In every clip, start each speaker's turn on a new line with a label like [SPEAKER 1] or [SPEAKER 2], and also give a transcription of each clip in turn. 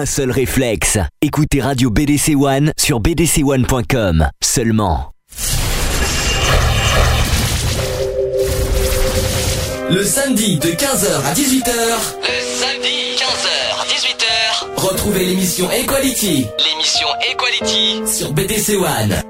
[SPEAKER 1] un seul réflexe. Écoutez Radio BDC One sur bdc1.com seulement.
[SPEAKER 2] Le samedi de 15h à 18h.
[SPEAKER 3] Le samedi 15h 18h.
[SPEAKER 2] Retrouvez l'émission Equality.
[SPEAKER 3] L'émission Equality
[SPEAKER 2] sur BDC One.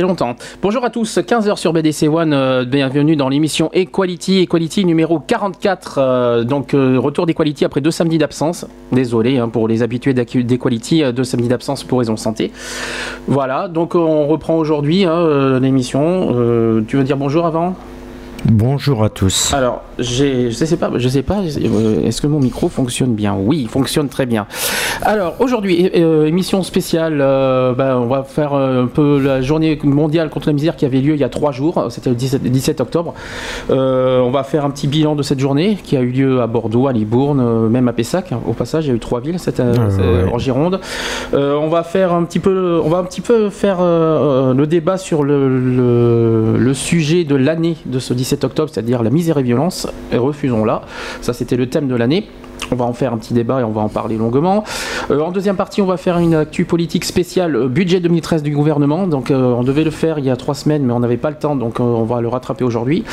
[SPEAKER 4] Longtemps. Bonjour à tous, 15h sur BDC One, euh, bienvenue dans l'émission Equality, Equality numéro 44, euh, donc euh, retour d'Equality après deux samedis d'absence. Désolé hein, pour les habitués d'Equality, deux samedis d'absence pour raison de santé. Voilà, donc on reprend aujourd'hui hein, l'émission. tu veux dire bonjour avant?
[SPEAKER 5] Bonjour à tous.
[SPEAKER 4] Alors, je sais pas, je sais pas, euh, est-ce que mon micro fonctionne bien? Oui, il fonctionne très bien. Alors, aujourd'hui, euh, émission spéciale, euh, ben, on va faire un peu la journée mondiale contre la misère qui avait lieu il y a trois jours, c'était le 17, octobre. on va faire un petit bilan de cette journée qui a eu lieu à Bordeaux, à Libourne, même à Pessac. Au passage, il y a eu trois villes cette, ah, en Gironde. on va faire un petit peu, on va un petit peu faire le débat sur le, le sujet de l'année de ce 17 octobre, c'est-à-dire la misère et violence, et refusons-la. Ça, c'était le thème de l'année. On va en faire un petit débat et on va en parler longuement. Euh, en deuxième partie, on va faire une actu politique spéciale euh, budget 2013 du gouvernement. Donc, euh, on devait le faire il y a trois semaines, mais on n'avait pas le temps, donc on va le rattraper aujourd'hui.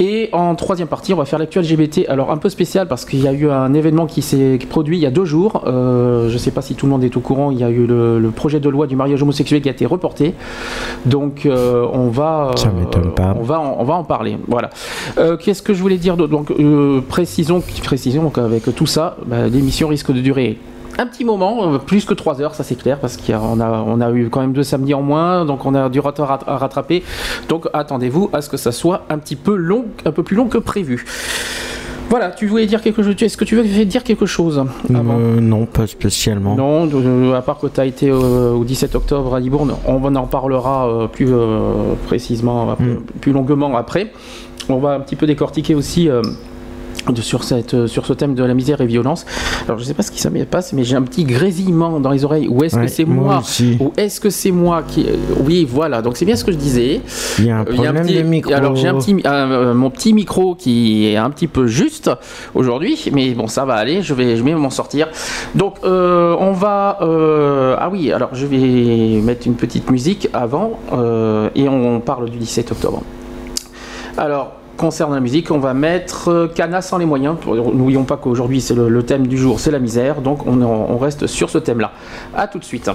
[SPEAKER 4] Et en troisième partie, on va faire l'actu LGBT. Alors, un peu spécial parce qu'il y a eu un événement qui s'est produit il y a deux jours. je ne sais pas si tout le monde est au courant. Il y a eu le, projet de loi du mariage homosexuel qui a été reporté. Donc, on va.
[SPEAKER 5] Ça m'étonne pas.
[SPEAKER 4] On va, en, on va en parler. Voilà. Qu'est-ce que je voulais dire d'autre? Donc, précisons, précisons avec tout ça, bah, l'émission risque de durer un petit moment, euh, plus que 3 heures, ça c'est clair, parce qu'on a, on a eu quand même deux samedis en moins, donc on a du retard à, rattraper. Donc attendez-vous à ce que ça soit un petit peu long, un peu plus long que prévu. Voilà, tu voulais dire quelque chose Est-ce que tu veux dire quelque chose
[SPEAKER 5] euh, Non, pas spécialement.
[SPEAKER 4] Non, à part que tu as été euh, au 17 octobre à Libourne, on en parlera plus précisément, mm. plus longuement après. On va un petit peu décortiquer aussi sur, cette, euh, sur ce thème de la misère et violence. Alors je sais pas ce qui ça me passe, mais j'ai un petit grésillement dans les oreilles. Ou est-ce que c'est moi, Ou est-ce que c'est moi qui... Euh, oui, voilà. Donc c'est bien ce que je disais.
[SPEAKER 5] Il y a un euh, problème
[SPEAKER 4] de
[SPEAKER 5] micro.
[SPEAKER 4] Alors j'ai un petit, mon petit micro qui est un petit peu juste aujourd'hui, mais bon ça va aller. Je vais, je vais m'en sortir. Donc on va... ah oui, alors je vais mettre une petite musique avant et on parle du 17 octobre. Alors concerne la musique, on va mettre euh, Cana sans les moyens. N'oublions pas qu'aujourd'hui c'est le, thème du jour, c'est la misère, donc on, on reste sur ce thème-là. A tout de suite.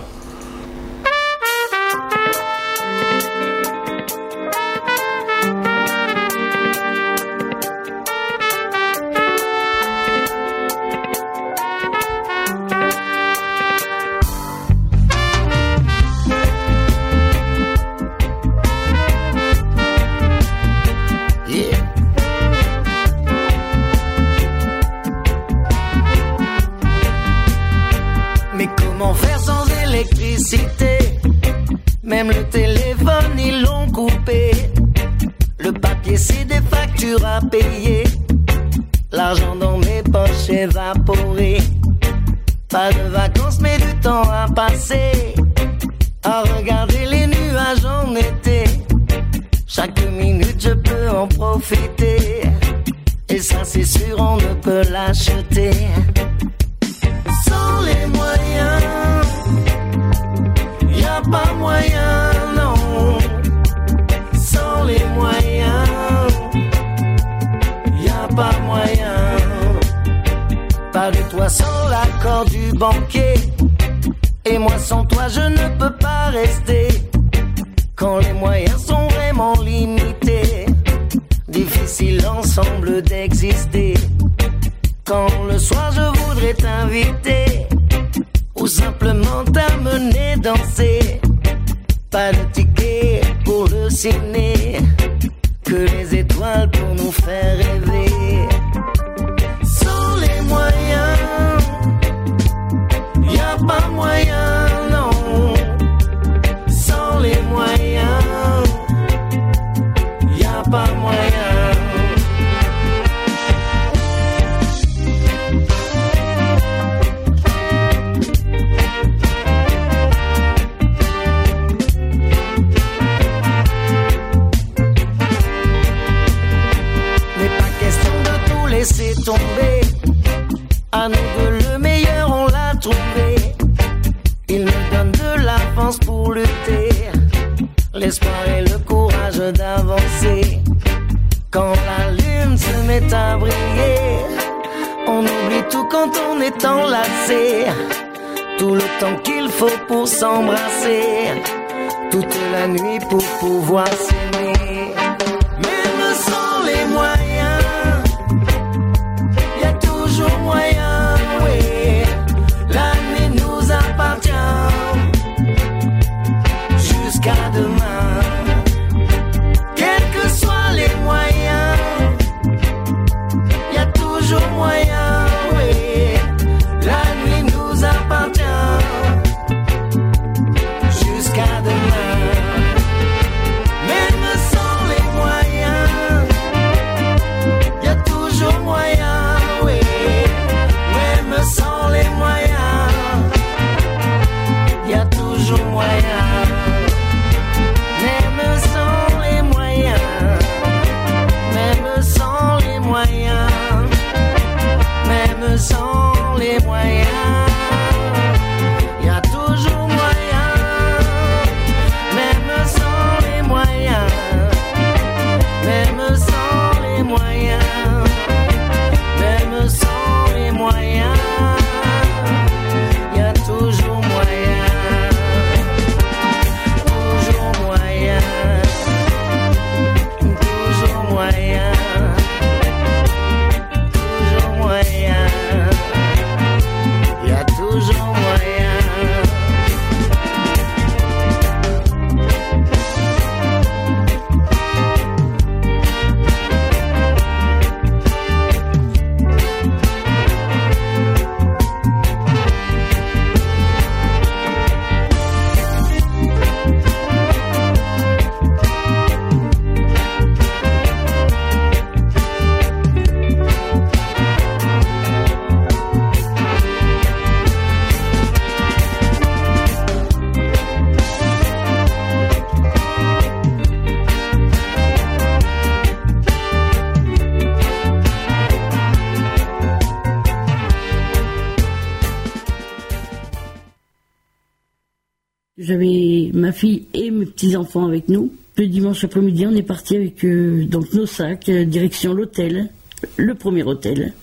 [SPEAKER 6] Petits-enfants avec nous. Le dimanche après-midi, on est parti avec euh, donc nos sacs, euh, direction l'hôtel, le premier hôtel.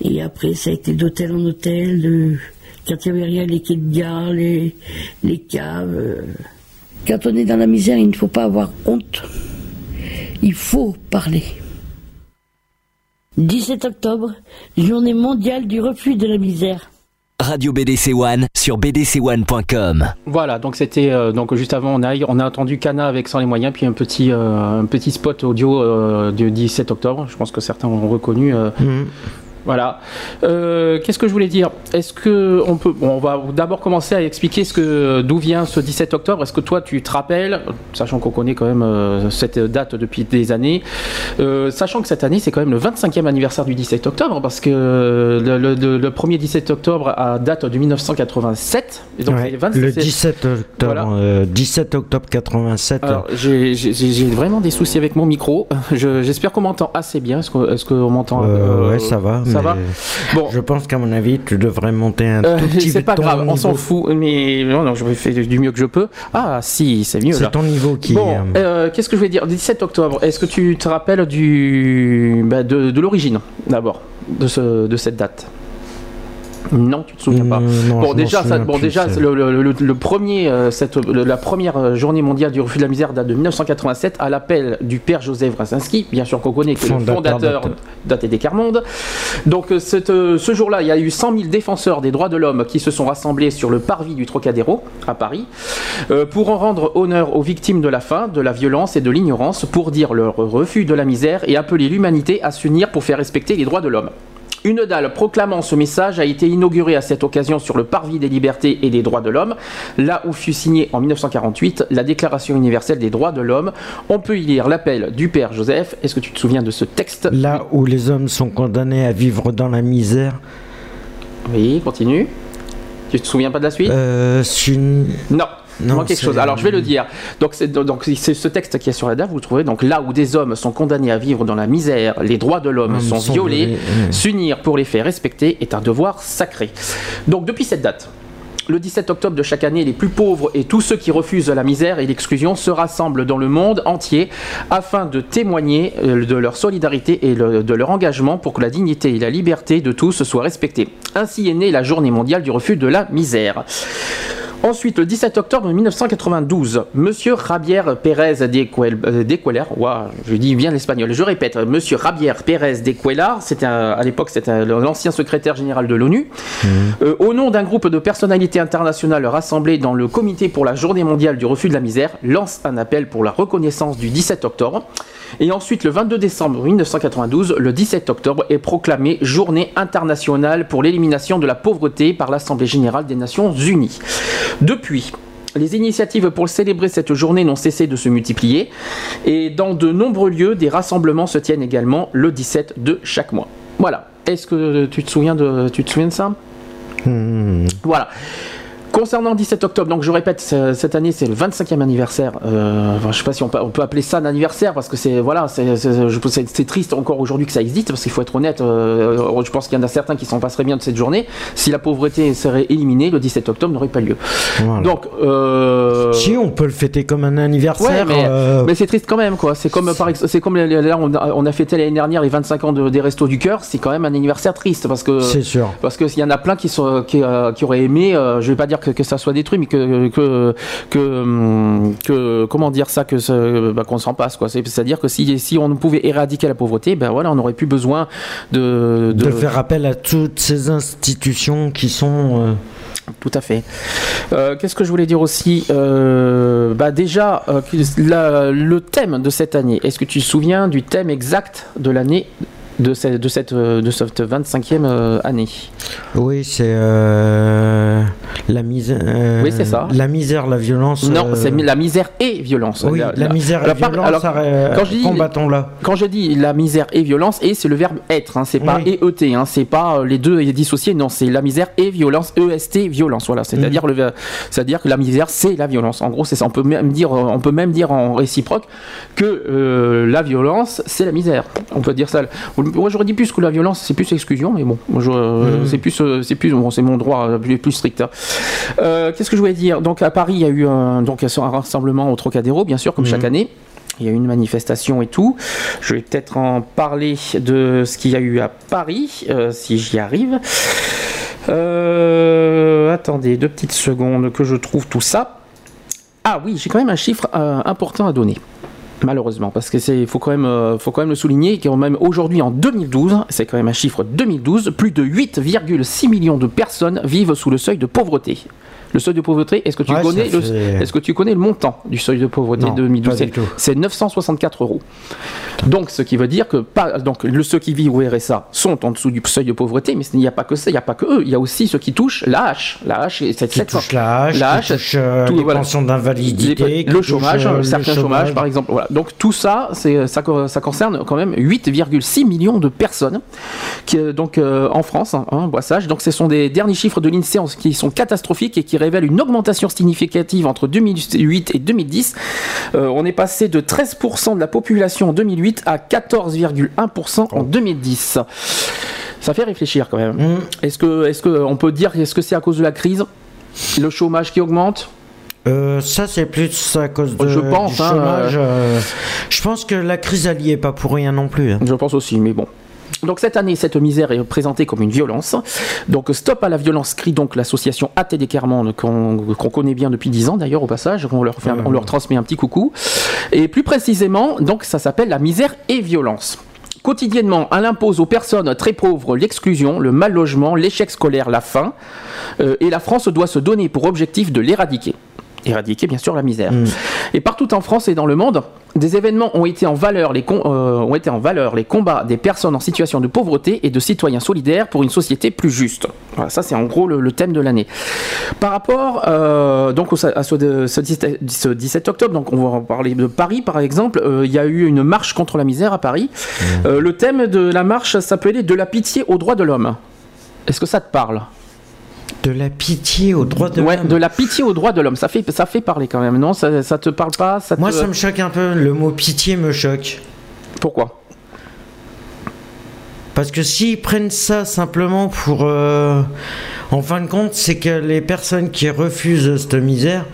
[SPEAKER 6] Et après, ça a été d'hôtel en hôtel, de quand il n'y avait rien, les quais de gare, les, les caves. euh. Quand on est dans la misère, il ne faut pas avoir honte. Il faut parler. 17 octobre, journée mondiale du refus de la misère.
[SPEAKER 1] Radio BDC One sur bdc1.com.
[SPEAKER 4] Voilà, donc c'était euh, donc juste avant on a on a entendu Cana avec sans les moyens puis un petit euh, un petit spot audio euh, du 17 octobre. Je pense que certains ont reconnu. euh,
[SPEAKER 5] Mhm.
[SPEAKER 4] Voilà. Euh, Qu'est-ce que je voulais dire? Est-ce que on peut bon, on va d'abord commencer à expliquer ce que d'où vient ce 17 octobre? Est-ce que toi tu te rappelles, sachant qu'on connaît quand même euh, cette date depuis des années, euh, sachant que cette année c'est quand même le 25e anniversaire du 17 octobre parce que le, le- le- premier 17 octobre a date de 1987. Et donc
[SPEAKER 5] Ouais,
[SPEAKER 4] c'est 26
[SPEAKER 5] le 17 octobre,
[SPEAKER 4] Voilà.
[SPEAKER 5] euh, 17 octobre 87.
[SPEAKER 4] Alors, j'ai vraiment des soucis avec mon micro. Je- J'espère qu'on m'entend assez bien. Est-ce qu'on est qu'on m'entend
[SPEAKER 5] ouais, ça va.
[SPEAKER 4] Ça va Bon,
[SPEAKER 5] Je pense qu'à mon avis, tu devrais monter un
[SPEAKER 4] euh,
[SPEAKER 5] tout petit
[SPEAKER 4] c'est
[SPEAKER 5] peu
[SPEAKER 4] pas grave, on s'en fout. Mais non, non, je vais faire du mieux que je peux. Ah, si, c'est mieux
[SPEAKER 5] C'est ton niveau qui.
[SPEAKER 4] Bon,
[SPEAKER 5] euh,
[SPEAKER 4] euh, qu'est-ce que je voulais dire? 17 octobre, est-ce que tu te rappelles du, bah, de, de l'origine, d'abord, de, ce, de cette date? Non, tu te souviens pas
[SPEAKER 5] euh, non, je
[SPEAKER 4] Bon déjà, ça, bon,
[SPEAKER 5] plus,
[SPEAKER 4] déjà le, le- le- le premier, euh, cette, la première euh, journée mondiale du refus de la misère date de 1987 à l'appel du père Joseph Brzezinski, bien sûr qu'on connaît, qui est le
[SPEAKER 5] Fondateur
[SPEAKER 4] d'ATD Carmonde. Donc cette, euh, ce jour-là, il y a eu 100 000 défenseurs des droits de l'homme qui se sont rassemblés sur le parvis du Trocadéro à Paris euh, pour en rendre honneur aux victimes de la faim, de la violence et de l'ignorance, pour dire leur refus de la misère et appeler l'humanité à s'unir pour faire respecter les droits de l'homme. Une dalle proclamant ce message a été inaugurée à cette occasion sur le parvis des libertés et des droits de l'homme, là où fut signée en 1948 la Déclaration universelle des droits de l'homme. On peut y lire l'appel du Père Joseph. Est-ce que tu te souviens de ce texte?
[SPEAKER 5] Là où les hommes sont condamnés à vivre dans la misère,
[SPEAKER 4] Oui, continue. Tu te souviens pas de la suite?
[SPEAKER 5] Euh, une-
[SPEAKER 4] Non.
[SPEAKER 5] Non,
[SPEAKER 4] quelque chose. Alors je vais le dire. Donc c'est donc c'est ce texte qui est sur la dalle. Vous le trouvez donc là où des hommes sont condamnés à vivre dans la misère, les droits de l'homme
[SPEAKER 5] Hommes
[SPEAKER 4] sont,
[SPEAKER 5] sont
[SPEAKER 4] violés. S'unir pour les faire respecter est un devoir sacré. Donc depuis cette date. Le 17 octobre de chaque année, les plus pauvres et tous ceux qui refusent la misère et l'exclusion se rassemblent dans le monde entier afin de témoigner euh, de leur solidarité et de leur engagement pour que la dignité et la liberté de tous soient respectées. Ainsi est née la journée mondiale du refus de la misère. Ensuite, le 17 octobre 1992, Monsieur Javier Pérez de Cuel- euh, de Cuellar, ouah, je dis bien l'espagnol, je répète, Monsieur Javier Pérez de Cuellar, c'était à l'époque c'était l'ancien secrétaire général de l'ONU, euh, au nom d'un groupe de personnalités internationales rassemblées dans le Comité pour la Journée mondiale du refus de la misère, lance un appel pour la reconnaissance du 17 octobre. Et ensuite, le 22 décembre 1992, le 17 octobre est proclamé Journée internationale pour l'élimination de la pauvreté par l'Assemblée générale des Nations unies. Depuis, les initiatives pour célébrer cette journée n'ont cessé de se multiplier et dans de nombreux lieux, des rassemblements se tiennent également le 17 de chaque mois. Voilà. Est-ce que tu te souviens de, tu te souviens de ça?
[SPEAKER 5] Hmm.
[SPEAKER 4] voilà. Concernant le 17 octobre, donc je répète, cette année c'est le 25e anniversaire. Euh, enfin, je sais pas si on peut, on peut appeler ça un anniversaire parce que c'est voilà, c'est triste encore aujourd'hui que ça existe parce qu'il faut être honnête. euh, je pense qu'il y en a certains qui s'en passeraient bien de cette journée. Si la pauvreté serait éliminée, le 17 octobre n'aurait pas lieu.
[SPEAKER 5] Voilà.
[SPEAKER 4] Donc, euh,
[SPEAKER 5] Si on peut le fêter comme un
[SPEAKER 4] Ouais,
[SPEAKER 5] anniversaire,
[SPEAKER 4] mais,
[SPEAKER 5] euh,
[SPEAKER 4] mais c'est triste quand même, quoi. C'est comme, par c'est comme là, on a, on a fêté l'année dernière les 25 ans de- des Restos du Cœur. C'est quand même un anniversaire triste parce que
[SPEAKER 5] c'est sûr.
[SPEAKER 4] parce qu'il y en a plein qui, sont, qui, euh, qui auraient aimé, euh, je vais pas dire que, que ça soit détruit, mais que, que, que, hum, que- comment dire ça, que bah, qu'on s'en passe, quoi. C'est- C'est-à-dire que si, si on pouvait éradiquer la pauvreté, ben voilà, on n'aurait plus besoin de,
[SPEAKER 5] De faire appel à toutes ces institutions qui sont. euh,
[SPEAKER 4] Tout à fait. Euh, Qu'est-ce que je voulais dire aussi Euh, Bah déjà, euh, la- le thème de cette année. Est-ce que tu te souviens du thème exact de l'année de cette, de cette, euh, de cette 25e euh, année
[SPEAKER 5] Oui, c'est euh, la misère. euh,
[SPEAKER 4] Oui, c'est ça.
[SPEAKER 5] La misère, la violence.
[SPEAKER 4] Non,
[SPEAKER 5] euh,
[SPEAKER 4] c'est la misère et violence.
[SPEAKER 5] Oui, la, misère et la violence.
[SPEAKER 4] alors,
[SPEAKER 5] euh,
[SPEAKER 4] quand je dis-
[SPEAKER 5] combattons-la.
[SPEAKER 4] Quand je dis la misère et violence, et c'est le verbe être, hein, c'est pas
[SPEAKER 5] Oui.
[SPEAKER 4] EET, hein, c'est pas euh, les deux dissociés, non, c'est la misère et violence, EST violence, voilà, c'est-à-dire
[SPEAKER 5] Mhm.
[SPEAKER 4] c'est-à-dire que la misère c'est la violence. En gros, c'est ça. On peut même dire, on peut même dire en réciproque que euh, la violence c'est la misère. On peut dire ça. Moi, j'aurais dit plus que la violence c'est plus exclusion, mais bon, euh,
[SPEAKER 5] Mhm.
[SPEAKER 4] c'est plus, euh, c'est plus, bon, c'est mon droit euh, plus, plus strict. hein. Euh, Qu'est-ce que je voulais dire? Donc à Paris, il y a eu un, donc un rassemblement au Trocadéro, bien sûr, comme chaque année. Il y a eu une manifestation et tout. Je vais peut-être en parler de ce qu'il y a eu à Paris, euh, si j'y arrive. Euh, attendez, deux petites secondes que je trouve tout ça. Ah oui, j'ai quand même un chiffre euh, important à donner. Malheureusement, parce que c'est, faut quand même, euh, faut quand même le souligner, quand même aujourd'hui en 2012, c'est quand même un chiffre 2012, plus de 8,6 millions de personnes vivent sous le seuil de pauvreté. Le seuil de pauvreté, est-ce que tu
[SPEAKER 5] Ouais,
[SPEAKER 4] connais le,
[SPEAKER 5] fait-
[SPEAKER 4] est-ce que tu connais le montant du seuil de pauvreté
[SPEAKER 5] Non,
[SPEAKER 4] de 2012
[SPEAKER 5] pas du tout.
[SPEAKER 4] C'est 964 euros. Donc, ce qui veut dire que pas, donc, le, ceux qui vivent au RSA sont en dessous du seuil de pauvreté, mais il n'y a pas que ça, il n'y a pas que eux. Il y a aussi ceux qui touchent la hache. La hache, c'est
[SPEAKER 5] Qui
[SPEAKER 4] 700.
[SPEAKER 5] touche la hache,
[SPEAKER 4] La
[SPEAKER 5] qui
[SPEAKER 4] hache,
[SPEAKER 5] touche euh,
[SPEAKER 4] tout,
[SPEAKER 5] les
[SPEAKER 4] voilà.
[SPEAKER 5] pensions d'invalidité,
[SPEAKER 4] le chômage,
[SPEAKER 5] euh,
[SPEAKER 4] certains chômages par exemple. Voilà. Donc tout ça, c'est ça, ça concerne quand même 8,6 millions de personnes qui, euh, donc euh, en France, hein, hein, Boissage. Donc ce sont des derniers chiffres de l'Insee qui sont catastrophiques et qui révèlent une augmentation significative entre 2008 et 2010. Euh, on est passé de 13% de la population en 2008 à 14,1% en 2010. Ça fait réfléchir quand même.
[SPEAKER 5] Hum,
[SPEAKER 4] Est-ce que, est-ce que on peut dire, est-ce que c'est à cause de la crise, le chômage qui augmente?
[SPEAKER 5] euh, ça, c'est plus à cause de,
[SPEAKER 4] Je pense,
[SPEAKER 5] du
[SPEAKER 4] hein,
[SPEAKER 5] chômage. euh, je pense que la crise, elle y est pas pour rien non plus. hein.
[SPEAKER 4] Je pense aussi, mais bon. Donc cette année, cette misère est présentée comme une violence. Donc Stop à la violence crie donc l'association ATD Carmonde qu'on connaît bien depuis 10 ans d'ailleurs au passage, on leur, transmet un petit coucou. Et plus précisément, ça s'appelle la misère et violence. Quotidiennement, elle impose aux personnes très pauvres l'exclusion, le mal logement, l'échec scolaire, la faim. Euh, et la France doit se donner pour objectif de l'éradiquer. Éradiquer bien sûr la misère. Et partout en France et dans le monde, des événements ont été en valeur les, euh, ont été en valeur les combats des personnes en situation de pauvreté et de citoyens solidaires pour une société plus juste. Voilà, ça c'est en gros le, le thème de l'année. Par rapport euh, donc au- à ce, de- ce 17 ce 17 octobre, donc on va parler de Paris par exemple, euh, il y a eu une marche contre la misère à Paris. Euh, le thème de la marche s'appelait De la pitié aux droits de l'homme. Est-ce que ça te parle?
[SPEAKER 5] De la pitié aux droits de
[SPEAKER 4] Ouais,
[SPEAKER 5] l'homme.
[SPEAKER 4] de la pitié aux droits de l'homme. Ça fait, ça fait parler quand même, non? Ça, ça te parle pas? Ça
[SPEAKER 5] Moi,
[SPEAKER 4] te-
[SPEAKER 5] ça me choque un peu. Le mot pitié me choque.
[SPEAKER 4] Pourquoi?
[SPEAKER 5] Parce que s'ils prennent ça simplement pour. euh,
[SPEAKER 7] En fin de compte, c'est que les personnes qui refusent cette misère,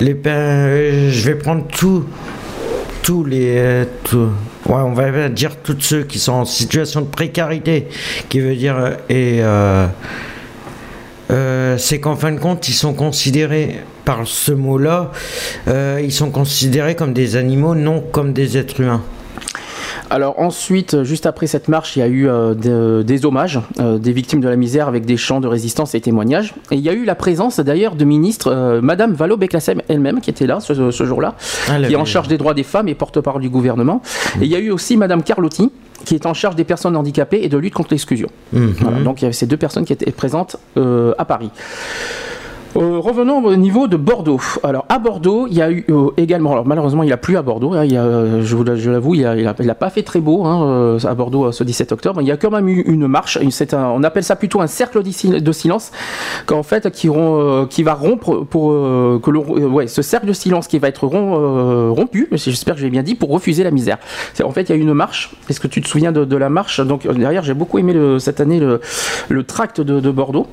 [SPEAKER 7] les, je vais prendre tout, tous les, euh, tout- ouais, on va dire tous ceux qui sont en situation de précarité, qui veut dire euh, et euh, c'est qu'en fin de compte, ils sont considérés par ce mot-là, euh, ils sont considérés comme des animaux, non comme des êtres humains.
[SPEAKER 4] Alors ensuite, juste après cette marche, il y a eu euh, de- des hommages euh, des victimes de la misère avec des chants de résistance et témoignages. Et il y a eu la présence d'ailleurs de ministres, euh, Madame Valo Beklassem elle-même qui était là ce, ce jour-là,
[SPEAKER 7] Ah,
[SPEAKER 4] qui est en charge des droits des femmes et porte-parole du gouvernement. Et il y a eu aussi Madame Carlotti qui est en charge des personnes handicapées et de lutte contre l'exclusion.
[SPEAKER 7] Mhm.
[SPEAKER 4] Voilà, donc il y avait ces deux personnes qui étaient présentes euh, à Paris. Euh, revenons au niveau de Bordeaux. Alors à Bordeaux, il y a eu euh, également, alors malheureusement il n'a plus à Bordeaux, hein, il y a, je je l'avoue, il n'a pas fait très beau hein, euh, à Bordeaux ce 17 octobre. Il y a quand même eu une marche, on appelle ça plutôt un cercle de sil- de silence, qu'en fait qui, va rompre pour que ce cercle de silence qui va être rom- rompu, j'espère que j'ai bien dit, pour refuser la misère. En fait, il y a eu une marche. Est-ce que tu te souviens de, la marche? Donc derrière, j'ai beaucoup aimé cette année le, tract de Bordeaux.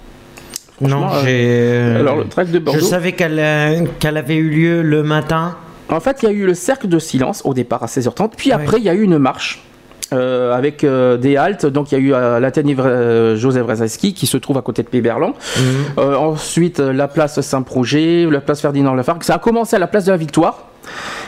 [SPEAKER 7] Non,
[SPEAKER 4] Franchement, euh,
[SPEAKER 7] j'ai.
[SPEAKER 4] Alors le tract de
[SPEAKER 7] je
[SPEAKER 4] Bordeaux.
[SPEAKER 7] savais qu'elle euh, qu'elle avait eu lieu le matin.
[SPEAKER 4] En fait, il y a eu le cercle de silence au départ à 16h30, puis
[SPEAKER 7] Ouais.
[SPEAKER 4] après, il y a eu une marche. euh, avec euh, des haltes, donc il y a eu euh, l'Athénée euh, Joseph Brzezinski qui se trouve à côté de Péberlan. Euh, ensuite, euh, la place Saint-Projet, la place Ferdinand Lafargue. Ça a commencé à la place de la Victoire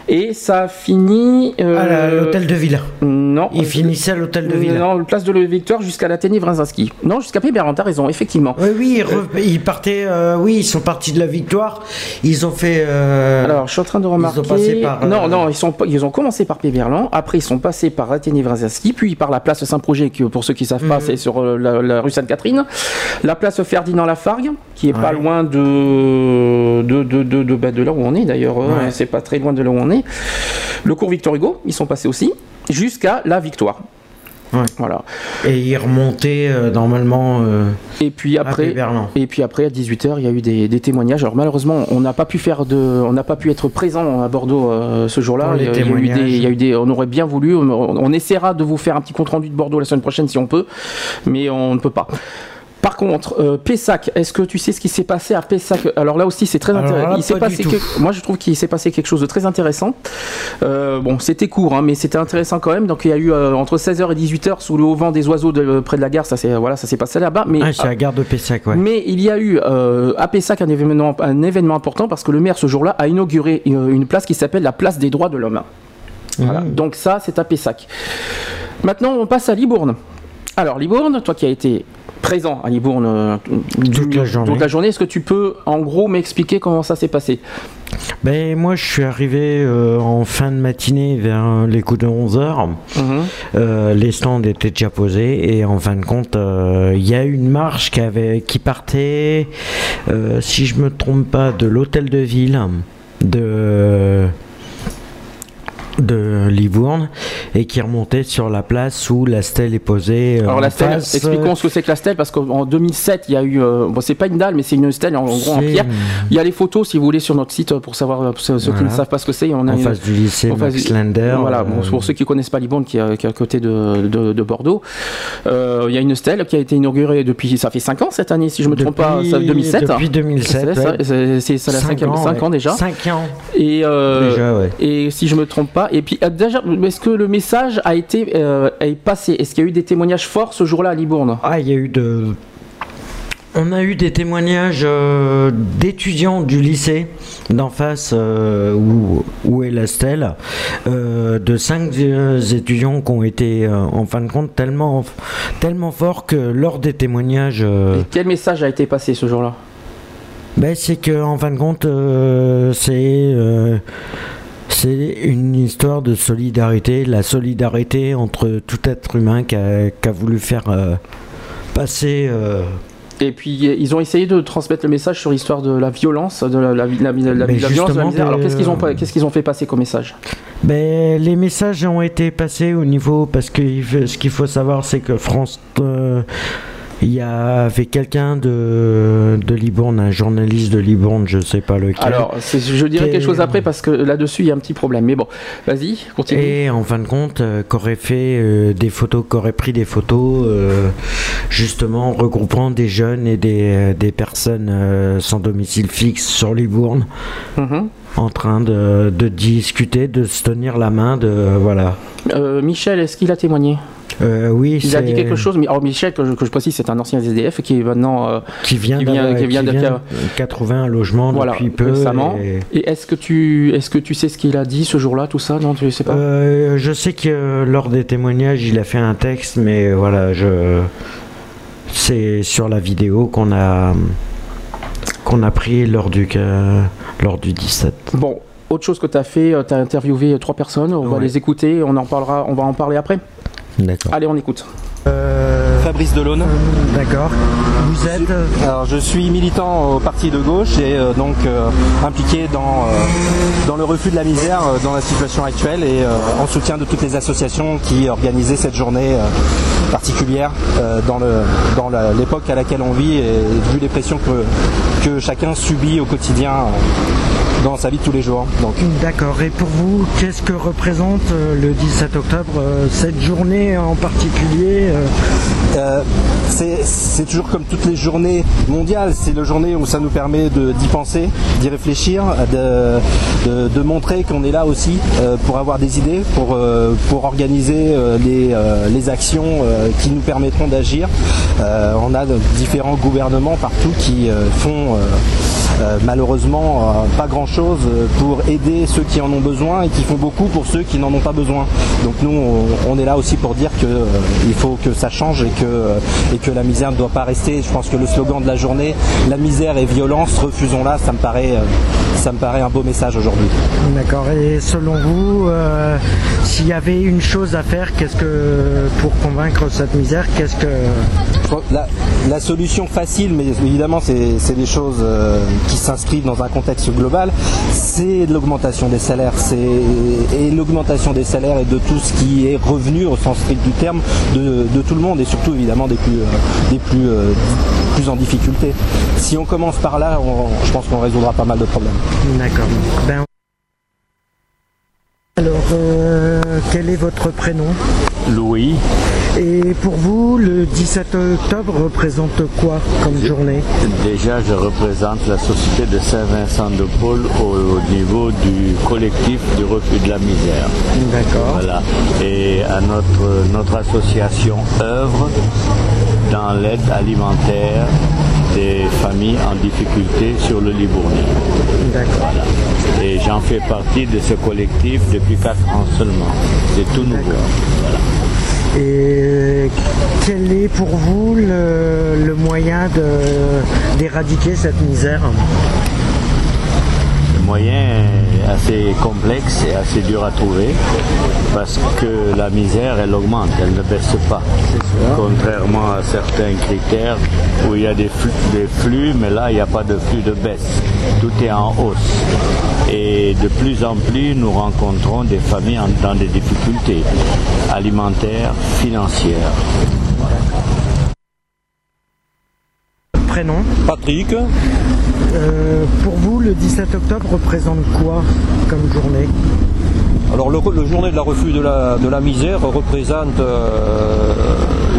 [SPEAKER 4] et ça a fini. euh,
[SPEAKER 7] À la- l'hôtel de ville.
[SPEAKER 4] Non.
[SPEAKER 7] Il finissait à l'hôtel de ville.
[SPEAKER 4] Non, place de la Victoire jusqu'à l'Athénée Brzezinski. Non, jusqu'à Péberlan, t'as raison, effectivement.
[SPEAKER 7] Oui, oui, ils, ils partaient. euh, oui, ils sont partis de la victoire. Ils ont fait. euh,
[SPEAKER 4] Alors, je suis en train de remarquer.
[SPEAKER 7] ont passé par, euh,
[SPEAKER 4] Non, non, ils, sont, ils ont commencé par Péberlan, après ils sont passés par Athénée Vrzaski, puis par la place Saint-Projet, qui pour ceux qui savent
[SPEAKER 7] Mhm.
[SPEAKER 4] pas, c'est sur la, la rue Sainte-Catherine, la place Ferdinand Lafargue, qui est pas loin de de, de, de, de- bah, de là où on est d'ailleurs, euh,
[SPEAKER 7] Ouais.
[SPEAKER 4] c'est pas très loin de là où on est. Le cours Victor Hugo, ils sont passés aussi, jusqu'à la Victoire.
[SPEAKER 7] Ouais.
[SPEAKER 4] Voilà.
[SPEAKER 7] Et ils remontaient euh, normalement euh,
[SPEAKER 4] Et puis
[SPEAKER 7] à
[SPEAKER 4] après. Et puis après, à 18h, il y a eu des, des témoignages. Alors malheureusement, on n'a pas pu faire de, on n'a pas pu être présent à Bordeaux euh, ce jour-là. Il il il y a eu des, on aurait bien voulu. On, on essaiera de vous faire un petit compte rendu de Bordeaux la semaine prochaine si on peut, mais on ne peut pas. Par contre, euh, Pessac, est-ce que tu sais ce qui s'est passé à Pessac? Alors là aussi, c'est très intéressant. Il s'est passé quelque- Moi, je trouve qu'il s'est passé quelque chose de très intéressant. Euh, bon, c'était court, hein, mais c'était intéressant quand même. Donc, il y a eu euh, entre 16h et 18h sous le haut vent des oiseaux de, près de la gare. Ça, c'est voilà, ça s'est passé là-bas. Mais
[SPEAKER 7] Ah, c'est la gare de Pessac, ouais.
[SPEAKER 4] mais il y a eu à Pessac un événement, un événement important parce que le maire ce jour-là a inauguré une place qui s'appelle la place des droits de l'homme. Voilà.
[SPEAKER 7] Mmh.
[SPEAKER 4] Donc ça, c'est à Pessac. Maintenant, on passe à Libourne. Alors Libourne, toi qui as été présent à Libourne euh,
[SPEAKER 7] Toute la journée.
[SPEAKER 4] toute la journée, est-ce que tu peux en gros m'expliquer comment ça s'est passé?
[SPEAKER 7] Ben, moi, je suis arrivé euh, en fin de matinée vers euh, les coups de 11h. Euh, les stands étaient déjà posés et en fin de compte, il y a une marche qui, avait, qui partait, si je me trompe pas, de l'hôtel de ville de de Livourne et qui remontait sur la place où la stèle est posée. euh,
[SPEAKER 4] Alors
[SPEAKER 7] en
[SPEAKER 4] la stèle,
[SPEAKER 7] face.
[SPEAKER 4] expliquons ce que c'est que la stèle parce qu'en 2007, il y a eu, euh, bon c'est pas une dalle mais c'est une stèle en gros en pierre. Il y a les photos si vous voulez sur notre site pour savoir euh, pour ceux, ceux qui ne savent pas ce que c'est. On a
[SPEAKER 7] en
[SPEAKER 4] une-
[SPEAKER 7] face du lycée Max
[SPEAKER 4] du-
[SPEAKER 7] Lander.
[SPEAKER 4] Voilà, bon,
[SPEAKER 7] euh,
[SPEAKER 4] pour ceux qui connaissent pas Libourne, qui, est- qui est à côté de, de- de Bordeaux, euh, il y a une stèle qui a été inaugurée depuis, ça fait 5 ans cette année, si je me trompe pas, ça, 2007.
[SPEAKER 7] Depuis 2007.
[SPEAKER 4] C'est ça,
[SPEAKER 7] ouais.
[SPEAKER 4] la
[SPEAKER 7] Cinq
[SPEAKER 4] cinquième, 5 ans,
[SPEAKER 7] ouais.
[SPEAKER 4] déjà.
[SPEAKER 7] Cinq ans
[SPEAKER 4] Et, euh,
[SPEAKER 7] déjà, ouais.
[SPEAKER 4] et si je me trompe pas, et puis déjà, est-ce que le message a été euh, est passé? Est-ce qu'il y a eu des témoignages forts ce jour-là à Libourne?
[SPEAKER 7] Ah, il y a eu de. On a eu des témoignages euh, d'étudiants du lycée d'en face euh, où, où est la stèle, euh, de cinq étudiants qui ont été en fin de compte tellement, tellement forts que lors des témoignages,
[SPEAKER 4] Et Quel message a été passé ce jour-là?
[SPEAKER 7] Ben, c'est que en fin de compte c'est c'est une histoire de solidarité, la solidarité entre tout être humain qui a, voulu faire euh, passer. euh,
[SPEAKER 4] Et puis ils ont essayé de transmettre le message sur l'histoire de la violence, de la, violence, de la
[SPEAKER 7] justement,
[SPEAKER 4] misère. Alors qu'est-ce qu'ils ont, fait passer comme message?
[SPEAKER 7] Ben, les messages ont été passés au niveau parce que ce qu'il faut savoir c'est que France euh, Il y avait quelqu'un de, de Libourne, un journaliste de Libourne, je sais pas lequel.
[SPEAKER 4] Alors, je dirais quelque chose après parce que là-dessus, il y a un petit problème. Mais bon, vas-y, continue.
[SPEAKER 7] Et en fin de compte, euh, qu'aurait fait euh, des photos, qu'aurait pris des photos, euh, justement regroupant des jeunes et des, des personnes euh, sans domicile fixe sur Libourne,
[SPEAKER 4] Mhm.
[SPEAKER 7] en train de, de discuter, de se tenir la main, de voilà.
[SPEAKER 4] Euh, Michel, est-ce qu'il a témoigné?
[SPEAKER 7] Euh, oui,
[SPEAKER 4] Il a dit quelque chose. Mais alors, Michel, que je, que je précise, c'est un ancien SDF qui est maintenant. euh,
[SPEAKER 7] qui vient,
[SPEAKER 4] qui vient- qui vient de-
[SPEAKER 7] de 80 logements
[SPEAKER 4] Voilà,
[SPEAKER 7] depuis peu.
[SPEAKER 4] récemment.
[SPEAKER 7] et-
[SPEAKER 4] Et est-ce que tu, est-ce que tu sais ce qu'il a dit ce jour-là, tout ça? Non, tu sais pas?
[SPEAKER 7] Euh, je sais que euh, lors des témoignages, il a fait un texte, mais voilà, je c'est sur la vidéo qu'on a qu'on a pris lors du lors du 17.
[SPEAKER 4] Bon, autre chose que tu as fait, tu as interviewé trois personnes. On va les écouter. On en parlera. On va en parler après.
[SPEAKER 7] D'accord.
[SPEAKER 4] Allez, on écoute.
[SPEAKER 8] Fabrice Delaune.
[SPEAKER 7] D'accord. Vous êtes euh,
[SPEAKER 8] Alors, je suis militant au parti de gauche et euh, donc euh, impliqué dans, euh, dans le refus de la misère euh, dans la situation actuelle et euh, en soutien de toutes les associations qui organisaient cette journée euh, particulière euh, dans le- dans la- l'époque à laquelle on vit et vu les pressions que, que chacun subit au quotidien euh, dans sa vie de tous les jours. Donc,
[SPEAKER 7] D'accord. Et pour vous, qu'est-ce que représente euh, le 17 octobre euh, cette journée en particulier euh,
[SPEAKER 8] c'est toujours comme toutes les journées mondiales, c'est la journée où ça nous permet d'y penser, d'y réfléchir, de, de- de montrer qu'on est là aussi euh, pour avoir des idées, pour, euh, pour organiser les, les actions qui nous permettront d'agir. On a différents gouvernements partout qui font malheureusement euh, pas grand chose pour aider ceux qui en ont besoin et qui font beaucoup pour ceux qui n'en ont pas besoin. Donc nous on, est là aussi pour dire que euh, il faut que ça change et que, euh, et que la misère ne doit pas rester. Je pense que le slogan de la journée, la misère et violence, refusons-la, ça me paraît euh, ça me paraît un beau message aujourd'hui.
[SPEAKER 7] D'accord. Et selon vous, euh, s'il y avait une chose à faire, qu'est-ce que pour convaincre cette misère, qu'est-ce que
[SPEAKER 8] La, la solution facile, mais évidemment c'est des choses euh, qui s'inscrivent dans un contexte global, c'est l'augmentation des salaires. Et l'augmentation des salaires et de tout ce qui est revenu au sens strict du terme de, de tout le monde et surtout évidemment des plus euh, des plus euh, plus en difficulté. Si on commence par là, on- je pense qu'on résoudra pas mal de problèmes.
[SPEAKER 7] D'accord. Ben... Alors, euh, quel est votre prénom?
[SPEAKER 9] Louis,
[SPEAKER 7] Et pour vous, le 17 octobre représente quoi comme journée?
[SPEAKER 9] Déjà je représente la société de Saint-Vincent de Paul au, au niveau du collectif du refus de la misère.
[SPEAKER 7] D'accord.
[SPEAKER 9] Voilà. Et à notre, notre association œuvre dans l'aide alimentaire des familles en difficulté sur le.
[SPEAKER 7] D'accord.
[SPEAKER 9] Voilà. Et j'en fais partie de ce collectif depuis 4 ans seulement. C'est tout nouveau. Voilà.
[SPEAKER 7] Et quel est pour vous le, le moyen d'éradiquer cette misère?
[SPEAKER 9] Moyen assez complexe et assez dur à trouver parce que la misère, elle augmente, elle ne baisse pas. Contrairement à certains critères où il y a des flux, des flux, mais là, il n'y a pas de flux de baisse. Tout est en hausse. Et de plus en plus, nous rencontrons des familles dans des difficultés alimentaires, financières.
[SPEAKER 7] Prénom
[SPEAKER 10] Patrick,
[SPEAKER 7] Euh, Pour vous, le 17 octobre représente quoi comme journée
[SPEAKER 10] alors le, le journée de la refus de la, de la misère représente euh,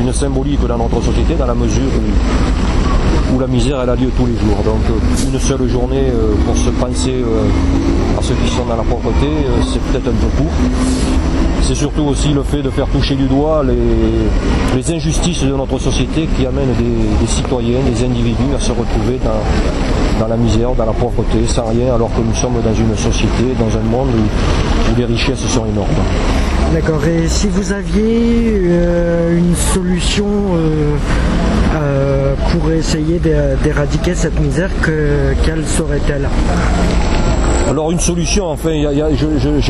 [SPEAKER 10] une symbolique dans notre société dans la mesure où, où la misère elle a lieu tous les jours. Donc une seule journée euh, pour se penser euh, à ceux qui sont dans la pauvreté, euh, c'est peut-être un peu court. C'est surtout aussi le fait de faire toucher du doigt les, injustices de notre société qui amènent des, citoyens, des individus à se retrouver dans, la misère, dans la pauvreté, sans rien, alors que nous sommes dans une société, dans un monde où, les richesses sont énormes.
[SPEAKER 7] D'accord. Et si vous aviez euh, une solution euh, pour essayer d'é- d'éradiquer cette misère, que, quelle serait-elle?
[SPEAKER 10] Alors une solution, enfin, je,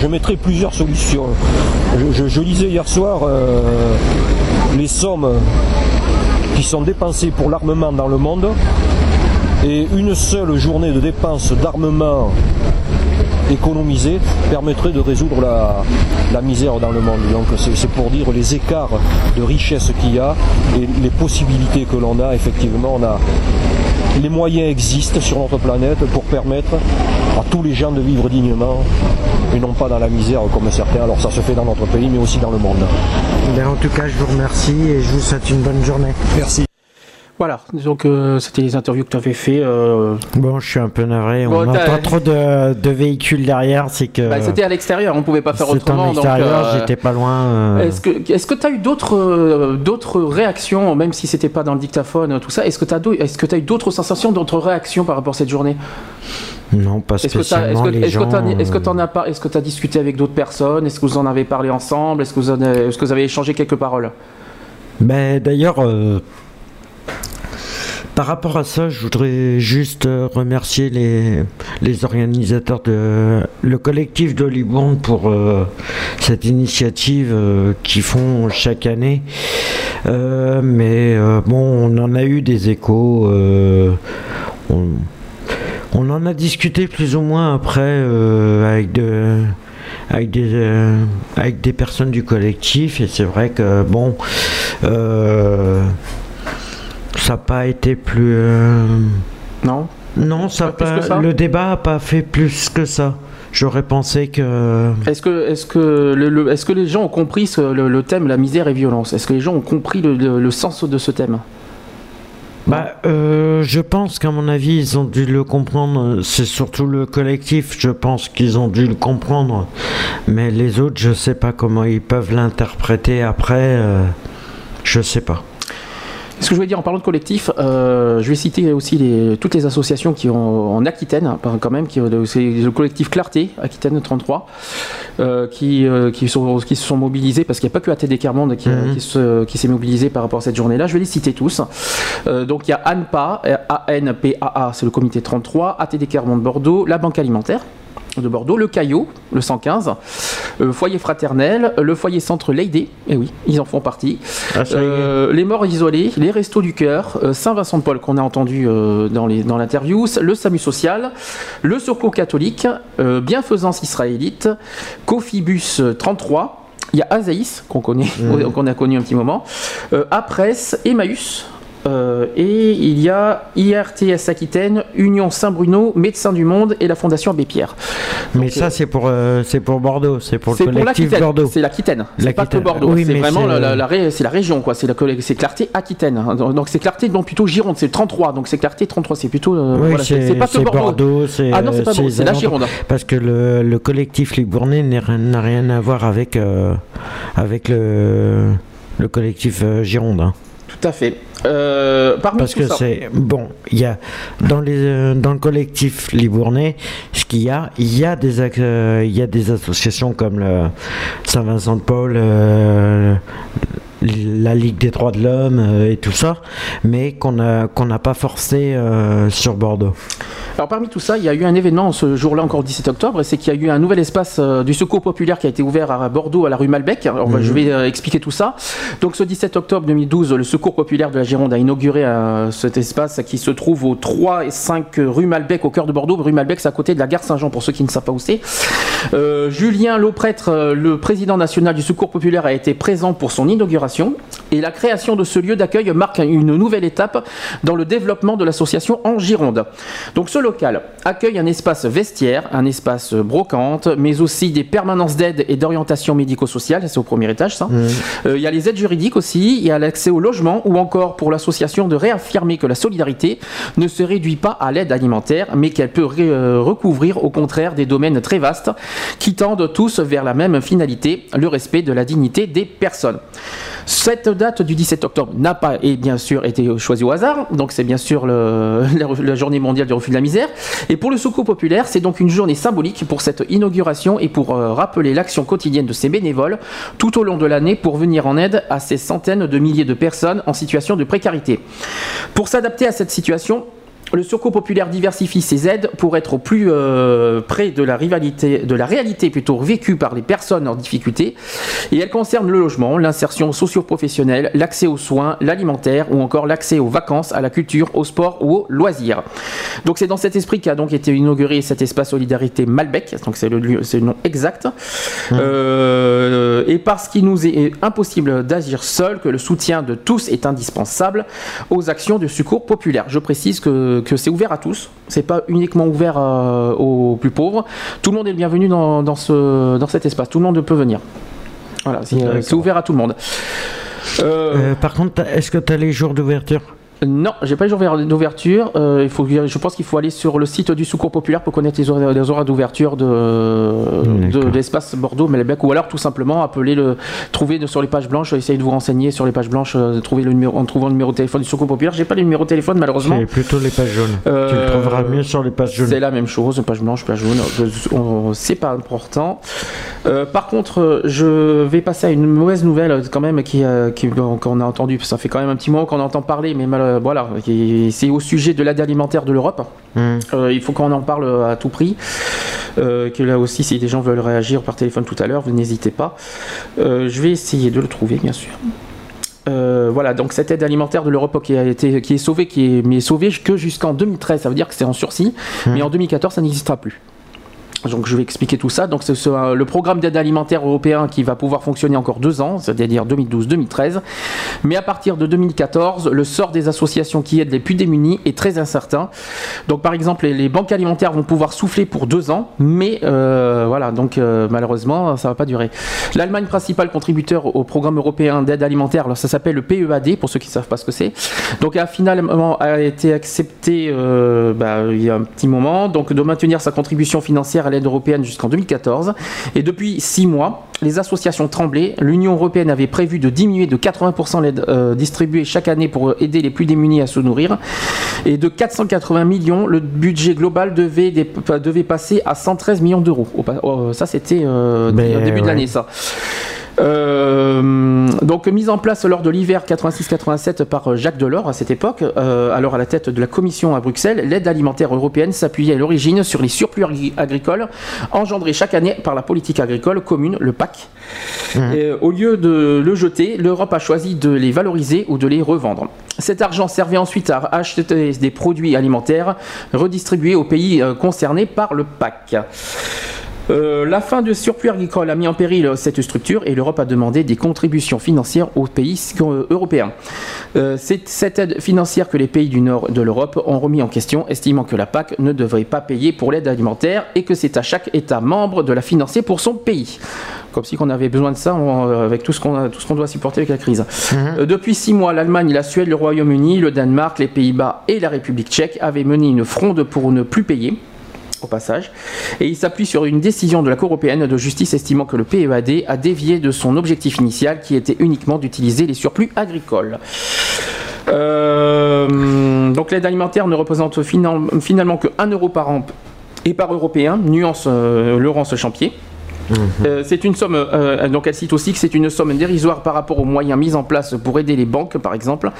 [SPEAKER 10] je, mettrai plusieurs solutions. Je, lisais hier soir euh, les sommes qui sont dépensées pour l'armement dans le monde et une seule journée de dépenses d'armement économisés permettraient de résoudre la, la misère dans le monde. Donc c'est pour dire les écarts de richesse qu'il y a et les possibilités que l'on a. Effectivement, on a les moyens existent sur notre planète pour permettre à tous les gens de vivre dignement et non pas dans la misère comme certains. Alors ça se fait dans notre pays mais aussi dans le monde.
[SPEAKER 7] Ben, en tout cas, je vous remercie et je vous souhaite une bonne journée.
[SPEAKER 10] Merci.
[SPEAKER 4] Voilà, donc euh, c'était les interviews que tu avais fait. euh,
[SPEAKER 7] Bon, je suis un peu navré. On
[SPEAKER 4] Bon, t'as-
[SPEAKER 7] entend trop de, de véhicules derrière. C'est que.
[SPEAKER 4] bah, c'était à l'extérieur, on pouvait pas faire
[SPEAKER 7] c'était
[SPEAKER 4] autrement.
[SPEAKER 7] en extérieur,
[SPEAKER 4] donc, euh,
[SPEAKER 7] j'étais pas loin. euh,
[SPEAKER 4] Est-ce que tu as eu d'autres d'autres réactions, même si c'était pas dans le dictaphone, tout ça Est-ce que tu as tu as eu d'autres sensations, d'autres réactions par rapport à cette journée?
[SPEAKER 7] Non, pas
[SPEAKER 4] que tu
[SPEAKER 7] spécialement.
[SPEAKER 4] est-ce que,
[SPEAKER 7] les
[SPEAKER 4] est-ce que
[SPEAKER 7] gens,
[SPEAKER 4] t'en- est-ce que
[SPEAKER 7] euh,
[SPEAKER 4] t'en as pas Est-ce que tu as discuté avec d'autres personnes Est-ce que vous en avez parlé ensemble Est-ce que vous en avez, est-ce que vous avez échangé quelques paroles?
[SPEAKER 7] Ben, d'ailleurs, euh, par rapport à ça, je voudrais juste euh, remercier les, organisateurs de le collectif de Libourne pour euh, cette initiative euh, qu'ils font chaque année. Mais bon, on en a eu des échos. on, en a discuté plus ou moins après avec de avec des, personnes du collectif et c'est vrai que bon ça n'a pas été plus euh,
[SPEAKER 4] Non
[SPEAKER 7] non ça
[SPEAKER 4] Pas
[SPEAKER 7] le débat n'a pas fait plus que ça j'aurais pensé que
[SPEAKER 4] Est-ce que est-ce que le, le- est-ce que les gens ont compris ce- le, le thème la misère et violence? Est-ce que les gens ont compris le, le- le sens de ce thème?
[SPEAKER 7] Bah, euh, je pense qu'à mon avis, ils ont dû le comprendre. C'est surtout le collectif, je pense qu'ils ont dû le comprendre. Mais les autres, je sais pas comment ils peuvent l'interpréter après. euh, je sais pas.
[SPEAKER 4] Ce que je voulais dire en parlant de collectif, euh, je vais citer aussi les- toutes les associations qui ont en Aquitaine, hein, quand même, qui, c'est le collectif Clarté, Aquitaine 33, euh, qui, euh, qui, sont, qui se sont mobilisés, parce qu'il n'y a pas que ATD Carmonde qui,
[SPEAKER 7] Mhm.
[SPEAKER 4] qui, se- qui s'est mobilisé par rapport à cette journée-là. Je vais les citer tous. Euh, donc il y a ANPA, euh, A-N-P-A-A, c'est le comité 33, ATD Carmonde Bordeaux, la Banque Alimentaire de Bordeaux, le Caillot, le 115, euh, Foyer Fraternel, le Foyer Centre Leydé, et oui, ils en font partie.
[SPEAKER 7] Ah.
[SPEAKER 4] Euh, les morts isolés, les restos du cœur, euh, Saint-Vincent-de-Paul qu'on a entendu euh, dans les- dans l'interview, le SAMU social, le Secours catholique, Bienfaisance israélite, Cofibus euh, 33, il y a Azaïs qu'on connaît,
[SPEAKER 7] Mhm.
[SPEAKER 4] qu'on a connu un petit moment, Apresse, Emmaüs. Euh, et il y a IRTS Aquitaine, Union Saint-Bruno, Médecins du Monde et la Fondation Abbé Pierre.
[SPEAKER 7] Mais ça, c'est pour, euh, c'est pour Bordeaux, c'est pour le
[SPEAKER 4] pour
[SPEAKER 7] collectif
[SPEAKER 4] l'Aquitaine.
[SPEAKER 7] Bordeaux.
[SPEAKER 4] C'est l'Aquitaine. C'est pas que. Bordeaux.
[SPEAKER 7] Oui,
[SPEAKER 4] c'est vraiment la, la-
[SPEAKER 7] euh,
[SPEAKER 4] la région, quoi. C'est la Clarté Aquitaine. Donc c'est Clarté, non plutôt Gironde. C'est le 33. Donc c'est Clarté 33. C'est plutôt. euh,
[SPEAKER 7] Oui,
[SPEAKER 4] voilà,
[SPEAKER 7] c'est
[SPEAKER 4] pas que Bordeaux.
[SPEAKER 7] Bordeaux. c'est,
[SPEAKER 4] Ah non, c'est pas
[SPEAKER 7] euh,
[SPEAKER 4] Bordeaux,
[SPEAKER 7] les
[SPEAKER 4] c'est la. Gironde.
[SPEAKER 7] Parce que le, le collectif Libournais n'a rien, à voir avec, euh, avec le, le collectif euh, Gironde. hein.
[SPEAKER 4] Tout à fait. Euh,
[SPEAKER 7] Parce que c'est bon, il y a dans les euh, dans le collectif Libournais, ce qu'il y a, il y a des euh, il y a des associations comme le Saint-Vincent de Paul, euh, la Ligue des droits de l'homme euh, et tout ça, mais qu'on n'a pas forcé euh, sur Bordeaux.
[SPEAKER 4] Alors parmi tout ça, il y a eu un événement ce jour-là, encore le 17 octobre, et c'est qu'il y a eu un nouvel espace euh, du secours populaire qui a été ouvert à Bordeaux, à la rue Malbec. Alors,
[SPEAKER 7] Mhm.
[SPEAKER 4] Je vais euh, expliquer tout ça. Donc ce 17 octobre 2012, le secours populaire de la Gironde a inauguré cet espace qui se trouve au 3 et 5 rue Malbec, au cœur de Bordeaux. Rue Malbec, c'est à côté de la gare Saint-Jean, pour ceux qui ne savent pas où c'est. Julien Lauprêtre, le président national du secours populaire, a été présent pour son inauguration concentration et la création de ce lieu d'accueil marque une nouvelle étape dans le développement de l'association en Gironde. Donc ce local accueille un espace vestiaire, un espace brocante, mais aussi des permanences d'aide et d'orientation médico-sociale, c'est au premier étage ça. Euh, Il y a les aides juridiques aussi, il y a l'accès au logement ou encore pour l'association de réaffirmer que la solidarité ne se réduit pas à l'aide alimentaire, mais qu'elle peut euh, recouvrir au contraire des domaines très vastes qui tendent tous vers la même finalité, le respect de la dignité des personnes. Cette date du 17 octobre n'a pas, et bien sûr, été choisie au hasard. Donc, c'est bien sûr la journée mondiale du refus de la misère. Et pour le secours populaire, c'est donc une journée symbolique pour cette inauguration et pour euh, rappeler l'action quotidienne de ces bénévoles tout au long de l'année pour venir en aide à ces centaines de milliers de personnes en situation de précarité. Pour s'adapter à cette situation, Le Secours populaire diversifie ses aides pour être au plus euh, près de la rivalité, de la réalité plutôt vécue par les personnes en difficulté. Et elle concerne le logement, l'insertion socio-professionnelle, l'accès aux soins, l'alimentaire ou encore l'accès aux vacances, à la culture, au sport ou aux loisirs. Donc c'est dans cet esprit qu'a donc été inauguré cet espace solidarité Malbec. Donc c'est le, lieu- c'est le nom exact. Euh, et parce qu'il nous est impossible d'agir seul, que le soutien de tous est indispensable aux actions de secours populaire. Je précise que, que c'est ouvert à tous, c'est pas uniquement ouvert euh, aux plus pauvres. Tout le monde est le bienvenu dans, dans ce, dans cet espace, tout le monde peut venir. Voilà, c'est ouvert à tout le monde. Euh,
[SPEAKER 5] Euh, par contre, est-ce que tu as les jours d'ouverture?
[SPEAKER 4] Non, j'ai pas les jours d'ouverture. Euh, il faut, je pense qu'il faut aller sur le site du Secours Populaire pour connaître les horaires, horaires d'ouverture de, l'espace Bordeaux, Melbec, ou alors tout simplement appeler le, trouver sur les pages blanches, essayer de vous renseigner sur les pages blanches, euh, trouver le numéro, en trouvant le numéro de téléphone du Secours Populaire. J'ai pas le numéro de téléphone malheureusement.
[SPEAKER 5] C'est plutôt les pages jaunes.
[SPEAKER 4] Euh,
[SPEAKER 5] Tu le trouveras mieux sur les pages jaunes.
[SPEAKER 4] C'est la même chose, page blanche, page jaune, euh, c'est pas important. Euh, par contre, euh, je vais passer à une mauvaise nouvelle euh, quand même qui, euh, qu'on a entendu, ça fait quand même un petit moment qu'on entend parler, mais mal- euh, voilà, c'est au sujet de l'aide alimentaire de l'Europe.
[SPEAKER 5] Hum.
[SPEAKER 4] Euh, il faut qu'on en parle à tout prix. Euh, que là aussi, si des gens veulent réagir par téléphone tout à l'heure, vous n'hésitez pas. Je vais essayer de le trouver, bien sûr. Euh, voilà, donc cette aide alimentaire de l'Europe qui a été qui est sauvée, qui est mais sauvée que jusqu'en 2013, ça veut dire que c'est en sursis, mais en 2014 ça n'existera plus. Donc je vais expliquer tout ça. Donc c'est ce- euh, le programme d'aide alimentaire européen qui va pouvoir fonctionner encore deux ans, c'est-à-dire 2012-2013. Mais à partir de 2014, le sort des associations qui aident les plus démunis est très incertain. Donc par exemple, les, banques alimentaires vont pouvoir souffler pour deux ans, mais euh, voilà, donc euh, malheureusement, ça va pas durer. L'Allemagne, principal contributeur au programme européen d'aide alimentaire, alors ça s'appelle le PEAD pour ceux qui ne savent pas ce que c'est. Donc a finalement a été accepté bah, il y a un petit moment, donc de maintenir sa contribution financière à l'aide européenne jusqu'en 2014. Et depuis six mois, les associations tremblaient. L'Union européenne avait prévu de diminuer de 80% l'aide euh, distribuée chaque année pour aider les plus démunis à se nourrir. Et de 480 millions, le budget global devait, devait passer à 113 millions d'euros. Oh, Ça, c'était euh,
[SPEAKER 5] Mais,
[SPEAKER 4] au début de l'année, ça. Euh, donc mise en place lors de l'hiver 86-87 par Jacques Delors à cette époque, euh, alors à la tête de la commission à Bruxelles, l'aide alimentaire européenne s'appuyait à l'origine sur les surplus agri- agricoles engendrés chaque année par la politique agricole commune, le PAC. Et, euh, au lieu de le jeter, l'Europe a choisi de les valoriser ou de les revendre. Cet argent servait ensuite à acheter des produits alimentaires redistribués aux pays concernés par le PAC. Euh, la fin de surplus agricole a mis en péril cette structure et l'Europe a demandé des contributions financières aux pays euh, européens. Euh, c'est cette aide financière que les pays du nord de l'Europe ont remis en question, estimant que la PAC ne devrait pas payer pour l'aide alimentaire et que c'est à chaque État membre de la financer pour son pays. Comme si on avait besoin de ça on- euh, avec tout ce qu'on doit supporter avec la crise. Euh, depuis six mois, l'Allemagne, la Suède, le Royaume-Uni, le Danemark, les Pays-Bas et la République tchèque avaient mené une fronde pour ne plus payer au passage, et il s'appuie sur une décision de la Cour européenne de justice estimant que le PEAD a dévié de son objectif initial qui était uniquement d'utiliser les surplus agricoles. Euh, donc l'aide alimentaire ne représente final- finalement que 1 euro par an et par européen, nuance euh, Laurence Champier. Euh, c'est une somme, euh, donc elle cite aussi que c'est une somme dérisoire par rapport aux moyens mis en place pour aider les banques, par exemple.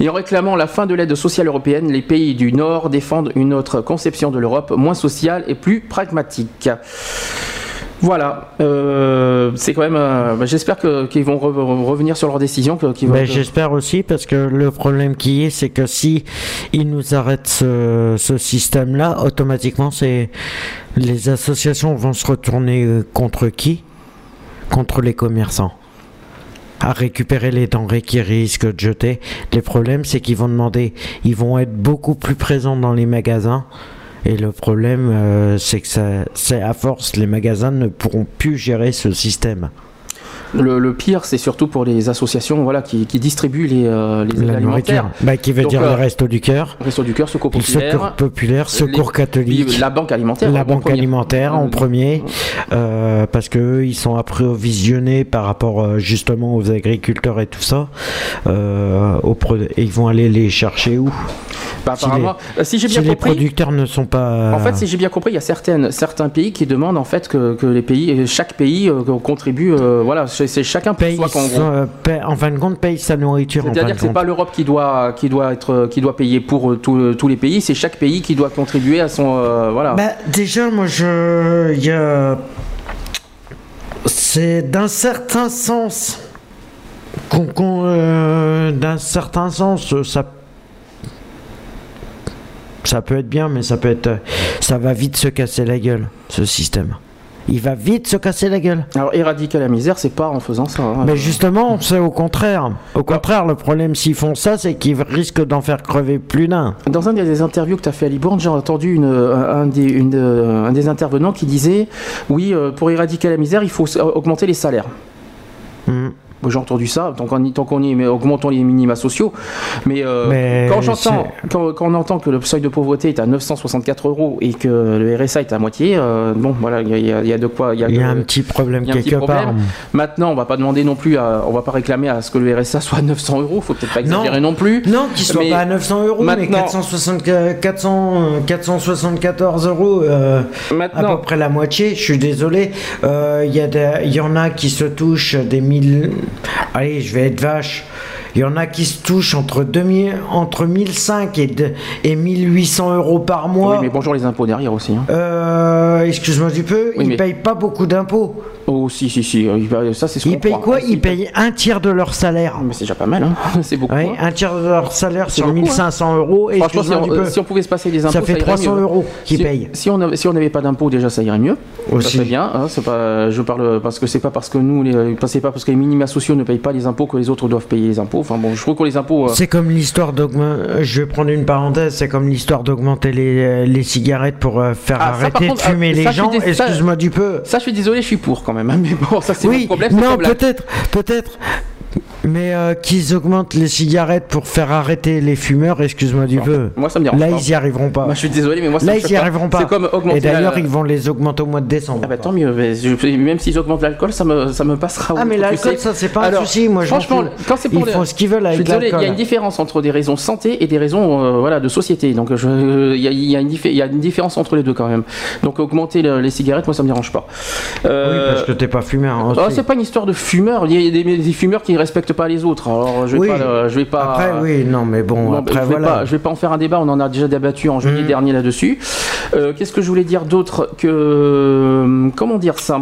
[SPEAKER 4] Et en réclamant la fin de l'aide sociale européenne, les pays du Nord défendent une autre conception de l'Europe, moins sociale et plus pragmatique. Voilà, euh, c'est quand même. euh, bah, J'espère que- qu'ils vont re- revenir sur leur décision. que- qu'ils vont-
[SPEAKER 5] Ben, J'espère aussi parce que le problème qui est, c'est que si ils nous arrêtent ce, ce système-là, automatiquement, c'est les associations vont se retourner euh, contre qui? Contre les commerçants. À récupérer les denrées qui risquent de jeter. Les problèmes, c'est qu'ils vont demander, ils vont être beaucoup plus présents dans les magasins. Et le problème, euh, c'est que ça, c'est à force, les magasins ne pourront plus gérer ce système.
[SPEAKER 4] Le, le pire, c'est surtout pour les associations voilà, qui, qui distribuent les, euh, les aides alimentaires.
[SPEAKER 5] nourriture. Bah, qui veut
[SPEAKER 4] Donc,
[SPEAKER 5] dire
[SPEAKER 4] euh,
[SPEAKER 5] le Resto du Cœur.
[SPEAKER 4] Resto du Cœur, Secours
[SPEAKER 5] Le
[SPEAKER 4] Populaire.
[SPEAKER 5] Secours populaire, Secours
[SPEAKER 4] les-
[SPEAKER 5] catholique.
[SPEAKER 4] La Banque alimentaire.
[SPEAKER 5] La banque alimentaire en premier, euh, parce que eux, ils sont approvisionnés par rapport euh, justement aux agriculteurs et tout ça. Aux et ils vont aller les chercher où?
[SPEAKER 4] Bah,
[SPEAKER 5] Si
[SPEAKER 4] apparemment, euh, si j'ai
[SPEAKER 5] Si
[SPEAKER 4] bien
[SPEAKER 5] les producteurs ne sont pas.
[SPEAKER 4] En fait, si j'ai bien compris, il y a certaines, certains pays qui demandent en fait que, que les pays, chaque pays contribue, voilà, c'est chacun pour
[SPEAKER 7] paye
[SPEAKER 4] soi
[SPEAKER 7] son- euh, en fin de compte, paye sa nourriture.
[SPEAKER 4] C'est-à-dire que c'est pas l'Europe qui doit qui doit être qui doit payer pour euh, tous tous les pays, c'est chaque pays qui doit contribuer à son euh, voilà.
[SPEAKER 7] Bah, déjà, moi, je. Y a... C'est d'un certain sens. qu'on- qu'on, euh, d'un certain sens, ça. Ça peut être bien, mais ça peut être. Ça va vite se casser la gueule, ce système. Il va vite se casser la gueule.
[SPEAKER 4] Alors éradiquer la misère, c'est pas en faisant ça. hein.
[SPEAKER 7] Mais justement, c'est au contraire. Au contraire, le problème s'ils font ça, c'est qu'ils risquent d'en faire crever plus d'un.
[SPEAKER 4] Dans un des interviews que tu as fait à Libourne, j'ai entendu une, un, des, une, euh, un des intervenants qui disait Oui, euh, pour éradiquer la misère, il faut augmenter les salaires. Moi, J'ai entendu ça, tant qu'on y, tant qu'on y est, mais augmentons les minima sociaux. Mais, euh,
[SPEAKER 7] Mais
[SPEAKER 4] quand j'entends, quand, quand on entend que le seuil de pauvreté est à 964 euros et que le RSA est à moitié, euh, bon, voilà, il y, y a- il y a de quoi.
[SPEAKER 7] Il y a un petit problème
[SPEAKER 4] il y a un petit
[SPEAKER 7] quelque part.
[SPEAKER 4] problème. Maintenant, on va pas demander non plus, à, on va pas réclamer à ce que le RSA soit à 900 euros. Faut peut-être pas exagérer non, plus.
[SPEAKER 7] Non, qu'il soit
[SPEAKER 4] Mais
[SPEAKER 7] pas à 900 euros, mais
[SPEAKER 4] maintenant-
[SPEAKER 7] 460 400, euh, 474 euros, euh, à peu près la moitié. Je suis désolé. Euh, Il y, a y en a qui se touchent des 1000. Allez, je vais être vache. Il y en a qui se touchent entre 2000, entre 1005 et, de- et 1800 euros par
[SPEAKER 4] oui,
[SPEAKER 7] mois.
[SPEAKER 4] mais bonjour les impôts derrière aussi. hein.
[SPEAKER 7] Euh, Excuse-moi du peu,
[SPEAKER 4] Oui,
[SPEAKER 7] ils
[SPEAKER 4] mais-
[SPEAKER 7] payent pas beaucoup d'impôts.
[SPEAKER 4] Oh, si, si, si. Ça, c'est ce
[SPEAKER 7] Ils
[SPEAKER 4] qu'on
[SPEAKER 7] payent quoi?
[SPEAKER 4] Ah,
[SPEAKER 7] Ils payent un tiers de leur salaire.
[SPEAKER 4] Mais c'est déjà pas mal, hein. c'est beaucoup.
[SPEAKER 7] Oui,
[SPEAKER 4] hein.
[SPEAKER 7] un tiers de leur salaire sur
[SPEAKER 4] beaucoup, hein.
[SPEAKER 7] 1500 euros. Et
[SPEAKER 4] Franchement, si on,
[SPEAKER 7] du peu,
[SPEAKER 4] si on pouvait se passer des impôts,
[SPEAKER 7] ça fait
[SPEAKER 4] irait
[SPEAKER 7] 300
[SPEAKER 4] mieux.
[SPEAKER 7] euros qu'ils
[SPEAKER 4] si,
[SPEAKER 7] payent.
[SPEAKER 4] Si on avait- si on n'avait pas d'impôts, déjà, ça irait mieux.
[SPEAKER 7] Aussi.
[SPEAKER 4] Ça serait bien. hein, c'est pas, je parle parce que c'est pas parce que nous, les, c'est pas parce que les minima sociaux ne payent pas les impôts que les autres doivent payer les impôts. Enfin bon, je trouve que les impôts. euh,
[SPEAKER 7] C'est comme l'histoire d'augmenter. Je vais prendre une parenthèse. C'est comme l'histoire d'augmenter les, les cigarettes pour euh, faire
[SPEAKER 4] Ah,
[SPEAKER 7] arrêter
[SPEAKER 4] contre,
[SPEAKER 7] de fumer les gens. Excuse-moi du peu.
[SPEAKER 4] Ça, je suis désolé, je suis pour quand même. Hein, Mais bon, ça, c'est
[SPEAKER 7] Oui,
[SPEAKER 4] mon problème. c'est
[SPEAKER 7] non, peut-être, peut-être. Mais euh, qu'ils augmentent les cigarettes pour faire arrêter les fumeurs, excuse-moi du peu.
[SPEAKER 4] Moi, ça me dérange
[SPEAKER 7] Là,
[SPEAKER 4] pas.
[SPEAKER 7] ils y arriveront pas.
[SPEAKER 4] Moi, je suis désolé, mais moi, ça
[SPEAKER 7] Là,
[SPEAKER 4] me
[SPEAKER 7] ils
[SPEAKER 4] choque
[SPEAKER 7] y
[SPEAKER 4] pas.
[SPEAKER 7] arriveront pas.
[SPEAKER 4] C'est comme augmenter.
[SPEAKER 7] Et d'ailleurs,
[SPEAKER 4] la-
[SPEAKER 7] ils vont les augmenter au mois de décembre.
[SPEAKER 4] Ah bah tant mieux, mais je- même s'ils augmentent l'alcool, ça me, ça me passera.
[SPEAKER 7] Ah, mais
[SPEAKER 4] outre, tu
[SPEAKER 7] l'alcool,
[SPEAKER 4] sais.
[SPEAKER 7] ça, c'est pas un souci. Moi, je m'en
[SPEAKER 4] franchement,
[SPEAKER 7] fous.
[SPEAKER 4] quand c'est pour
[SPEAKER 7] Ils
[SPEAKER 4] le-
[SPEAKER 7] font ce qu'ils veulent
[SPEAKER 4] Je suis
[SPEAKER 7] avec
[SPEAKER 4] désolé, il y a
[SPEAKER 7] l'alcool.
[SPEAKER 4] une différence entre des raisons santé et des raisons euh, voilà, de société. Donc je- il y, a, il y a une diffé- il y a une différence entre les deux quand même. Donc augmenter le- les cigarettes, moi ça me dérange pas.
[SPEAKER 7] Oui,
[SPEAKER 4] Euh,
[SPEAKER 7] parce que t'es pas fumeur. hein,
[SPEAKER 4] oh,
[SPEAKER 7] aussi.
[SPEAKER 4] c'est pas une histoire de fumeurs. Il y a des, des fumeurs qui ne pas les autres. Alors je vais
[SPEAKER 7] Oui.
[SPEAKER 4] pas, je vais pas.
[SPEAKER 7] Après, oui, non, mais bon, après,
[SPEAKER 4] je, vais
[SPEAKER 7] voilà.
[SPEAKER 4] pas, je vais pas en faire un débat, on en a déjà débattu en juillet
[SPEAKER 7] Mhm.
[SPEAKER 4] dernier là-dessus. Euh, Qu'est-ce que je voulais dire d'autre que. euh, Comment dire ça?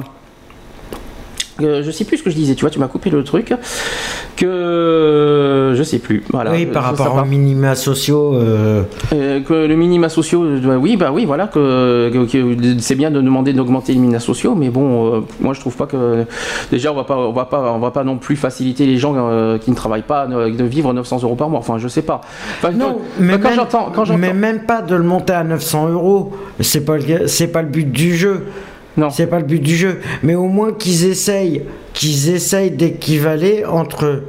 [SPEAKER 4] Euh, je sais plus ce que je disais, tu vois, tu m'as coupé le truc. Que. Je sais plus. Voilà.
[SPEAKER 7] oui, par rapport aux minima sociaux. euh,
[SPEAKER 4] Euh, que le minima sociaux, euh, oui, bah oui, voilà, que, c'est bien de demander d'augmenter les minima sociaux, mais bon, moi je trouve pas que déjà on va pas, on va pas, on va pas non plus faciliter les gens qui ne travaillent pas de vivre 900 euros par mois. Enfin, je sais pas. Enfin,
[SPEAKER 7] Non, mais
[SPEAKER 4] quand
[SPEAKER 7] même,
[SPEAKER 4] quand
[SPEAKER 7] mais même pas de le monter à 900 euros. C'est pas c'est pas le but du jeu.
[SPEAKER 4] Non,
[SPEAKER 7] C'est pas le but du jeu. Mais au moins qu'ils essayent, qu'ils essayent d'équivaler entre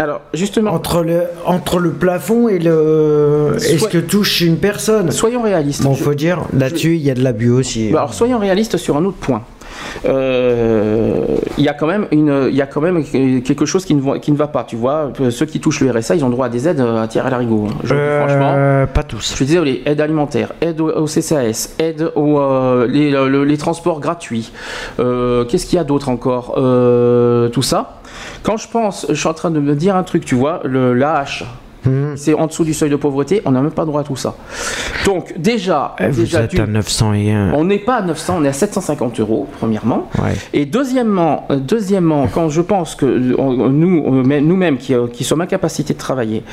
[SPEAKER 4] alors justement,
[SPEAKER 7] entre le entre le plafond et le et ce
[SPEAKER 4] Soit-
[SPEAKER 7] que touche une personne.
[SPEAKER 4] soyons réalistes.
[SPEAKER 7] Bon,
[SPEAKER 4] Je-
[SPEAKER 7] faut dire là-dessus, il y a de l'abus aussi.
[SPEAKER 4] Bah, alors soyons réalistes sur un autre point. Euh, Il y a quand même une, il y a quand même quelque chose qui ne, va, qui ne va pas. Tu vois, ceux qui touchent le RSA, ils ont droit à des aides à tirer à l'arigot. hein. Dis franchement.
[SPEAKER 7] Euh, pas tous.
[SPEAKER 4] Je suis désolé, aide alimentaire, aide au, au CCAS, aide aux euh, les, le- les transports gratuits. Euh, Qu'est-ce qu'il y a d'autre encore Euh, Tout ça? Quand je pense, je suis en train de me dire un truc, tu vois, le l'AH,
[SPEAKER 7] Hmm.
[SPEAKER 4] c'est en dessous du seuil de pauvreté, on n'a même pas droit à tout ça. Donc déjà,
[SPEAKER 7] Eh, Vous
[SPEAKER 4] déjà
[SPEAKER 7] êtes
[SPEAKER 4] tu-
[SPEAKER 7] à 901.
[SPEAKER 4] on n'est pas à 900, on est à 750 euros, premièrement.
[SPEAKER 7] Ouais.
[SPEAKER 4] Et deuxièmement, euh, deuxièmement, quand je pense que on- nous, nous-mêmes qui, euh, qui sommes incapacités de travailler,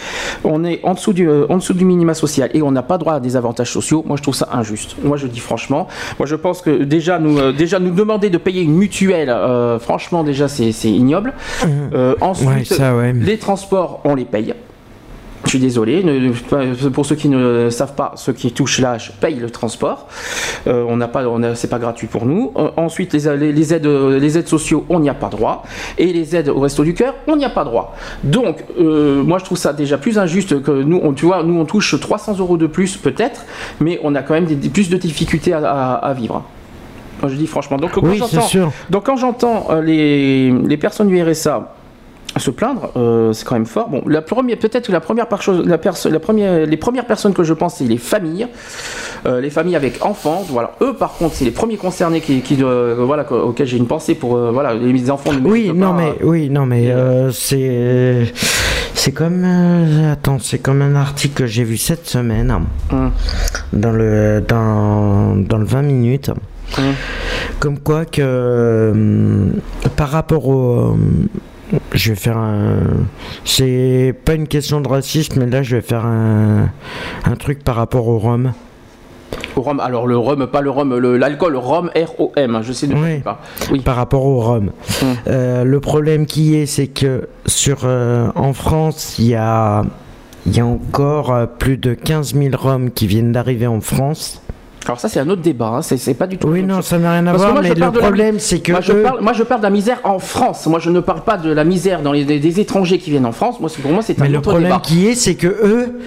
[SPEAKER 4] on est en dessous du, euh, en dessous du minima social et on n'a pas droit à des avantages sociaux, moi je trouve ça injuste. Moi je dis franchement, moi je pense que déjà nous, euh, déjà nous demander de payer une mutuelle, euh, franchement déjà c'est c'est ignoble. Euh, ensuite,
[SPEAKER 7] Ouais, ça, ouais.
[SPEAKER 4] les transports, on les paye. Je suis désolé, pour ceux qui ne savent pas, ceux qui touchent l'âge payent le transport. Euh, on n'a pas, on a- c'est pas gratuit pour nous. Euh, ensuite, les, les- les aides, les aides sociaux, on n'y a pas droit. Et les aides au resto du cœur, on n'y a pas droit. Donc, euh, moi, je trouve ça déjà plus injuste que nous. On, tu vois, nous, on touche 300 euros de plus peut-être, mais on a quand même des, plus de difficultés à, à- à vivre. Moi, je dis franchement. Donc, quand
[SPEAKER 7] Oui,
[SPEAKER 4] j'entends-
[SPEAKER 7] sûr.
[SPEAKER 4] donc quand j'entends euh, les, les personnes du RSA se plaindre, euh, c'est quand même fort. Bon, la première, peut-être que la première par chose, la la première, les premières personnes que je pense, c'est les familles, Euh, les familles avec enfants. Voilà, eux, par contre, c'est les premiers concernés qui, qui doivent- voilà, auxquels j'ai une pensée pour, euh, voilà, les enfants.
[SPEAKER 7] Oui, non
[SPEAKER 4] pas-
[SPEAKER 7] mais oui, non mais euh, c'est c'est comme euh, attends, c'est comme un article que j'ai vu cette semaine
[SPEAKER 4] Hum.
[SPEAKER 7] dans le dans dans le 20 minutes.
[SPEAKER 4] Hum.
[SPEAKER 7] Comme quoi que euh, par rapport au je vais faire un c'est pas une question de racisme mais là je vais faire un un truc par rapport au rhum.
[SPEAKER 4] Au rhum, alors le rhum, pas le rhum, le- l'alcool, rhum, R-O-M, je sais de
[SPEAKER 7] Oui.
[SPEAKER 4] parles. Oui.
[SPEAKER 7] par rapport au rhum.
[SPEAKER 4] Hum.
[SPEAKER 7] Euh, le problème qui est, c'est que sur euh, en France, il y a y a encore euh, plus de 15 000 Roms qui viennent d'arriver en France.
[SPEAKER 4] Alors ça, c'est un autre débat, hein, c'est pas du tout...
[SPEAKER 7] Oui, non, ça n'a rien à
[SPEAKER 4] Parce
[SPEAKER 7] voir,
[SPEAKER 4] moi, je
[SPEAKER 7] mais le
[SPEAKER 4] la-
[SPEAKER 7] problème, c'est que
[SPEAKER 4] Moi je,
[SPEAKER 7] eux-
[SPEAKER 4] parle, moi, je parle de la misère en France. Moi, je ne parle pas de la misère dans les, des, étrangers qui viennent en France. Moi, pour moi, c'est un
[SPEAKER 7] Mais le
[SPEAKER 4] autre
[SPEAKER 7] problème
[SPEAKER 4] débat.
[SPEAKER 7] qui est, c'est que eux,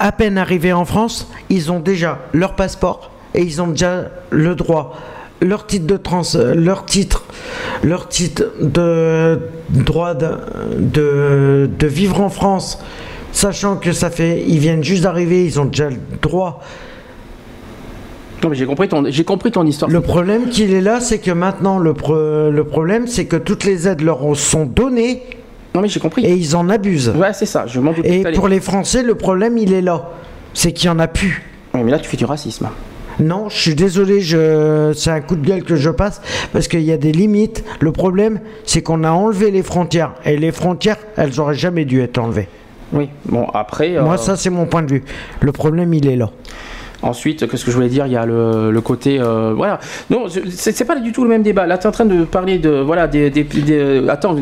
[SPEAKER 7] à peine arrivés en France, ils ont déjà leur passeport et ils ont déjà le droit, leur titre de trans, euh, leur titre, leur titre de droit de, de, de vivre en France, sachant que ça fait, ils viennent juste d'arriver, ils ont déjà le droit.
[SPEAKER 4] Non, mais j'ai compris ton, j'ai compris ton histoire.
[SPEAKER 7] Le problème qu'il est là, c'est que maintenant, le, pro- le problème, c'est que toutes les aides leur sont données.
[SPEAKER 4] Non, mais j'ai compris.
[SPEAKER 7] Et ils en abusent.
[SPEAKER 4] Ouais, c'est ça. Je m'en doutais.
[SPEAKER 7] Et pour les Français, le problème, il est là. C'est qu'il n'y en a plus.
[SPEAKER 4] Oui, mais là, tu fais du racisme.
[SPEAKER 7] Non, je suis désolé, je... c'est un coup de gueule que je passe parce qu'il y a des limites. Le problème, c'est qu'on a enlevé les frontières. Et les frontières, elles auraient jamais dû être enlevées.
[SPEAKER 4] Oui, bon, après. euh,
[SPEAKER 7] Moi, ça, c'est mon point de vue. Le problème, il est là.
[SPEAKER 4] Ensuite, qu'est-ce que je voulais dire? Il y a le, le côté, euh, voilà. Non, c'est c'est pas du tout le même débat. Là, tu es en train de parler de, voilà, des, des, des- attends,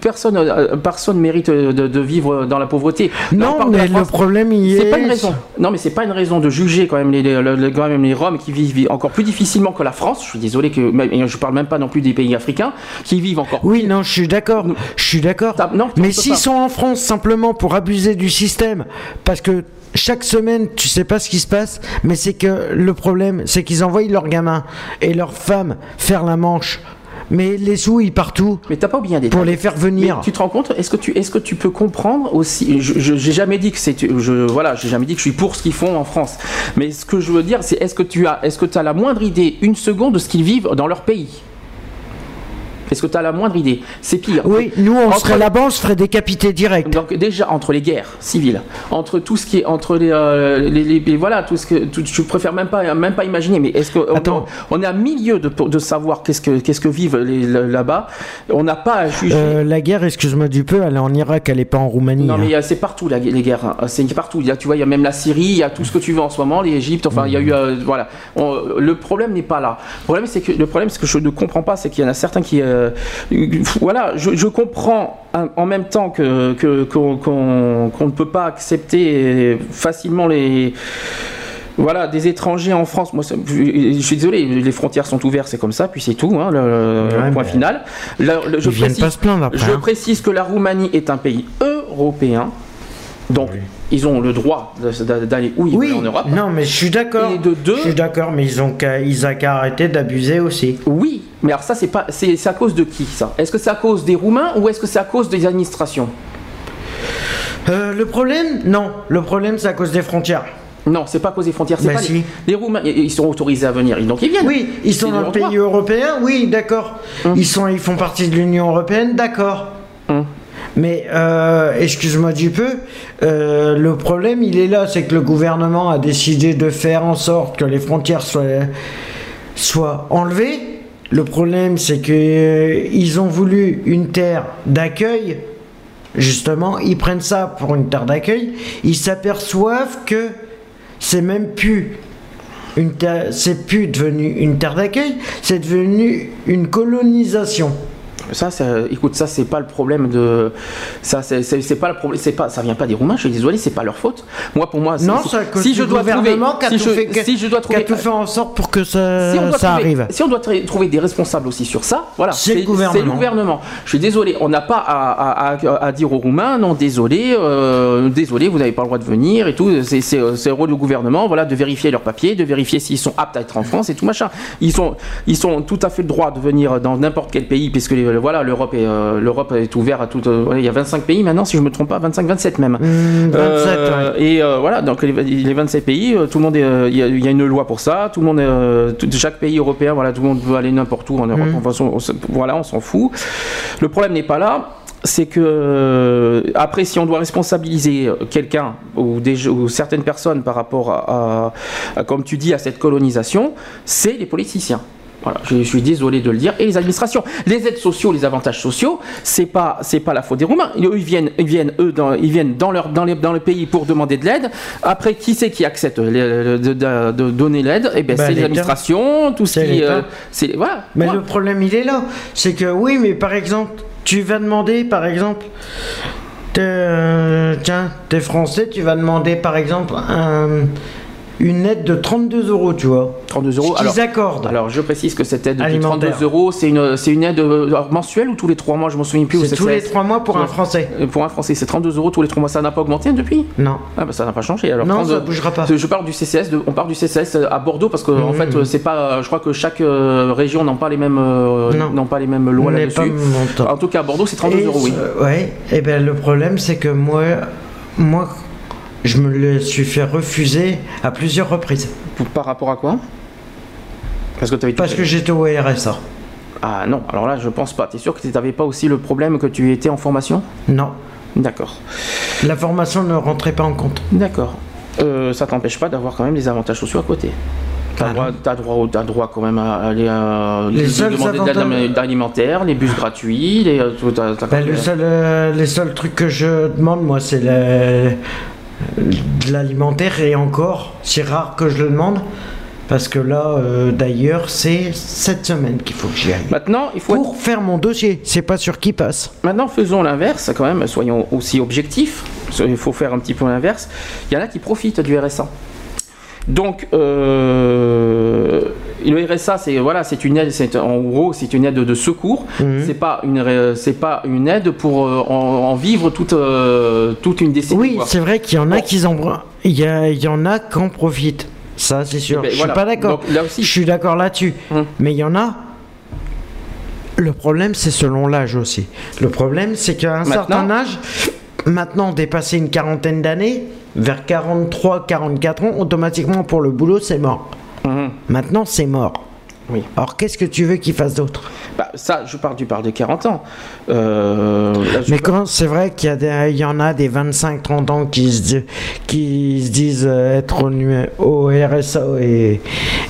[SPEAKER 4] personne, euh, personne mérite de, de vivre dans la pauvreté.
[SPEAKER 7] Non, mais le problème, il
[SPEAKER 4] C'est
[SPEAKER 7] est.
[SPEAKER 4] pas une raison. Non, mais c'est pas une raison de juger quand même les, les, les- quand même les Roms qui vivent encore plus difficilement que la France. Je suis désolé que, et je parle même pas non plus des pays africains qui vivent encore.
[SPEAKER 7] Oui, non, je suis d'accord. Je suis d'accord. Mais s'ils sont en France simplement pour abuser du système, parce que chaque semaine, tu sais pas ce qui se passe, mais c'est que le problème, c'est qu'ils envoient leurs gamins et leurs femmes faire la manche. Mais les sous, ils partent où
[SPEAKER 4] Mais t'as pas oublié un détail.
[SPEAKER 7] Pour les faire venir.
[SPEAKER 4] Mais tu te rends compte Est-ce que tu est-ce que tu peux comprendre aussi Je je- j'ai jamais dit que c'est je voilà, j'ai jamais dit que je suis pour ce qu'ils font en France. Mais ce que je veux dire, c'est est-ce que tu as est-ce que tu as la moindre idée, une seconde, de ce qu'ils vivent dans leur pays? Est-ce que tu as la moindre idée C'est pire.
[SPEAKER 7] Oui, nous, on
[SPEAKER 4] Entre-
[SPEAKER 7] serait là-bas, on se ferait décapiter direct.
[SPEAKER 4] Donc déjà entre les guerres civiles, entre tout ce qui est entre les, euh, les, les- les- voilà tout ce que tout- je préfère même pas même pas imaginer. Mais est-ce que on, on est à milieu de, de savoir qu'est-ce que qu'est-ce que vivent là-bas On n'a pas à juger.
[SPEAKER 7] Euh, la guerre, excuse-moi du peu, elle est en Irak, elle est pas en Roumanie.
[SPEAKER 4] Non,
[SPEAKER 7] hein.
[SPEAKER 4] mais a- c'est partout la- les guerres. hein. C'est partout. Il y a, tu vois, il y a même la Syrie, il y a tout ce que tu veux en ce moment, l'Égypte. Enfin, il y a eu, euh, voilà. On- le problème n'est pas là. Le problème, c'est que le problème, c'est que je ne comprends pas, c'est qu'il y en a certains qui, euh, voilà, je, je comprends en- même temps que que- qu'on qu'on- qu'on ne peut pas accepter facilement les voilà, des étrangers en France. Moi, ça- je, suis désolé, les frontières sont ouvertes, c'est comme ça, puis c'est tout, hein, le, point final. Là, le- je
[SPEAKER 7] ils viennent pas se plaindre après,
[SPEAKER 4] Je
[SPEAKER 7] hein.
[SPEAKER 4] précise que la Roumanie est un pays européen, donc ils ont le droit d'aller où ils
[SPEAKER 7] Oui,
[SPEAKER 4] veulent en Europe.
[SPEAKER 7] non, mais je suis d'accord.
[SPEAKER 4] Et de deux,
[SPEAKER 7] Je suis d'accord, mais ils ont qu'à ils ont qu'à arrêter d'abuser aussi.
[SPEAKER 4] oui, mais alors ça, c'est pas, c'est c'est à cause de qui ça? Est-ce que c'est à cause des Roumains ou est-ce que c'est à cause des administrations?
[SPEAKER 7] Euh, le problème Non, le problème c'est à cause des frontières.
[SPEAKER 4] Non, c'est pas à cause des frontières. C'est
[SPEAKER 7] Bah
[SPEAKER 4] pas
[SPEAKER 7] si.
[SPEAKER 4] les, les Roumains, ils sont autorisés à venir, donc ils viennent.
[SPEAKER 7] Oui, ils sont dans le pays
[SPEAKER 4] droit.
[SPEAKER 7] européen, oui, d'accord. Ils sont, ils font partie de l'Union européenne, d'accord.
[SPEAKER 4] Hum.
[SPEAKER 7] Mais euh, excuse-moi du peu, euh, le problème il est là, c'est que le gouvernement a décidé de faire en sorte que les frontières soient, soient enlevées. Le problème c'est que euh, ont voulu une terre d'accueil. Justement, ils prennent ça pour une terre d'accueil. Ils s'aperçoivent que c'est même plus une c'est plus devenu une terre d'accueil, c'est devenu une colonisation.
[SPEAKER 4] Ça, ça, écoute, ça c'est pas le problème de, ça c'est pas le problème, c'est pas, ça vient pas des Roumains. Je suis désolé, c'est pas leur faute. Moi, pour moi, c'est-
[SPEAKER 7] Non,
[SPEAKER 4] si je dois trouver, si je,
[SPEAKER 7] fait-
[SPEAKER 4] si je dois trouver,
[SPEAKER 7] tout fait en sorte pour que ça,
[SPEAKER 4] si on doit
[SPEAKER 7] ça
[SPEAKER 4] trouver,
[SPEAKER 7] arrive.
[SPEAKER 4] si on doit trouver des responsables aussi sur ça, voilà,
[SPEAKER 7] C'est le gouvernement.
[SPEAKER 4] Je suis désolé, on n'a pas à, à- à- à dire aux Roumains, non, désolé, euh, désolé, vous n'avez pas le droit de venir et tout. C'est le rôle du gouvernement, voilà, de vérifier leurs papiers, de vérifier s'ils sont aptes à être en France et tout machin. Ils sont, ils sont tout à fait le droit de venir dans n'importe quel pays, puisque les- voilà, l'Europe est, euh, l'Europe est ouverte à tout. euh, il y a 25 pays maintenant, si je me trompe pas, 25, 27 même.
[SPEAKER 7] Hmm, 27,
[SPEAKER 4] Euh,
[SPEAKER 7] ouais.
[SPEAKER 4] Et euh, voilà, donc les, les 27 pays, euh, tout le monde, euh, il y, a- il y a une loi pour ça. Tout le monde, euh, tout- chaque pays européen, voilà, tout le monde peut aller n'importe où en Europe. Enfin, on, voilà, on s'en fout. Le problème n'est pas là. C'est que euh, après, si on doit responsabiliser euh, quelqu'un ou, des, ou certaines personnes par rapport à, à- à, comme tu dis, à cette colonisation, c'est les politiciens. Voilà, je suis désolé de le dire. Et les administrations, les aides sociaux, les avantages sociaux, c'est pas c'est pas la faute des Roumains. Ils viennent ils viennent eux dans, ils viennent dans leur dans les dans le pays pour demander de l'aide. Après, qui c'est qui accepte de, de- de donner l'aide? Eh ben, c'est les administrations, tout ce qui euh, c'est voilà.
[SPEAKER 7] Mais le problème, il est là. C'est que oui, mais par exemple, tu vas demander, par exemple, t'es, euh, tiens, t'es français, tu vas demander, par exemple, un- une aide de 32 euros, tu vois.
[SPEAKER 4] 32 euros.
[SPEAKER 7] Qu'ils accordent.
[SPEAKER 4] alors, je précise que cette aide de
[SPEAKER 7] Alimentaire.
[SPEAKER 4] 32 euros, c'est une c'est une aide euh, mensuelle ou tous les trois mois, je m'en souviens plus.
[SPEAKER 7] C'est tous les
[SPEAKER 4] c'est-
[SPEAKER 7] 3 mois pour un. Français.
[SPEAKER 4] Euh, Pour un Français, c'est 32 euros tous les trois mois. Ça n'a pas augmenté depuis?
[SPEAKER 7] Non.
[SPEAKER 4] Ah bah ça n'a pas changé. Alors,
[SPEAKER 7] Non,
[SPEAKER 4] 32
[SPEAKER 7] ça bougera pas.
[SPEAKER 4] Je parle du CCS, de- on parle du CCS à Bordeaux parce que en
[SPEAKER 7] Mhm.
[SPEAKER 4] fait euh, c'est pas, je crois que chaque euh, région n'a pas les mêmes, euh,
[SPEAKER 7] Non.
[SPEAKER 4] pas les mêmes lois là-dessus. En tout cas à Bordeaux c'est 32
[SPEAKER 7] Et
[SPEAKER 4] euros, oui.
[SPEAKER 7] Ouais, et ben le problème c'est que moi, moi, je me le suis fait refuser à plusieurs reprises.
[SPEAKER 4] Pour- Par rapport à quoi? Parce que
[SPEAKER 7] j'étais au RSA.
[SPEAKER 4] Ah non, alors là je pense pas. T'es sûr que tu n'avais pas aussi le problème que tu étais en formation?
[SPEAKER 7] Non,
[SPEAKER 4] D'accord.
[SPEAKER 7] la formation ne rentrait pas en compte.
[SPEAKER 4] D'accord. Euh, ça t'empêche pas d'avoir quand même des avantages sociaux à côté. T'as
[SPEAKER 7] Ah
[SPEAKER 4] droit, droit, droit quand même à aller à
[SPEAKER 7] Les seuls
[SPEAKER 4] demander de l'aide
[SPEAKER 7] avantages-
[SPEAKER 4] d'alimentaire, les bus gratuits, les, euh, tout- t'as- t'as quand
[SPEAKER 7] Ben, le seul, euh, les seuls trucs que je demande, moi, c'est le- de l'alimentaire et encore, c'est rare que je le demande. Parce que là, euh, d'ailleurs, c'est cette semaine qu'il faut que j'y aille.
[SPEAKER 4] Maintenant, il faut être-
[SPEAKER 7] Pour faire mon dossier, c'est pas sûr qui passe.
[SPEAKER 4] Maintenant, faisons l'inverse, quand même, soyons aussi objectifs. Il faut faire un petit peu l'inverse. Il y en a qui profitent du RSA. Donc, euh, le RSA, c'est voilà, c'est une aide, c'est en gros, c'est une aide de secours.
[SPEAKER 7] Mhm.
[SPEAKER 4] C'est pas une, c'est pas une aide pour euh, en, en vivre toute euh, toute une décennie.
[SPEAKER 7] Oui, c'est vrai qu'il y en a qui en il y, a- il y en a qui en profitent. Ça, c'est sûr.
[SPEAKER 4] Eh ben,
[SPEAKER 7] je
[SPEAKER 4] voilà.
[SPEAKER 7] suis pas d'accord.
[SPEAKER 4] Donc, là aussi-
[SPEAKER 7] Je suis d'accord là-dessus.
[SPEAKER 4] Hum.
[SPEAKER 7] Mais il y en a. Le problème, c'est selon l'âge aussi. Le problème, c'est qu'à un
[SPEAKER 4] Maintenant-
[SPEAKER 7] certain âge, maintenant dépasser une quarantaine d'années, vers 43, 44 ans, automatiquement pour le boulot, c'est mort.
[SPEAKER 4] Mhm.
[SPEAKER 7] Maintenant, c'est mort.
[SPEAKER 4] Oui.
[SPEAKER 7] Alors, qu'est-ce que tu veux qu'il fasse d'autre?
[SPEAKER 4] Bah, ça, je parle du parle de 40 ans. Euh, là,
[SPEAKER 7] Mais
[SPEAKER 4] parle-
[SPEAKER 7] quand c'est vrai qu'il y, a des- il y en a des 25-30 ans qui se, di- qui se disent euh, être au, RSA et,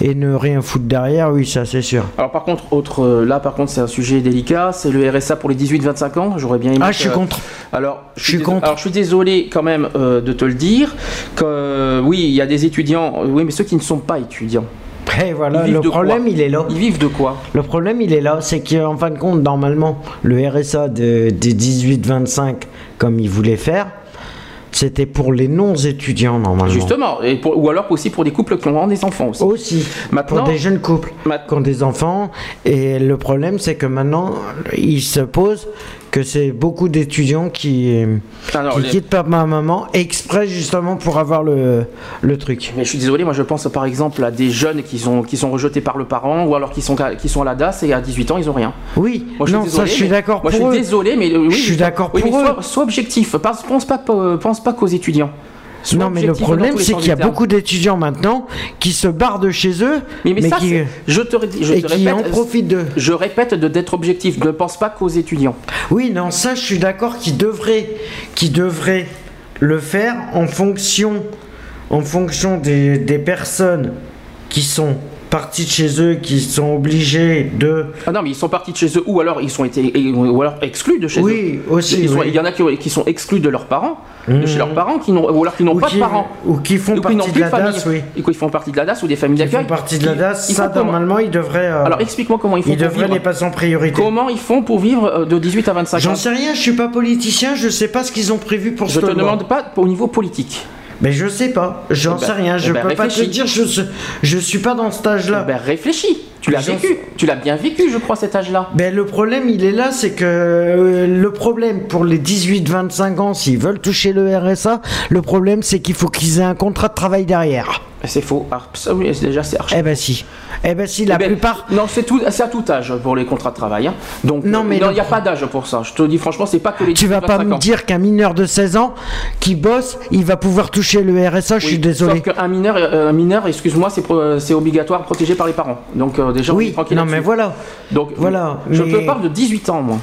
[SPEAKER 7] et ne rien foutre derrière, oui, ça c'est sûr.
[SPEAKER 4] Alors par contre, autre, euh, là par contre c'est un sujet délicat, c'est le RSA pour les 18-25 ans. J'aurais bien aimé.
[SPEAKER 7] Ah,
[SPEAKER 4] que-
[SPEAKER 7] je suis contre.
[SPEAKER 4] Alors,
[SPEAKER 7] Je suis contre.
[SPEAKER 4] Alors je suis désolé quand même euh, de te le dire que euh, oui, il y a des étudiants, oui, mais ceux qui ne sont pas étudiants,
[SPEAKER 7] Et voilà,
[SPEAKER 4] Ils
[SPEAKER 7] le problème il est là.
[SPEAKER 4] ils vivent de quoi
[SPEAKER 7] Le problème il est là, c'est qu'en fin de compte, normalement, le RSA de, des 18-25, comme il voulait faire, c'était pour les non-étudiants normalement.
[SPEAKER 4] Justement, et pour- ou alors aussi pour des couples qui ont des enfants aussi.
[SPEAKER 7] Aussi,
[SPEAKER 4] Maintenant-
[SPEAKER 7] pour des jeunes couples qui ont des enfants. Et le problème, c'est que maintenant, il se pose que c'est beaucoup d'étudiants qui,
[SPEAKER 4] Alors,
[SPEAKER 7] qui
[SPEAKER 4] les-
[SPEAKER 7] quittent papa maman exprès justement pour avoir le, le truc.
[SPEAKER 4] Mais je suis désolé, moi je pense par exemple à des jeunes qui sont, qui sont rejetés par le parent ou alors qui sont, qui sont à la DAS et à 18 ans ils ont rien.
[SPEAKER 7] Oui,
[SPEAKER 4] Moi, je
[SPEAKER 7] non,
[SPEAKER 4] suis
[SPEAKER 7] ça je suis d'accord
[SPEAKER 4] Moi
[SPEAKER 7] pour
[SPEAKER 4] je suis
[SPEAKER 7] eux.
[SPEAKER 4] désolé, mais euh, oui,
[SPEAKER 7] Je suis d'accord
[SPEAKER 4] oui,
[SPEAKER 7] pour
[SPEAKER 4] mais
[SPEAKER 7] eux.
[SPEAKER 4] sois, sois objectif. Pense, pas, pas- pense pas qu'aux étudiants.
[SPEAKER 7] Non, mais le problème, c'est qu'il y a beaucoup d'étudiants maintenant qui se barrent de chez eux,
[SPEAKER 4] Mais, mais ça,
[SPEAKER 7] qui,
[SPEAKER 4] je te, je
[SPEAKER 7] et
[SPEAKER 4] te
[SPEAKER 7] qui en
[SPEAKER 4] répète,
[SPEAKER 7] profitent d'eux.
[SPEAKER 4] je répète de d'être objectif. Ne pense pas qu'aux étudiants.
[SPEAKER 7] Oui, non, ça, je suis d'accord qu'ils devraient, le faire en fonction, en fonction des, des personnes qui sont parties de chez eux, qui sont obligées de.
[SPEAKER 4] Ah non, mais ils sont partis de chez eux ou alors ils sont été ou alors exclus de chez eux.
[SPEAKER 7] Oui, aussi.
[SPEAKER 4] Ils sont-
[SPEAKER 7] oui.
[SPEAKER 4] Il y en a qui, qui sont exclus de leurs parents, de
[SPEAKER 7] Mhm.
[SPEAKER 4] chez leurs parents, qui n'ont ou alors qui n'ont pas
[SPEAKER 7] qui,
[SPEAKER 4] de parents.
[SPEAKER 7] ou qui font
[SPEAKER 4] Ou qui n'ont
[SPEAKER 7] partie de la
[SPEAKER 4] famille.
[SPEAKER 7] DAS, oui.
[SPEAKER 4] Et qu'ils font partie de la DAS ou des familles
[SPEAKER 7] Qui
[SPEAKER 4] d'accueil.
[SPEAKER 7] font partie de la
[SPEAKER 4] Qui-
[SPEAKER 7] DAS,
[SPEAKER 4] ils
[SPEAKER 7] ça, normalement, ils devraient. euh,
[SPEAKER 4] Alors explique-moi comment ils font
[SPEAKER 7] ils
[SPEAKER 4] pour
[SPEAKER 7] devraient
[SPEAKER 4] vivre.
[SPEAKER 7] les passer en priorité.
[SPEAKER 4] Comment ils font pour vivre euh, de 18 à 25 ans
[SPEAKER 7] J'en sais rien, je suis pas politicien, je sais pas ce qu'ils ont prévu pour
[SPEAKER 4] Je te demande pas au niveau politique.
[SPEAKER 7] Mais je sais pas, j'en
[SPEAKER 4] Eh ben-
[SPEAKER 7] sais rien, je
[SPEAKER 4] eh ben,
[SPEAKER 7] peux pas te dire, je, suis pas dans cet âge-là.
[SPEAKER 4] Ben réfléchis. Tu l'as vécu. Tu l'as bien vécu, je crois, cet âge-là.
[SPEAKER 7] Ben, le problème, il est là, c'est que euh, le problème pour les 18-25 ans, s'ils veulent toucher le RSA, le problème, c'est qu'il faut qu'ils aient un contrat de travail derrière.
[SPEAKER 4] C'est faux. Ah, oui, c'est- déjà, c'est archi.
[SPEAKER 5] Eh ben si. Eh ben si, la
[SPEAKER 4] Eh ben,
[SPEAKER 5] plupart.
[SPEAKER 4] Non, c'est tout, c'est à tout âge pour les contrats de travail. hein. Donc,
[SPEAKER 5] Non,
[SPEAKER 4] euh,
[SPEAKER 5] mais le-
[SPEAKER 4] il n'y a pas d'âge pour ça. Je te dis franchement, c'est pas que les
[SPEAKER 5] Tu vas pas
[SPEAKER 4] 18-25
[SPEAKER 5] me
[SPEAKER 4] ans.
[SPEAKER 5] dire qu'un mineur de 16 ans qui bosse, il va pouvoir toucher le RSA, je suis désolé.
[SPEAKER 4] Sauf qu'un mineur, euh, un mineur, excuse-moi, c'est pro- c'est obligatoire, protégé par les parents. Donc euh, déjà, on est
[SPEAKER 5] Oui,
[SPEAKER 4] tranquille
[SPEAKER 5] non mais voilà.
[SPEAKER 4] Donc
[SPEAKER 5] Voilà,
[SPEAKER 4] je
[SPEAKER 5] mais-
[SPEAKER 4] te parle de 18 ans, moi.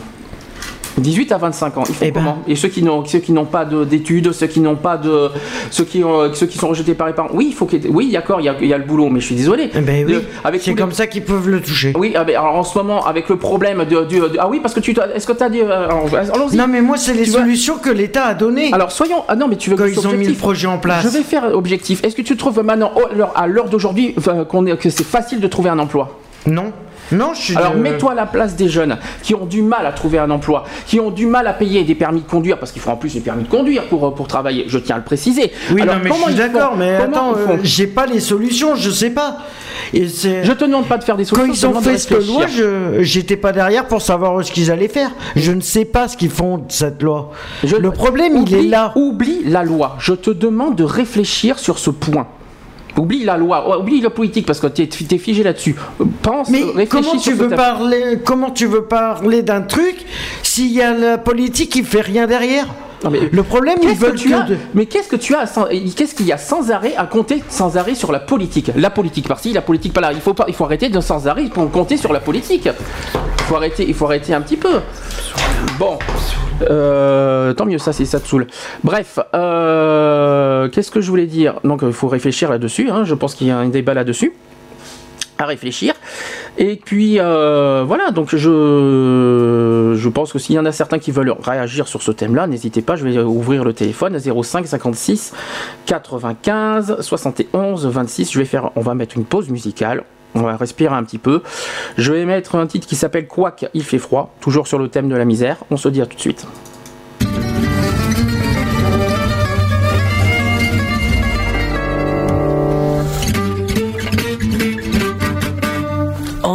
[SPEAKER 4] 18 à 25 ans, ils font
[SPEAKER 5] Eh ben.
[SPEAKER 4] Et ceux qui n'ont ceux qui n'ont pas de- d'études, ceux qui n'ont pas de ceux qui ont- ceux qui sont rejetés par les parents. Oui, il faut qu'il oui, d'accord, il y a, il y a le boulot, mais je suis désolé.
[SPEAKER 5] Eh ben oui, c'est
[SPEAKER 4] les-
[SPEAKER 5] comme ça qu'ils peuvent le toucher.
[SPEAKER 4] Oui, ah ben, alors en ce moment, avec le problème de, ah oui, parce que tu est-ce que tu as dit euh, alors, allons-y.
[SPEAKER 5] Non mais moi c'est les
[SPEAKER 4] Tu vois-
[SPEAKER 5] solutions que l'État a données.
[SPEAKER 4] Alors soyons ah non mais tu veux
[SPEAKER 5] Quand ils
[SPEAKER 4] sois
[SPEAKER 5] ont mis le
[SPEAKER 4] objectif
[SPEAKER 5] projet en place.
[SPEAKER 4] Je vais faire objectif. Est-ce que tu trouves maintenant l'heure- à l'heure d'aujourd'hui qu'on est que c'est facile de trouver un emploi?
[SPEAKER 5] Non. Non, je suis.
[SPEAKER 4] Alors mets-toi à la place des jeunes qui ont du mal à trouver un emploi, qui ont du mal à payer des permis de conduire parce qu'il faut en plus des permis de conduire pour, euh, pour travailler. Je tiens à le préciser.
[SPEAKER 5] Oui,
[SPEAKER 4] Alors,
[SPEAKER 5] non, mais je
[SPEAKER 4] comment
[SPEAKER 5] suis
[SPEAKER 4] ils font
[SPEAKER 5] d'accord, mais
[SPEAKER 4] Comment
[SPEAKER 5] attends, euh, j'ai pas les solutions, je sais pas. Et.
[SPEAKER 4] Je te demande pas de faire des
[SPEAKER 5] Quand
[SPEAKER 4] solutions. je te
[SPEAKER 5] ils ont fait cette loi, je j'étais pas derrière pour savoir ce qu'ils allaient faire. Je ne sais pas ce qu'ils font de cette loi.
[SPEAKER 4] Je-
[SPEAKER 5] Le problème, il
[SPEAKER 4] Oublie-
[SPEAKER 5] est là.
[SPEAKER 4] Oublie la loi. Je te demande de réfléchir sur ce point. Oublie la loi, oublie la politique parce que tu es, figé là-dessus. Pense,
[SPEAKER 5] Mais
[SPEAKER 4] réfléchis
[SPEAKER 5] comment tu veux parler Comment tu veux parler d'un truc s'il y a la politique qui fait rien derrière?
[SPEAKER 4] Non, mais-
[SPEAKER 5] Le problème, ils
[SPEAKER 4] Qu'est-ce que
[SPEAKER 5] veulent
[SPEAKER 4] tu as
[SPEAKER 5] que de-
[SPEAKER 4] Mais qu'est-ce que tu as sans- Qu'est-ce qu'il y a sans arrêt à compter sans arrêt sur la politique? La politique par-ci, la polique par-là. Il faut pas, il faut arrêter de sans arrêt pour compter sur la politique. Il faut arrêter, il faut arrêter un petit peu. Bon, Euh, tant mieux ça, si ça te saoule. Bref, euh, qu'est-ce que je voulais dire? Donc il faut réfléchir là-dessus. hein. Je pense qu'il y a un débat là-dessus à réfléchir. Et puis euh, voilà, donc je, je pense que s'il y en a certains qui veulent réagir sur ce thème-là, n'hésitez pas, je vais ouvrir le téléphone 05 56 95 71 26. Je vais faire, on va mettre une pause musicale. On va respirer un petit peu. Je vais mettre un titre qui s'appelle Quoique il fait froid, toujours sur le thème de la misère. On se dit à tout de suite.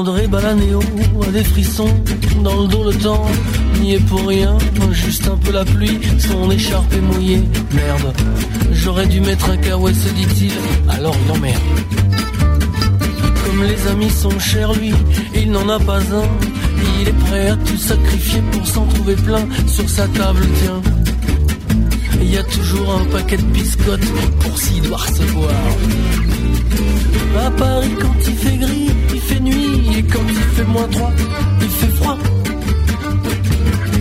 [SPEAKER 11] André Balanéo a des frissons dans le dos le temps n'y est pour rien, juste un peu la pluie, son écharpe est mouillée. Merde, j'aurais dû mettre un kawaii se dit-il, alors il emmerde. Comme les amis sont chers lui, il n'en a pas un. Il est prêt à tout sacrifier pour s'en trouver plein sur sa table, tiens. Il y a toujours un paquet de biscottes pour s'y doit recevoir. À Paris quand il fait gris, il fait nuit et quand il fait moins 3, il fait froid.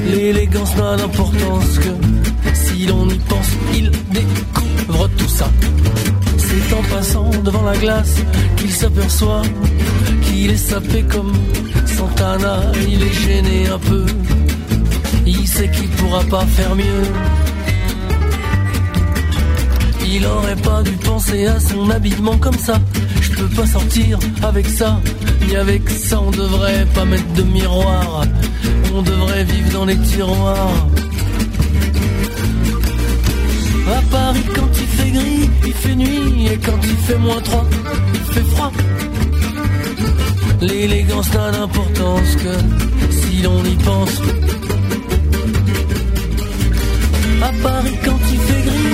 [SPEAKER 11] L'élégance n'a d'importance que si l'on y pense, il découvre tout ça. C'est en passant devant la glace qu'il s'aperçoit qu'il est sapé comme Santana, il est gêné un peu. Il sait qu'il pourra pas faire mieux. Il aurait pas dû penser à son habillement comme ça. Je peux pas sortir avec ça, ni avec ça. On devrait pas mettre de miroir. On devrait vivre dans les tiroirs. À Paris, quand il fait gris, il fait nuit. Et quand il fait moins 3, il fait froid. L'élégance n'a d'importance que si l'on y pense. À Paris, quand il fait gris,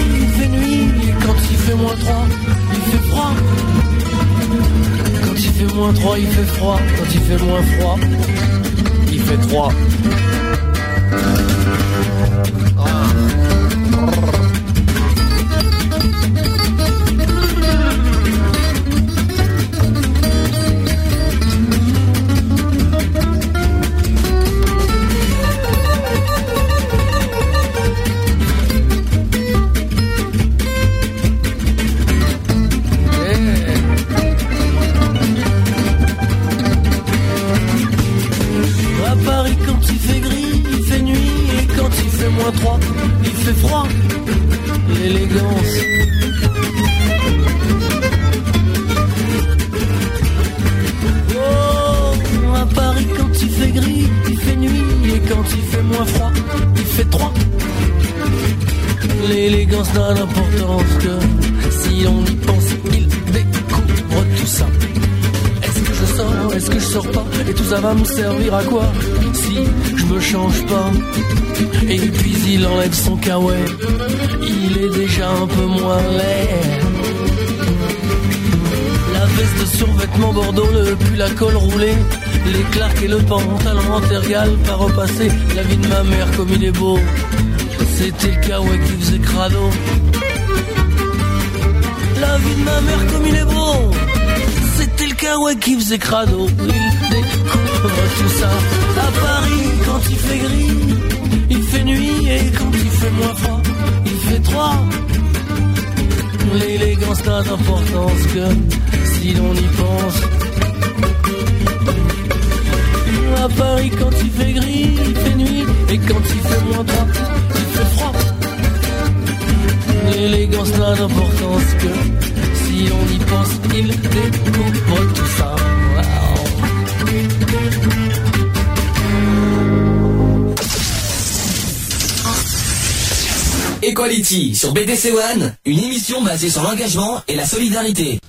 [SPEAKER 11] fait moins 3, il fait froid. Quand il fait moins 3, il fait froid. Quand il fait moins froid, il fait 3. Froid, il fait 3. L'élégance n'a d'importance que si on y pense, il découvre tout ça. Est-ce que je sors, est-ce que je sors pas? Et tout ça va me servir à quoi? Si je me change pas Et puis il enlève son kawaii Il est déjà un peu moins laid veste de survêtement bordeaux, le pull à col roulé, les clarks et le pantalon intergal, pas repassé. La vie de ma mère comme il est beau, c'était le kawaii qui faisait crado. La vie de ma mère comme il est beau, c'était le kawaii qui faisait crado. Il découvre tout ça à Paris quand il fait gris, il fait nuit et quand il fait moins froid, il fait trois. L'élégance n'a d'importance que si l'on y pense. À Paris, quand il fait gris, il fait nuit, et quand il fait moins droit, il fait froid. L'élégance n'a d'importance que si l'on y pense, il découvre tout ça.
[SPEAKER 2] Equality sur BDC One, une émission basée sur l'engagement et la solidarité.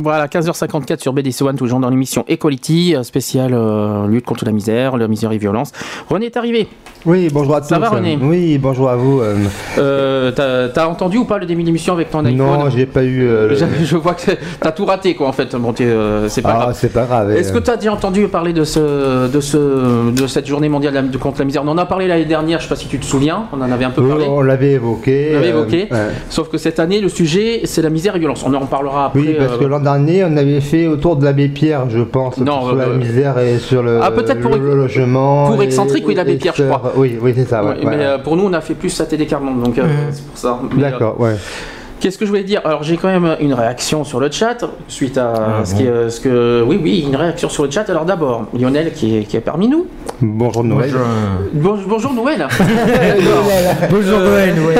[SPEAKER 4] Voilà, 15h54 sur BDC One, toujours dans l'émission Equality, euh, spéciale euh, lutte contre la misère, la misère et violence. René est arrivé.
[SPEAKER 12] Oui, bonjour à tous.
[SPEAKER 4] Ça va, René?
[SPEAKER 12] Oui, bonjour à vous. euh.
[SPEAKER 4] Euh, t'as- T'as entendu ou pas le début d'émission avec ton iPhone?
[SPEAKER 12] Non, j'ai pas eu. euh, le-
[SPEAKER 4] Je, vois que t'as tout raté quoi en fait. Bon, euh, c'est pas
[SPEAKER 12] Ah,
[SPEAKER 4] grave.
[SPEAKER 12] c'est pas grave.
[SPEAKER 4] Est-ce que
[SPEAKER 12] euh.
[SPEAKER 4] tu as déjà entendu parler de, ce, de, ce, de cette journée mondiale de contre la misère? On en a parlé l'année dernière, je sais pas si tu te souviens, on en avait un peu parlé.
[SPEAKER 12] on l'avait évoqué.
[SPEAKER 4] On l'avait évoqué.
[SPEAKER 12] ouais.
[SPEAKER 4] Sauf que cette année, le sujet, c'est la misère et violence. On en reparlera après.
[SPEAKER 12] Oui, parce que l'an dernier, on avait fait autour de l'abbé Pierre, je pense,
[SPEAKER 4] Non,
[SPEAKER 12] sur la misère et sur le,
[SPEAKER 4] Ah, peut-être pour-
[SPEAKER 12] le, logement.
[SPEAKER 4] pour excentrique, oui, l'abbé Pierre, je crois.
[SPEAKER 12] Oui, oui, c'est ça. ouais.
[SPEAKER 4] Mais euh, pour nous, on a fait plus Saturday Carmonde, donc euh, c'est pour ça. Euh,
[SPEAKER 12] D'accord, ouais.
[SPEAKER 4] Qu'est-ce que je voulais dire? Alors j'ai quand même une réaction sur le chat suite à
[SPEAKER 12] Ah,
[SPEAKER 4] ce,
[SPEAKER 12] bon.
[SPEAKER 4] qui, euh, ce que oui oui une réaction sur le chat. Alors d'abord Lionel qui est, qui est parmi nous.
[SPEAKER 12] Bonjour Noël.
[SPEAKER 4] Bon- bonjour Noël.
[SPEAKER 5] Bonjour Noël, ouais.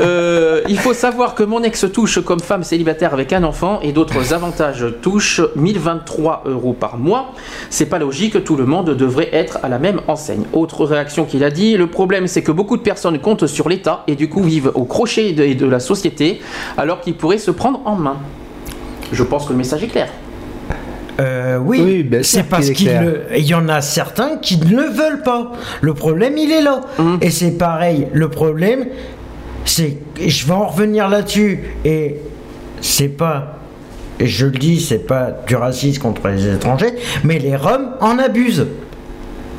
[SPEAKER 4] Euh, il faut savoir que mon ex touche comme femme célibataire avec un enfant et d'autres avantages touche 1023 euros par mois. C'est pas logique, tout le monde devrait être à la même enseigne. Autre réaction qu'il a dit, le problème c'est que beaucoup de personnes comptent sur l'État et du coup vivent au crochet de, de la société alors qu'ils pourraient se prendre en main. Je pense que le message est clair.
[SPEAKER 5] Euh, oui, c'est parce
[SPEAKER 12] qu'il
[SPEAKER 5] qu'il y en a certains qui ne le veulent pas. Le problème, il est là.
[SPEAKER 12] Hum.
[SPEAKER 5] Et c'est pareil. Le problème, c'est, je vais en revenir là-dessus. Et c'est pas, et je le dis, c'est pas du racisme contre les étrangers, mais les Roms en abusent.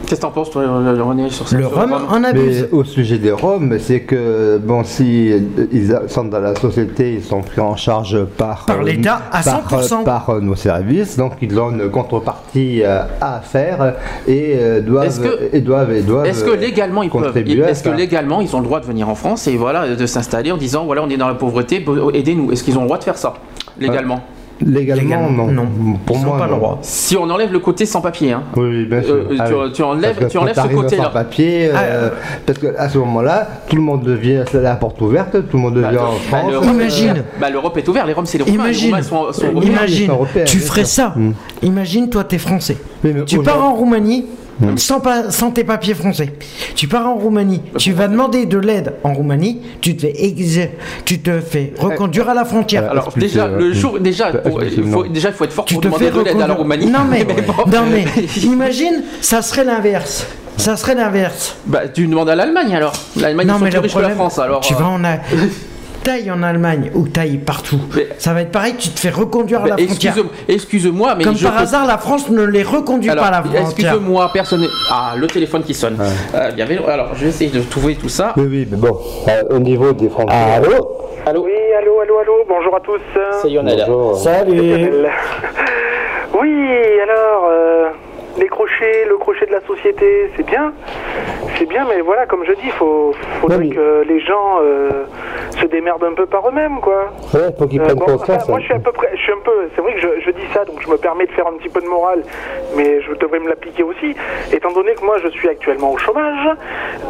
[SPEAKER 4] Qu'est-ce que t'en penses, toi, René, sur ça
[SPEAKER 5] Le
[SPEAKER 4] sur
[SPEAKER 5] en
[SPEAKER 12] Mais
[SPEAKER 5] abuse.
[SPEAKER 12] au sujet des Roms, c'est que bon, si ils sont dans la société, ils sont pris en charge par
[SPEAKER 5] Par
[SPEAKER 12] euh,
[SPEAKER 5] l'État à
[SPEAKER 12] par,
[SPEAKER 5] 100%.
[SPEAKER 12] par, euh, nos services, donc ils ont une contrepartie euh, à faire et euh, doivent
[SPEAKER 4] Est-ce que-
[SPEAKER 12] et doivent et doivent
[SPEAKER 4] Est-ce que légalement ils peuvent Est-ce que légalement ils ont le droit de venir en France et voilà de s'installer en disant voilà on est dans la pauvreté, aidez-nous. Est-ce qu'ils ont le droit de faire ça légalement?
[SPEAKER 12] Légalement,
[SPEAKER 5] Légalement,
[SPEAKER 12] non.
[SPEAKER 5] non.
[SPEAKER 12] Pour
[SPEAKER 5] Ils
[SPEAKER 12] moi,
[SPEAKER 5] pas le droit.
[SPEAKER 4] Si on enlève le côté sans papier, hein.
[SPEAKER 12] Oui, oui, bien sûr.
[SPEAKER 4] Euh,
[SPEAKER 12] Ah
[SPEAKER 4] tu-
[SPEAKER 12] oui.
[SPEAKER 4] tu enlèves-
[SPEAKER 12] Parce que
[SPEAKER 4] tu enlèves ce côté-là.
[SPEAKER 12] sans papier, euh, parce que à ce moment-là, tout le monde devient, c'est la porte ouverte, tout le monde devient en
[SPEAKER 4] Bah,
[SPEAKER 12] France.
[SPEAKER 4] l'Europe-
[SPEAKER 5] Imagine.
[SPEAKER 4] Bah, l'Europe est ouverte, les Roms c'est les Roumains.
[SPEAKER 5] Imagine,
[SPEAKER 4] les Roumains sont, sont
[SPEAKER 5] imagine,
[SPEAKER 12] européens,
[SPEAKER 5] tu ferais ça.
[SPEAKER 12] Mm.
[SPEAKER 5] Imagine, toi, t'es français.
[SPEAKER 12] Mais
[SPEAKER 5] Tu pars en Roumanie
[SPEAKER 12] Mm.
[SPEAKER 5] sans, tes papiers français. Tu pars en Roumanie. Tu vas demander de l'aide en Roumanie. Tu te fais, tu te fais reconduire à la frontière.
[SPEAKER 4] Alors déjà, le jour, déjà,
[SPEAKER 12] Bah,
[SPEAKER 4] il faut, déjà, il faut être fort
[SPEAKER 5] tu
[SPEAKER 4] pour
[SPEAKER 5] te
[SPEAKER 4] demander
[SPEAKER 5] fais
[SPEAKER 4] de l'aide à la. Roumanie.
[SPEAKER 5] Non mais,
[SPEAKER 4] bon.
[SPEAKER 5] non mais, imagine, ça serait l'inverse. Ça serait l'inverse.
[SPEAKER 4] Bah, tu demandes à l'Allemagne alors. L'Allemagne
[SPEAKER 5] Non
[SPEAKER 4] ils sont
[SPEAKER 5] mais
[SPEAKER 4] plus riches que la France alors.
[SPEAKER 5] tu
[SPEAKER 4] euh,
[SPEAKER 5] vas en a... taille en Allemagne ou taille partout.
[SPEAKER 4] Mais-
[SPEAKER 5] Ça va être pareil. Tu te fais reconduire à la frontière.
[SPEAKER 4] excuse- Excuse-moi, mais
[SPEAKER 5] Comme
[SPEAKER 4] je
[SPEAKER 5] par
[SPEAKER 4] peux-
[SPEAKER 5] hasard, la France ne les reconduit
[SPEAKER 4] Alors,
[SPEAKER 5] pas à la frontière.
[SPEAKER 4] excuse-moi, personne. Ah, le téléphone qui sonne. Euh, il y avait- Alors, je vais essayer de trouver tout ça.
[SPEAKER 12] Oui, oui, mais bon, euh, au niveau des frontières.
[SPEAKER 5] Allô
[SPEAKER 4] Allô
[SPEAKER 13] Oui, allô, allô, allô, bonjour à tous.
[SPEAKER 4] C'est Lionel.
[SPEAKER 12] Bonjour.
[SPEAKER 5] Salut
[SPEAKER 13] Lionel. Oui, alors, euh, les crochets, le crochet de la société, c'est bien. C'est bien, mais voilà, comme je dis, il faut, faudrait que les gens euh, se démerdent un peu par eux-mêmes, quoi.
[SPEAKER 12] Ouais, faut qu'ils
[SPEAKER 13] Euh,
[SPEAKER 12] prennent
[SPEAKER 13] bon,
[SPEAKER 12] conscience.
[SPEAKER 13] enfin, moi, je suis à peu près, je suis un peu, c'est vrai que je, je dis ça, donc je me permets de faire un petit peu de morale, mais je devrais me l'appliquer aussi, étant donné que moi, je suis actuellement au chômage,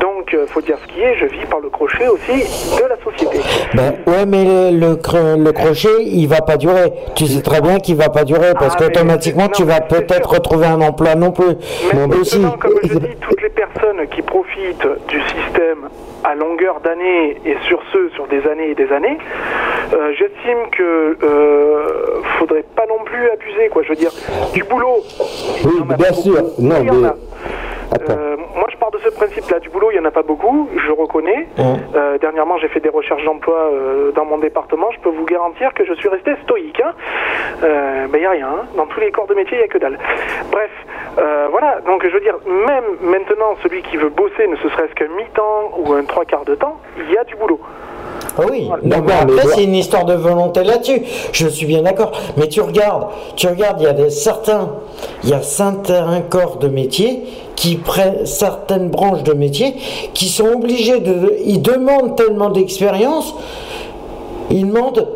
[SPEAKER 13] donc euh, faut dire ce qui est, je vis par le crochet aussi de la société.
[SPEAKER 7] Ben, ouais, mais le, le, cre- le crochet, il va pas durer. Tu sais très bien qu'il va pas durer parce
[SPEAKER 13] Ah,
[SPEAKER 7] qu'automatiquement, tu vas peut-être retrouver un emploi non plus.
[SPEAKER 13] Mais
[SPEAKER 7] aussi,
[SPEAKER 13] comme je dis, toutes les personnes qui profitent du système à longueur d'année et sur ce, sur des années et des années, euh, j'estime que euh, faudrait pas non plus abuser, quoi. Je veux dire, du boulot.
[SPEAKER 12] Oui, bien sûr. Non, mais-.
[SPEAKER 13] Euh, moi, je pars de ce principe-là. Du boulot, il n'y en a pas beaucoup, je reconnais. Euh, dernièrement, j'ai fait des recherches d'emploi euh, dans mon département. Je peux vous garantir que je suis resté stoïque. Hein. Euh, ben, il n'y a rien. hein. Dans tous les corps de métier, il n'y a que dalle. Bref, euh, voilà. Donc, je veux dire, même maintenant, celui qui veut bosser, ne serait-ce qu'un mi-temps ou un trois quarts de temps, il y a du boulot.
[SPEAKER 7] Ah oui, mais après c'est une histoire de volonté là-dessus. Je suis bien d'accord. Mais tu regardes, tu regardes, il y a des certains, il y a certains corps de métier qui prennent certaines branches de métier qui sont obligés de, ils demandent tellement d'expérience, ils demandent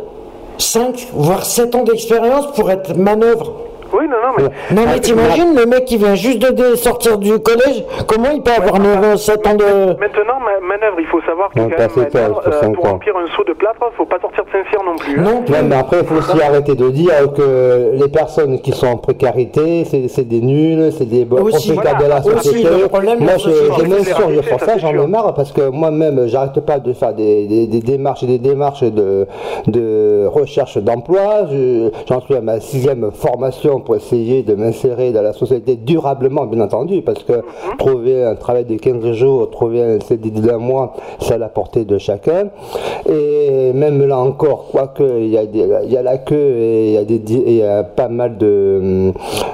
[SPEAKER 7] 5 voire 7 ans d'expérience pour être manœuvre.
[SPEAKER 13] Oui, non, non, mais.
[SPEAKER 7] Non, mais t'imagines le mec qui vient juste de sortir du collège, comment il peut avoir 9 ans, 7 ans de.
[SPEAKER 13] Maintenant, ma- manœuvre, il faut savoir que
[SPEAKER 12] Non,
[SPEAKER 13] quand
[SPEAKER 12] pas
[SPEAKER 13] même, manœuvre,
[SPEAKER 12] il faut
[SPEAKER 13] euh, pour remplir un seau de plâtre, faut pas sortir de Saint-Cyr non plus. hein.
[SPEAKER 7] Non,
[SPEAKER 12] Ouais, mais après, il faut aussi arrêter de dire que les personnes qui sont en précarité, c'est des nuls, c'est des bo-
[SPEAKER 7] Aussi,
[SPEAKER 12] profiteurs
[SPEAKER 7] voilà.
[SPEAKER 12] de la
[SPEAKER 7] Aussi,
[SPEAKER 12] société.
[SPEAKER 7] le problème,
[SPEAKER 12] moi, je,
[SPEAKER 7] société,
[SPEAKER 12] je
[SPEAKER 13] société,
[SPEAKER 12] ça,
[SPEAKER 13] ça,
[SPEAKER 12] j'en ai
[SPEAKER 13] sûr.
[SPEAKER 12] marre parce que moi-même, j'arrête pas de faire des, des- des démarches et des démarches de, de recherche d'emploi. Je- J'en suis à ma sixième formation pour essayer de m'insérer dans la société durablement, bien entendu, parce que trouver un travail de 15 jours, trouver un CDD d'un mois, c'est à la portée de chacun. Et même là encore, quoique il y a, des, il y a la queue et il y a, des, di- et il y a pas mal de,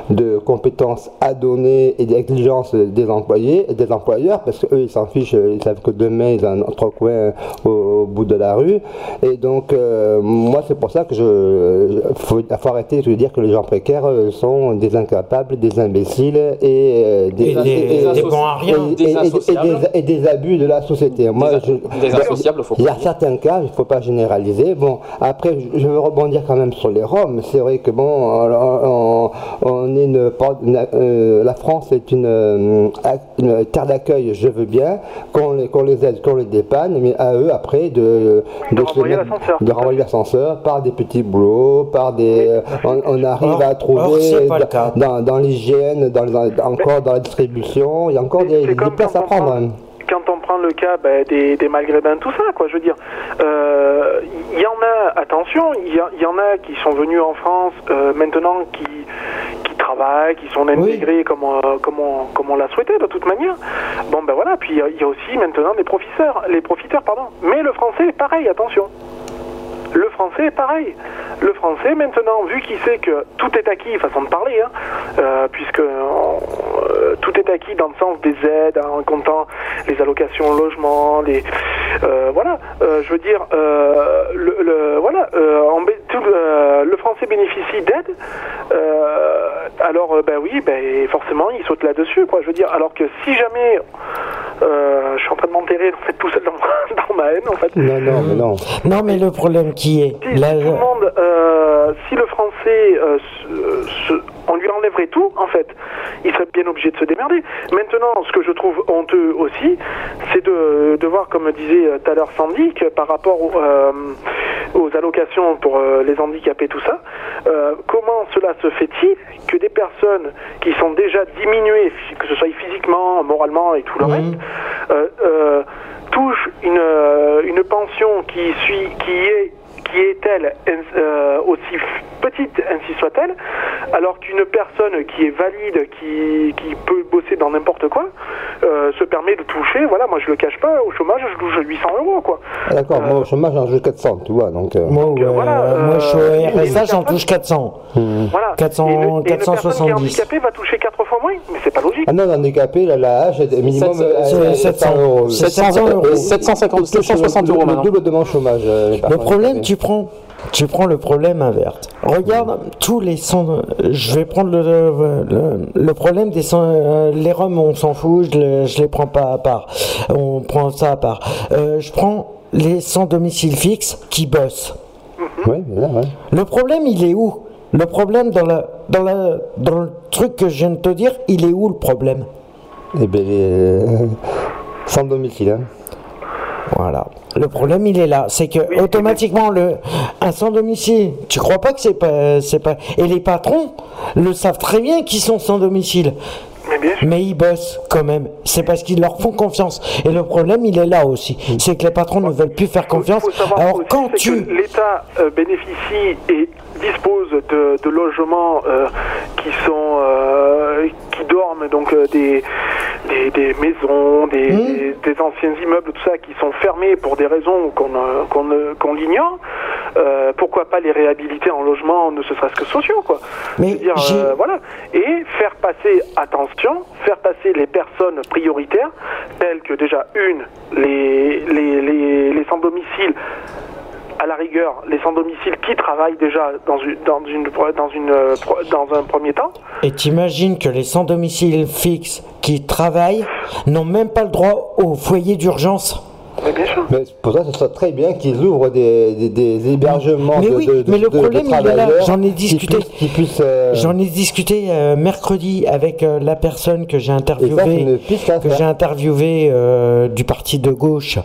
[SPEAKER 12] de compétences à donner et d'exigences des employés et des employeurs, parce qu'eux ils s'en fichent, ils savent que demain ils ont un autre coin au, au bout de la rue. Et donc, euh, moi c'est pour ça que je. faut, faut arrêter de dire que les gens précaires sont des incapables, des imbéciles et euh, des,
[SPEAKER 7] Et des- des
[SPEAKER 4] Des
[SPEAKER 12] des- des abus de la société. Moi, je,
[SPEAKER 4] des insociables, faut
[SPEAKER 12] il y a certains cas, il ne faut pas généraliser. Bon, après, je veux rebondir quand même sur les Roms. C'est vrai que bon, on, on- on est une, une- euh, la France est une, euh, une terre d'accueil. Je veux bien qu'on les, aide, qu'on les dépanne, mais à eux après de
[SPEAKER 13] De renvoyer l'ascenseur.
[SPEAKER 12] de renvoyer l'ascenseur par des petits boulots, par des, euh, on, on arrive à trouver
[SPEAKER 7] or, pas le cas.
[SPEAKER 12] dans, dans l'hygiène, dans, dans- encore dans la distribution, il y a encore des, des places à prendre.
[SPEAKER 13] prend-
[SPEAKER 12] hein.
[SPEAKER 13] Quand on prend le cas ben, des, des maghrébins, tout ça, quoi, je veux dire, euh, il y en a, attention, il y, en a qui sont venus en France euh, maintenant qui, qui travaillent, qui sont intégrés comme, euh, comme on, comme on l'a souhaité de toute manière. Bon, ben voilà, puis il y y, a aussi maintenant les profiteurs, les profiteurs, pardon. Mais le français est pareil, attention. Le français est pareil. Le français, maintenant, vu qu'il sait que tout est acquis, façon de parler, hein, euh, puisque euh, tout est acquis dans le sens des aides, hein, en comptant les allocations au logement, les, euh, voilà, euh, je veux dire, euh, le, le- voilà, euh, en tout le, le français bénéficie d'aide, euh, alors, euh, ben oui, ben forcément, il saute là-dessus, quoi. Je veux dire, alors que si jamais, euh, je suis en train de m'enterrer en fait tout seul dans, dans ma haine, en fait.
[SPEAKER 12] Non, non, mais non.
[SPEAKER 7] Non, mais le problème qui est.
[SPEAKER 13] Si
[SPEAKER 7] là,
[SPEAKER 13] tout le monde, euh, si le français, euh, se- se- on lui enlèverait tout, en fait, il serait bien obligé de se démerder. Maintenant, ce que je trouve honteux aussi, c'est de, de voir, comme disait euh, tout à l'heure Sandy, que par rapport au, euh, aux allocations pour les handicapés, tout ça, comment cela se fait-il que des personnes qui sont déjà diminuées, que ce soit physiquement, moralement et tout le reste, euh, euh, touchent une, une pension qui, suit, qui est qui est-elle euh, aussi petite ainsi soit-elle, alors qu'une personne qui est valide, qui, qui peut bosser dans n'importe quoi, euh, se permet de toucher, voilà, moi je le cache pas, au chômage je touche 800 euros quoi.
[SPEAKER 12] Ah, D'accord, moi au chômage j'en joue 400, tu vois, donc... euh,
[SPEAKER 7] Moi, ouais, moi, je suis au RSA, j'en touche 400.
[SPEAKER 13] Voilà.
[SPEAKER 7] 400,
[SPEAKER 13] Et une, et une personne qui est
[SPEAKER 7] 470.
[SPEAKER 13] handicapée va toucher 4 fois moins, mais c'est pas logique.
[SPEAKER 12] Ah non, l'handicapé, là, la hache, est minimum
[SPEAKER 4] Sept-
[SPEAKER 12] euh,
[SPEAKER 4] c'est
[SPEAKER 12] euh,
[SPEAKER 7] 700
[SPEAKER 12] euros.
[SPEAKER 7] 700 euros.
[SPEAKER 12] Et-
[SPEAKER 4] 750,
[SPEAKER 12] et-
[SPEAKER 4] 760 euros
[SPEAKER 12] le-
[SPEAKER 4] maintenant.
[SPEAKER 12] Le double de mon chômage. euh,
[SPEAKER 7] Le problème,
[SPEAKER 12] handicapées.
[SPEAKER 7] Tu prends, tu prends le problème inverse. Regarde tous les sons. Je vais prendre le, le, le problème des sons. euh, les Roms, on s'en fout. Je, le- je les prends pas à part. On prend ça à part. Euh, je prends les sans domicile fixe qui bossent.
[SPEAKER 12] Oui, là, ouais.
[SPEAKER 7] Le problème, il est où? Le problème dans la, dans la, dans le truc que je viens de te dire, il est où le problème?
[SPEAKER 12] Eh bien, les, euh, sans domicile. Hein.
[SPEAKER 7] Voilà. Le problème, il est là. C'est que automatiquement, le, un sans domicile, tu crois pas que c'est pas, c'est pas. Et les patrons le savent très bien qu'ils sont sans domicile. Mais ils bossent quand même. C'est parce qu'ils leur font confiance. Et le problème, il est là aussi. C'est que les patrons ne veulent plus faire confiance. Alors quand
[SPEAKER 13] c'est
[SPEAKER 7] tu.
[SPEAKER 13] l'État euh, bénéficie et dispose de, de logements euh, qui sont euh, qui dorment donc euh, des des, des maisons, des,
[SPEAKER 7] Hmm.
[SPEAKER 13] des- des anciens immeubles, tout ça, qui sont fermés pour des raisons qu'on qu'on l'ignore, euh, pourquoi pas les réhabiliter en logement, ne serait-ce que sociaux, quoi.
[SPEAKER 7] Mais
[SPEAKER 13] dire, euh, voilà. Et faire passer, attention, faire passer les personnes prioritaires, telles que déjà, une, les, les, les, les sans-domicile, à la rigueur, les sans-domicile qui travaillent déjà dans une, dans une, euh, dans un premier temps,
[SPEAKER 7] Et t'imagines que les sans domicile fixe qui travaillent n'ont même pas le droit au foyer d'urgence?
[SPEAKER 12] Mais pour ça, ce serait très bien qu'ils ouvrent des, des, des hébergements
[SPEAKER 7] Mais
[SPEAKER 12] de,
[SPEAKER 7] oui,
[SPEAKER 12] de- de-
[SPEAKER 7] mais le problème, il est là.
[SPEAKER 12] travailleurs
[SPEAKER 7] J'en ai discuté.
[SPEAKER 12] euh,
[SPEAKER 7] J'en ai discuté euh, mercredi avec euh, la personne que j'ai interviewée, que j'ai interviewé euh, du parti de gauche.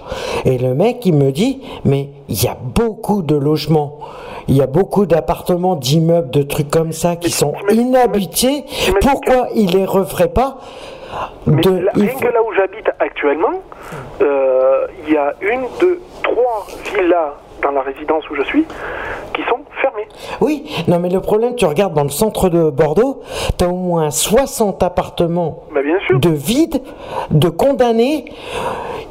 [SPEAKER 7] Et le mec, il me dit, mais il y a beaucoup de logements. Il y a beaucoup d'appartements, d'immeubles, de trucs comme ça qui sont inhabités. Pourquoi il les referait pas?
[SPEAKER 13] Mais
[SPEAKER 7] de,
[SPEAKER 13] là, rien
[SPEAKER 7] faut-
[SPEAKER 13] que là où j'habite actuellement, euh, il y a une, deux, trois villas dans la résidence où je suis qui sont fermées.
[SPEAKER 7] Oui, non mais le problème, tu regardes dans le centre de Bordeaux, tu as au moins 60 appartements
[SPEAKER 13] Bah, bien sûr.
[SPEAKER 7] de vides, de condamnés.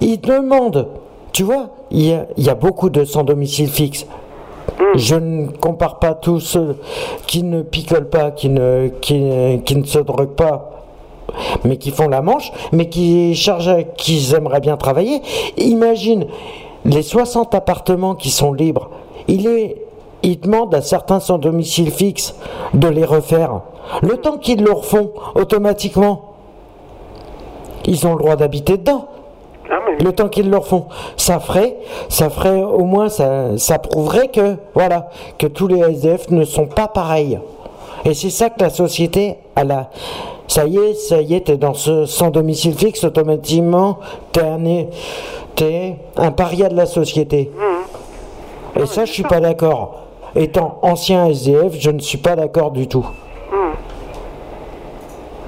[SPEAKER 7] Ils demandent, tu vois, il y a, il y a beaucoup de sans domicile fixe. Je ne compare pas tous ceux qui ne picolent pas, qui ne, qui, qui ne se droguent pas, mais qui font la manche, mais qui chargent, qui aimeraient bien travailler. Imagine les 60 appartements qui sont libres. Il est, ils demandent à certains sans domicile fixe de les refaire. Le temps qu'ils le refont automatiquement, ils ont le droit d'habiter dedans. Le temps qu'ils le refont, ça ferait, ça ferait au moins, ça, ça prouverait que, voilà, que tous les SDF ne sont pas pareils. Et c'est ça que la société, elle a. Ça y est, ça y est, t'es dans ce sans domicile fixe, automatiquement, t'es un, t'es un paria de la société. Et ça, je suis pas d'accord. Étant ancien SDF, je ne suis pas d'accord du tout.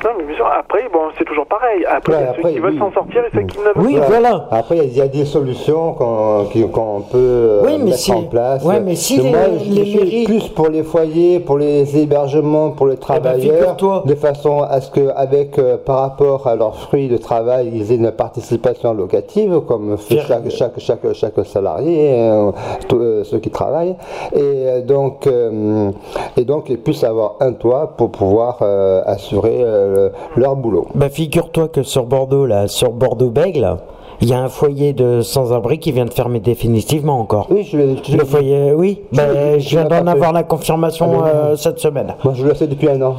[SPEAKER 13] Non, mais bien sûr, après, bon, c'est toujours pareil. Après, il y a ceux qui veulent
[SPEAKER 12] oui.
[SPEAKER 13] s'en sortir et ceux qui ne veulent pas.
[SPEAKER 12] Après, il y a- il y, a des solutions qu'on qu'on peut euh,
[SPEAKER 7] Oui, mais
[SPEAKER 12] mettre
[SPEAKER 7] si-
[SPEAKER 12] en place.
[SPEAKER 7] ouais, mais si
[SPEAKER 12] Mais
[SPEAKER 7] les-
[SPEAKER 12] moi, je
[SPEAKER 7] les
[SPEAKER 12] suis
[SPEAKER 7] mairies-
[SPEAKER 12] plus pour les foyers, pour les hébergements, pour les travailleurs, de façon à ce que, avec euh, par rapport à leurs fruits de travail, ils aient une participation locative, comme fait chaque, chaque, chaque, chaque salarié, euh, tous, euh, ceux qui travaillent, et donc, euh, et donc ils puissent avoir un toit pour pouvoir euh, assurer euh, leur boulot.
[SPEAKER 7] Bah figure-toi que sur Bordeaux, là, sur Bordeaux-Bègle, il y a un foyer de sans-abri qui vient de fermer définitivement encore.
[SPEAKER 12] Oui, je,
[SPEAKER 7] Le foyer, oui.
[SPEAKER 12] Je
[SPEAKER 7] Bah, je
[SPEAKER 12] je
[SPEAKER 7] viens d'en avoir la confirmation
[SPEAKER 12] Ah,
[SPEAKER 7] euh, cette semaine.
[SPEAKER 12] Moi, je le sais depuis un an.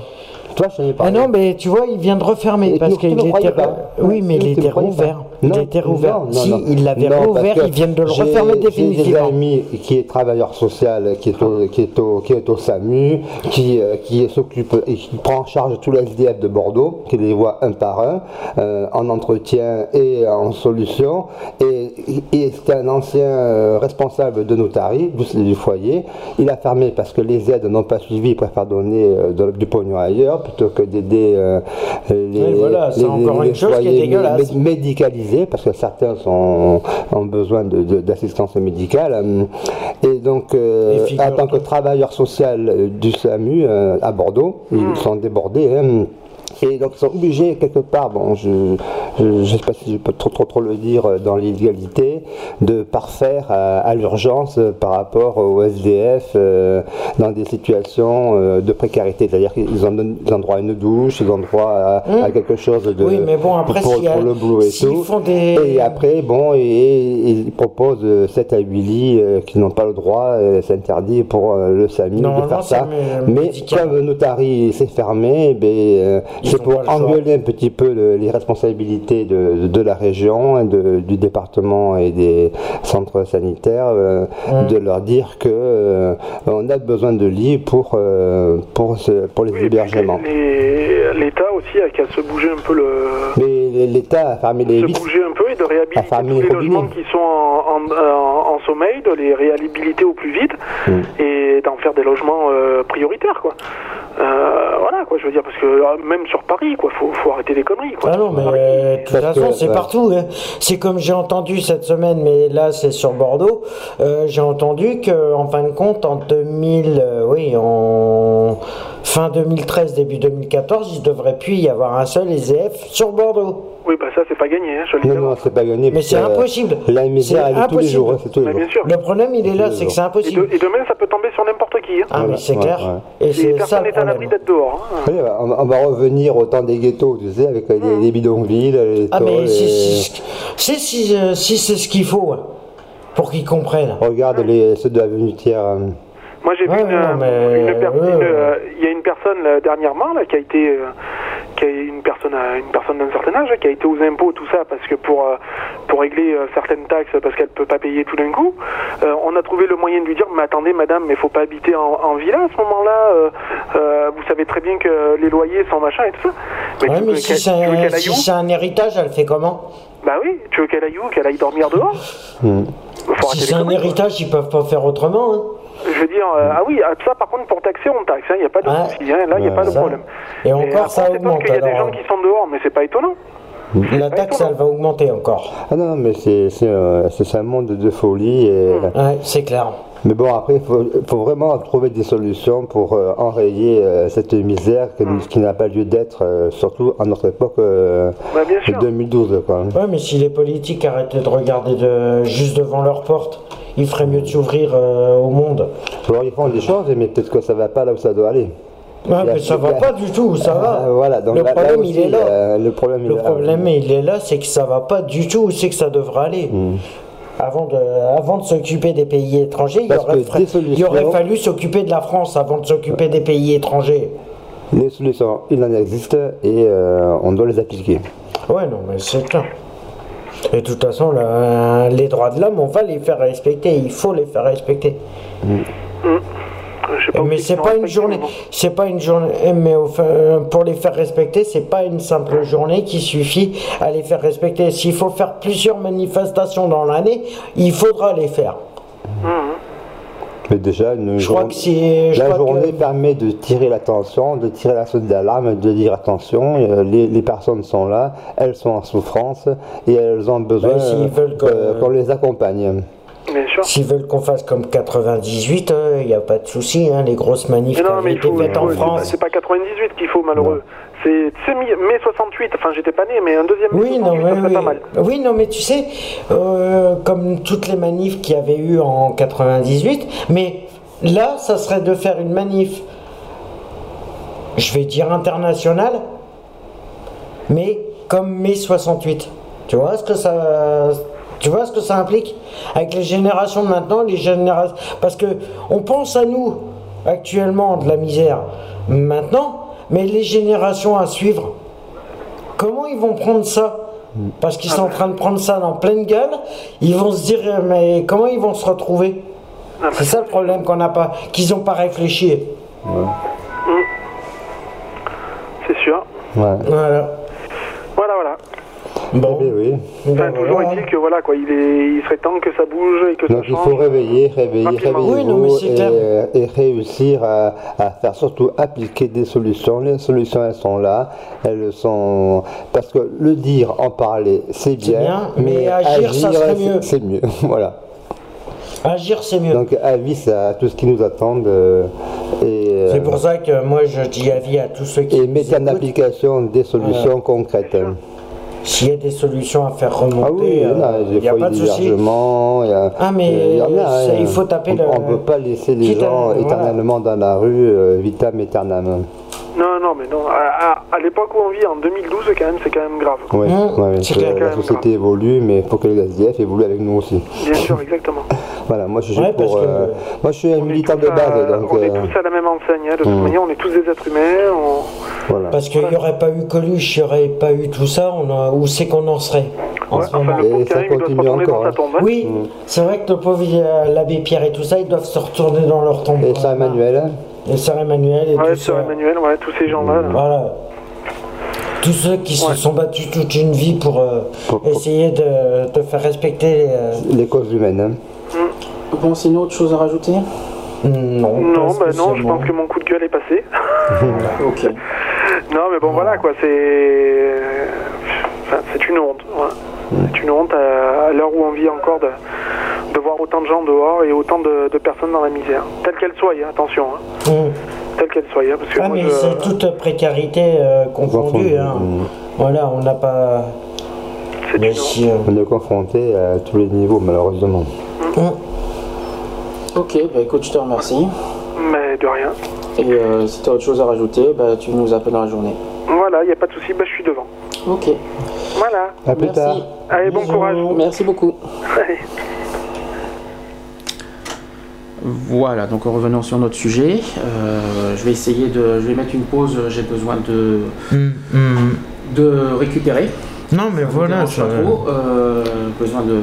[SPEAKER 12] Toi, je savais pas.
[SPEAKER 7] Ah non, mais tu vois, il vient de refermer parce qu'il était.
[SPEAKER 12] pas.
[SPEAKER 7] Oui, mais il était rouvert. Il était rouvert. si, il l'avait rouvert, ils viennent de le refermer
[SPEAKER 12] J'ai des
[SPEAKER 7] définitivement.
[SPEAKER 12] amis qui est travailleur social, qui est au, qui est au, qui est au SAMU, qui, euh, qui s'occupe et qui prend en charge tous les SDF de Bordeaux, qui les voit un par un, euh, en entretien et en solution. Et, et c'est un ancien euh, responsable de notarie du, du foyer. Il a fermé parce que les aides n'ont pas suivi, il préfère donner euh, de- du pognon ailleurs plutôt que d'aider les,
[SPEAKER 7] Oui, voilà, c'est
[SPEAKER 12] les-
[SPEAKER 7] encore
[SPEAKER 12] les
[SPEAKER 7] une chose qui est
[SPEAKER 12] foyers médicalisés parce que certains sont, ont besoin de- de- d'assistance médicale. euh, Et donc, euh, en tant que travailleur social du SAMU euh, à Bordeaux, ils sont débordés. hein. Et donc ils sont obligés quelque part, bon, je ne sais pas si je peux trop trop trop le dire euh, dans l'illégalité, de parfaire à, à l'urgence euh, par rapport au SDF euh, dans des situations euh, de précarité. C'est-à-dire qu'ils ont, droit à une douche, ils ont droit à, à quelque chose de
[SPEAKER 7] Oui, mais bon, après,
[SPEAKER 12] pour,
[SPEAKER 7] a-
[SPEAKER 12] pour le boulot et tout.
[SPEAKER 7] font des-
[SPEAKER 12] Et après, bon, et, et ils proposent euh, 7 à 8 lits euh, qui n'ont pas le droit, euh, c'est interdit pour euh, le SAMU de faire ça. Mais comme Notari s'est fermé, ben, euh,
[SPEAKER 7] Ils
[SPEAKER 12] c'est pour engueuler un petit peu le- les responsabilités de, de la région, hein, de- du département et des centres sanitaires, euh,
[SPEAKER 7] Hum.
[SPEAKER 12] de leur dire que euh, on a besoin de lits pour, euh, pour, ce- pour les hébergements.
[SPEAKER 13] Et l'État aussi a qu'à se bouger un peu le.
[SPEAKER 12] Mais l'État a fermé les
[SPEAKER 13] se bouger un peu et de réhabiliter tous
[SPEAKER 12] les
[SPEAKER 13] les logements qui sont en, en- en- en sommeil, de les réhabiliter au plus vite
[SPEAKER 12] Mm.
[SPEAKER 13] et d'en faire des logements euh, prioritaires, quoi. Euh, voilà, quoi, je veux dire, parce que euh, même sur Paris, quoi, faut, faut arrêter les conneries, quoi.
[SPEAKER 7] Ah non, mais euh, de toute façon, c'est
[SPEAKER 12] ouais.
[SPEAKER 7] partout. hein. C'est comme j'ai entendu cette semaine, mais là, c'est sur Bordeaux. euh, j'ai entendu que, en fin de compte, en 2000, euh, oui, en fin 2013, début 2014, il devrait plus y avoir un seul SDF sur Bordeaux.
[SPEAKER 13] Oui, bah ça, c'est pas gagné, hein,
[SPEAKER 12] Non, non, c'est pas gagné.
[SPEAKER 7] Mais c'est
[SPEAKER 12] que,
[SPEAKER 7] impossible.
[SPEAKER 12] euh, La misère,
[SPEAKER 7] C'est
[SPEAKER 12] elle est tous les
[SPEAKER 7] impossible.
[SPEAKER 12] jours. hein, c'est tous les
[SPEAKER 13] Mais
[SPEAKER 12] jours.
[SPEAKER 13] bien sûr.
[SPEAKER 7] Le problème, il est là, c'est que c'est
[SPEAKER 13] Et,
[SPEAKER 7] impossible.
[SPEAKER 13] de- et demain, ça peut tomber sur n'importe qui. Hein.
[SPEAKER 7] Ah, mais
[SPEAKER 12] Voilà,
[SPEAKER 7] c'est
[SPEAKER 12] ouais,
[SPEAKER 7] clair.
[SPEAKER 12] ouais.
[SPEAKER 7] Et c'est
[SPEAKER 13] personne n'est à l'abri d'être dehors. hein.
[SPEAKER 12] Oui, on va, on va revenir au temps des ghettos, tu sais, avec les, les bidonvilles, les
[SPEAKER 7] Ah, mais
[SPEAKER 12] les-
[SPEAKER 7] si, si, si, si, euh, si c'est ce qu'il faut, hein, pour qu'ils comprennent.
[SPEAKER 12] Regarde les, ceux de l'avenue Thiers. hein.
[SPEAKER 13] Moi, j'ai
[SPEAKER 7] Ouais,
[SPEAKER 13] vu une,
[SPEAKER 7] mais,
[SPEAKER 13] euh, il y a une personne dernièrement là, qui a été, euh, qui une personne, à- une personne d'un certain âge, qui a été aux impôts, tout ça, parce que pour euh, pour régler euh, certaines taxes, parce qu'elle peut pas payer tout d'un coup, euh, on a trouvé le moyen de lui dire, mais attendez, madame, mais faut pas habiter en, en villa à ce moment-là. euh, euh, vous savez très bien que les loyers sont machin et tout ça. Mais
[SPEAKER 7] Ouais,
[SPEAKER 13] tu
[SPEAKER 7] mais si
[SPEAKER 13] qu'elle-
[SPEAKER 7] c'est un, si un héritage, elle fait comment?
[SPEAKER 13] Bah oui, tu veux qu'elle aille où? Qu'elle aille dormir dehors?
[SPEAKER 12] Hmm.
[SPEAKER 7] Si c'est un
[SPEAKER 13] quoi.
[SPEAKER 7] héritage, ils peuvent pas faire autrement. hein.
[SPEAKER 13] Je veux dire, euh, ah oui, ah, ça par contre pour taxer, on taxe, il n'y a pas de
[SPEAKER 7] Ah.
[SPEAKER 13] souci, hein, là il n'y a pas de
[SPEAKER 7] Ça.
[SPEAKER 13] problème.
[SPEAKER 7] Et encore,
[SPEAKER 13] après,
[SPEAKER 7] ça
[SPEAKER 13] s'étonne
[SPEAKER 7] augmente.
[SPEAKER 13] qu'il y a des gens qui sont dehors, mais c'est pas étonnant.
[SPEAKER 7] La taxe, elle va augmenter encore.
[SPEAKER 12] Ah non, mais c'est c'est, euh, c'est un monde de folie. Et...
[SPEAKER 7] Ouais, c'est clair.
[SPEAKER 12] Mais bon, après, il faut, faut vraiment trouver des solutions pour euh, enrayer euh, cette misère qui, qui n'a pas lieu d'être, euh, surtout à notre époque euh,
[SPEAKER 13] Bah,
[SPEAKER 12] de 2012. Quoi.
[SPEAKER 7] Ouais, mais si les politiques arrêtaient de regarder de, juste devant leur porte, ils feraient mieux de s'ouvrir euh, au monde.
[SPEAKER 12] Alors, ils font des choses, mais peut-être que ça va pas là où ça doit aller.
[SPEAKER 7] Ouais,
[SPEAKER 12] Il y a-
[SPEAKER 7] mais ça va pas du tout, ça va.
[SPEAKER 12] Euh, voilà, donc
[SPEAKER 7] le
[SPEAKER 12] là- là
[SPEAKER 7] problème,
[SPEAKER 12] aussi,
[SPEAKER 7] il est là.
[SPEAKER 12] euh, le problème, il
[SPEAKER 7] Le
[SPEAKER 12] est là.
[SPEAKER 7] problème, il est là, c'est que ça va pas du tout où c'est que ça devrait aller.
[SPEAKER 12] Hmm.
[SPEAKER 7] Avant de, avant de s'occuper des pays étrangers, il aurait, fra- il aurait fallu s'occuper de la France avant de s'occuper des pays étrangers.
[SPEAKER 12] Les solutions, il en existe et euh, on doit les appliquer.
[SPEAKER 7] Ouais, non, mais c'est clair. Et de toute façon, le- les droits de l'homme, on va les faire respecter. Il faut les faire respecter.
[SPEAKER 13] Je sais pas
[SPEAKER 7] Mais c'est pas une journée. C'est pas une journée. Mais au fin- pour les faire respecter, c'est pas une simple journée qui suffit à les faire respecter. S'il faut faire plusieurs manifestations dans l'année, il faudra les faire.
[SPEAKER 12] Mais déjà, une
[SPEAKER 7] Je crois
[SPEAKER 12] jour-
[SPEAKER 7] que c'est. je
[SPEAKER 12] la
[SPEAKER 7] crois que-
[SPEAKER 12] journée permet de tirer l'attention, de tirer la sonnette d'alarme, de dire attention, euh, les, les personnes sont là, elles sont en souffrance et elles ont besoin
[SPEAKER 7] Ben, s'ils
[SPEAKER 12] euh, qu'on les accompagne.
[SPEAKER 7] S'ils veulent qu'on fasse comme 98, il n'y a pas de souci. hein, les grosses manifs
[SPEAKER 13] Mais
[SPEAKER 7] qui
[SPEAKER 13] non, mais il faut,
[SPEAKER 7] faites en
[SPEAKER 13] c'est pas-
[SPEAKER 7] France.
[SPEAKER 13] c'est pas 98 qu'il faut, malheureux. C'est mai 68, enfin j'étais pas né, mais un deuxième mai
[SPEAKER 7] Oui, non,
[SPEAKER 13] 68,
[SPEAKER 7] mais
[SPEAKER 13] ça serait
[SPEAKER 7] oui.
[SPEAKER 13] pas mal.
[SPEAKER 7] oui, non, mais tu sais, euh, comme toutes les manifs qu'il y avait eu en 98, mais là, ça serait de faire une manif, je vais dire internationale, mais comme mai 68. Tu vois ce que ça, tu vois ce que ça implique avec les générations de maintenant, les générations, parce que on pense à nous actuellement de la misère maintenant, mais les générations à suivre. Comment ils vont prendre ça? Parce qu'ils sont en train de prendre ça dans pleine gueule. Ils vont se dire, euh, mais comment ils vont se retrouver? C'est ça le problème qu'on n'a pas, qu'ils n'ont pas réfléchi.
[SPEAKER 13] C'est sûr.
[SPEAKER 12] Ouais.
[SPEAKER 13] Voilà.
[SPEAKER 7] Bon.
[SPEAKER 12] Eh bien, oui.
[SPEAKER 13] Enfin, toujours est-il que voilà, quoi, il, est, il serait temps que ça bouge et que
[SPEAKER 12] Donc
[SPEAKER 13] ça
[SPEAKER 12] il
[SPEAKER 13] change.
[SPEAKER 12] faut réveiller, réveiller,
[SPEAKER 13] Rapidement.
[SPEAKER 12] réveiller
[SPEAKER 7] Oui, non,
[SPEAKER 12] et, euh, et réussir à, à faire surtout appliquer des solutions. Les solutions elles sont là, elles sont parce que le dire, en parler, c'est bien,
[SPEAKER 7] bien, mais agir, ça serait
[SPEAKER 12] c'est-
[SPEAKER 7] mieux.
[SPEAKER 12] C'est mieux, voilà.
[SPEAKER 7] Agir, c'est mieux.
[SPEAKER 12] Donc avis à tout ce qui nous attend euh, et, euh,
[SPEAKER 7] C'est pour ça que moi je dis avis à tous ceux qui.
[SPEAKER 12] et mettre en application des solutions concrètes.
[SPEAKER 7] S'il y a des solutions à faire remonter,
[SPEAKER 12] Ah oui, il a,
[SPEAKER 7] euh, il n'y a pas de souci.
[SPEAKER 12] d'hébergement, il y a-
[SPEAKER 7] Ah, mais
[SPEAKER 12] il y en a,
[SPEAKER 7] ça,
[SPEAKER 12] hein.
[SPEAKER 7] il faut taper
[SPEAKER 12] on,
[SPEAKER 7] le-
[SPEAKER 12] ne peut pas laisser les
[SPEAKER 7] Quitte à-
[SPEAKER 12] gens
[SPEAKER 7] voilà.
[SPEAKER 12] éternellement dans la rue, euh, vitam aeternam.
[SPEAKER 13] Non, non, mais non. À, à- à l'époque où on vit, en 2012, quand même, c'est quand même grave.
[SPEAKER 12] Ouais,
[SPEAKER 7] Mmh,
[SPEAKER 12] ouais,
[SPEAKER 7] c'est clair,
[SPEAKER 12] la société évolue, mais il faut que les SDF évoluent avec nous aussi.
[SPEAKER 13] Bien sûr, exactement.
[SPEAKER 12] Voilà, moi je suis
[SPEAKER 7] Ouais,
[SPEAKER 12] pour. euh, moi je suis un militant de
[SPEAKER 13] à-
[SPEAKER 12] base, donc.
[SPEAKER 13] on est
[SPEAKER 12] euh,
[SPEAKER 13] tous à la même enseigne, hein, de toute
[SPEAKER 12] Mmh.
[SPEAKER 13] manière, on est tous des êtres humains. on-
[SPEAKER 12] voilà.
[SPEAKER 7] Parce qu'il n'y aurait pas eu Coluche, il n'y aurait pas eu tout ça, on a- où c'est qu'on en serait en
[SPEAKER 13] Ouais,
[SPEAKER 7] ce
[SPEAKER 13] enfin,
[SPEAKER 7] moment?
[SPEAKER 13] le pauvre
[SPEAKER 12] Et ça
[SPEAKER 13] Karim, il doit se
[SPEAKER 12] continue
[SPEAKER 13] retourner
[SPEAKER 12] encore,
[SPEAKER 13] dans
[SPEAKER 12] hein.
[SPEAKER 13] sa tombe. hein.
[SPEAKER 7] Oui, c'est vrai que le pauvre l'abbé Pierre et tout ça, ils doivent se retourner dans leur tombe.
[SPEAKER 12] Et ça, Emmanuel, hein,
[SPEAKER 7] Et Sœur Emmanuel et
[SPEAKER 13] Ouais,
[SPEAKER 7] ça.
[SPEAKER 13] Emmanuel, ouais, tous ces gens-là. là.
[SPEAKER 7] Voilà. Tous ceux qui se sont battus toute une vie pour, euh,
[SPEAKER 12] Pour- pour-
[SPEAKER 7] essayer de, de faire respecter. euh,
[SPEAKER 12] les causes humaines. hein.
[SPEAKER 4] Bon, sinon, autre chose à rajouter?
[SPEAKER 7] Non,
[SPEAKER 13] Non,
[SPEAKER 7] pas
[SPEAKER 13] bah non, je pense que mon coup de gueule est passé.
[SPEAKER 4] Ok.
[SPEAKER 13] Non, mais bon, voilà, quoi, c'est. Enfin, c'est une honte. voilà. C'est une honte à, à l'heure où on vit encore de, de voir autant de gens dehors et autant de, de personnes dans la misère. Telle qu'elle soit, hein, attention. hein.
[SPEAKER 7] Hum.
[SPEAKER 13] telle qu'elle soit. hein, parce que
[SPEAKER 7] Ah,
[SPEAKER 13] moi,
[SPEAKER 7] mais
[SPEAKER 13] je-
[SPEAKER 7] c'est toute précarité euh, confondue. hein. Voilà, on n'a pas. Mais si, euh,
[SPEAKER 12] On est confronté à tous les niveaux, malheureusement.
[SPEAKER 11] Ok, bah écoute, je te remercie.
[SPEAKER 13] Mais de rien.
[SPEAKER 11] Et euh, si tu as autre chose à rajouter, bah, tu nous appelles dans la journée.
[SPEAKER 13] Voilà, il n'y a pas de souci, bah, je suis devant.
[SPEAKER 11] Ok.
[SPEAKER 13] Voilà.
[SPEAKER 12] À plus
[SPEAKER 11] Merci.
[SPEAKER 12] tard.
[SPEAKER 13] Allez, bon courage.
[SPEAKER 11] Merci beaucoup.
[SPEAKER 13] Allez.
[SPEAKER 11] Voilà, donc revenons sur notre sujet. Euh, je vais essayer de. Je vais mettre une pause, j'ai besoin de,
[SPEAKER 4] Hum, hum.
[SPEAKER 11] de récupérer.
[SPEAKER 4] Non, mais
[SPEAKER 11] Ça
[SPEAKER 4] voilà, ça-
[SPEAKER 11] pas trop. Euh, besoin de.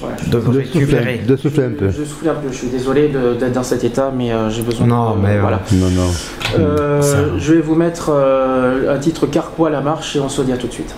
[SPEAKER 11] voilà,
[SPEAKER 4] De récupérer.
[SPEAKER 12] De souffler un peu.
[SPEAKER 11] Je souffle un peu, je suis désolé de- d'être dans cet état, mais euh, j'ai besoin
[SPEAKER 4] Non,
[SPEAKER 11] de.
[SPEAKER 4] mais
[SPEAKER 11] voilà.
[SPEAKER 12] Non, non.
[SPEAKER 11] Euh,
[SPEAKER 4] Ça-
[SPEAKER 11] je vais vous mettre euh, un titre Carquois la marche et on se dit à tout de suite.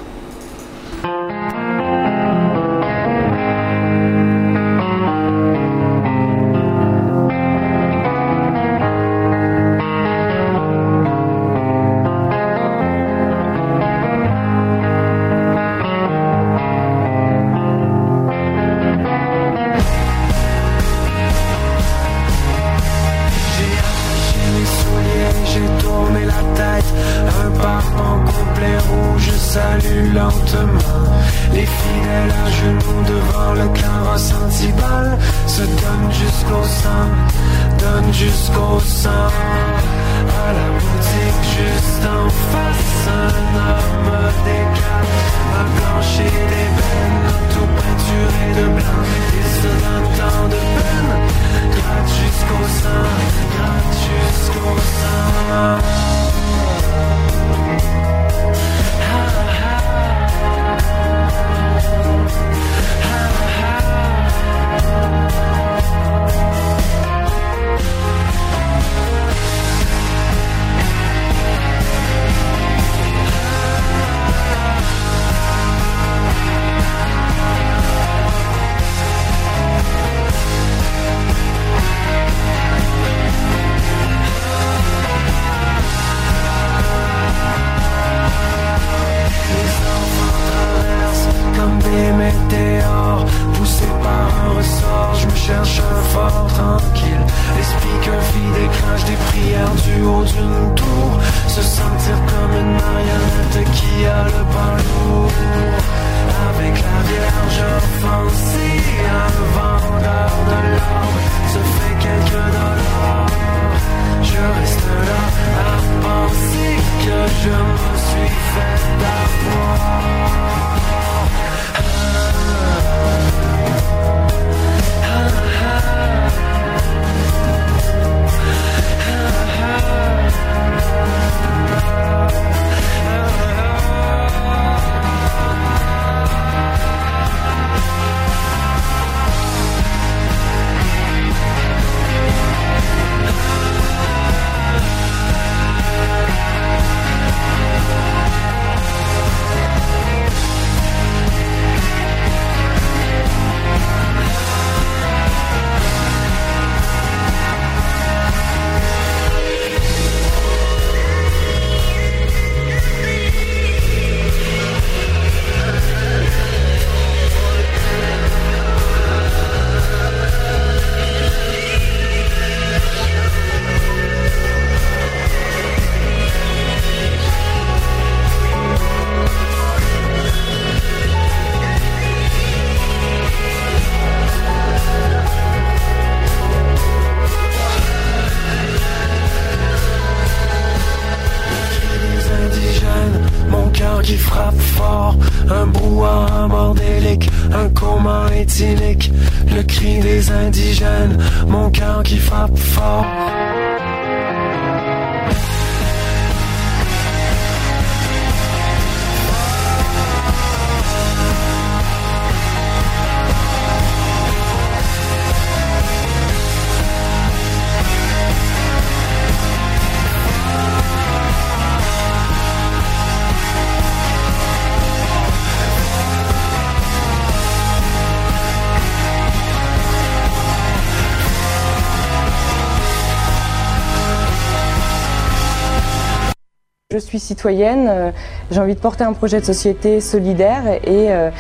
[SPEAKER 14] citoyenne, euh, j'ai envie de porter un projet de société solidaire et, euh,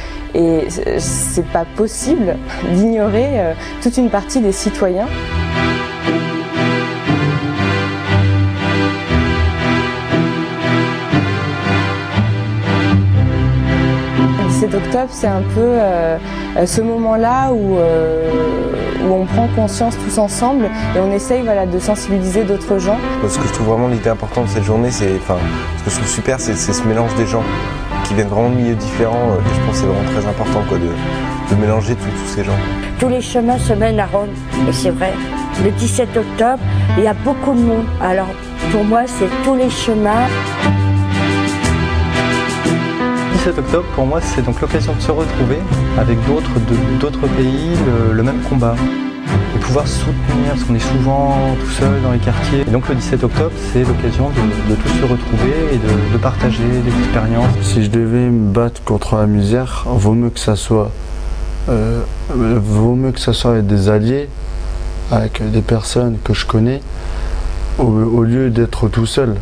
[SPEAKER 14] c'est pas possible d'ignorer euh, toute une partie des citoyens. Le 7 octobre, c'est un peu ce moment-là où où on prend conscience tous ensemble et on essaye voilà, de sensibiliser d'autres gens.
[SPEAKER 15] Ce que je trouve vraiment l'idée importante de cette journée, c'est, enfin, ce que je trouve super, c'est, ce mélange des gens qui viennent vraiment de milieux différents. euh, Et je pense que c'est vraiment très important quoi, de, de mélanger tous tous ces gens.
[SPEAKER 16] Tous les chemins se mènent à Rome, et c'est vrai. Le 17 octobre, il y a beaucoup de monde. Alors, pour moi, c'est tous les chemins.
[SPEAKER 17] 17 octobre, pour moi, c'est donc l'occasion de se retrouver avec d'autres d'autres pays, le, le même combat. Et pouvoir soutenir, parce qu'on est souvent tout seul dans les quartiers. Et donc le 17 octobre, c'est l'occasion de, tous se retrouver et de, partager des expériences.
[SPEAKER 18] Si je devais me battre contre la misère, vaut mieux que ça soit, euh, vaut mieux que ça soit avec des alliés, avec des personnes que je connais, au lieu d'être tout seul.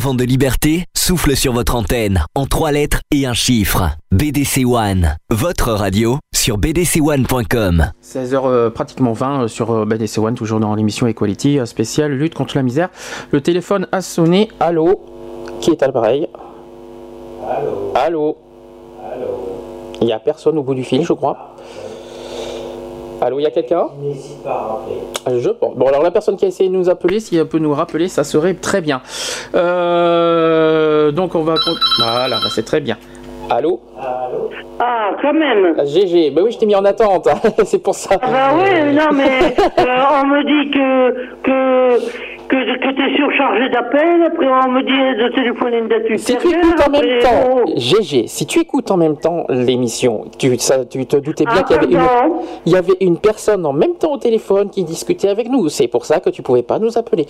[SPEAKER 1] Vent de liberté souffle sur votre antenne en trois lettres et un chiffre. BDC One, votre radio sur bdc1.com.
[SPEAKER 4] 16h euh, pratiquement 20 euh, sur euh, BDC One, toujours dans l'émission Equality spéciale lutte contre la misère. Le téléphone a sonné. Allô? Qui est à l'appareil? Allô? Allô? Il n'y a personne au bout du fil, je crois. Allô, il y a quelqu'un?
[SPEAKER 7] N'hésite pas à rappeler.
[SPEAKER 4] Je pense. Bon, alors la personne qui a essayé de nous appeler, si elle peut nous rappeler, ça serait très bien. Euh, donc on va. Voilà, bah, c'est très bien. Allô?
[SPEAKER 19] Ah, quand même.
[SPEAKER 4] Ah, GG, bah oui, je t'ai mis en attente, c'est pour ça.
[SPEAKER 19] Ah bah oui, non mais euh, on me dit que que que, que t'es surchargé d'appels, après on me dit de téléphoner une date
[SPEAKER 4] Si tu écoutes en même temps,
[SPEAKER 19] oh.
[SPEAKER 4] GG, si tu écoutes en même temps l'émission, tu, ça- tu te doutais bien
[SPEAKER 19] Ah,
[SPEAKER 4] qu'il y avait, une,
[SPEAKER 19] pardon
[SPEAKER 4] il y avait une personne en même temps au téléphone qui discutait avec nous. C'est pour ça que tu pouvais pas nous appeler.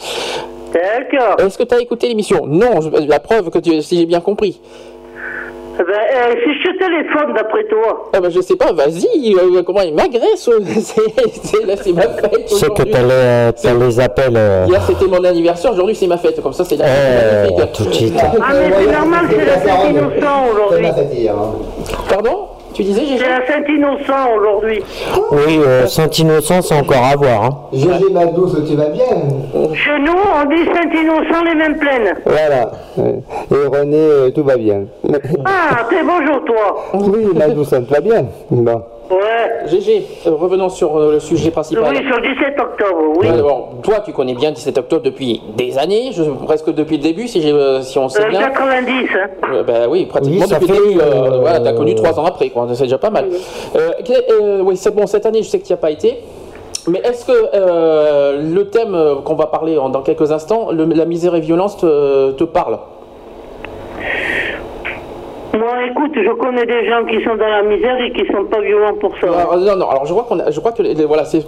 [SPEAKER 19] D'accord.
[SPEAKER 4] Est-ce que tu as écouté l'émission? Non, la preuve que tu, si j'ai bien compris.
[SPEAKER 19] Eh ben, euh, si je te téléphone d'après toi.
[SPEAKER 4] Ah bah je sais pas, vas-y, euh, comment il m'agresse euh, C'est c'est- là, c'est ma fête.
[SPEAKER 7] C'est que
[SPEAKER 4] aujourd'hui.
[SPEAKER 7] t'as les, t'as les appels. euh,
[SPEAKER 4] Hier c'était mon anniversaire, aujourd'hui c'est ma fête, comme ça c'est la
[SPEAKER 7] euh,
[SPEAKER 4] magnifique.
[SPEAKER 7] tout de suite.
[SPEAKER 19] Ah mais c'est normal, c'est la Saint-Innocent aujourd'hui.
[SPEAKER 4] Pardon? Tu disais
[SPEAKER 19] C'est la Saint-Innocent aujourd'hui.
[SPEAKER 7] Oui, euh, Saint-Innocent, c'est encore à voir. Hein.
[SPEAKER 12] GG Madouce, tu vas bien
[SPEAKER 19] Chez nous, on dit Saint-Innocent les mêmes plaines.
[SPEAKER 12] Voilà. Et René, euh, tout va bien.
[SPEAKER 19] Ah, t'es bonjour toi.
[SPEAKER 12] Oui, Madouce, tout va bien. Bon.
[SPEAKER 19] Ouais.
[SPEAKER 4] GG, euh, revenons sur euh, le sujet principal.
[SPEAKER 19] Oui, sur le 17 octobre, oui.
[SPEAKER 4] Toi, tu connais bien 17 octobre depuis des années, je- presque depuis le début, si, j'ai, euh, si on sait
[SPEAKER 19] Euh,
[SPEAKER 4] bien.
[SPEAKER 19] 90, hein.
[SPEAKER 4] Euh, bah oui, pratiquement
[SPEAKER 7] Oui,
[SPEAKER 4] depuis le début. euh,
[SPEAKER 7] euh,
[SPEAKER 4] voilà, t'as connu trois ans après, quoi. C'est déjà pas mal. Euh, quel- euh, oui, c'est bon. Cette année, je sais que tu n'y as pas été. Mais est-ce que euh, le thème qu'on va parler en- dans quelques instants, le- la misère et violence, te, te parle?
[SPEAKER 19] Moi, écoute, je connais des gens qui sont dans la misère et qui sont pas violents pour ça.
[SPEAKER 4] Alors, non, non. Alors, je crois qu'on, a- je crois que les- les- voilà, c'est,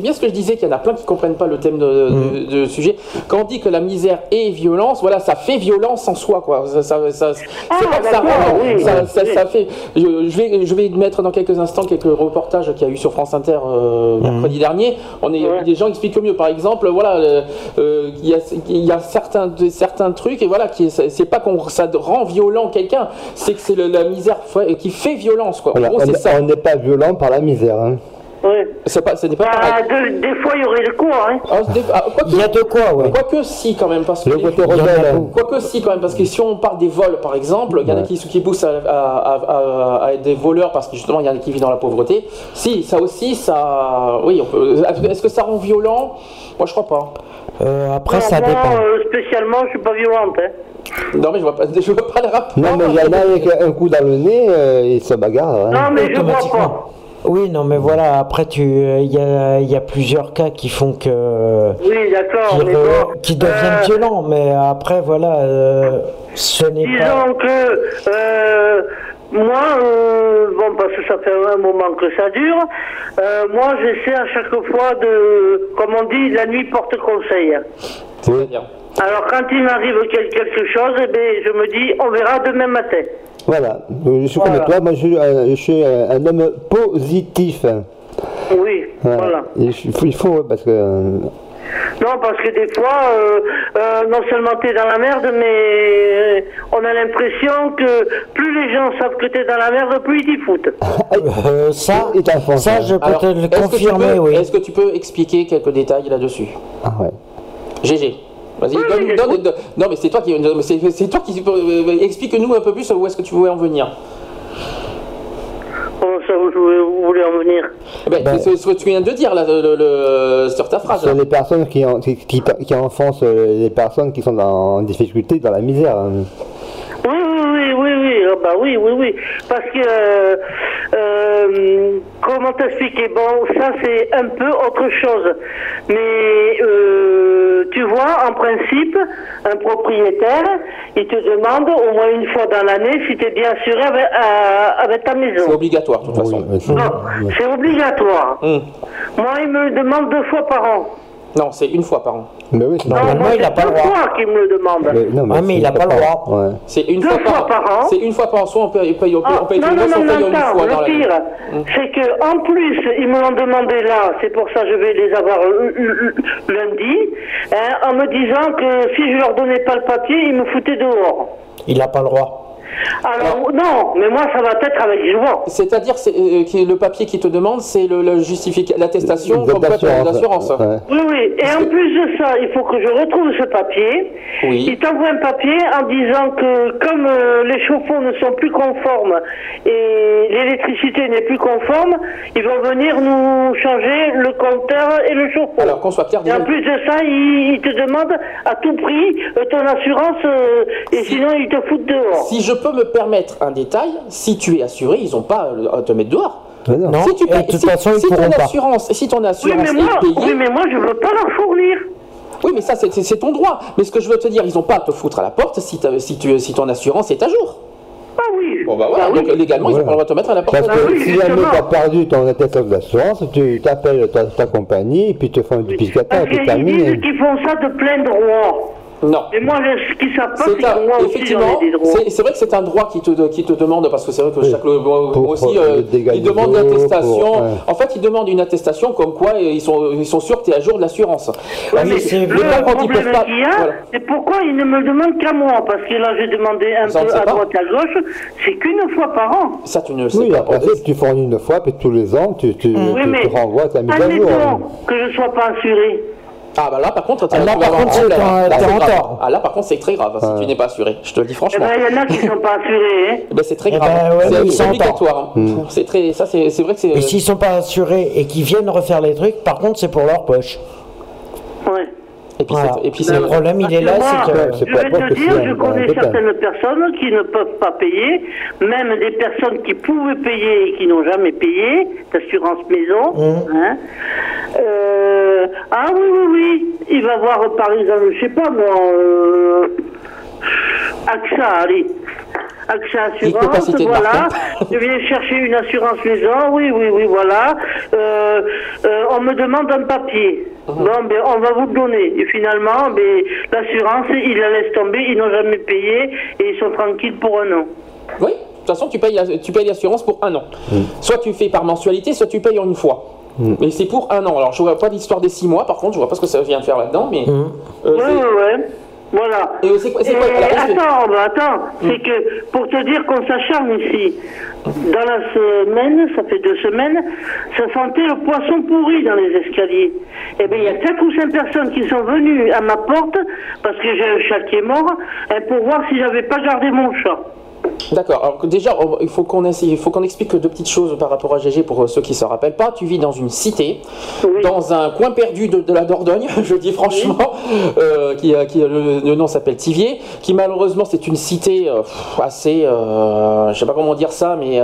[SPEAKER 4] bien ce que je disais qu'il y en a plein qui comprennent pas le thème de, de- de sujet. Quand on dit que la misère est violence, voilà, ça fait violence en soi, quoi. Ça, ça- ça- c'est pas que ça,
[SPEAKER 19] d'accord,
[SPEAKER 4] rend,
[SPEAKER 19] oui,
[SPEAKER 4] ça,
[SPEAKER 19] oui.
[SPEAKER 4] ça- ça fait. Je, je vais, je vais mettre dans quelques instants quelques reportages qu'il y a eu sur France Inter euh, mercredi dernier. On est des gens expliquent mieux. Par exemple, voilà, euh, euh, il y a, y a certains, certains trucs et voilà, qui, c'est c'est pas qu'on ça rend violent quelqu'un, c'est que c'est le- la misère qui fait violence, quoi. En
[SPEAKER 12] Voilà,
[SPEAKER 4] gros,
[SPEAKER 12] on
[SPEAKER 4] ça.
[SPEAKER 12] on n'est pas violent par la misère. Hein.
[SPEAKER 19] Oui.
[SPEAKER 4] C'est pas, ce n'est pas
[SPEAKER 19] Ah,
[SPEAKER 4] pareil.
[SPEAKER 19] de- des fois, il y aurait de quoi, hein.
[SPEAKER 4] Ah, des- ah,
[SPEAKER 7] Il y a de quoi, ouais.
[SPEAKER 4] Quoique si quand même, parce que
[SPEAKER 12] Le côté rebelle.
[SPEAKER 7] beaucoup.
[SPEAKER 4] quoique si quand même, parce que si on parle des vols par exemple, il y en a qui, qui poussent à, à- à- à être des voleurs parce que justement il y en a qui vivent dans la pauvreté. Si, ça aussi, ça, oui, on peut. Est-ce que ça rend violent? Moi je crois pas.
[SPEAKER 7] Euh, après,
[SPEAKER 19] Non,
[SPEAKER 7] ça
[SPEAKER 19] moi,
[SPEAKER 7] dépend.
[SPEAKER 19] euh, spécialement, je suis pas violente, hein.
[SPEAKER 4] Non mais je vois pas, je vois pas le rapport.
[SPEAKER 12] Non, mais il y en a avec un coup dans le nez, euh, ils se bagarrent. hein.
[SPEAKER 19] Non, mais je vois pas.
[SPEAKER 7] Oui, non, mais voilà, après, tu, il y a, il y a plusieurs cas qui font que.
[SPEAKER 19] Oui, d'accord,
[SPEAKER 7] qui,
[SPEAKER 19] bon.
[SPEAKER 7] qui deviennent
[SPEAKER 19] Euh,
[SPEAKER 7] violents, mais après, voilà, euh, ce n'est pas.
[SPEAKER 19] Disons que euh, moi, euh, bon, parce que ça fait un moment que ça dure, euh, moi j'essaie à chaque fois de, comme on dit, la nuit porte conseil.
[SPEAKER 12] Oui.
[SPEAKER 4] Bien.
[SPEAKER 19] Alors quand il m'arrive quel- quelque chose, eh ben, je me dis, on verra demain matin.
[SPEAKER 12] Voilà. Euh, Je suis comme toi, moi je, suis un- je suis un, homme positif.
[SPEAKER 19] Oui, voilà.
[SPEAKER 12] Il faut, il faut, parce que.
[SPEAKER 19] Non, parce que des fois, euh, euh, non seulement tu es dans la merde, mais euh, on a l'impression que plus les gens savent que tu es dans la merde, plus ils t'y foutent.
[SPEAKER 7] Euh, ça, ça, je peux
[SPEAKER 4] Alors,
[SPEAKER 7] te le
[SPEAKER 4] est-ce que tu
[SPEAKER 7] confirmer,
[SPEAKER 4] peux-
[SPEAKER 7] oui.
[SPEAKER 4] Est-ce que tu peux expliquer quelques détails là-dessus
[SPEAKER 12] Ah ouais.
[SPEAKER 4] GG. Vas-y, donne, donne- donne- non mais c'est toi qui, c'est, toi qui euh, explique-nous un peu plus où est-ce que tu voulais en venir.
[SPEAKER 19] Ça, vous, vous voulez en venir
[SPEAKER 4] Eh ben, c'est ce que tu viens de dire là, le- le- le- sur ta phrase.
[SPEAKER 12] Sont les personnes qui, en- qui, qui, qui enfoncent euh, les personnes qui sont dans, en difficulté, dans la misère. hein.
[SPEAKER 19] Oui, oui, oui, oui, oui, ah bah oui, oui, oui. Parce que, euh, euh, comment t'expliquer? Bon, ça c'est un peu autre chose. Mais, euh, tu vois, en principe, un propriétaire, il te demande au moins une fois dans l'année si tu es bien assuré avec, ta maison.
[SPEAKER 4] C'est obligatoire de toute façon.
[SPEAKER 19] Non, c'est obligatoire.
[SPEAKER 4] Hum.
[SPEAKER 19] Moi, il me le demande deux fois par an.
[SPEAKER 4] Non, c'est une fois par an.
[SPEAKER 12] Mais oui,
[SPEAKER 19] Non, moi, c'est deux fois qu'il me le demande.
[SPEAKER 7] Ah, mais il n'a pas le droit.
[SPEAKER 12] Ouais.
[SPEAKER 4] C'est une
[SPEAKER 19] Deux
[SPEAKER 4] fois,
[SPEAKER 19] fois par an.
[SPEAKER 4] C'est une fois par an. Soit on paye, on paye, on paye, on paye
[SPEAKER 19] non,
[SPEAKER 4] le
[SPEAKER 19] non,
[SPEAKER 4] mois, soit on
[SPEAKER 19] non,
[SPEAKER 4] paye
[SPEAKER 19] non,
[SPEAKER 4] une fois
[SPEAKER 19] le pire, c'est que en plus, ils me l'ont demandé là, c'est pour ça que je vais les avoir l- l- lundi, hein, en me disant que si je leur donnais pas le papier, ils me foutaient dehors.
[SPEAKER 7] Il n'a pas le droit.
[SPEAKER 19] Alors, non, mais moi, ça va être avec joie.
[SPEAKER 4] C'est-à-dire c'est, euh, que le papier qui te demande, c'est le, le l'attestation comme quoi tu as l'assurance.
[SPEAKER 19] Oui, oui, et en plus de ça, il faut que je retrouve ce papier.
[SPEAKER 4] Oui.
[SPEAKER 19] Ils t'envoient un papier en disant que comme euh, les chauffe-eau ne sont plus conformes et l'électricité n'est plus conforme, ils vont venir nous changer le compteur et le chauffe-eau.
[SPEAKER 4] Alors qu'on soit clair,
[SPEAKER 19] Et en plus de ça, ils, te demandent à tout prix euh, ton assurance euh, et sinon ils te foutent dehors.
[SPEAKER 4] Si je peux me permettre un détail, si tu es assuré, ils n'ont pas euh, à te mettre dehors.
[SPEAKER 7] Non,
[SPEAKER 4] si tu payes-
[SPEAKER 7] de toute
[SPEAKER 4] si-
[SPEAKER 7] façon, ils
[SPEAKER 4] si ton assurance, si ton
[SPEAKER 19] Oui
[SPEAKER 4] assurance
[SPEAKER 19] mais, moi,
[SPEAKER 4] est payée,
[SPEAKER 19] oui, mais moi, je veux pas leur fournir.
[SPEAKER 4] oui, mais ça c'est ton droit. Mais ce que je veux te dire, ils n'ont pas à te foutre à la porte si, si, tu, si ton assurance est à jour.
[SPEAKER 19] Ah oui.
[SPEAKER 4] Bon bah voilà, donc légalement ils ont pas le droit de te mettre à la porte.
[SPEAKER 12] Parce que si jamais tu as perdu ton attestation d'assurance, tu t'appelles ta, ta compagnie, et puis ils te font un duplicateur,
[SPEAKER 19] Parce
[SPEAKER 12] et puis
[SPEAKER 19] disent qu'ils font ça de plein droit.
[SPEAKER 4] Non.
[SPEAKER 19] Mais moi, je- ce qu'ils savent pas, c'est que moi
[SPEAKER 4] effectivement,
[SPEAKER 19] ai des droits.
[SPEAKER 4] c'est vrai que c'est un droit qui te, qui te demande, parce que c'est vrai que chaque le- moi aussi,
[SPEAKER 12] euh,
[SPEAKER 4] euh, demandent
[SPEAKER 12] eaux,
[SPEAKER 4] l'attestation.
[SPEAKER 12] pour- ouais.
[SPEAKER 4] En fait, ils demandent une attestation comme quoi euh, ils sont, ils sont sûrs que tu es à jour de l'assurance.
[SPEAKER 19] Ouais,
[SPEAKER 4] Ah,
[SPEAKER 19] mais
[SPEAKER 4] c'est-
[SPEAKER 19] le
[SPEAKER 4] ils
[SPEAKER 19] problème
[SPEAKER 4] peuvent pas.
[SPEAKER 19] qu'il y a,
[SPEAKER 4] voilà.
[SPEAKER 19] c'est pourquoi ils ne me demandent qu'à moi. Parce que là, j'ai demandé un
[SPEAKER 4] Ça,
[SPEAKER 19] peu à
[SPEAKER 4] pas.
[SPEAKER 19] droite, à gauche. C'est qu'une fois par an.
[SPEAKER 4] Ça, tu ne le sais
[SPEAKER 12] Oui,
[SPEAKER 4] pas.
[SPEAKER 12] après ça, tu fournis une fois, puis tous les ans, tu, tu,
[SPEAKER 19] Oui,
[SPEAKER 12] tu,
[SPEAKER 19] mais
[SPEAKER 12] tu renvoies ta mise à jour.
[SPEAKER 19] que je ne sois pas assuré.
[SPEAKER 4] Ah bah là par contre, t'as-
[SPEAKER 7] Ah, là, par
[SPEAKER 4] avoir un
[SPEAKER 7] contre, c'est t'es en tort.
[SPEAKER 4] Ah là par contre c'est très grave si tu n'es pas assuré. Je te le dis
[SPEAKER 19] Eh
[SPEAKER 4] franchement.
[SPEAKER 19] ben, il y en a qui ne sont pas assurés.
[SPEAKER 4] Ben, c'est très
[SPEAKER 7] Eh
[SPEAKER 4] grave.
[SPEAKER 7] ben,
[SPEAKER 4] c'est obligatoire. hein. C'est très, ça c'est c'est vrai que c'est.
[SPEAKER 7] Et s'ils sont pas assurés et qu'ils viennent refaire les trucs, par contre, c'est pour leur poche.
[SPEAKER 19] Ouais.
[SPEAKER 4] Et puis,
[SPEAKER 7] Voilà.
[SPEAKER 4] c'est- et puis
[SPEAKER 7] le problème, il est là, c'est que.
[SPEAKER 19] je vais te dire, je connais certaines personnes qui ne peuvent pas payer, même des personnes qui pouvaient payer et qui n'ont jamais payé, d'assurance maison.
[SPEAKER 7] Mmh.
[SPEAKER 19] hein. Euh, ah oui, oui, oui, il va voir par exemple, je sais pas moi, euh, AXA, allez.
[SPEAKER 4] Pas
[SPEAKER 19] Assurance,
[SPEAKER 4] de
[SPEAKER 19] voilà. Je viens chercher une assurance maison, oui, oui, oui, voilà. Euh, euh, on me demande un papier.
[SPEAKER 4] Mhm.
[SPEAKER 19] Bon, ben, on va vous le donner. Et finalement, ben, l'assurance, ils la laissent tomber, ils n'ont jamais payé et ils sont tranquilles pour un an.
[SPEAKER 4] Oui, de toute façon, tu payes, tu payes l'assurance pour un an. Soit tu fais par mensualité, soit tu payes en une fois. Mais c'est pour un an. Alors, je vois pas l'histoire des six mois, par contre, je vois pas ce que ça vient faire là-dedans, mais. euh,
[SPEAKER 19] Oui,
[SPEAKER 4] c'est-
[SPEAKER 19] oui, oui. Voilà.
[SPEAKER 4] Et c'est quoi- quoi-
[SPEAKER 19] attends, bah, attends, c'est que pour te dire qu'on s'acharne ici, dans la semaine, ça fait deux semaines, ça sentait le poisson pourri dans les escaliers. Eh bien, il y a quatre ou cinq personnes qui sont venues à ma porte parce que j'ai un chat qui est mort hein, pour voir si j'avais pas gardé mon chat.
[SPEAKER 4] D'accord. Alors déjà, il faut qu'on essaye- il faut qu'on explique deux petites choses par rapport à GG pour euh, ceux qui se rappellent pas. Tu vis dans une cité, dans un coin perdu de, de la Dordogne, je dis franchement, euh, qui, a- le, le nom s'appelle Tivier, qui malheureusement c'est une cité euh, assez, euh, je sais pas comment dire ça, mais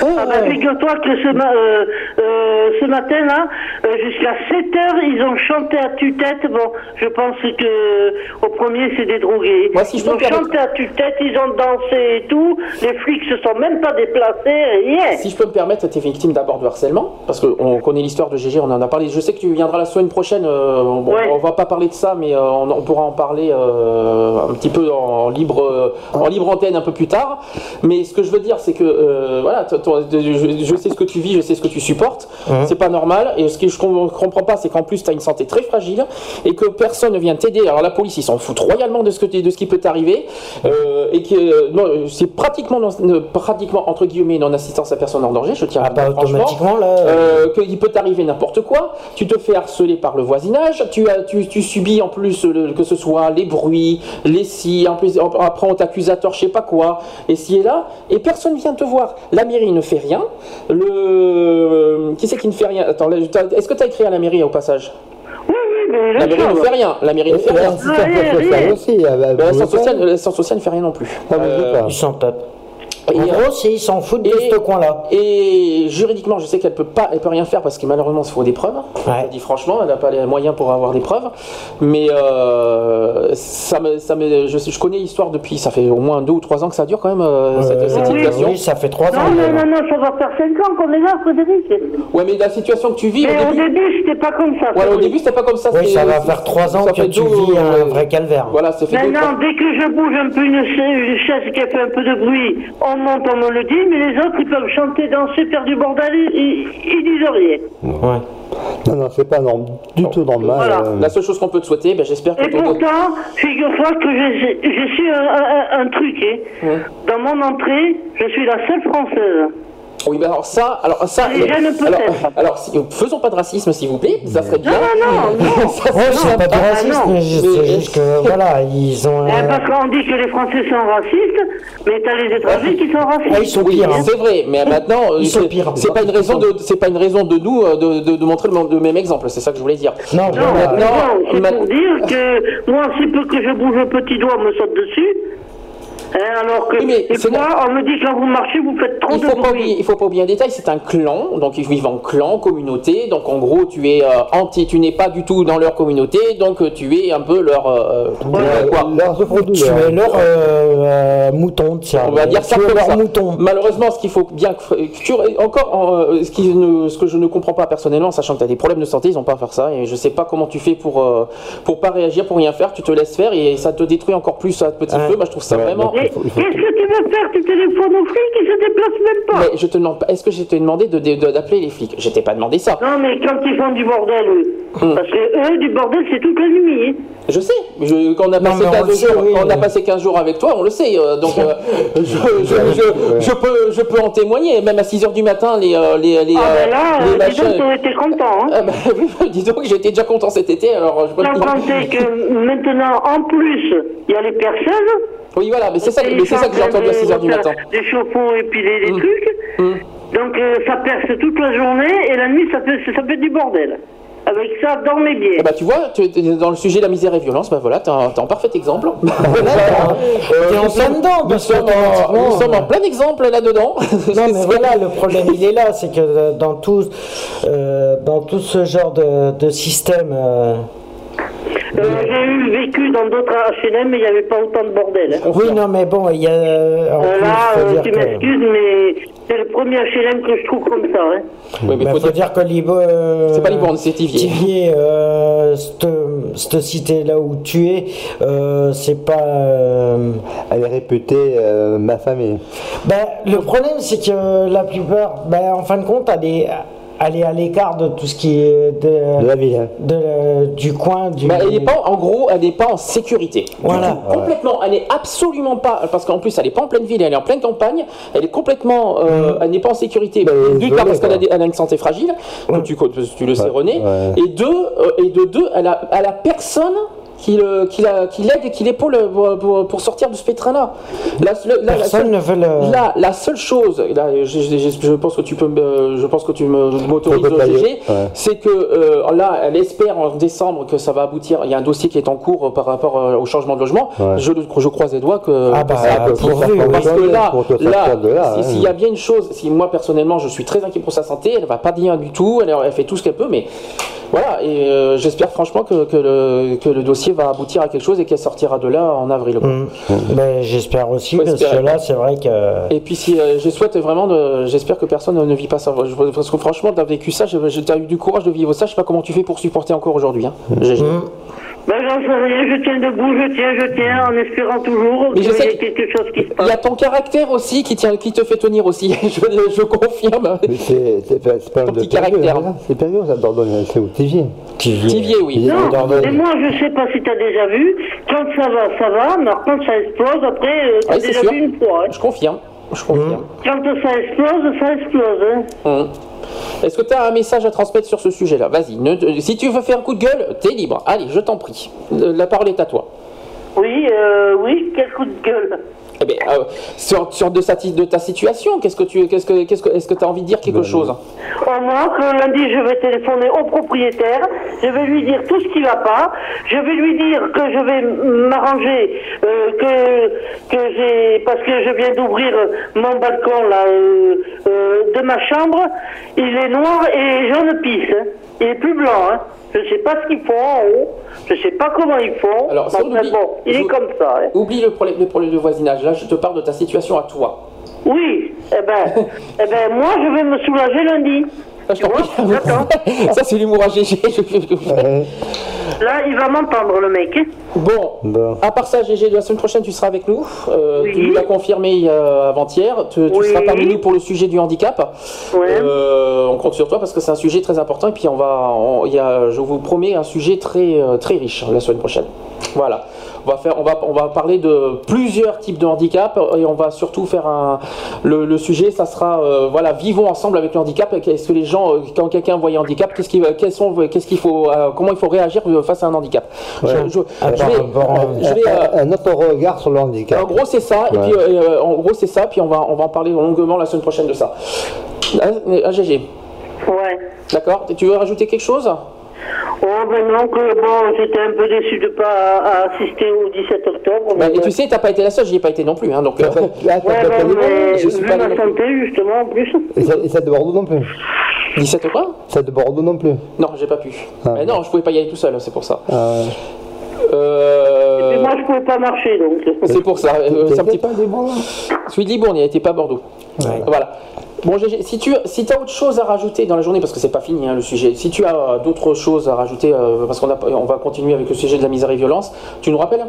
[SPEAKER 19] Ah ben, figure-toi que ce, ma- euh, euh, ce matin là, euh, jusqu'à 7 heures, ils ont chanté à tue-tête. Bon, je pense que au premier c'est des drogués.
[SPEAKER 4] Moi, si je
[SPEAKER 19] ils ont chanté à tue-tête, ils ont dansé et tout. Les flics se sont même pas déplacés.
[SPEAKER 4] Si je peux me permettre, tu es victime d'abord de harcèlement, parce qu'on connaît l'histoire de GG, on en a parlé. Je sais que tu viendras la semaine prochaine, euh, on,
[SPEAKER 19] Ouais.
[SPEAKER 4] on va pas parler de ça, mais on, on pourra en parler un petit peu en libre, en libre antenne un peu plus tard. Mais ce que je veux dire, c'est que voilà, toi, je, je sais ce que tu vis, je sais ce que tu supportes. C'est pas normal. Et ce que je com- comprends pas, c'est qu'en plus, tu as une santé très fragile et que personne ne vient t'aider. Alors la police, ils s'en foutent royalement de ce, que de ce qui peut t'arriver. euh, et que euh, non, c'est pratiquement, non- pratiquement, entre guillemets, non-assistance à personne en danger. Je tiens à.
[SPEAKER 7] Ah, automatiquement, là,
[SPEAKER 4] Euh, qu'il peut t'arriver n'importe quoi. Tu te fais harceler par le voisinage. Tu, as, tu, tu subis en plus le- que ce soit les bruits, les si. En plus, après, on t'accuse à tort, je sais pas quoi. Et ci et là. Et personne vient te voir. La mairie ne fait rien. Le. Qui c'est qui ne fait rien? Attends, est-ce que tu as écrit à la mairie au passage?
[SPEAKER 19] Oui, oui, mais
[SPEAKER 4] La mairie ne fait rien. La mairie ne fait rien.
[SPEAKER 12] l'assistance sociale ah pas
[SPEAKER 4] sociale, ne fait rien non plus.
[SPEAKER 12] Ah,
[SPEAKER 4] Euh,
[SPEAKER 7] Ils s'en tapent.
[SPEAKER 4] Et,
[SPEAKER 7] En
[SPEAKER 4] euh,
[SPEAKER 7] gros, c'est- ils s'en foutent de
[SPEAKER 4] et-
[SPEAKER 7] ce coin-là.
[SPEAKER 4] Et juridiquement, je sais qu'elle peut pas, elle peut rien faire parce que malheureusement, il faut des preuves. Le dis franchement, elle n'a pas les moyens pour avoir des preuves. Mais euh, ça me, ça me, je, je connais l'histoire depuis, ça fait au moins deux ou trois ans que ça dure quand même euh, cette, cette
[SPEAKER 7] oui,
[SPEAKER 4] situation.
[SPEAKER 7] oui, ça fait trois
[SPEAKER 19] Non, non, non, non, ça va faire 5 ans qu'on est là, Frédéric.
[SPEAKER 4] Ouais, mais la situation que tu vis
[SPEAKER 19] Mais
[SPEAKER 4] au
[SPEAKER 19] au
[SPEAKER 4] début.
[SPEAKER 19] début, c'était pas comme ça.
[SPEAKER 4] Ouais, au début, c'était pas comme ça.
[SPEAKER 7] Oui, ça va faire trois ans
[SPEAKER 4] ça
[SPEAKER 7] que tu
[SPEAKER 4] deux-
[SPEAKER 7] vis un vrai calvaire.
[SPEAKER 4] Voilà, c'est fait
[SPEAKER 19] Maintenant, dès que je bouge un peu une chaise, une chaise qui fait un peu de bruit, on monte, on me le dit, mais les autres, ils peuvent chanter, danser, faire du bordel, ils, ils disent rien.
[SPEAKER 7] Ouais.
[SPEAKER 12] Non, non, c'est pas norm- du tout normal.
[SPEAKER 19] Voilà.
[SPEAKER 12] euh,
[SPEAKER 4] La seule chose qu'on peut te souhaiter, ben, j'espère que
[SPEAKER 19] Et pourtant, figure-toi que j'ai j'ai su un, un- un truc. hein. Dans mon entrée, je suis la seule française.
[SPEAKER 4] Oui, ben alors ça, alors ça,
[SPEAKER 19] Les jeunes peut-être.
[SPEAKER 4] alors, alors, si- faisons pas de racisme, s'il vous plaît, ça serait bien.
[SPEAKER 19] Non, non, non.
[SPEAKER 4] Ça serait
[SPEAKER 7] Ouais, c'est pas du
[SPEAKER 19] ah,
[SPEAKER 7] racisme,
[SPEAKER 19] non.
[SPEAKER 7] mais c'est juste que voilà, ils ont.
[SPEAKER 19] Eh,
[SPEAKER 7] euh,
[SPEAKER 19] parce qu'on dit que les Français sont racistes, mais t'as les étrangers qui sont racistes.
[SPEAKER 7] Ah, ils sont
[SPEAKER 4] Oui,
[SPEAKER 7] pires. hein.
[SPEAKER 4] c'est vrai, mais maintenant, euh,
[SPEAKER 7] Ils sont
[SPEAKER 4] c'est-
[SPEAKER 7] pires.
[SPEAKER 4] c'est pas une raison de, c'est pas une raison de nous euh, de, de, de montrer le, même- le même exemple. C'est ça que je voulais dire.
[SPEAKER 7] Non,
[SPEAKER 19] Non, mais bon, c'est
[SPEAKER 4] ma-
[SPEAKER 19] pour dire que moi, si peu que je bouge un petit doigt, on me saute dessus. Hein, alors que,
[SPEAKER 4] Oui, mais
[SPEAKER 19] et
[SPEAKER 4] c'est
[SPEAKER 19] moi, on me dit que quand vous marchez, vous faites trop
[SPEAKER 4] Il
[SPEAKER 19] de
[SPEAKER 4] faut, pas
[SPEAKER 19] bruit.
[SPEAKER 4] oublier, il faut pas oublier un détail, c'est un clan, donc ils vivent en clan, communauté, donc en gros tu es euh, anti, tu n'es pas du tout dans leur communauté, donc euh, tu es un peu leur euh, quoi
[SPEAKER 12] leur
[SPEAKER 7] Tu es leur euh, euh, mouton de cerveau.
[SPEAKER 4] On va dire ça comme
[SPEAKER 7] leur
[SPEAKER 4] ça.
[SPEAKER 7] mouton.
[SPEAKER 4] Malheureusement, ce qu'il faut bien que que tu encore euh, ce, qui ne- ce que je ne comprends pas personnellement, sachant que tu as des problèmes de santé, ils n'ont pas à faire ça et je sais pas comment tu fais pour euh, pour pas réagir, pour rien faire, tu te laisses faire et ça te détruit encore plus à petit
[SPEAKER 7] Ouais.
[SPEAKER 4] feu. Moi, je trouve ça vraiment.
[SPEAKER 19] Qu'est-ce que tu veux faire Tu téléphones aux flics, ils se déplacent même pas.
[SPEAKER 4] Mais je te demande pas. Est-ce que je t'ai demandé de de- d'appeler les flics? Je t'ai pas demandé ça.
[SPEAKER 19] Non, mais quand ils font du bordel, eux.
[SPEAKER 4] Hmm.
[SPEAKER 19] Parce que eux, du bordel, c'est toute la nuit. hein.
[SPEAKER 4] Je sais, je- quand, on a
[SPEAKER 7] Non,
[SPEAKER 4] passé
[SPEAKER 7] mais on
[SPEAKER 4] 15
[SPEAKER 7] le sait,
[SPEAKER 4] jours,
[SPEAKER 7] oui,
[SPEAKER 4] quand on a passé 15 jours avec toi, on le sait. euh, donc, euh, je, je, je, je peux, je peux en témoigner. Même à 6 heures du matin, les. euh, les, les,
[SPEAKER 19] Ah,
[SPEAKER 4] euh,
[SPEAKER 19] ben là,
[SPEAKER 4] les
[SPEAKER 19] dis donc, été content. Hein.
[SPEAKER 4] Ah, bah, oui, dis donc, j'étais déjà content cet été. Alors, je peux
[SPEAKER 19] Sans compter que maintenant, en plus, il y a les personnes.
[SPEAKER 4] Oui, voilà, mais c'est ça, mais ça que j'ai entendu à
[SPEAKER 19] de
[SPEAKER 4] 6 heures du matin.
[SPEAKER 19] Des chauffe-eau et puis des, des
[SPEAKER 4] Mm.
[SPEAKER 19] trucs.
[SPEAKER 4] Mm.
[SPEAKER 19] Donc euh, ça perce toute la journée et la nuit, ça fait, ça fait du bordel. Avec ça, dormez bien.
[SPEAKER 4] Ah bah, tu vois, tu es dans le sujet de la misère et violence, bah voilà, t'es un, parfait exemple.
[SPEAKER 7] T'es en plein dedans,
[SPEAKER 4] Nous
[SPEAKER 7] parce que
[SPEAKER 4] sommes, en,
[SPEAKER 7] automatiquement,
[SPEAKER 4] nous sommes en plein exemple là-dedans.
[SPEAKER 7] Non mais voilà, le problème il est là, c'est que euh, dans tout, euh, dans tout ce genre de, de système, euh,
[SPEAKER 19] Euh, J'ai eu vécu dans d'autres HLM, mais il n'y avait pas autant de bordel. hein.
[SPEAKER 7] oui non mais bon, il y a, en
[SPEAKER 19] Euh,
[SPEAKER 7] plus,
[SPEAKER 19] là,
[SPEAKER 7] faut
[SPEAKER 19] euh,
[SPEAKER 7] dire
[SPEAKER 19] tu
[SPEAKER 7] que-
[SPEAKER 19] m'excuses, mais c'est le premier HLM que je trouve comme ça. Hein.
[SPEAKER 4] Oui, mais
[SPEAKER 7] Bah,
[SPEAKER 4] faut
[SPEAKER 7] faut, dire que Libo, euh,
[SPEAKER 4] C'est pas Libourne, c'est Tivier.
[SPEAKER 7] Tivier, cette, cette cité là où tu es, euh, c'est pas. euh,
[SPEAKER 12] Elle est réputée euh, ma famille.
[SPEAKER 7] Ben, le problème, c'est que la plupart, ben, en fin de compte, elle est, elle est à l'écart de tout ce qui est de,
[SPEAKER 12] De la ville. hein.
[SPEAKER 7] de la- du coin. Du,
[SPEAKER 4] Bah, elle n'est pas, en gros, elle n'est pas en sécurité.
[SPEAKER 7] Voilà.
[SPEAKER 4] Complètement. Elle n'est absolument pas, parce qu'en plus, elle n'est pas en pleine ville, elle est en pleine campagne. Elle est complètement, euh, elle n'est pas en sécurité.
[SPEAKER 12] Bah,
[SPEAKER 4] D'une part, parce qu'elle a,
[SPEAKER 12] quoi.
[SPEAKER 4] des- elle a une santé fragile, comme tu, tu le sais, René.
[SPEAKER 12] ouais.
[SPEAKER 4] Et deux, euh, et de deux, elle a, elle a personne qui le- qui la- qui l'aide et qui l'épaule pour, pour, pour sortir de ce pétrin-là. La, seule-
[SPEAKER 7] ne veut le.
[SPEAKER 4] Là, la seule chose, là, je, je- je- je pense que tu peux, me- je pense que tu me- m'autorises
[SPEAKER 12] tailler,
[SPEAKER 4] juger,
[SPEAKER 12] ouais.
[SPEAKER 4] c'est que euh, là, elle espère en décembre que ça va aboutir. Il y a un dossier qui est en cours euh, par rapport euh, au changement de logement.
[SPEAKER 12] Ouais.
[SPEAKER 4] Je, je croise les doigts que,
[SPEAKER 7] Ah bah,
[SPEAKER 4] ça
[SPEAKER 7] vous, oui.
[SPEAKER 4] parce que là, là,
[SPEAKER 12] de
[SPEAKER 4] si-
[SPEAKER 12] hein.
[SPEAKER 4] s'il y a bien une chose, si moi personnellement, je suis très inquiet pour sa santé, elle va pas bien du tout. Elle, elle fait tout ce qu'elle peut, mais voilà. Et euh, j'espère franchement que, que le, que le dossier va aboutir à quelque chose et qu'elle sortira de là en avril. quoi.
[SPEAKER 7] Mm. Ben, j'espère aussi,
[SPEAKER 4] Faut
[SPEAKER 7] parce
[SPEAKER 4] espérer.
[SPEAKER 7] que là, c'est vrai que.
[SPEAKER 4] Et puis si euh, je souhaite vraiment, de- j'espère que personne ne vit pas ça. Je- Parce que franchement, t'as vécu ça, j'ai t'as eu du courage de vivre ça. Je sais pas comment tu fais pour supporter encore aujourd'hui. Hein. GG.
[SPEAKER 19] Ben, j'en sais rien, je tiens debout, je tiens, je tiens, en espérant toujours qu'il y ait quelque chose qui se
[SPEAKER 4] Il
[SPEAKER 19] passe.
[SPEAKER 4] y a ton caractère aussi qui, tient, qui te fait tenir aussi, je, je confirme.
[SPEAKER 12] C'est c'est pas, c'est pas
[SPEAKER 4] Ton
[SPEAKER 12] de
[SPEAKER 4] petit caractère.
[SPEAKER 12] hein. C'est Périgueux, ça, Dordogne, c'est où Tivier.
[SPEAKER 4] Tivier, oui.
[SPEAKER 19] Non, mais moi je sais pas si t'as déjà vu, quand ça va, ça va, mais quand ça explose, après, euh, t'as
[SPEAKER 4] Oui, c'est
[SPEAKER 19] déjà
[SPEAKER 4] sûr.
[SPEAKER 19] vu une fois. hein.
[SPEAKER 4] Je confirme. Je confirme.
[SPEAKER 19] Quand ça explose, ça explose. Hein.
[SPEAKER 4] Hum. Est-ce que tu as un message à transmettre sur ce sujet-là? Vas-y. ne- si tu veux faire un coup de gueule, t'es libre. Allez, je t'en prie. La parole est à toi.
[SPEAKER 19] Oui, euh, oui, quel coup de gueule?
[SPEAKER 4] Eh bien, euh, sur, sur de, sa, de ta situation, qu'est-ce que tu, qu'est-ce que, qu'est-ce que, est-ce que tu as envie de dire quelque chose?
[SPEAKER 19] Au moins que lundi, je vais téléphoner au propriétaire, je vais lui dire tout ce qui va pas, je vais lui dire que je vais m'arranger, euh, que, que j'ai, parce que je viens d'ouvrir mon balcon là, euh, euh, de ma chambre, il est noir et jaune pisse, hein. il est plus blanc, hein. Je sais pas ce qu'ils font en haut, je sais pas comment ils font,
[SPEAKER 4] Alors, on oublie-
[SPEAKER 19] bon, il est comme ça. hein.
[SPEAKER 4] Oublie le problème, le problème de voisinage. Là, je te parle de ta situation à toi.
[SPEAKER 19] Oui, eh ben, eh ben, moi je vais me soulager lundi.
[SPEAKER 4] Je prie. Ça, c'est l'humour à GG.
[SPEAKER 19] Là, il va m'entendre, le mec. hein.
[SPEAKER 4] Bon, à part ça, GG, de la semaine prochaine, tu seras avec nous. Euh, Tu nous l'as confirmé euh, avant-hier. Tu, tu
[SPEAKER 19] Oui.
[SPEAKER 4] seras parmi nous pour le sujet du handicap. Euh, on compte sur toi parce que c'est un sujet très important. Et puis, on va, on- il y a, je vous promets, un sujet très, très riche la semaine prochaine. Voilà. On va, faire, on, va, on va parler de plusieurs types de handicap et on va surtout faire un. Le, le sujet, ça sera euh, voilà, vivons ensemble avec le handicap. Qu'est-ce que les gens, euh, quand quelqu'un voit un handicap, qu'est-ce qu'il quels sont, qu'est-ce qu'il faut, euh, comment il faut réagir face à un handicap? Je- je- je vais- je vais,
[SPEAKER 12] un autre regard sur le handicap.
[SPEAKER 4] en gros, c'est ça. Et puis, euh, en gros, c'est ça. Puis, on va, on va en parler longuement la semaine prochaine de ça. Ah, ah, GG.
[SPEAKER 19] Ouais.
[SPEAKER 4] D'accord. Tu veux rajouter quelque chose?
[SPEAKER 19] Oh, ben non, que bon, j'étais un peu déçu de pas à- assister au 17 octobre.
[SPEAKER 4] Bah,
[SPEAKER 19] mais,
[SPEAKER 4] Et tu sais, t'as pas été la seule. J'y ai pas été non plus. Hein, donc, euh,
[SPEAKER 19] ouais, bon, mais
[SPEAKER 4] je suis
[SPEAKER 19] vu
[SPEAKER 4] pas
[SPEAKER 19] ma
[SPEAKER 4] allé-
[SPEAKER 19] santé, justement, en plus.
[SPEAKER 12] Et ça, et ça de Bordeaux non plus
[SPEAKER 4] 17 quoi?
[SPEAKER 12] Ça de Bordeaux non plus
[SPEAKER 4] Non, j'ai pas pu. Mais non, je pouvais pas y aller tout seul. C'est pour ça.
[SPEAKER 12] Ah,
[SPEAKER 4] Euh,
[SPEAKER 19] Et moi, je pouvais pas marcher, donc.
[SPEAKER 4] C'est pour ça. euh, c'est un petit peu. Celui de Libourne, il n'était pas à Bordeaux. Voilà. Bon, GG, si tu as autre chose à rajouter dans la journée, parce que c'est pas fini hein, le sujet, si tu as euh, d'autres choses à rajouter, euh, parce qu'on va continuer avec le sujet de la misère et violence, tu nous rappelles?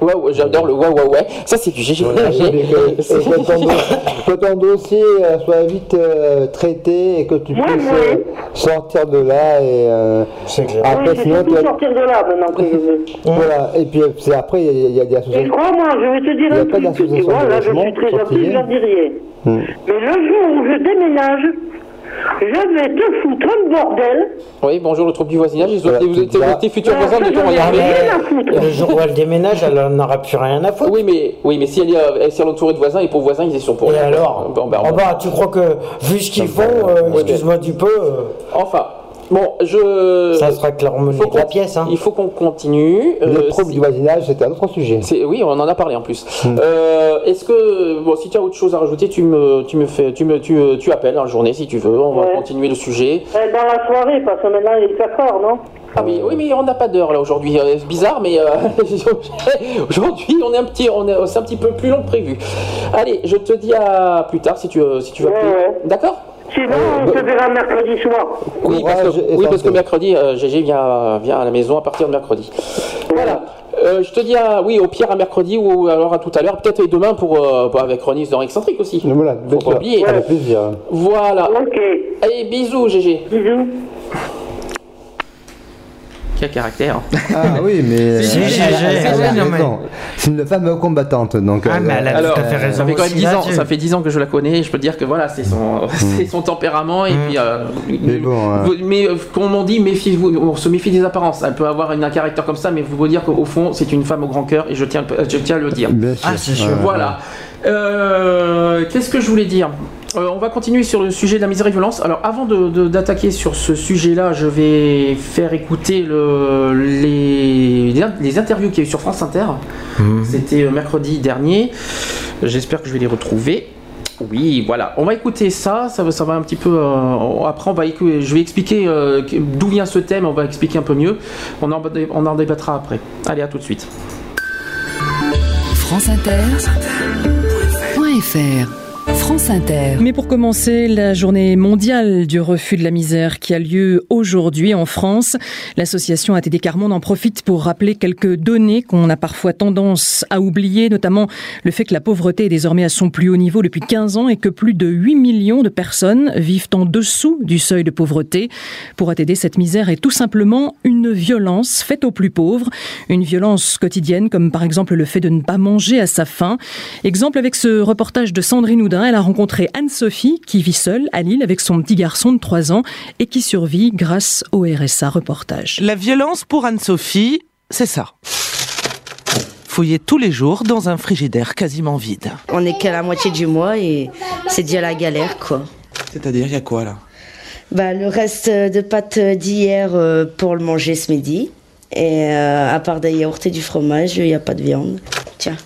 [SPEAKER 4] Ouais, ouais, j'adore le ouais, ouais, ouais. Ça, c'est du GG.
[SPEAKER 12] Et que ton, dossier euh, soit vite euh, traité et que tu puisses euh, sortir de là et euh, après
[SPEAKER 19] oui,
[SPEAKER 12] sinon tu
[SPEAKER 19] plus sortir de là maintenant que je veux.
[SPEAKER 12] voilà et puis euh, c'est après il y a- il y, a des
[SPEAKER 19] Et
[SPEAKER 12] associations
[SPEAKER 19] crois-moi, je vais te dire un truc, tu vois, là, je suis très gentil, je leur dis rien. Mais le jour où je déménage, je vais te foutre un bordel.
[SPEAKER 4] Oui, bonjour le trouble du voisinage. Ils ont, vous ton
[SPEAKER 19] j'en ai
[SPEAKER 4] regard.
[SPEAKER 19] rien à foutre.
[SPEAKER 7] Le jour où elle déménage, elle n'aura plus rien à foutre.
[SPEAKER 4] Oui, mais, oui, mais si elle est, euh, elle est entourée de voisins, et pour voisins, ils y sont pour
[SPEAKER 7] Et
[SPEAKER 4] rien.
[SPEAKER 7] alors
[SPEAKER 4] Bon, ben,
[SPEAKER 7] Oh bah, tu crois que, vu ce qu'ils font, euh, excuse-moi du peu, euh,
[SPEAKER 4] Enfin, bon, je.
[SPEAKER 7] ça sera remonée de la pièce. Hein.
[SPEAKER 4] Il faut qu'on continue.
[SPEAKER 12] le
[SPEAKER 4] Euh,
[SPEAKER 12] trouble du voisinage c'était un autre sujet
[SPEAKER 4] c'est- oui, on en a parlé en plus. Euh, Est-ce que, bon, si tu as autre chose à rajouter, tu me, tu me fais, tu me, tu, tu appelles en journée si tu veux. On va
[SPEAKER 19] Ouais.
[SPEAKER 4] continuer le sujet.
[SPEAKER 19] Dans la soirée, parce que maintenant il est 4 heures, non?
[SPEAKER 4] Ah oui, oui, mais on n'a pas d'heure là aujourd'hui. Euh, C'est bizarre, mais euh, aujourd'hui on est un petit, on est, c'est un petit peu plus long que prévu. Allez, je te dis à plus tard si tu, si tu vas. plus. D'accord?
[SPEAKER 19] Sinon, on se verra mercredi soir.
[SPEAKER 4] Oui, parce que, oui, parce que mercredi, euh, GG vient, vient à la maison à partir de mercredi. Voilà. Euh, je te dis, à, oui, au pire à mercredi ou alors à tout à l'heure, peut-être et demain pour, euh, avec Ronis dans Excentrique aussi.
[SPEAKER 12] voilà
[SPEAKER 4] Faut pas oublier.
[SPEAKER 12] avec plaisir
[SPEAKER 4] Voilà. Allez, bisous, GG.
[SPEAKER 19] Bisous.
[SPEAKER 4] Caractère.
[SPEAKER 12] ah oui mais
[SPEAKER 4] Si, si,
[SPEAKER 12] elle- elle- elle c'est une femme combattante donc
[SPEAKER 7] Ah, mais elle a
[SPEAKER 4] Alors,
[SPEAKER 7] tout à fait raison
[SPEAKER 4] ça fait quand même
[SPEAKER 7] aussi
[SPEAKER 4] 10 ans,
[SPEAKER 7] là-dessus.
[SPEAKER 4] ça fait 10 ans que je la connais et je peux te dire que voilà, c'est son, c'est son tempérament et puis. euh,
[SPEAKER 12] Mais bon, hein.
[SPEAKER 4] vous- mais euh, comme on dit, méfiez-vous, on se méfie des apparences. Elle peut avoir une, un caractère comme ça, mais vous vous dire qu'au fond, c'est une femme au grand cœur et je tiens, je tiens à le dire.
[SPEAKER 12] Bien.
[SPEAKER 7] Ah, c'est sûr.
[SPEAKER 12] Ouais,
[SPEAKER 4] Voilà. Euh, Qu'est-ce que je voulais dire? Euh, On va continuer sur le sujet de la misère et violence. Alors, avant de- de- d'attaquer sur ce sujet-là, je vais faire écouter le- les, les interviews qu'il y a eu sur France Inter. C'était euh, mercredi dernier. J'espère que je vais les retrouver. Oui, voilà. On va écouter ça. Ça va, ça va un petit peu. euh, après, on va écouter- je vais expliquer euh, que- d'où vient ce thème. On va expliquer un peu mieux. On en, on en débattra après. Allez, à tout de suite.
[SPEAKER 20] France Inter. .fr.
[SPEAKER 21] Mais pour commencer, la journée mondiale du refus de la misère qui a lieu aujourd'hui en France. L'association ATD Carmonde en profite pour rappeler quelques données qu'on a parfois tendance à oublier, notamment le fait que la pauvreté est désormais à son plus haut niveau depuis 15 ans et que plus de 8 millions de personnes vivent en dessous du seuil de pauvreté. Pour ATD, cette misère est tout simplement une violence faite aux plus pauvres, une violence quotidienne comme par exemple le fait de ne pas manger à sa faim. Exemple avec ce reportage de Sandrine Houdin, rencontré Anne-Sophie qui vit seule à Lille avec son petit garçon de 3 ans et qui survit grâce au RSA reportage.
[SPEAKER 22] La violence pour Anne-Sophie, c'est ça. Fouiller tous les jours dans un frigidaire quasiment vide.
[SPEAKER 23] On est qu'à la moitié du mois et c'est déjà la galère quoi.
[SPEAKER 22] C'est-à-dire, il y a quoi là?
[SPEAKER 23] Bah le reste de pâtes d'hier euh, pour le manger ce midi. Et euh, à part des yaourts et du fromage, il n'y a pas de viande. Tiens,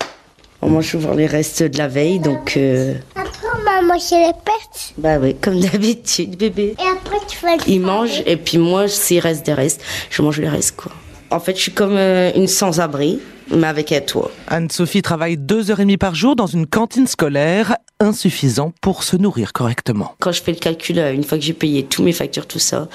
[SPEAKER 23] on mange souvent les restes de la veille, donc... euh,
[SPEAKER 24] Après, on va manger les pêches.
[SPEAKER 23] bah oui, comme d'habitude, bébé.
[SPEAKER 24] Et après, tu vas le
[SPEAKER 23] Il mange, et puis moi, s'il reste des restes, je mange les restes, quoi. En fait, je suis comme euh, une sans-abri, mais avec un toit.
[SPEAKER 22] Anne-Sophie travaille deux heures et demie par jour dans une cantine scolaire, insuffisant pour se nourrir correctement.
[SPEAKER 23] Quand je fais le calcul, euh, une fois que j'ai payé tous mes factures, tout ça,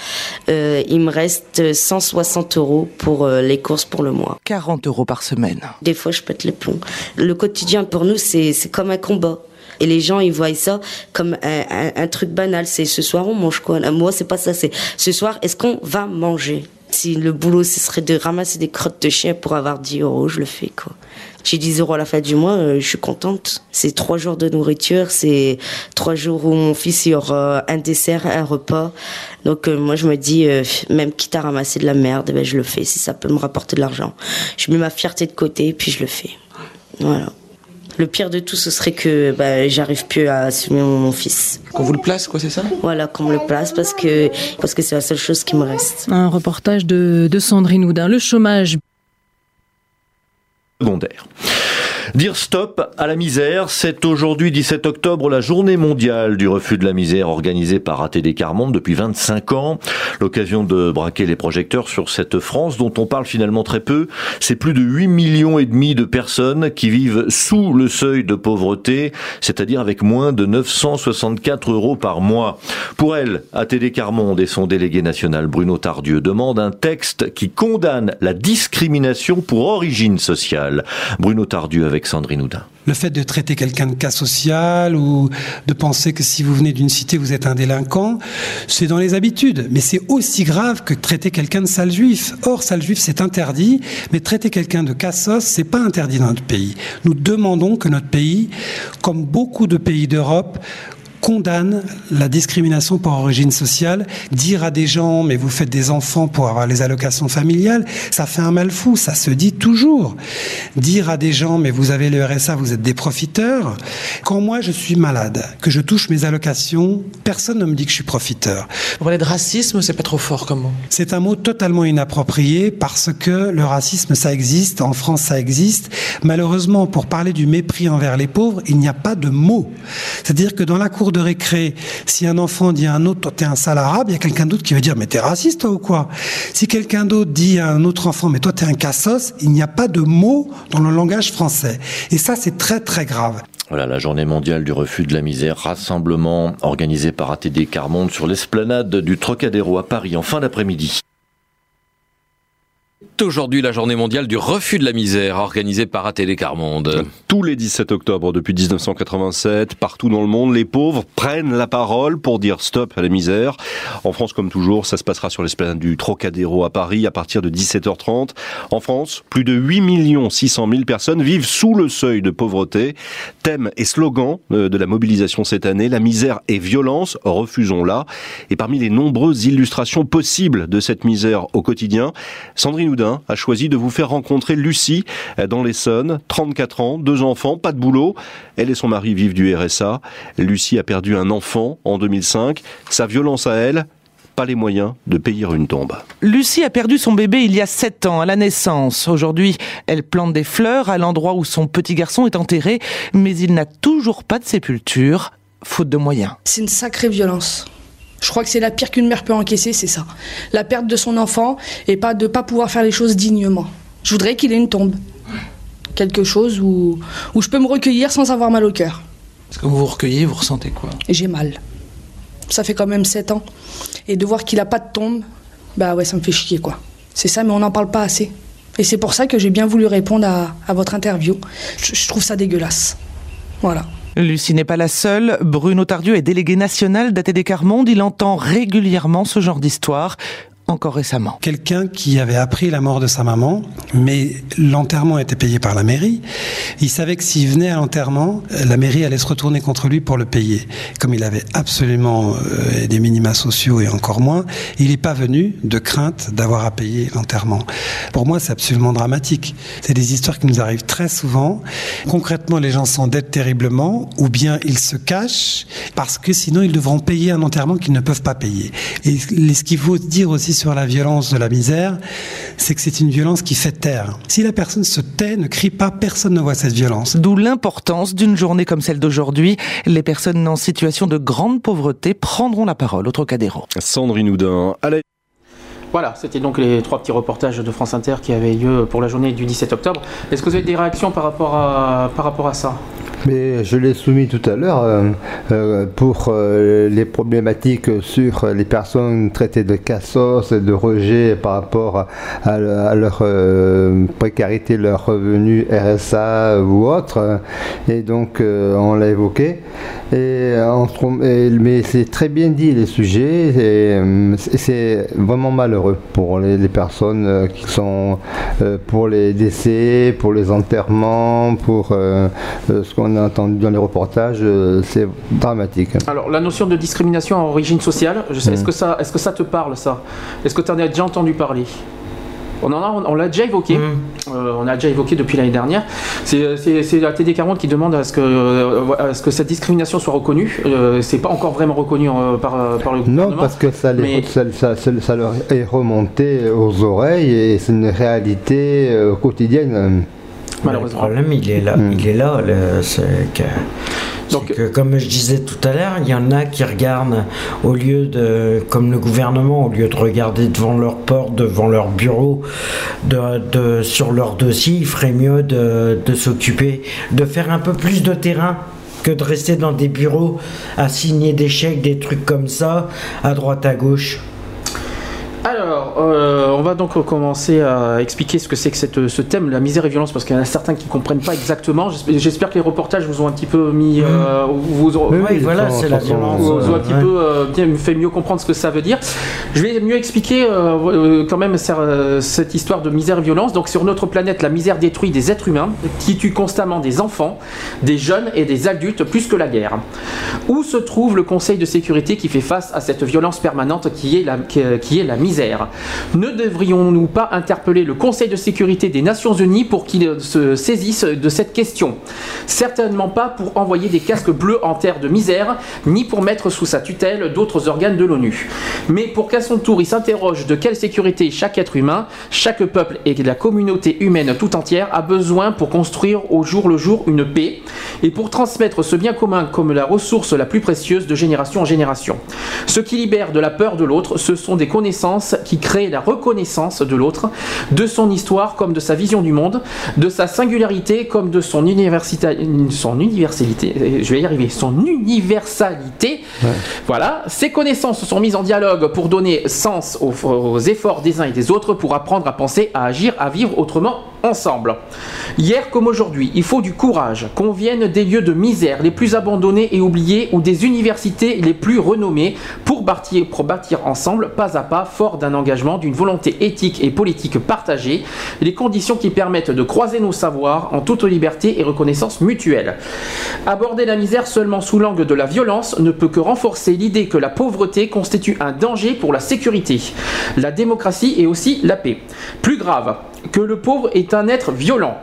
[SPEAKER 23] euh, il me reste 160 euros pour euh, les courses pour le mois.
[SPEAKER 22] 40 euros par semaine.
[SPEAKER 23] Des fois, je pète les plombs. Le quotidien, pour nous, c'est c'est comme un combat. Et les gens, ils voient ça comme un, un- un truc banal. C'est ce soir, on mange quoi? Moi, c'est pas ça. C'est ce soir, est-ce qu'on va manger? Si le boulot, ce serait de ramasser des crottes de chien pour avoir 10 euros, je le fais, quoi. J'ai 10 euros à la fin du mois, euh, je suis contente. C'est trois jours de nourriture, c'est trois jours où mon fils il y aura un dessert, un repas. Donc euh, moi je me dis, euh, même quitte à ramasser de la merde, ben, je le fais si ça peut me rapporter de l'argent. Je mets ma fierté de côté puis je le fais. Voilà. Le pire de tout, ce serait que ben, j'arrive plus à assumer mon, mon fils.
[SPEAKER 22] Qu'on vous le place, quoi, c'est ça?
[SPEAKER 23] Voilà, qu'on me le place parce que parce que c'est la seule chose qui me reste.
[SPEAKER 21] Un reportage de, de Sandrine Houdin. Le chômage
[SPEAKER 25] secondaire. Dire stop à la misère, c'est aujourd'hui 17 octobre la journée mondiale du refus de la misère organisée par ATD Carmonde depuis 25 ans. L'occasion de braquer les projecteurs sur cette France dont on parle finalement très peu. C'est plus de 8 millions et demi de personnes qui vivent sous le seuil de pauvreté, c'est-à-dire avec moins de 964 euros par mois. Pour elle, ATD Carmonde et son délégué national Bruno Tardieu demandent un texte qui condamne la discrimination pour origine sociale. Bruno Tardieu avec
[SPEAKER 26] Le fait de traiter quelqu'un de cas social ou de penser que si vous venez d'une cité, vous êtes un délinquant, c'est dans les habitudes. Mais c'est aussi grave que traiter quelqu'un de sale juif. Or, sale juif, c'est interdit, mais traiter quelqu'un de cassos, c'est pas interdit dans notre pays. Nous demandons que notre pays, comme beaucoup de pays d'Europe, condamne la discrimination par origine sociale. Dire à des gens, mais vous faites des enfants pour avoir les allocations familiales, ça fait un mal fou, ça se dit toujours. Dire à des gens, mais vous avez le RSA, vous êtes des profiteurs. Quand moi je suis malade, que je touche mes allocations, personne ne me dit que je suis profiteur.
[SPEAKER 22] Vous parlez de racisme, c'est pas trop fort comme mot.
[SPEAKER 26] C'est un mot totalement inapproprié parce que le racisme, ça existe, en France, ça existe. Malheureusement, pour parler du mépris envers les pauvres, il n'y a pas de mot. C'est-à-dire que dans la cour de récré, si un enfant dit à un autre, toi t'es un sale arabe, il y a quelqu'un d'autre qui va dire, mais t'es raciste toi ou quoi? Si quelqu'un d'autre dit à un autre enfant, mais toi t'es un cassos, il n'y a pas de mot dans le langage français. Et ça, c'est très très grave.
[SPEAKER 25] Voilà la journée mondiale du refus de la misère, rassemblement organisé par ATD Carmonde sur l'esplanade du Trocadéro à Paris en fin d'après-midi.
[SPEAKER 27] Aujourd'hui, la journée mondiale du refus de la misère, organisée par ATD Carmonde.
[SPEAKER 28] Tous les 17 octobre depuis 1987, partout dans le monde, les pauvres prennent la parole pour dire stop à la misère. En France, comme toujours, ça se passera sur l'esplanade du Trocadéro à Paris à partir de 17h30. En France, plus de 8 600 000 personnes vivent sous le seuil de pauvreté. Thème et slogan euh, de la mobilisation cette année, la misère et violence, refusons-la. Et parmi les nombreuses illustrations possibles de cette misère au quotidien, Sandrine Houdin a choisi de vous faire rencontrer Lucie euh, dans l'Essonne, 34 ans, deux enfants, pas de boulot. Elle et son mari vivent du RSA. Lucie a perdu un enfant en 2005. Sa violence à elle, pas les moyens de payer une tombe.
[SPEAKER 22] Lucie a perdu son bébé il y a 7 ans, à la naissance. Aujourd'hui, elle plante des fleurs à l'endroit où son petit garçon est enterré, mais il n'a toujours pas de sépulture, faute de moyens.
[SPEAKER 29] C'est une sacrée violence. Je crois que c'est la pire qu'une mère peut encaisser, c'est ça. La perte de son enfant et pas de pas pouvoir faire les choses dignement. Je voudrais qu'il ait une tombe. Quelque chose où, où je peux me recueillir sans avoir mal au cœur.
[SPEAKER 22] Est-ce que vous vous recueillez, vous ressentez quoi?
[SPEAKER 29] J'ai mal. Ça fait quand même 7 ans. Et de voir qu'il a pas de tombe, bah ouais, ça me fait chier, quoi. C'est ça, mais on n'en parle pas assez. Et c'est pour ça que j'ai bien voulu répondre à, à votre interview. Je, je trouve ça dégueulasse. Voilà.
[SPEAKER 22] Lucie n'est pas la seule. Bruno Tardieu est délégué national d'ATD Carmonde. Il entend régulièrement ce genre d'histoire encore récemment.
[SPEAKER 26] Quelqu'un qui avait appris la mort de sa maman, mais l'enterrement était payé par la mairie. Il savait que s'il venait à l'enterrement, la mairie allait se retourner contre lui pour le payer. Comme il avait absolument euh, des minima sociaux et encore moins, il n'est pas venu de crainte d'avoir à payer l'enterrement. Pour moi, c'est absolument dramatique. C'est des histoires qui nous arrivent très souvent. Concrètement, les gens s'endettent terriblement ou bien ils se cachent parce que sinon ils devront payer un enterrement qu'ils ne peuvent pas payer. Et ce qu'il faut dire aussi sur la violence de la misère, c'est que c'est une violence qui fait taire. Si la personne se tait, ne crie pas, personne ne voit cette violence.
[SPEAKER 22] D'où l'importance d'une journée comme celle d'aujourd'hui. Les personnes en situation de grande pauvreté prendront la parole au Trocadéro.
[SPEAKER 28] Sandrine Houdin, allez.
[SPEAKER 4] Voilà, c'était donc les trois petits reportages de France Inter qui avaient lieu pour la journée du 17 octobre. Est-ce que vous avez des réactions par rapport à, ça?
[SPEAKER 12] Mais je l'ai soumis tout à l'heure euh, euh, pour euh, les problématiques sur les personnes traitées de cassos et de rejet par rapport à, leur précarité, leur revenu RSA ou autre. Et donc on l'a évoqué. Et, mais c'est très bien dit les sujets et c'est vraiment malheureux pour les, les personnes qui sont pour les décès, pour les enterrements, pour ce qu'on a entendu dans les reportages, c'est dramatique.
[SPEAKER 4] Alors la notion de discrimination à origine sociale, je sais, est-ce que ça, est-ce que ça te parle ça? Est-ce que tu en as déjà entendu parler? On, en a, on l'a déjà évoqué. Euh, on a déjà évoqué depuis l'année dernière. C'est, c'est, la TD40 qui demande à ce, que, euh, à ce que cette discrimination soit reconnue. Euh, c'est pas encore vraiment reconnu par, par le gouvernement.
[SPEAKER 12] Non, parce que ça, les, ça, ça, ça, leur est remonté aux oreilles et c'est une réalité quotidienne.
[SPEAKER 7] Malheureusement. Le problème, il est là. Il est là. Le, c'est que, donc, que, comme je disais tout à l'heure, il y en a qui regardent au lieu de, comme le gouvernement, au lieu de regarder devant leur porte, devant leur bureau, de, de sur leur dossier, il ferait mieux de, de s'occuper, de faire un peu plus de terrain que de rester dans des bureaux à signer des chèques, des trucs comme ça, à droite à gauche.
[SPEAKER 4] Alors, euh, on va donc commencer à expliquer ce que c'est que cette, ce thème, la misère et violence, parce qu'il y en a certains qui ne comprennent pas exactement. J'espère que les reportages vous ont un petit peu mis. Euh, vous,
[SPEAKER 7] oui, oui, voilà, c'est la violence.
[SPEAKER 4] Vous, vous ont un petit peu euh, bien, fait mieux comprendre ce que ça veut dire. Je vais mieux expliquer euh, quand même cette histoire de misère et violence. Donc, sur notre planète, la misère détruit des êtres humains qui tuent constamment des enfants, des jeunes et des adultes plus que la guerre. Où se trouve le Conseil de sécurité qui fait face à cette violence permanente qui est la, qui, qui est la misère ne devrions-nous pas interpeller le Conseil de sécurité des Nations Unies pour qu'il se saisisse de cette question? Certainement pas pour envoyer des casques bleus en terre de misère, ni pour mettre sous sa tutelle d'autres organes de l'ONU, mais pour qu'à son tour il s'interroge de quelle sécurité chaque être humain, chaque peuple et la communauté humaine tout entière a besoin pour construire au jour le jour une paix et pour transmettre ce bien commun comme la ressource la plus précieuse de génération en génération. Ce qui libère de la peur de l'autre, ce sont des connaissances qui crée la reconnaissance de l'autre, de son histoire comme de sa vision du monde, de sa singularité comme de son, université, son universalité, je vais y arriver, son universalité. Voilà, ces connaissances sont mises en dialogue pour donner sens aux, aux efforts des uns et des autres, pour apprendre à penser, à agir, à vivre autrement ensemble. Hier comme aujourd'hui, il faut du courage, qu'on vienne des lieux de misère les plus abandonnés et oubliés ou des universités les plus renommées pour bâtir, ensemble, pas à pas, fort d'un engagement, d'une volonté éthique et politique partagée, les conditions qui permettent de croiser nos savoirs en toute liberté et reconnaissance mutuelle. Aborder la misère seulement sous l'angle de la violence ne peut que renforcer l'idée que la pauvreté constitue un danger pour la sécurité, la démocratie et aussi la paix. Plus grave, que le pauvre est un être violent.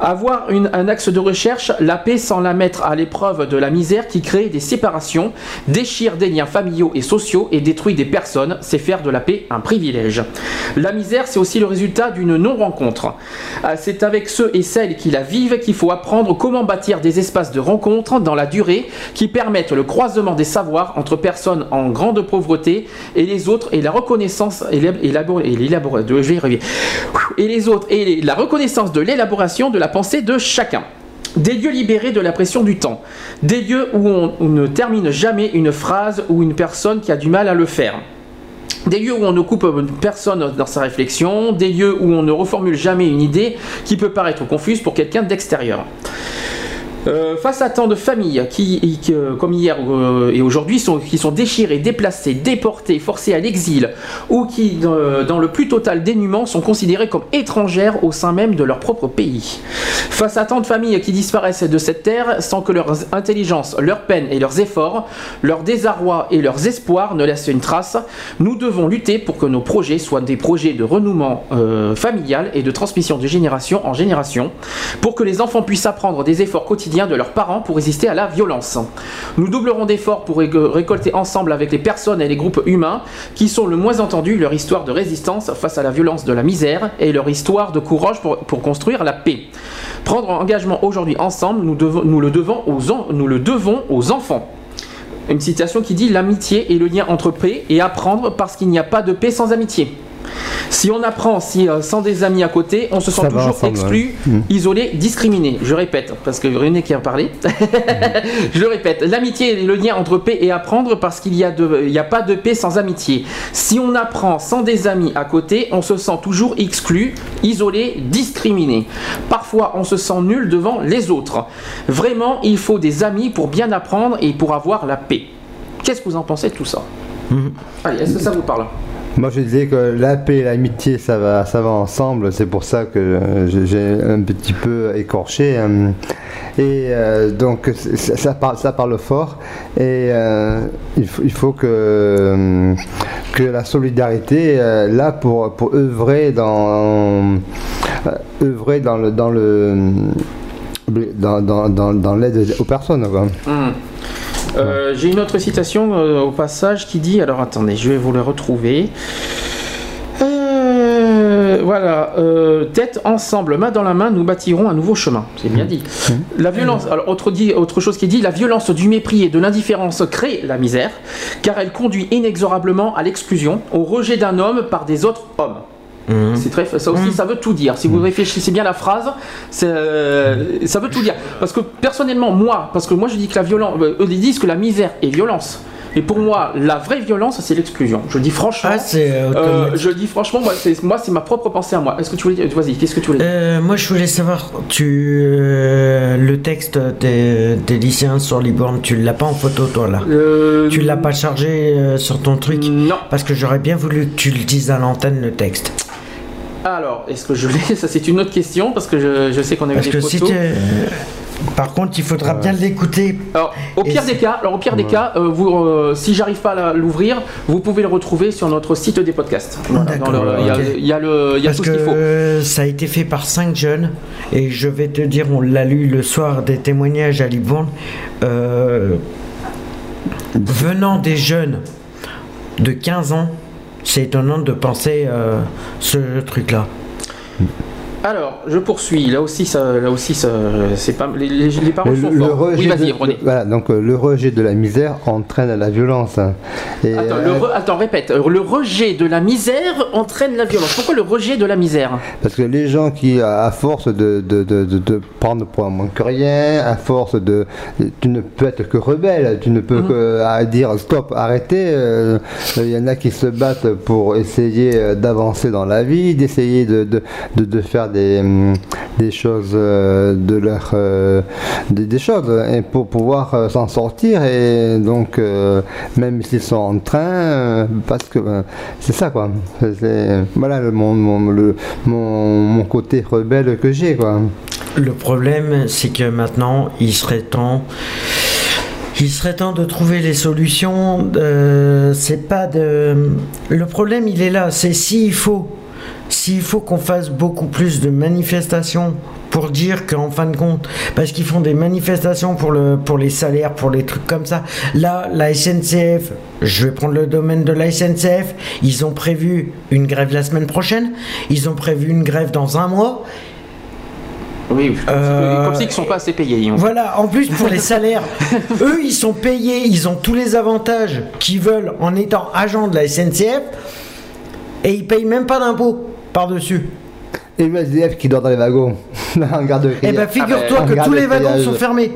[SPEAKER 4] Avoir un axe de recherche, la paix sans la mettre à l'épreuve de la misère qui crée des séparations, déchire des liens familiaux et sociaux et détruit des personnes, c'est faire de la paix un privilège. La misère, c'est aussi le résultat d'une non-rencontre. Euh, C'est avec ceux et celles qui la vivent qu'il faut apprendre comment bâtir des espaces de rencontre dans la durée qui permettent le croisement des savoirs entre personnes en grande pauvreté et les autres et la reconnaissance et l'élaboration et les autres et la reconnaissance de l'élaboration de la pensée de chacun. Des lieux libérés de la pression du temps. Des lieux où on, on ne termine jamais une phrase ou une personne qui a du mal à le faire. Des lieux où on ne coupe personne dans sa réflexion, des lieux où on ne reformule jamais une idée qui peut paraître confuse pour quelqu'un d'extérieur. Euh, face à tant de familles qui, euh, comme hier euh, et aujourd'hui, sont, qui sont déchirées, déplacées, déportées, forcées à l'exil, ou qui, dans, dans le plus total dénuement, sont considérées comme étrangères au sein même de leur propre pays. Face à tant de familles qui disparaissent de cette terre sans que leur intelligence, leur peine et leurs efforts, leur désarroi et leurs espoirs ne laissent une trace, nous devons lutter pour que nos projets soient des projets de renouement euh, familial et de transmission de génération en génération, pour que les enfants puissent apprendre des efforts quotidiens de leurs parents pour résister à la violence. Nous doublerons d'efforts pour ré- récolter ensemble avec les personnes et les groupes humains qui sont le moins entendus leur histoire de résistance face à la violence de la misère et leur histoire de courage pour, construire la paix. Prendre engagement aujourd'hui ensemble, nous, le devons aux, nous le devons aux enfants. Une citation qui dit l'amitié est le lien entre paix et apprendre parce qu'il n'y a pas de paix sans amitié. Si on apprend si, euh, sans des amis à côté, on se sent
[SPEAKER 12] Ça
[SPEAKER 4] toujours
[SPEAKER 12] ensemble,
[SPEAKER 4] exclu,
[SPEAKER 12] ouais. Mm.
[SPEAKER 4] isolé, discriminé. Je répète, parce que René qui a parlé. Je le répète, l'amitié est le lien entre paix et apprendre parce qu'il n'y a, de- il y a pas de paix sans amitié. Si on apprend sans des amis à côté, on se sent toujours exclu, isolé, discriminé. Parfois, on se sent nul devant les autres. Vraiment, il faut des amis pour bien apprendre et pour avoir la paix. Qu'est-ce que vous en pensez de tout ça? Allez, est-ce que ça vous parle?
[SPEAKER 12] Moi je disais que la paix et l'amitié ça va, ça va ensemble, c'est pour ça que j'ai- un petit peu écorché. euh, et euh, donc ça, parle, ça parle fort et euh, il, faut, il faut que, que la solidarité là pour, pour œuvrer dans, œuvrer dans le, dans le dans, dans, dans, l'aide aux personnes.
[SPEAKER 4] Hmm. Euh, J'ai une autre citation euh, au passage qui dit, alors attendez, je vais vous le retrouver. Euh, voilà, tête ensemble, main dans la main, nous bâtirons un nouveau chemin. C'est bien dit. La violence, alors autre, autre chose qui est dit, la violence du mépris et de l'indifférence crée la misère, car elle conduit inexorablement à l'exclusion, au rejet d'un homme par des autres hommes. C'est très, ça aussi, ça veut tout dire. Si vous réfléchissez bien à la phrase, euh, ça veut tout dire. Parce que personnellement, moi, parce que moi je dis que la violence, eux disent que la misère est violence. Et pour moi, la vraie violence, c'est l'exclusion. Je dis franchement.
[SPEAKER 7] Ah, euh,
[SPEAKER 4] euh, je dis franchement, moi, c'est, moi, c'est ma propre pensée à moi. Est-ce que tu voulais dire Vas-y, qu'est-ce que tu voulais dire?
[SPEAKER 7] Euh, moi, je voulais savoir, tu, euh, le texte des, des lycéens sur Liborne, tu l'as pas en photo, toi, là? Tu l'as pas chargé sur ton truc?
[SPEAKER 4] Non.
[SPEAKER 7] Parce que j'aurais bien voulu que tu le dises à l'antenne, le texte.
[SPEAKER 4] Alors, est-ce que je l'ai Ça, c'est une autre question parce que je, je sais qu'on a eu des
[SPEAKER 7] que
[SPEAKER 4] photos.
[SPEAKER 7] si. Par contre, il faudra bien l'écouter.
[SPEAKER 4] Alors, au pire des cas, alors au pire des cas, euh, vous, euh, si j'arrive pas à l'ouvrir, vous pouvez le retrouver sur notre site des podcasts. Voilà, Il y a-
[SPEAKER 7] ok.
[SPEAKER 4] il y, a le, il y a
[SPEAKER 7] Parce
[SPEAKER 4] tout ce qu'il faut.
[SPEAKER 7] euh, ça a été fait par cinq jeunes et je vais te dire, on l'a lu le soir des témoignages à Libourne. Euh, venant des jeunes de 15 ans, c'est étonnant de penser euh, ce truc-là.
[SPEAKER 4] Alors, je poursuis. Là aussi, ça, là aussi, ça, c'est pas les, les, les paroles
[SPEAKER 12] Le-
[SPEAKER 4] sont
[SPEAKER 12] le
[SPEAKER 4] fortes.
[SPEAKER 12] rejet
[SPEAKER 4] Oui, vas-y,
[SPEAKER 12] de-
[SPEAKER 4] René.
[SPEAKER 12] Voilà, donc euh, le rejet de la misère entraîne la violence. hein. Et,
[SPEAKER 4] Attends,
[SPEAKER 12] euh,
[SPEAKER 4] le re- attends, répète. Le rejet de la misère entraîne la violence. Pourquoi le rejet de la misère?
[SPEAKER 12] Parce que les gens qui, à force de, de, de, de- de prendre pour un moins que rien, à force de. Tu ne peux être que rebelle, tu ne peux
[SPEAKER 4] Mhm.
[SPEAKER 12] que à dire stop, arrêtez. euh, Il y en a qui se battent pour essayer d'avancer dans la vie, d'essayer de, de, de, de faire des, hum, des choses euh, de leur. euh, des, choses, et pour pouvoir euh, s'en sortir. Et donc, même s'ils sont en train, parce que euh, c'est ça quoi. Voilà le, mon, mon, le- mon, mon côté rebelle que j'ai quoi.
[SPEAKER 7] Le problème, c'est que maintenant, il serait temps. Il serait temps de trouver les solutions. c'est pas de. Le problème, il est là. C'est s'il faut, s'il faut qu'on fasse beaucoup plus de manifestations pour dire qu'en fin de compte, parce qu'ils font des manifestations pour le pour les salaires, pour les trucs comme ça. Là, la SNCF, je vais prendre le domaine de la SNCF. Ils ont prévu une grève la semaine prochaine. Ils ont prévu une grève dans un mois.
[SPEAKER 4] Oui,
[SPEAKER 7] Euh,
[SPEAKER 4] comme si ils sont pas assez payés.
[SPEAKER 7] Voilà, en plus pour les salaires, eux ils sont payés, ils ont tous les avantages qu'ils veulent en étant agents de la SNCF et ils payent même pas d'impôts par-dessus.
[SPEAKER 12] Et le SDF qui dort dans les wagons, en garde
[SPEAKER 7] Eh ben, figure-toi que
[SPEAKER 12] gare
[SPEAKER 7] tous
[SPEAKER 12] de
[SPEAKER 7] les wagons sont fermés.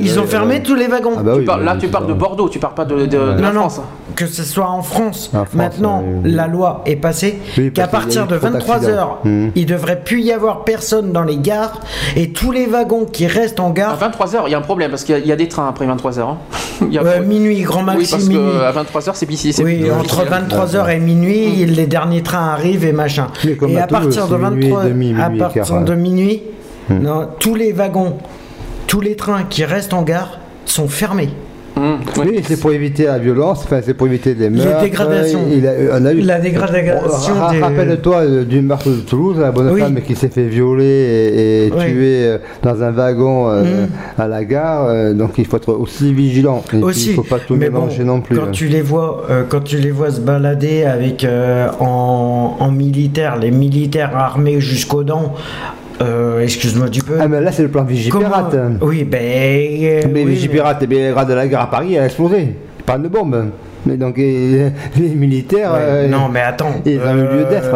[SPEAKER 7] Ils ont fermé tous les wagons.
[SPEAKER 12] Ah bah
[SPEAKER 4] Tu
[SPEAKER 12] oui,
[SPEAKER 4] parles- là, tu parles de Bordeaux, tu parles pas de, de- de
[SPEAKER 7] non,
[SPEAKER 4] la
[SPEAKER 7] non,
[SPEAKER 4] France.
[SPEAKER 7] Que ce soit en France.
[SPEAKER 12] En France,
[SPEAKER 7] Maintenant,
[SPEAKER 12] oui.
[SPEAKER 7] la loi est passée
[SPEAKER 12] Oui,
[SPEAKER 7] qu'à partir de
[SPEAKER 12] trop
[SPEAKER 7] 23
[SPEAKER 12] d'accidents.
[SPEAKER 7] heures,
[SPEAKER 12] Mhm.
[SPEAKER 7] il devrait plus y avoir personne dans les gares et tous les wagons qui restent en
[SPEAKER 4] À
[SPEAKER 7] gare.
[SPEAKER 4] 23h, il y a un problème parce qu'il y a- il y, a des trains après 23h. Il y a-
[SPEAKER 7] euh, minuit, grand
[SPEAKER 4] oui,
[SPEAKER 7] maxi,
[SPEAKER 4] parce
[SPEAKER 7] minuit.
[SPEAKER 4] qu'à 23h, c'est c'est-
[SPEAKER 7] Oui,
[SPEAKER 4] c'est-
[SPEAKER 7] entre 23h et minuit, les derniers trains arrivent et machin. Et
[SPEAKER 12] à
[SPEAKER 7] à partir de
[SPEAKER 12] c'est minuit et
[SPEAKER 7] 23
[SPEAKER 12] demi,
[SPEAKER 7] à partir de minuit,
[SPEAKER 12] Hmm.
[SPEAKER 7] non, tous les wagons, tous les trains qui restent en gare sont fermés.
[SPEAKER 4] Hum, oui.
[SPEAKER 12] C'est pour éviter la violence, enfin, c'est pour éviter les
[SPEAKER 7] Les
[SPEAKER 12] meurtres.
[SPEAKER 7] dégradations.
[SPEAKER 12] Il a- on a eu...
[SPEAKER 7] La dégradation
[SPEAKER 12] Ra-
[SPEAKER 7] des-
[SPEAKER 12] Rappelle-toi euh, du meurtre de Toulouse, la bonne
[SPEAKER 7] Oui.
[SPEAKER 12] femme qui s'est fait violer et, et
[SPEAKER 7] Oui.
[SPEAKER 12] tuer euh, dans un wagon euh,
[SPEAKER 7] Mhm.
[SPEAKER 12] à la gare. euh, donc il faut être aussi vigilant. Et
[SPEAKER 7] aussi.
[SPEAKER 12] il ne faut pas tout
[SPEAKER 7] Mais bon,
[SPEAKER 12] mélanger non plus.
[SPEAKER 7] Quand
[SPEAKER 12] hein.
[SPEAKER 7] tu les vois, euh, quand tu les vois se balader avec euh, en, en militaire, les militaires armés jusqu'aux dents. Euh, Excuse-moi du peu.
[SPEAKER 12] Ah mais là c'est le plan Vigipirate.
[SPEAKER 7] Comment- Oui, ben. euh,
[SPEAKER 12] Mais
[SPEAKER 7] oui,
[SPEAKER 12] Vigipirate, eh bien, le grade de la gare à Paris a explosé. Pas de bombe. Mais donc et- les militaires,
[SPEAKER 7] Ouais,
[SPEAKER 12] euh,
[SPEAKER 7] non, mais attends.
[SPEAKER 12] ils ont eu lieu
[SPEAKER 7] euh,
[SPEAKER 12] d'être.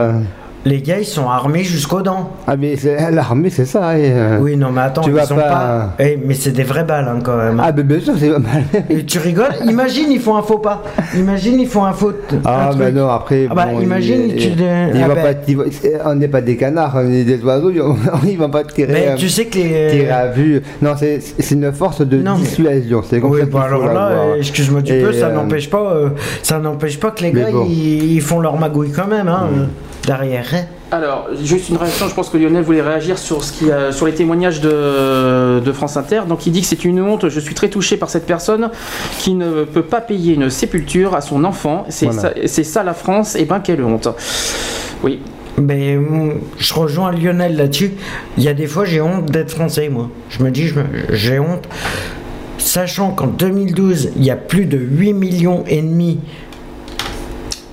[SPEAKER 7] Les gars, ils sont armés jusqu'aux dents.
[SPEAKER 12] Ah mais l'armée c'est ça. et, euh,
[SPEAKER 7] Oui, non, mais attends,
[SPEAKER 12] tu
[SPEAKER 7] ils
[SPEAKER 12] vas
[SPEAKER 7] sont
[SPEAKER 12] pas-
[SPEAKER 7] pas. Eh, mais c'est des vraies balles hein, quand même.
[SPEAKER 12] Ah mais bien sûr c'est pas mal.
[SPEAKER 7] Et tu rigoles Imagine, ils font un faux pas. Imagine, ils font un faux.
[SPEAKER 12] Ah mais
[SPEAKER 7] truc.
[SPEAKER 12] non après
[SPEAKER 7] Ah bah,
[SPEAKER 12] bon,
[SPEAKER 7] imagine,
[SPEAKER 12] il-
[SPEAKER 7] tu.
[SPEAKER 12] il-
[SPEAKER 7] ah bah,
[SPEAKER 12] pas- il on n'est pas des canards, on est des oiseaux, ils vont- pas tirer.
[SPEAKER 7] Mais
[SPEAKER 12] euh,
[SPEAKER 7] tu sais que les.
[SPEAKER 12] tirer à vue. Non c'est une force de
[SPEAKER 7] Non, mais-
[SPEAKER 12] dissuasion. C'est comme
[SPEAKER 7] Oui,
[SPEAKER 12] ça
[SPEAKER 7] bah alors là, euh, excuse-moi du
[SPEAKER 12] Et,
[SPEAKER 7] peu, ça
[SPEAKER 12] euh,
[SPEAKER 7] n'empêche pas, ça n'empêche pas que les gars ils, font leur magouille quand même, hein, euh, derrière. hein.
[SPEAKER 4] Alors, juste une réaction, je pense que Lionel voulait réagir sur, ce qui, a- sur les témoignages de, de France Inter. Donc il dit que c'est une honte, je suis très touché par cette personne qui ne peut pas payer une sépulture à son enfant. C'est
[SPEAKER 12] Voilà.
[SPEAKER 4] ça, ça la France, et ben quelle honte. Oui.
[SPEAKER 7] Mais hum, je rejoins Lionel là-dessus. Il y a des fois, j'ai honte d'être français, moi. Je me dis, j'ai honte. Sachant qu'en 2012, il y a plus de 8 millions et demi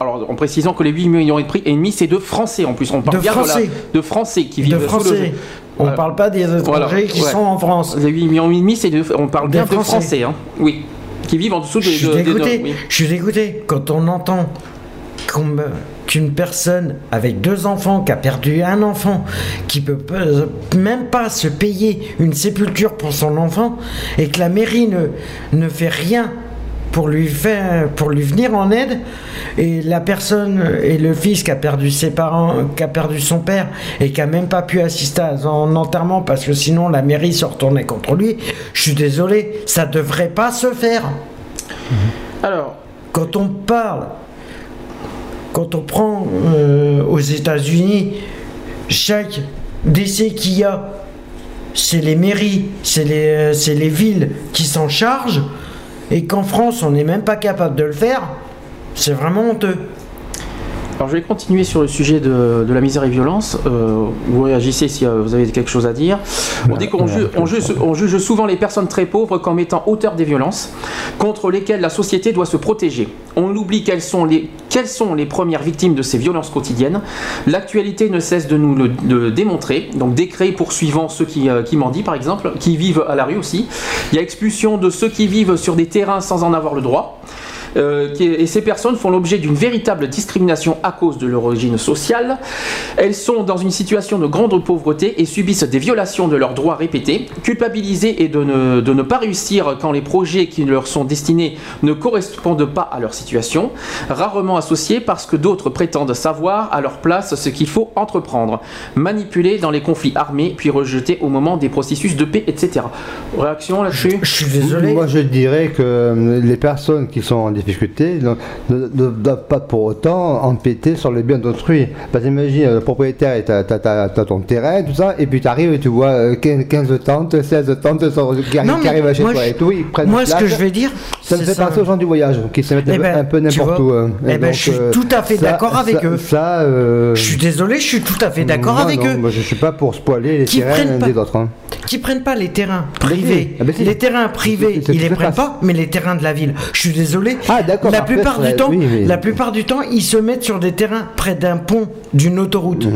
[SPEAKER 4] Alors en précisant que les 8 millions et demi- c'est de Français en plus. On parle
[SPEAKER 7] De
[SPEAKER 4] bien
[SPEAKER 7] Français.
[SPEAKER 4] De, la- de Français qui
[SPEAKER 7] de
[SPEAKER 4] vivent sous le-
[SPEAKER 7] Français. On
[SPEAKER 4] Voilà.
[SPEAKER 7] parle pas des étrangers
[SPEAKER 4] Voilà,
[SPEAKER 7] qui
[SPEAKER 4] ouais.
[SPEAKER 7] sont en France.
[SPEAKER 4] Les 8 millions et demi, c'est de, on parle
[SPEAKER 7] Des
[SPEAKER 4] bien de
[SPEAKER 7] Français.
[SPEAKER 4] Français. hein. Oui. Qui vivent en dessous de...
[SPEAKER 7] Je suis
[SPEAKER 4] de-
[SPEAKER 7] dégoûté.
[SPEAKER 4] oui.
[SPEAKER 7] Je suis dégoûté quand on entend me- qu'une personne avec deux enfants, qui a perdu un enfant, qui peut pas- même pas se payer une sépulture pour son enfant, et que la mairie ne, ne fait rien pour lui faire, pour lui venir en aide, et la personne et le fils qui a perdu ses parents, qui a perdu son père et qui a même pas pu assister à son enterrement parce que sinon la mairie se retournait contre lui. Je suis désolé, ça devrait pas se faire.
[SPEAKER 4] Alors,
[SPEAKER 7] Quand on parle, quand on prend euh, aux États-Unis, chaque décès qu'il y a, c'est les mairies, c'est les, euh, c'est les villes qui s'en chargent, et qu'en France, on n'est même pas capable de le faire, c'est vraiment honteux.
[SPEAKER 4] Alors je vais continuer sur le sujet de, de la misère et violence. Euh, vous réagissez si euh, vous avez quelque chose à dire. On dit qu'on juge, on juge- on juge souvent les personnes très pauvres comme étant auteurs des violences contre lesquelles la société doit se protéger. On oublie quelles sont les, quelles sont les premières victimes de ces violences quotidiennes. L'actualité ne cesse de nous le de démontrer. Donc décret poursuivant ceux qui, euh, qui mendient par exemple, qui vivent à la rue aussi. Il y a expulsion de ceux qui vivent sur des terrains sans en avoir le droit. Euh, qui- et ces personnes font l'objet d'une véritable discrimination à cause de leur origine sociale. Elles sont dans une situation de grande pauvreté et subissent des violations de leurs droits répétés, culpabilisées et de ne, de ne pas réussir quand les projets qui leur sont destinés ne correspondent pas à leur situation, rarement associés parce que d'autres prétendent savoir à leur place ce qu'il faut entreprendre, manipulés dans les conflits armés puis rejetés au moment des processus de paix, etc. Réaction là-dessus?
[SPEAKER 7] Je suis désolé.
[SPEAKER 12] Moi, je dirais que euh, les personnes qui sont en difficulté ne, ne- ne doivent pas pour autant empêter sur les biens d'autrui. Parce qu'imagine, le propriétaire, t'as- t'as ton terrain, tout ça, et puis tu arrives et tu vois euh, 15, 15 tentes, 16 tentes sur- qui,
[SPEAKER 7] Non,
[SPEAKER 12] qui arrivent chez toi
[SPEAKER 7] je-
[SPEAKER 12] et tout. Ils prennent
[SPEAKER 7] moi,
[SPEAKER 12] place.
[SPEAKER 7] ce que je vais dire,
[SPEAKER 12] ça me fait
[SPEAKER 7] ça.
[SPEAKER 12] penser aux gens du voyage qui se mettent
[SPEAKER 7] Eh
[SPEAKER 12] un peu-
[SPEAKER 7] ben,
[SPEAKER 12] un peu
[SPEAKER 7] tu
[SPEAKER 12] n'importe où. hein.
[SPEAKER 7] eh
[SPEAKER 12] Et
[SPEAKER 7] ben,
[SPEAKER 12] donc,
[SPEAKER 7] je suis
[SPEAKER 12] euh,
[SPEAKER 7] tout à fait d'accord avec
[SPEAKER 12] ça-
[SPEAKER 7] eux.
[SPEAKER 12] Ça, euh,
[SPEAKER 7] Je suis désolé, je suis tout à fait d'accord avec
[SPEAKER 12] non,
[SPEAKER 7] eux.
[SPEAKER 12] Moi, je suis pas pour spoiler les
[SPEAKER 7] Qui
[SPEAKER 12] terrains
[SPEAKER 7] pas-
[SPEAKER 12] des autres. hein.
[SPEAKER 7] qui prennent pas les terrains
[SPEAKER 12] Ah, ben
[SPEAKER 7] privés.
[SPEAKER 12] Ah, ben si.
[SPEAKER 7] Les terrains privés, ils les prennent pas, mais les terrains de la ville. Je suis désolé.
[SPEAKER 12] Ah, d'accord,
[SPEAKER 7] La plupart du temps,
[SPEAKER 12] oui, mais-
[SPEAKER 7] la plupart du temps, ils se mettent sur des terrains près d'un pont, d'une autoroute,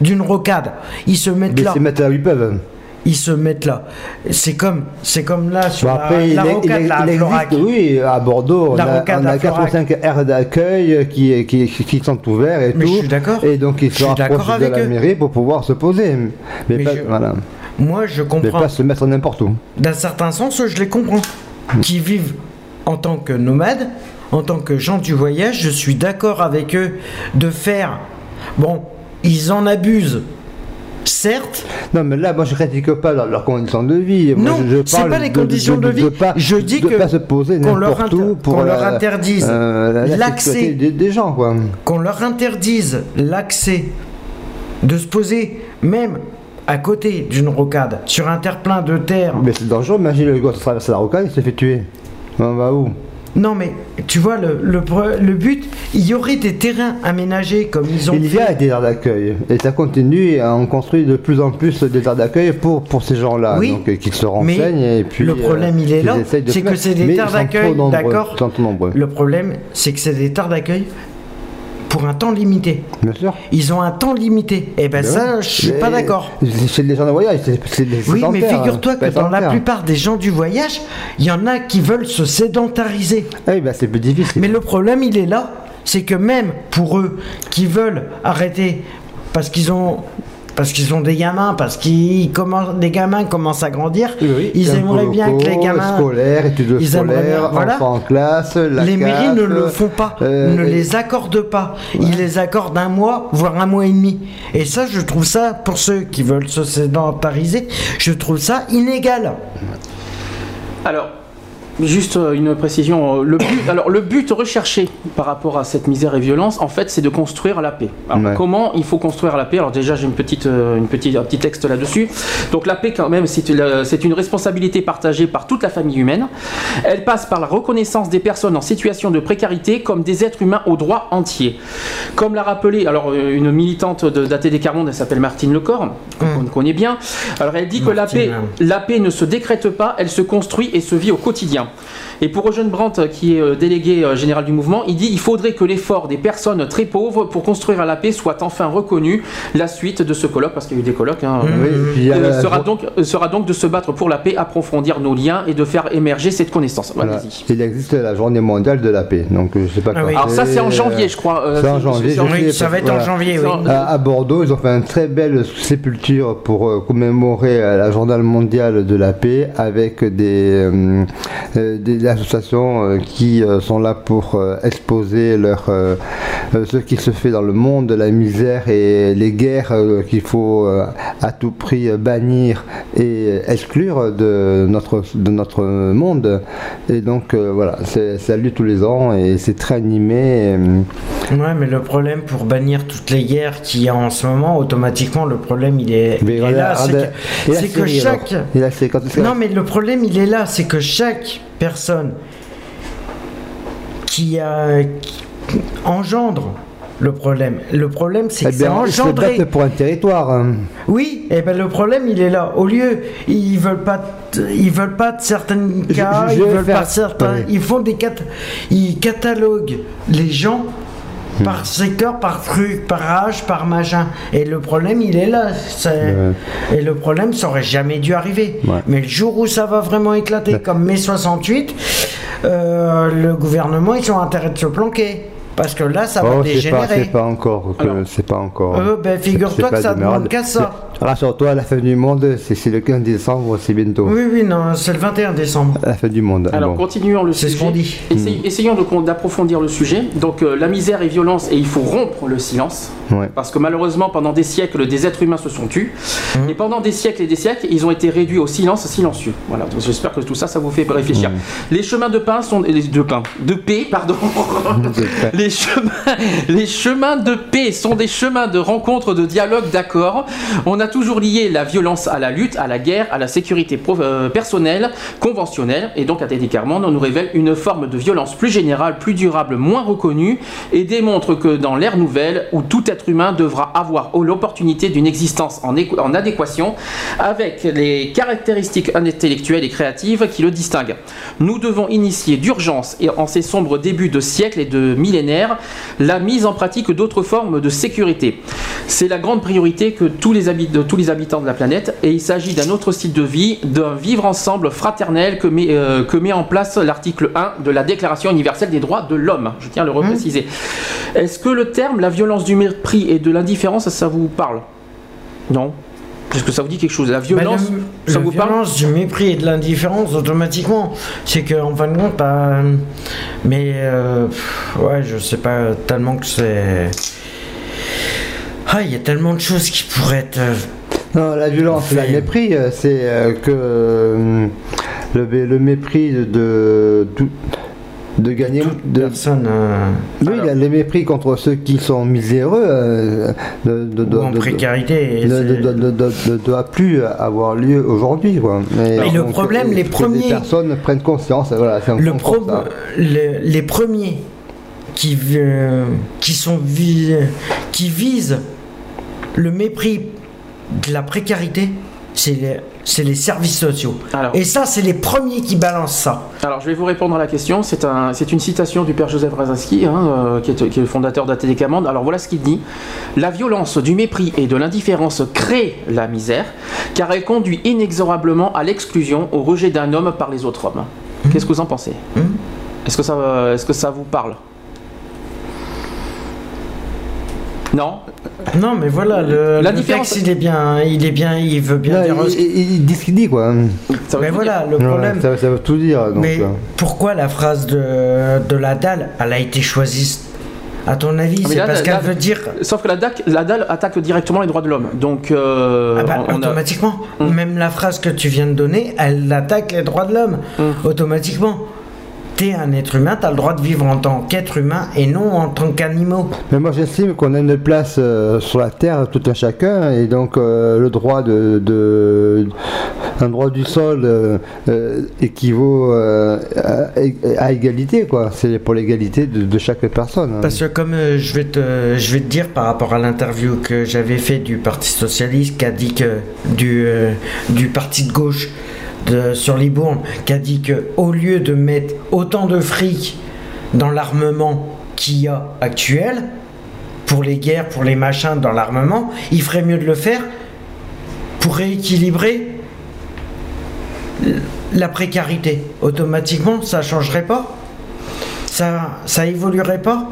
[SPEAKER 7] d'une rocade. Ils se mettent
[SPEAKER 12] Mais
[SPEAKER 7] là.
[SPEAKER 12] c'est mettre là où ils peuvent.
[SPEAKER 7] ils se mettent là. C'est comme, c'est comme là sur
[SPEAKER 12] Bon,
[SPEAKER 7] la,
[SPEAKER 12] après,
[SPEAKER 7] la
[SPEAKER 12] il-
[SPEAKER 7] rocade,
[SPEAKER 12] il- il existe, oui, à Bordeaux, on
[SPEAKER 7] La
[SPEAKER 12] a, on a
[SPEAKER 7] à
[SPEAKER 12] 4 ou
[SPEAKER 7] Florac.
[SPEAKER 12] 5 aires d'accueil qui, qui, qui sont ouverts et
[SPEAKER 7] Mais
[SPEAKER 12] tout.
[SPEAKER 7] je suis d'accord.
[SPEAKER 12] Et donc ils se
[SPEAKER 7] d'accord
[SPEAKER 12] rapprochent de la
[SPEAKER 7] eux.
[SPEAKER 12] mairie pour pouvoir se poser. Mais,
[SPEAKER 7] Mais
[SPEAKER 12] pas,
[SPEAKER 7] je-
[SPEAKER 12] voilà.
[SPEAKER 7] Moi, je
[SPEAKER 12] mais
[SPEAKER 7] comprends.
[SPEAKER 12] pas se mettre n'importe où.
[SPEAKER 7] D'un certain sens, je les comprends. Qui vivent en tant que nomades, en tant que gens du voyage, je suis d'accord avec eux de faire. Bon, ils en abusent. Certes.
[SPEAKER 12] Non, mais là, moi, je critique pas leur- leurs conditions de vie. Moi,
[SPEAKER 7] Non,
[SPEAKER 12] je, je parle
[SPEAKER 7] pas les
[SPEAKER 12] de-
[SPEAKER 7] conditions de vie.
[SPEAKER 12] pas,
[SPEAKER 7] Je dis
[SPEAKER 12] de
[SPEAKER 7] que
[SPEAKER 12] pas se poser
[SPEAKER 7] qu'on leur
[SPEAKER 12] n'importe
[SPEAKER 7] inter-
[SPEAKER 12] où pour
[SPEAKER 7] qu'on leur
[SPEAKER 12] euh,
[SPEAKER 7] interdise
[SPEAKER 12] euh, la- la
[SPEAKER 7] l'accès.
[SPEAKER 12] des, des gens, quoi.
[SPEAKER 7] qu'on leur interdise l'accès de se poser même à côté d'une rocade sur un terre-plein de terre.
[SPEAKER 12] Mais c'est dangereux, imagine le gosse traverse la rocade, il se fait tuer. On va où?
[SPEAKER 7] Non mais tu vois le, le, le but, il y aurait des terrains aménagés comme ils ont
[SPEAKER 12] Il y a des aires d'accueil. Et ça continue et on construit de plus en plus des aires d'accueil pour, pour ces gens-là,
[SPEAKER 7] Oui,
[SPEAKER 12] donc euh, qu'ils se
[SPEAKER 7] mais
[SPEAKER 12] renseignent et puis
[SPEAKER 7] le problème, il est
[SPEAKER 12] qu'ils
[SPEAKER 7] là, c'est que c'est des terres d'accueil, d'accord. Le problème, c'est que c'est des terres d'accueil pour un temps limité.
[SPEAKER 12] Bien sûr.
[SPEAKER 7] Ils ont un temps limité. Et ben
[SPEAKER 12] Ben
[SPEAKER 7] ça,
[SPEAKER 12] ouais.
[SPEAKER 7] je suis
[SPEAKER 12] Mais
[SPEAKER 7] pas d'accord.
[SPEAKER 12] C'est des gens de voyage,
[SPEAKER 7] Oui, mais figure-toi que
[SPEAKER 12] pas
[SPEAKER 7] dans la plupart des gens du voyage, il y en a qui veulent se sédentariser.
[SPEAKER 12] Oui, bah c'est plus difficile.
[SPEAKER 7] Mais le problème, il est là, c'est que même pour eux qui veulent arrêter parce qu'ils ont parce qu'ils ont des gamins, parce qu'ils commencent, des gamins commencent à grandir, ils aimeraient bien que les gamins
[SPEAKER 12] scolaires, études
[SPEAKER 7] ils aimeraient bien-
[SPEAKER 12] scolaires,
[SPEAKER 7] voilà.
[SPEAKER 12] enfants en classe, la
[SPEAKER 7] les mairies ne le font pas,
[SPEAKER 12] euh,
[SPEAKER 7] ne
[SPEAKER 12] et-
[SPEAKER 7] les accordent pas. Ils les accordent un mois, voire un mois et demi. Et ça, je trouve ça, pour ceux qui veulent se sédentariser, je trouve ça inégal.
[SPEAKER 4] Alors, juste euh, une précision. euh, Le but, alors, le but recherché par rapport à cette misère et violence, en fait, c'est de construire la paix. Alors,
[SPEAKER 12] Ouais.
[SPEAKER 4] comment il faut construire la paix? Alors déjà, j'ai une petite, euh, une petite, un petit texte là-dessus. Donc la paix, quand même, c'est une, responsabilité partagée par toute la famille humaine. Elle passe par la reconnaissance des personnes en situation de précarité comme des êtres humains aux droits entiers. Comme l'a rappelé alors une militante de- d'ATD Carmonde, elle s'appelle Martine Lecor, qu'on connaît bien. Alors elle dit que la paix,
[SPEAKER 7] Martine.
[SPEAKER 4] la paix ne se décrète pas, elle se construit et se vit au quotidien. Et pour Eugène Brandt, qui est euh, délégué euh, général du mouvement, il dit il faudrait que l'effort des personnes très pauvres pour construire la paix soit enfin reconnu. La suite de ce colloque, parce qu'il y a eu des colloques, hein, euh,
[SPEAKER 12] la-
[SPEAKER 4] sera, donc, sera donc de se battre pour la paix, approfondir nos liens et de faire émerger cette connaissance.
[SPEAKER 12] Voilà. Il existe la journée mondiale de la paix, donc euh, je sais pas
[SPEAKER 7] Ah
[SPEAKER 12] quand
[SPEAKER 7] oui.
[SPEAKER 4] Alors ça c'est en janvier, je crois. euh,
[SPEAKER 12] C'est en janvier. sais,
[SPEAKER 7] ça va être en janvier, oui.
[SPEAKER 12] À, à Bordeaux, ils ont fait une très belle sépulture pour euh, commémorer euh, la journée mondiale de la paix avec des, des associations euh, qui euh, sont là pour euh, exposer leur, euh, euh, ce qui se fait dans le monde, la misère et les guerres euh, qu'il faut euh, à tout prix euh, bannir et exclure de notre, de notre monde. Et donc euh, voilà, c'est- ça a lieu tous les ans et c'est très animé.
[SPEAKER 7] Ouais, mais le problème pour bannir toutes les guerres qu'il y a en ce moment, automatiquement, le problème, il est,
[SPEAKER 12] Mais
[SPEAKER 7] il est là. C'est que, que chaque.
[SPEAKER 12] là, quand
[SPEAKER 7] Non, mais le problème, il est là. C'est que chaque personne qui, qui engendre le problème, le problème, c'est
[SPEAKER 12] Eh
[SPEAKER 7] que
[SPEAKER 12] ils se
[SPEAKER 7] engendré.
[SPEAKER 12] battent pour un territoire. hein.
[SPEAKER 7] Oui, et ben le problème il est là. Au lieu, ils veulent pas, ils veulent pas de certains
[SPEAKER 12] Je-
[SPEAKER 7] cas,
[SPEAKER 12] je
[SPEAKER 7] ils
[SPEAKER 12] vais
[SPEAKER 7] veulent pas certains. Ils font des cat, ils cataloguent les gens
[SPEAKER 12] Hmm.
[SPEAKER 7] par secteur, par truc, par âge, par machin. Et le problème il est là. Et le problème ça aurait jamais dû arriver.
[SPEAKER 12] Ouais.
[SPEAKER 7] Mais le jour où ça va vraiment éclater, comme mai 68, euh, le gouvernement ils ont intérêt de se planquer. Parce que là, ça va
[SPEAKER 12] Oh,
[SPEAKER 7] dégénérer.
[SPEAKER 12] c'est pas encore. C'est pas encore.
[SPEAKER 7] Euh, ben, figure-toi que ça
[SPEAKER 12] démarré.
[SPEAKER 7] demande qu'à ça.
[SPEAKER 12] Rassure-toi, la fin du monde, c'est le 15 décembre, c'est bientôt.
[SPEAKER 7] Oui, oui, non, c'est le 21 décembre.
[SPEAKER 12] La fin du monde.
[SPEAKER 4] Alors
[SPEAKER 12] bon.
[SPEAKER 4] continuons le
[SPEAKER 7] C'est ce
[SPEAKER 4] sujet.
[SPEAKER 7] qu'on dit.
[SPEAKER 4] Essayons, essayons d'approfondir le sujet. Donc euh, la misère et violence et il faut rompre le silence.
[SPEAKER 12] Ouais.
[SPEAKER 4] Parce que malheureusement pendant des siècles des êtres humains se sont tus.
[SPEAKER 7] Mmh.
[SPEAKER 4] Et pendant des siècles et des siècles ils ont été réduits au silence silencieux. Voilà. Donc, J'espère que tout ça ça vous fait réfléchir. Les chemins de pain sont les de pain de paix pardon. les chemins les chemins de paix sont des chemins de rencontre, de dialogue, d'accord. On a toujours lié la violence à la lutte, à la guerre, à la sécurité euh, personnelle, conventionnelle. Et donc, à Carmonde, on nous révèle une forme de violence plus générale, plus durable, moins reconnue, et démontre que dans l'ère nouvelle, où tout être humain devra avoir l'opportunité d'une existence en, en adéquation avec les caractéristiques intellectuelles et créatives qui le distinguent. Nous devons initier d'urgence et en ces sombres débuts de siècles et de millénaires la mise en pratique d'autres formes de sécurité. C'est la grande priorité que tous les, habi- de tous les habitants de la planète. Et il s'agit d'un autre style de vie, d'un vivre ensemble fraternel que met, euh, que met en place l'article 1 de la Déclaration universelle des droits de l'homme. Je tiens à le repréciser. Est-ce que le terme la violence du mépris et de l'indifférence, ça vous parle? Non? Est-ce que ça vous dit quelque chose? La violence,
[SPEAKER 7] Bah, le-
[SPEAKER 4] ça
[SPEAKER 7] la
[SPEAKER 4] vous parle?
[SPEAKER 7] violence, du mépris et de l'indifférence, automatiquement. C'est qu'en fin de compte, bah, mais euh, ouais, je sais pas tellement que c'est. Ah, il y a tellement de choses qui pourraient être. euh,
[SPEAKER 12] Non, la violence,
[SPEAKER 7] fait-
[SPEAKER 12] le mépris, euh, c'est euh, que le, le mépris de, de, de gagner. De
[SPEAKER 7] personne.
[SPEAKER 12] oui, il y a le mépris contre ceux qui sont miséreux. euh, de, de, de-
[SPEAKER 7] Ou en
[SPEAKER 12] de-
[SPEAKER 7] précarité,
[SPEAKER 12] Ne
[SPEAKER 7] c'est-
[SPEAKER 12] de- de- de- de- ne doit plus avoir lieu aujourd'hui. Mais,
[SPEAKER 7] Mais le problème, les
[SPEAKER 12] que
[SPEAKER 7] premiers-
[SPEAKER 12] personnes prennent conscience. Voilà, c'est un
[SPEAKER 7] Le
[SPEAKER 12] concours,
[SPEAKER 7] pro-
[SPEAKER 12] ça.
[SPEAKER 7] le- les premiers qui, euh, qui, sont vi- qui visent le mépris de la précarité, c'est les, c'est les services sociaux. Et ça, c'est les premiers qui balancent ça.
[SPEAKER 4] Alors, je vais vous répondre à la question. C'est un, c'est une citation du père Joseph Razinski, hein, euh, qui, est, qui est le fondateur d'Atélécamande. Alors, voilà ce qu'il dit. La violence du mépris et de l'indifférence crée la misère, car elle conduit inexorablement à l'exclusion, au rejet d'un homme par les autres hommes. Qu'est-ce que vous en pensez? Est-ce que, ça, euh, est-ce que ça vous parle? Non?
[SPEAKER 7] Non, mais voilà, le,
[SPEAKER 4] La
[SPEAKER 7] le
[SPEAKER 4] différence-
[SPEAKER 7] texte, il est bien, il est bien, il veut bien dire.
[SPEAKER 12] il, il- il dit ce qu'il dit, quoi.
[SPEAKER 7] mais voilà, le
[SPEAKER 12] Ouais,
[SPEAKER 7] problème.
[SPEAKER 12] ça, ça veut tout dire. Donc,
[SPEAKER 7] mais
[SPEAKER 12] euh.
[SPEAKER 7] pourquoi la phrase de, de la dalle, elle a été choisie À ton avis,
[SPEAKER 4] Ah,
[SPEAKER 7] c'est parce qu'elle veut dire.
[SPEAKER 4] Sauf que la, DAC, la dalle attaque directement les droits de l'homme. Donc, euh,
[SPEAKER 7] Ah bah,
[SPEAKER 4] on- on a-
[SPEAKER 7] automatiquement, même la phrase que tu viens de donner, elle attaque les droits de l'homme. Automatiquement. T'es un être humain, t'as le droit de vivre en tant qu'être humain et non en tant qu'animaux.
[SPEAKER 12] Mais moi j'estime qu'on a une place euh, sur la terre tout un chacun et donc euh, le droit de, de- un droit du sol euh, équivaut à, à égalité quoi. C'est pour l'égalité de, de chaque personne. hein.
[SPEAKER 7] Parce que comme je, vais te, je vais te dire par rapport à l'interview que j'avais fait du Parti Socialiste qui a dit que du, du Parti de gauche de, sur Libourne qui a dit que au lieu de mettre autant de fric dans l'armement qu'il y a actuel pour les guerres, pour les machins dans l'armement, il ferait mieux de le faire pour rééquilibrer la précarité. Automatiquement, ça changerait pas? Ça, ça évoluerait pas?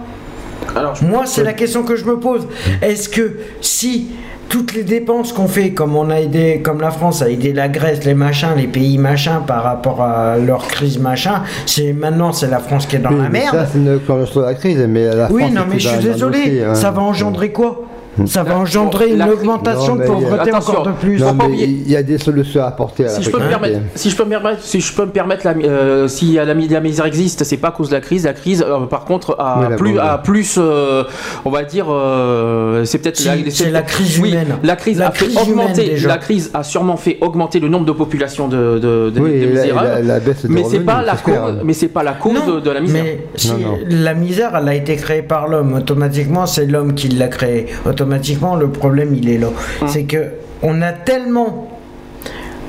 [SPEAKER 7] Moi, c'est la question que je me pose. Est-ce que si toutes les dépenses qu'on fait, comme on a aidé, comme la France a aidé la Grèce, les machins, les pays machins par rapport à leur crise machin, c'est maintenant c'est la France qui est dans
[SPEAKER 12] Oui,
[SPEAKER 7] la
[SPEAKER 12] mais
[SPEAKER 7] merde.
[SPEAKER 12] Ça c'est une conjoncture de la crise, mais la
[SPEAKER 7] Oui,
[SPEAKER 12] France
[SPEAKER 7] non, mais je suis désolé.
[SPEAKER 12] hein.
[SPEAKER 7] Ça va engendrer quoi? Ça va engendrer une augmentation de pauvreté encore de plus.
[SPEAKER 12] Non, mais il y a des solutions à apporter à la
[SPEAKER 4] Si je, peux me permettre, si je peux me permettre, si je peux me permettre, la, euh, si la, mi- la misère existe, c'est pas à cause de la crise. La crise, euh, par contre, a
[SPEAKER 12] Oui,
[SPEAKER 4] plus,
[SPEAKER 12] bombe.
[SPEAKER 4] a plus, euh, on va dire, euh, c'est peut-être
[SPEAKER 7] Si, c'est la crise
[SPEAKER 4] oui,
[SPEAKER 7] humaine.
[SPEAKER 4] La crise
[SPEAKER 7] La
[SPEAKER 4] a
[SPEAKER 7] crise humaine,
[SPEAKER 4] augmenter.
[SPEAKER 7] déjà.
[SPEAKER 4] La crise a sûrement fait augmenter le nombre de populations de, de, de,
[SPEAKER 12] Oui,
[SPEAKER 4] de
[SPEAKER 12] et la-
[SPEAKER 4] misérables.
[SPEAKER 12] et la- la baisse des
[SPEAKER 4] mais c'est pas la cause, mais c'est pas la cause de la misère.
[SPEAKER 7] Mais si la misère, elle a été créée par l'homme. Automatiquement, c'est l'homme qui l'a créée. Automatiquement, le problème, il est là.
[SPEAKER 4] Hum.
[SPEAKER 7] C'est que on a tellement.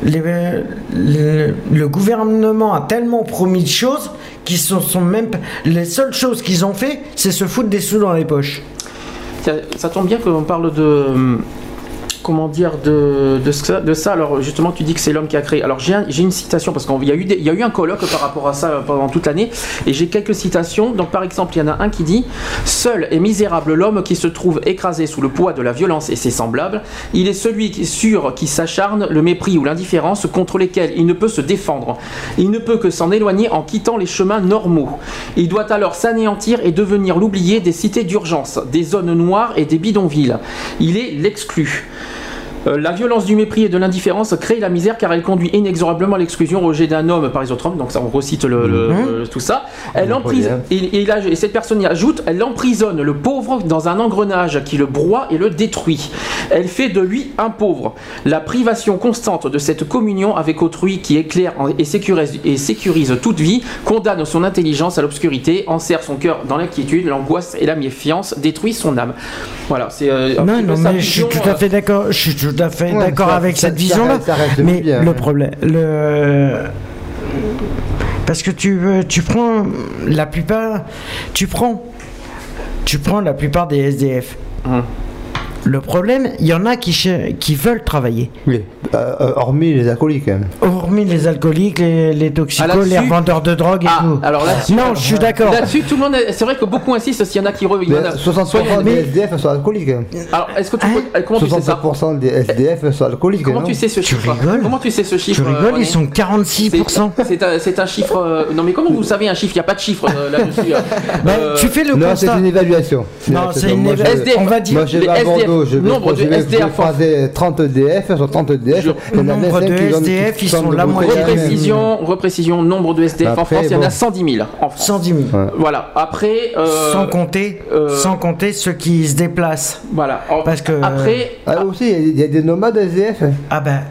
[SPEAKER 7] les- le, le gouvernement a tellement promis de choses qui sont, sont même. pas- Les seules choses qu'ils ont fait, c'est se foutre des sous dans les poches.
[SPEAKER 4] Ça, ça tombe bien qu'on parle de. Comment dire de, de, ça, Alors justement, tu dis que c'est l'homme qui a créé. Alors j'ai un- j'ai une citation parce qu'il y, a eu y a eu un colloque par rapport à ça euh, pendant toute l'année et j'ai quelques citations. Donc par exemple, il y en a un qui dit Seul est misérable l'homme qui se trouve écrasé sous le poids de la violence et ses semblables. Il est celui qui, sûr qui s'acharne le mépris ou l'indifférence contre lesquels il ne peut se défendre. Il ne peut que s'en éloigner en quittant les chemins normaux. Il doit alors s'anéantir et devenir l'oublié des cités d'urgence, des zones noires et des bidonvilles. Il est l'exclu. Euh, la violence du mépris et de l'indifférence crée la misère car elle conduit inexorablement à l'exclusion, au rejet d'un homme par les autres hommes. Donc ça, on recite le, le- le- tout ça. Elle emprisonne, et, et et cette personne y ajoute, elle emprisonne le pauvre dans un engrenage qui le broie et le détruit. Elle fait de lui un pauvre. La privation constante de cette communion avec autrui qui éclaire et sécurise, et sécurise toute vie condamne son intelligence à l'obscurité, enserre son cœur dans l'inquiétude, l'angoisse et la méfiance, détruit son âme. Voilà, c'est euh,
[SPEAKER 7] Non, non, mais je suis tout à
[SPEAKER 4] euh,
[SPEAKER 7] fait d'accord. Je suis tout à fait
[SPEAKER 12] Ouais,
[SPEAKER 7] d'accord avec
[SPEAKER 12] ça-
[SPEAKER 7] cette vision-là. Mais
[SPEAKER 12] bien,
[SPEAKER 7] le
[SPEAKER 12] hein.
[SPEAKER 7] problème, le parce que tu euh, tu prends la plupart, tu prends, tu prends la plupart des SDF.
[SPEAKER 4] Hum.
[SPEAKER 7] Le problème, il y en a qui, veulent travailler.
[SPEAKER 12] Oui, euh, euh, hormis les alcooliques. hein.
[SPEAKER 7] Hormis les alcooliques, les, les
[SPEAKER 4] Ah,
[SPEAKER 7] toxicos,
[SPEAKER 4] là-dessus-
[SPEAKER 7] les revendeurs de drogue et
[SPEAKER 4] Ah,
[SPEAKER 7] tout.
[SPEAKER 4] alors là-dessus,
[SPEAKER 7] non, je suis d'accord.
[SPEAKER 4] Là-dessus, tout le monde, est- c'est vrai que beaucoup insistent s'il y en a qui re- il y en
[SPEAKER 12] Mais
[SPEAKER 4] a-
[SPEAKER 12] 60%
[SPEAKER 4] soyons-
[SPEAKER 12] des SDF sont alcooliques. hein.
[SPEAKER 4] Alors, est-ce que tu peux, euh, comment tu sais ça
[SPEAKER 12] 60% des SDF sont alcooliques.
[SPEAKER 4] Comment
[SPEAKER 12] non
[SPEAKER 4] tu sais ce chiffre Comment tu sais ce chiffre
[SPEAKER 7] Tu rigoles,
[SPEAKER 4] euh, René
[SPEAKER 7] ils sont 46%.
[SPEAKER 4] C'est- C'est un, c'est un chiffre. euh, non, mais comment vous savez un chiffre? Il n'y a pas de chiffre euh, là-dessus. euh,
[SPEAKER 7] tu fais le
[SPEAKER 12] Non,
[SPEAKER 7] constat.
[SPEAKER 12] c'est une évaluation.
[SPEAKER 7] Non, c'est une évaluation. On va dire les SDF,
[SPEAKER 12] Bordeaux, je vais
[SPEAKER 4] nombre de SDF en-
[SPEAKER 12] croiser 30 EDF, sur 30 EDF. a
[SPEAKER 7] nombre
[SPEAKER 12] 25
[SPEAKER 7] de SDF,
[SPEAKER 12] qui
[SPEAKER 7] ils
[SPEAKER 12] sont bouteilles
[SPEAKER 7] moyenne.
[SPEAKER 4] Reprécision, reprécision, nombre de SDF en France, il y en a
[SPEAKER 12] bon.
[SPEAKER 4] 110 000 en France.
[SPEAKER 7] 110 000.
[SPEAKER 4] Voilà. Après. euh,
[SPEAKER 7] sans compter, sans compter ceux qui se déplacent.
[SPEAKER 4] Voilà.
[SPEAKER 7] Parce que
[SPEAKER 4] après.
[SPEAKER 12] Ah, aussi, il y a- il y, a des nomades SDF.
[SPEAKER 7] Ah ben.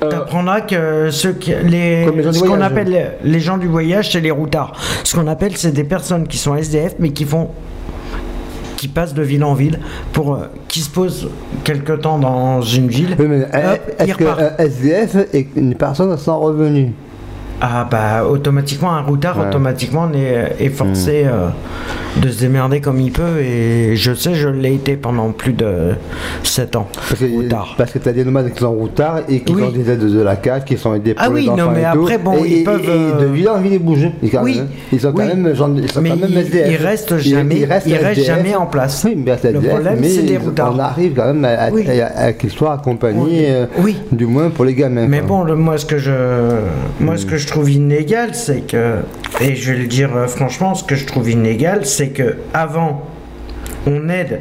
[SPEAKER 7] T'apprendras que ceux qui, les, ce qu'on appelle les gens du voyage, c'est les routards. Ce qu'on appelle, c'est des personnes qui sont SDF, mais qui font, qui passent de ville en ville pour, euh, qui se posent quelque temps dans une ville.
[SPEAKER 12] Oui, mais
[SPEAKER 7] hop,
[SPEAKER 12] est-ce
[SPEAKER 7] repartent.
[SPEAKER 12] qu'un SDF est une personne sans revenu?
[SPEAKER 7] Ah bah automatiquement un routard
[SPEAKER 12] Ouais.
[SPEAKER 7] automatiquement est, est forcé euh, de se démerder comme il peut et je sais je l'ai été pendant plus de 7 ans.
[SPEAKER 12] Parce que, parce que tu as des nomades qui sont routards et qui
[SPEAKER 7] Oui.
[SPEAKER 12] ont des aides de la CAF, qui sont aidés
[SPEAKER 7] Ah
[SPEAKER 12] les
[SPEAKER 7] oui, non, mais
[SPEAKER 12] et tout.
[SPEAKER 7] après, bon,
[SPEAKER 12] et,
[SPEAKER 7] ils
[SPEAKER 12] et-
[SPEAKER 7] peuvent,
[SPEAKER 12] et
[SPEAKER 7] euh,
[SPEAKER 12] de ville en ville, ils bougent. Ils,
[SPEAKER 7] Oui.
[SPEAKER 12] même, ils sont quand
[SPEAKER 7] Oui.
[SPEAKER 12] même, genre, ils sont
[SPEAKER 7] Mais
[SPEAKER 12] quand même
[SPEAKER 7] ils-
[SPEAKER 12] SDF.
[SPEAKER 7] ils restent jamais- ils restent
[SPEAKER 12] SDF.
[SPEAKER 7] jamais en place.
[SPEAKER 12] Oui, mais,
[SPEAKER 7] Le problème, c'est des
[SPEAKER 12] ils-
[SPEAKER 7] routards.
[SPEAKER 12] on arrive quand même à, à- à- qu'ils soient accompagnés, euh, du moins pour les gamins.
[SPEAKER 7] Mais bon, le- moi ce que je moi ce que je trouve inégal, c'est que et je vais le dire euh, franchement, ce que je trouve inégal, c'est que avant on aide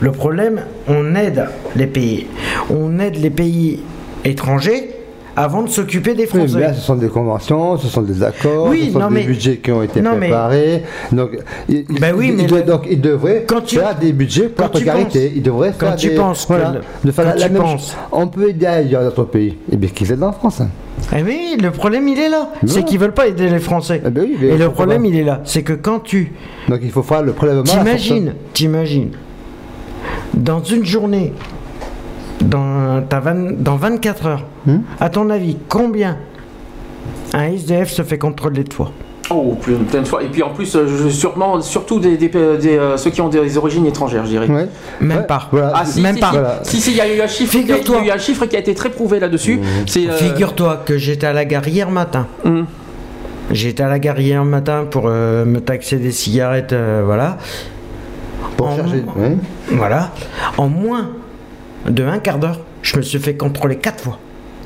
[SPEAKER 7] le problème, on aide les pays. On aide les pays étrangers avant de s'occuper des
[SPEAKER 12] Oui,
[SPEAKER 7] Français.
[SPEAKER 12] mais là, ce sont des conventions, ce sont des accords,
[SPEAKER 7] Oui,
[SPEAKER 12] ce sont
[SPEAKER 7] non,
[SPEAKER 12] des
[SPEAKER 7] mais-
[SPEAKER 12] budgets qui ont été
[SPEAKER 7] non, mais-
[SPEAKER 12] préparés. Donc, il,
[SPEAKER 7] Ben oui,
[SPEAKER 12] il-
[SPEAKER 7] mais
[SPEAKER 12] il doit-
[SPEAKER 7] le-
[SPEAKER 12] donc, il devrait
[SPEAKER 7] Quand tu-
[SPEAKER 12] faire des budgets pour
[SPEAKER 7] quand
[SPEAKER 12] la
[SPEAKER 7] tu
[SPEAKER 12] précarité. Il devrait
[SPEAKER 7] quand
[SPEAKER 12] faire
[SPEAKER 7] tu
[SPEAKER 12] des,
[SPEAKER 7] penses
[SPEAKER 12] voilà,
[SPEAKER 7] le-
[SPEAKER 12] de faire
[SPEAKER 7] quand
[SPEAKER 12] la, la
[SPEAKER 7] tu penses-
[SPEAKER 12] chose. On peut aider ailleurs dans d'autres pays. Et bien qu'ils aident en France. hein.
[SPEAKER 7] Eh oui, le problème il est là. C'est qu'ils veulent pas aider les Français.
[SPEAKER 12] Eh ben oui, mais
[SPEAKER 7] Et le problème
[SPEAKER 12] pas
[SPEAKER 7] il est là. C'est que quand tu
[SPEAKER 12] Donc il faut faire le prélèvement. la
[SPEAKER 7] T'imagines, t'imagines, dans une journée, dans, t'as vingt- dans 24 heures,
[SPEAKER 12] Hmm?
[SPEAKER 7] À ton avis, combien un SDF se fait contrôler de fois
[SPEAKER 4] Oh, plein, plein de fois. Et puis en plus, euh, sûrement, surtout des, des- des, euh, ceux qui ont des origines étrangères, je dirais.
[SPEAKER 12] Ouais.
[SPEAKER 7] Même
[SPEAKER 12] Ouais,
[SPEAKER 7] pas.
[SPEAKER 12] voilà.
[SPEAKER 4] Ah si,
[SPEAKER 7] Même
[SPEAKER 4] si,
[SPEAKER 7] pas.
[SPEAKER 4] si.
[SPEAKER 12] Voilà.
[SPEAKER 4] Si, si, il y a eu un chiffre, il y a- il y a
[SPEAKER 7] Figure-toi.
[SPEAKER 4] eu un chiffre qui a été très prouvé là-dessus. Euh,
[SPEAKER 7] Figure-toi que j'étais à la gare hier matin.
[SPEAKER 4] hum.
[SPEAKER 7] J'étais à la gare hier matin pour euh, me taxer des cigarettes, euh, voilà.
[SPEAKER 12] Pour
[SPEAKER 7] En-
[SPEAKER 12] chercher. ouais.
[SPEAKER 7] Voilà. En moins de un quart d'heure, je me suis fait contrôler quatre fois.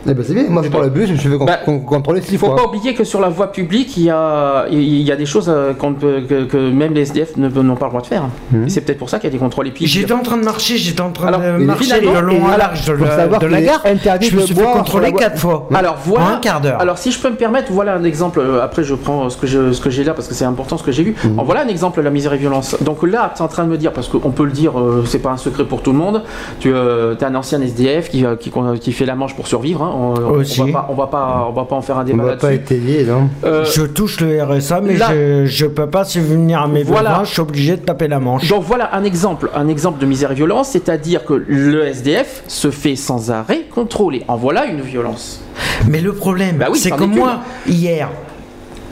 [SPEAKER 12] Eh ben c'est bien. Moi je prends le bus, je me suis fait con-
[SPEAKER 4] Bah,
[SPEAKER 12] con- contrôler six
[SPEAKER 4] Il faut
[SPEAKER 12] fois.
[SPEAKER 4] pas oublier que sur la voie publique, il y a, il y a des choses euh, qu'on ne peut- que, que même les SDF ne- n'ont pas le droit de faire.
[SPEAKER 12] Mhm.
[SPEAKER 4] C'est peut-être pour ça qu'il y a des contrôles. Et puis,
[SPEAKER 7] J'étais en train de marcher, j'étais en train
[SPEAKER 4] Alors,
[SPEAKER 7] de marcher le long à large de
[SPEAKER 12] faut
[SPEAKER 7] la, de la gare.
[SPEAKER 12] interdit
[SPEAKER 7] Je me suis fait contrôler quatre fois.
[SPEAKER 4] Alors voilà.
[SPEAKER 7] En un quart d'heure.
[SPEAKER 4] Alors si je peux me permettre, voilà un exemple. euh, Après je prends ce que je, ce que j'ai là parce que c'est important ce que j'ai lu.
[SPEAKER 12] Mhm.
[SPEAKER 4] Alors, voilà un exemple de la misère et violence. Donc là tu es en train de me dire parce qu'on peut le dire, euh, c'est pas un secret pour tout le monde. Tu es un ancien SDF qui, qui, qui fait la manche pour survivre. hein. On, on
[SPEAKER 7] Aussi.
[SPEAKER 4] va pas, on va pas, on va pas en faire un
[SPEAKER 12] On
[SPEAKER 4] débat
[SPEAKER 12] va pas
[SPEAKER 4] là-dessus.
[SPEAKER 12] étayer, non
[SPEAKER 4] Euh,
[SPEAKER 7] Je touche le RSA, mais
[SPEAKER 4] là-
[SPEAKER 7] je, je peux pas subvenir à mes
[SPEAKER 4] Voilà.
[SPEAKER 7] besoins, je suis obligé de taper la manche.
[SPEAKER 4] Donc voilà un exemple, un exemple de misère et violence, c'est-à-dire que le SDF se fait sans arrêt contrôler. En voilà une violence.
[SPEAKER 7] Mais le problème,
[SPEAKER 4] Bah oui,
[SPEAKER 7] c'est que moi, hier,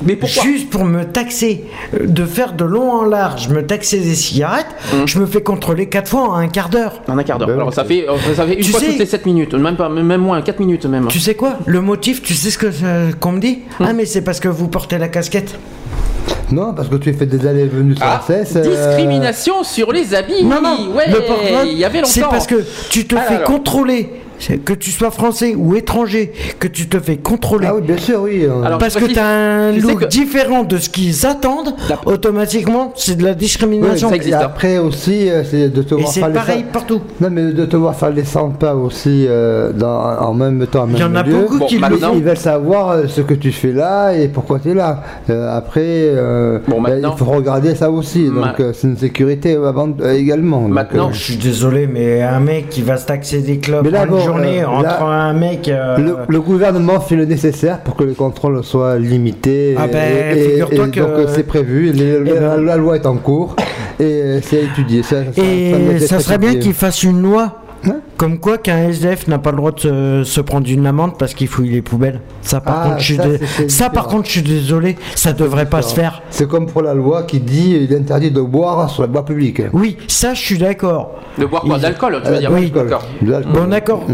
[SPEAKER 4] Mais pourquoi
[SPEAKER 7] juste pour me taxer, euh, de faire de long en large, me taxer des cigarettes,
[SPEAKER 4] Hum.
[SPEAKER 7] je me fais contrôler quatre fois en un quart d'heure.
[SPEAKER 4] En un quart d'heure.
[SPEAKER 12] Ben
[SPEAKER 4] Alors ça fait, euh, ça fait une
[SPEAKER 7] Tu
[SPEAKER 4] fois
[SPEAKER 7] sais-
[SPEAKER 4] toutes les 7 minutes, même pas, même moins, 4 minutes même.
[SPEAKER 7] Tu sais quoi? Le motif, tu sais ce que euh, qu'on me dit?
[SPEAKER 4] Hum.
[SPEAKER 7] Ah mais c'est parce que vous portez la casquette.
[SPEAKER 12] Non, parce que tu fais des allées et venues sans
[SPEAKER 4] Ah,
[SPEAKER 12] cesse. euh,
[SPEAKER 4] discrimination sur les habits.
[SPEAKER 7] Non, non,
[SPEAKER 4] oui, ouais,
[SPEAKER 7] le porte-voix,
[SPEAKER 4] il y avait longtemps.
[SPEAKER 7] C'est parce que tu te
[SPEAKER 4] Ah,
[SPEAKER 7] fais
[SPEAKER 4] alors.
[SPEAKER 7] contrôler, que tu sois français ou étranger, que tu te fais contrôler.
[SPEAKER 12] Ah oui, bien sûr, oui. euh,
[SPEAKER 4] Alors,
[SPEAKER 7] Parce que tu as un look
[SPEAKER 4] que-
[SPEAKER 7] différent de ce qu'ils attendent,
[SPEAKER 4] La-
[SPEAKER 7] automatiquement, c'est de la discrimination.
[SPEAKER 4] ça
[SPEAKER 12] Et
[SPEAKER 4] existe.
[SPEAKER 12] après aussi, euh, c'est de te voir
[SPEAKER 7] c'est
[SPEAKER 12] faire
[SPEAKER 7] pareil partout.
[SPEAKER 12] Non, mais de te voir faire les 100 pas aussi euh, dans, en même temps, même
[SPEAKER 7] Il y en a
[SPEAKER 12] lieu.
[SPEAKER 7] beaucoup
[SPEAKER 4] Bon,
[SPEAKER 7] qui le
[SPEAKER 4] maintenant-.
[SPEAKER 12] Ils veulent savoir ce que tu fais là et pourquoi tu es là. Euh, après, euh,
[SPEAKER 4] Bon,
[SPEAKER 12] ben,
[SPEAKER 4] maintenant-
[SPEAKER 12] il faut regarder ça aussi. Donc, c'est une sécurité avant, également. Donc,
[SPEAKER 4] Maintenant,
[SPEAKER 12] euh,
[SPEAKER 7] Je suis désolé, mais un mec qui va se taxer des clubs
[SPEAKER 12] Mais là, bon,
[SPEAKER 7] journée
[SPEAKER 12] euh,
[SPEAKER 7] entre
[SPEAKER 12] là,
[SPEAKER 7] un mec. euh,
[SPEAKER 12] le, le gouvernement fait le nécessaire pour que les contrôles soient limités.
[SPEAKER 7] Ah
[SPEAKER 12] et-
[SPEAKER 7] ben,
[SPEAKER 12] et,
[SPEAKER 7] figure-toi
[SPEAKER 12] et
[SPEAKER 7] que-
[SPEAKER 12] donc euh, c'est prévu. les-
[SPEAKER 7] Eh
[SPEAKER 12] la,
[SPEAKER 7] ben-
[SPEAKER 12] la loi est en cours et c'est à étudier. Ça, ça- ça doit
[SPEAKER 7] Et ça serait bien
[SPEAKER 12] étudié.
[SPEAKER 7] qu'il fasse une loi Comme quoi qu'un SDF n'a pas le droit de se, se prendre une amende parce qu'il fouille les poubelles. Ça par
[SPEAKER 12] Ah,
[SPEAKER 7] contre, je suis
[SPEAKER 12] ça,
[SPEAKER 7] dé- par
[SPEAKER 12] différent.
[SPEAKER 7] contre, je suis désolé, ça devrait pas se faire.
[SPEAKER 12] C'est comme pour la loi qui dit il est interdit de boire sur la voie publique.
[SPEAKER 7] Oui, ça je suis d'accord.
[SPEAKER 4] De boire quoi
[SPEAKER 7] Il-
[SPEAKER 4] D'alcool, tu veux
[SPEAKER 12] Euh,
[SPEAKER 4] dire
[SPEAKER 7] oui.
[SPEAKER 4] D'accord.
[SPEAKER 7] Bon d'accord.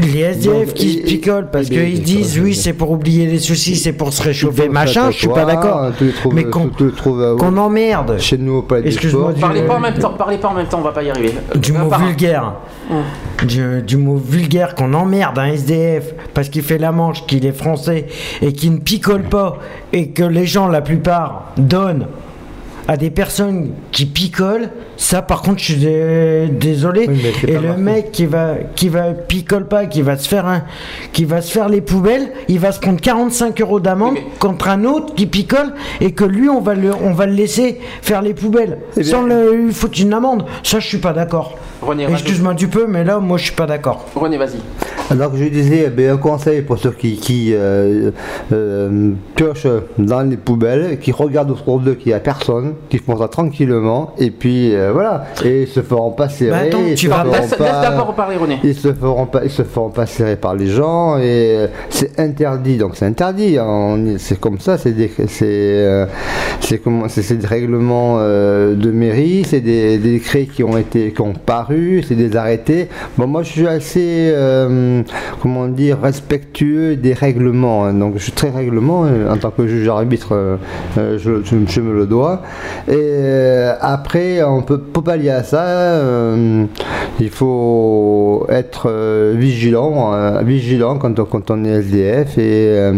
[SPEAKER 7] Les SDF
[SPEAKER 12] Donc,
[SPEAKER 7] qui
[SPEAKER 12] il-
[SPEAKER 7] se picolent parce
[SPEAKER 12] est-
[SPEAKER 7] qu'ils disent oui c'est pour oublier les soucis, c'est pour se réchauffer, machin, je suis pas d'accord.
[SPEAKER 12] Trouves,
[SPEAKER 7] Mais qu'on qu'on emmerde.
[SPEAKER 12] chez nous au palais des
[SPEAKER 7] Excuse-moi
[SPEAKER 4] Parlez pas en même temps, parlez pas en même temps, on va pas y arriver.
[SPEAKER 7] du
[SPEAKER 4] Euh,
[SPEAKER 7] mot vulgaire. Du, du mot vulgaire qu'on emmerde un SDF parce qu'il fait la manche, qu'il est français et qu'il ne picole pas et que les gens, la plupart, donnent à des personnes qui picolent, ça par contre je suis dé- désolé.
[SPEAKER 12] Oui,
[SPEAKER 7] et le
[SPEAKER 12] marqué.
[SPEAKER 7] mec qui va qui va picole pas, qui va se faire un qui va se faire les poubelles, il va se prendre 45 euros d'amende contre un autre qui picole et que lui on va le on va le laisser faire les poubelles
[SPEAKER 12] Eh bien-
[SPEAKER 7] sans le, lui foutre une amende. Ça je suis pas d'accord.
[SPEAKER 4] René.
[SPEAKER 7] Excuse-moi du peu, mais là moi je suis pas d'accord.
[SPEAKER 4] René, vas-y.
[SPEAKER 12] Alors que je disais, eh bien, un conseil pour ceux qui, qui euh, euh, piochent dans les poubelles, qui regardent autour d'eux qu'il n'y a personne, qui font ça tranquillement, et puis euh, voilà, et ils se feront pas serrer.
[SPEAKER 7] Bah attends,
[SPEAKER 12] ils
[SPEAKER 7] tu
[SPEAKER 12] se
[SPEAKER 7] vas-
[SPEAKER 12] feront pas-
[SPEAKER 4] d'abord reparler, René.
[SPEAKER 12] Ils se feront pas, ils se feront pas serrer par les gens et euh, c'est interdit. Donc c'est interdit. hein. On- C'est comme ça. C'est des, c'est, euh, c'est comment, c'est, c'est des règlements euh, de mairie. C'est des, des décrets qui ont été, qui ont paru. C'est des arrêtés. Bon, moi je suis assez, euh, comment dire, respectueux des règlements. hein. Donc je suis très règlement euh, en tant que juge arbitre. euh, je, je- je me le dois. Et euh, après, on peut, pour pallier à ça, il faut être vigilant, vigilant quand on, quand on est SDF et,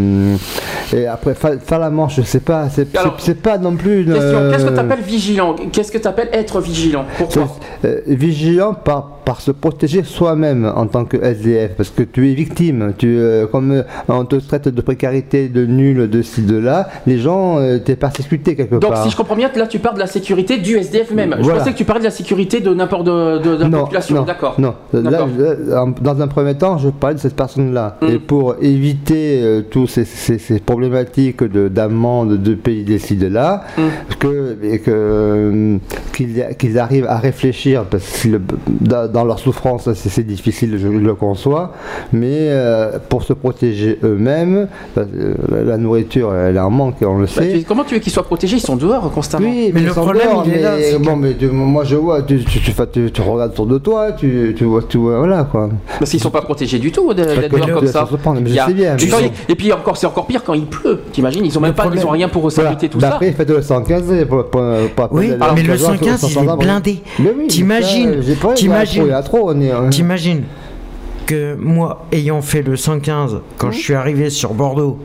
[SPEAKER 12] et après fa- faire la manche, je sais pas, c'est c'est- c'est pas non plus. une,
[SPEAKER 4] Question, qu'est-ce que tu appelles vigilant? Qu'est-ce que tu appelles être vigilant Pourquoi
[SPEAKER 12] euh, vigilant par, par se protéger soi-même en tant que SDF, parce que tu es victime. Tu, euh, comme euh, on te traite de précarité, de nul, de ci, de là, les gens, euh, t'es persécuté quelque
[SPEAKER 4] Donc,
[SPEAKER 12] part.
[SPEAKER 4] si je comprends bien, là, tu parles de la sécurité du SDF même. Je pensais que tu parlais de la sécurité de n'importe de, de, de la
[SPEAKER 12] non,
[SPEAKER 4] population. D'accord.
[SPEAKER 12] Non, Là, en- dans un premier temps, je parlais de cette personne-là.
[SPEAKER 4] Mm.
[SPEAKER 12] Et pour éviter euh, tous ces, ces- ces problématiques de- d'amende de pays décident là,
[SPEAKER 4] Mm.
[SPEAKER 12] que, et que, euh, qu'ils qu'ils arrivent à réfléchir, parce que le- dans, dans leur souffrance, c'est difficile, je le conçois, mais euh, pour se protéger eux-mêmes, parce que la, nourriture, elle est en manque, on le
[SPEAKER 4] Bah,
[SPEAKER 12] sait.
[SPEAKER 4] tu- comment tu veux qu'ils soient protégés? Ils sont dehors constamment.
[SPEAKER 12] Oui,
[SPEAKER 7] Mais le
[SPEAKER 12] sont
[SPEAKER 7] problème,
[SPEAKER 12] dehors,
[SPEAKER 7] il est là,
[SPEAKER 12] bon, mais tu- moi je vois, tu, tu, tu, fais- tu- tu regardes autour de toi, tu, tu vois, tu vois, voilà quoi.
[SPEAKER 4] Parce qu'ils sont pas protégés du tout d'être dehors comme
[SPEAKER 12] ça
[SPEAKER 4] ça.
[SPEAKER 12] se prendre, mais je
[SPEAKER 4] Il y a-
[SPEAKER 12] sais bien,
[SPEAKER 4] tu
[SPEAKER 12] mais
[SPEAKER 4] quand
[SPEAKER 12] bon.
[SPEAKER 4] il- Et puis encore, c'est encore pire quand il pleut. T'imagines Ils ont même
[SPEAKER 7] Le
[SPEAKER 4] pas, ils ont rien pour s'abriter tout ça.
[SPEAKER 12] D'après, faites le 115 pour, pour, pour
[SPEAKER 7] Oui, mais le
[SPEAKER 12] les gens qui
[SPEAKER 7] 115
[SPEAKER 12] sont
[SPEAKER 7] il est blindé.
[SPEAKER 12] Mais oui,
[SPEAKER 7] T'imagines,
[SPEAKER 12] pas-
[SPEAKER 7] t'imagines,
[SPEAKER 12] Il y a trop, on est. hein.
[SPEAKER 7] t'imagines que moi, ayant fait le 115 quand je suis arrivé sur Bordeaux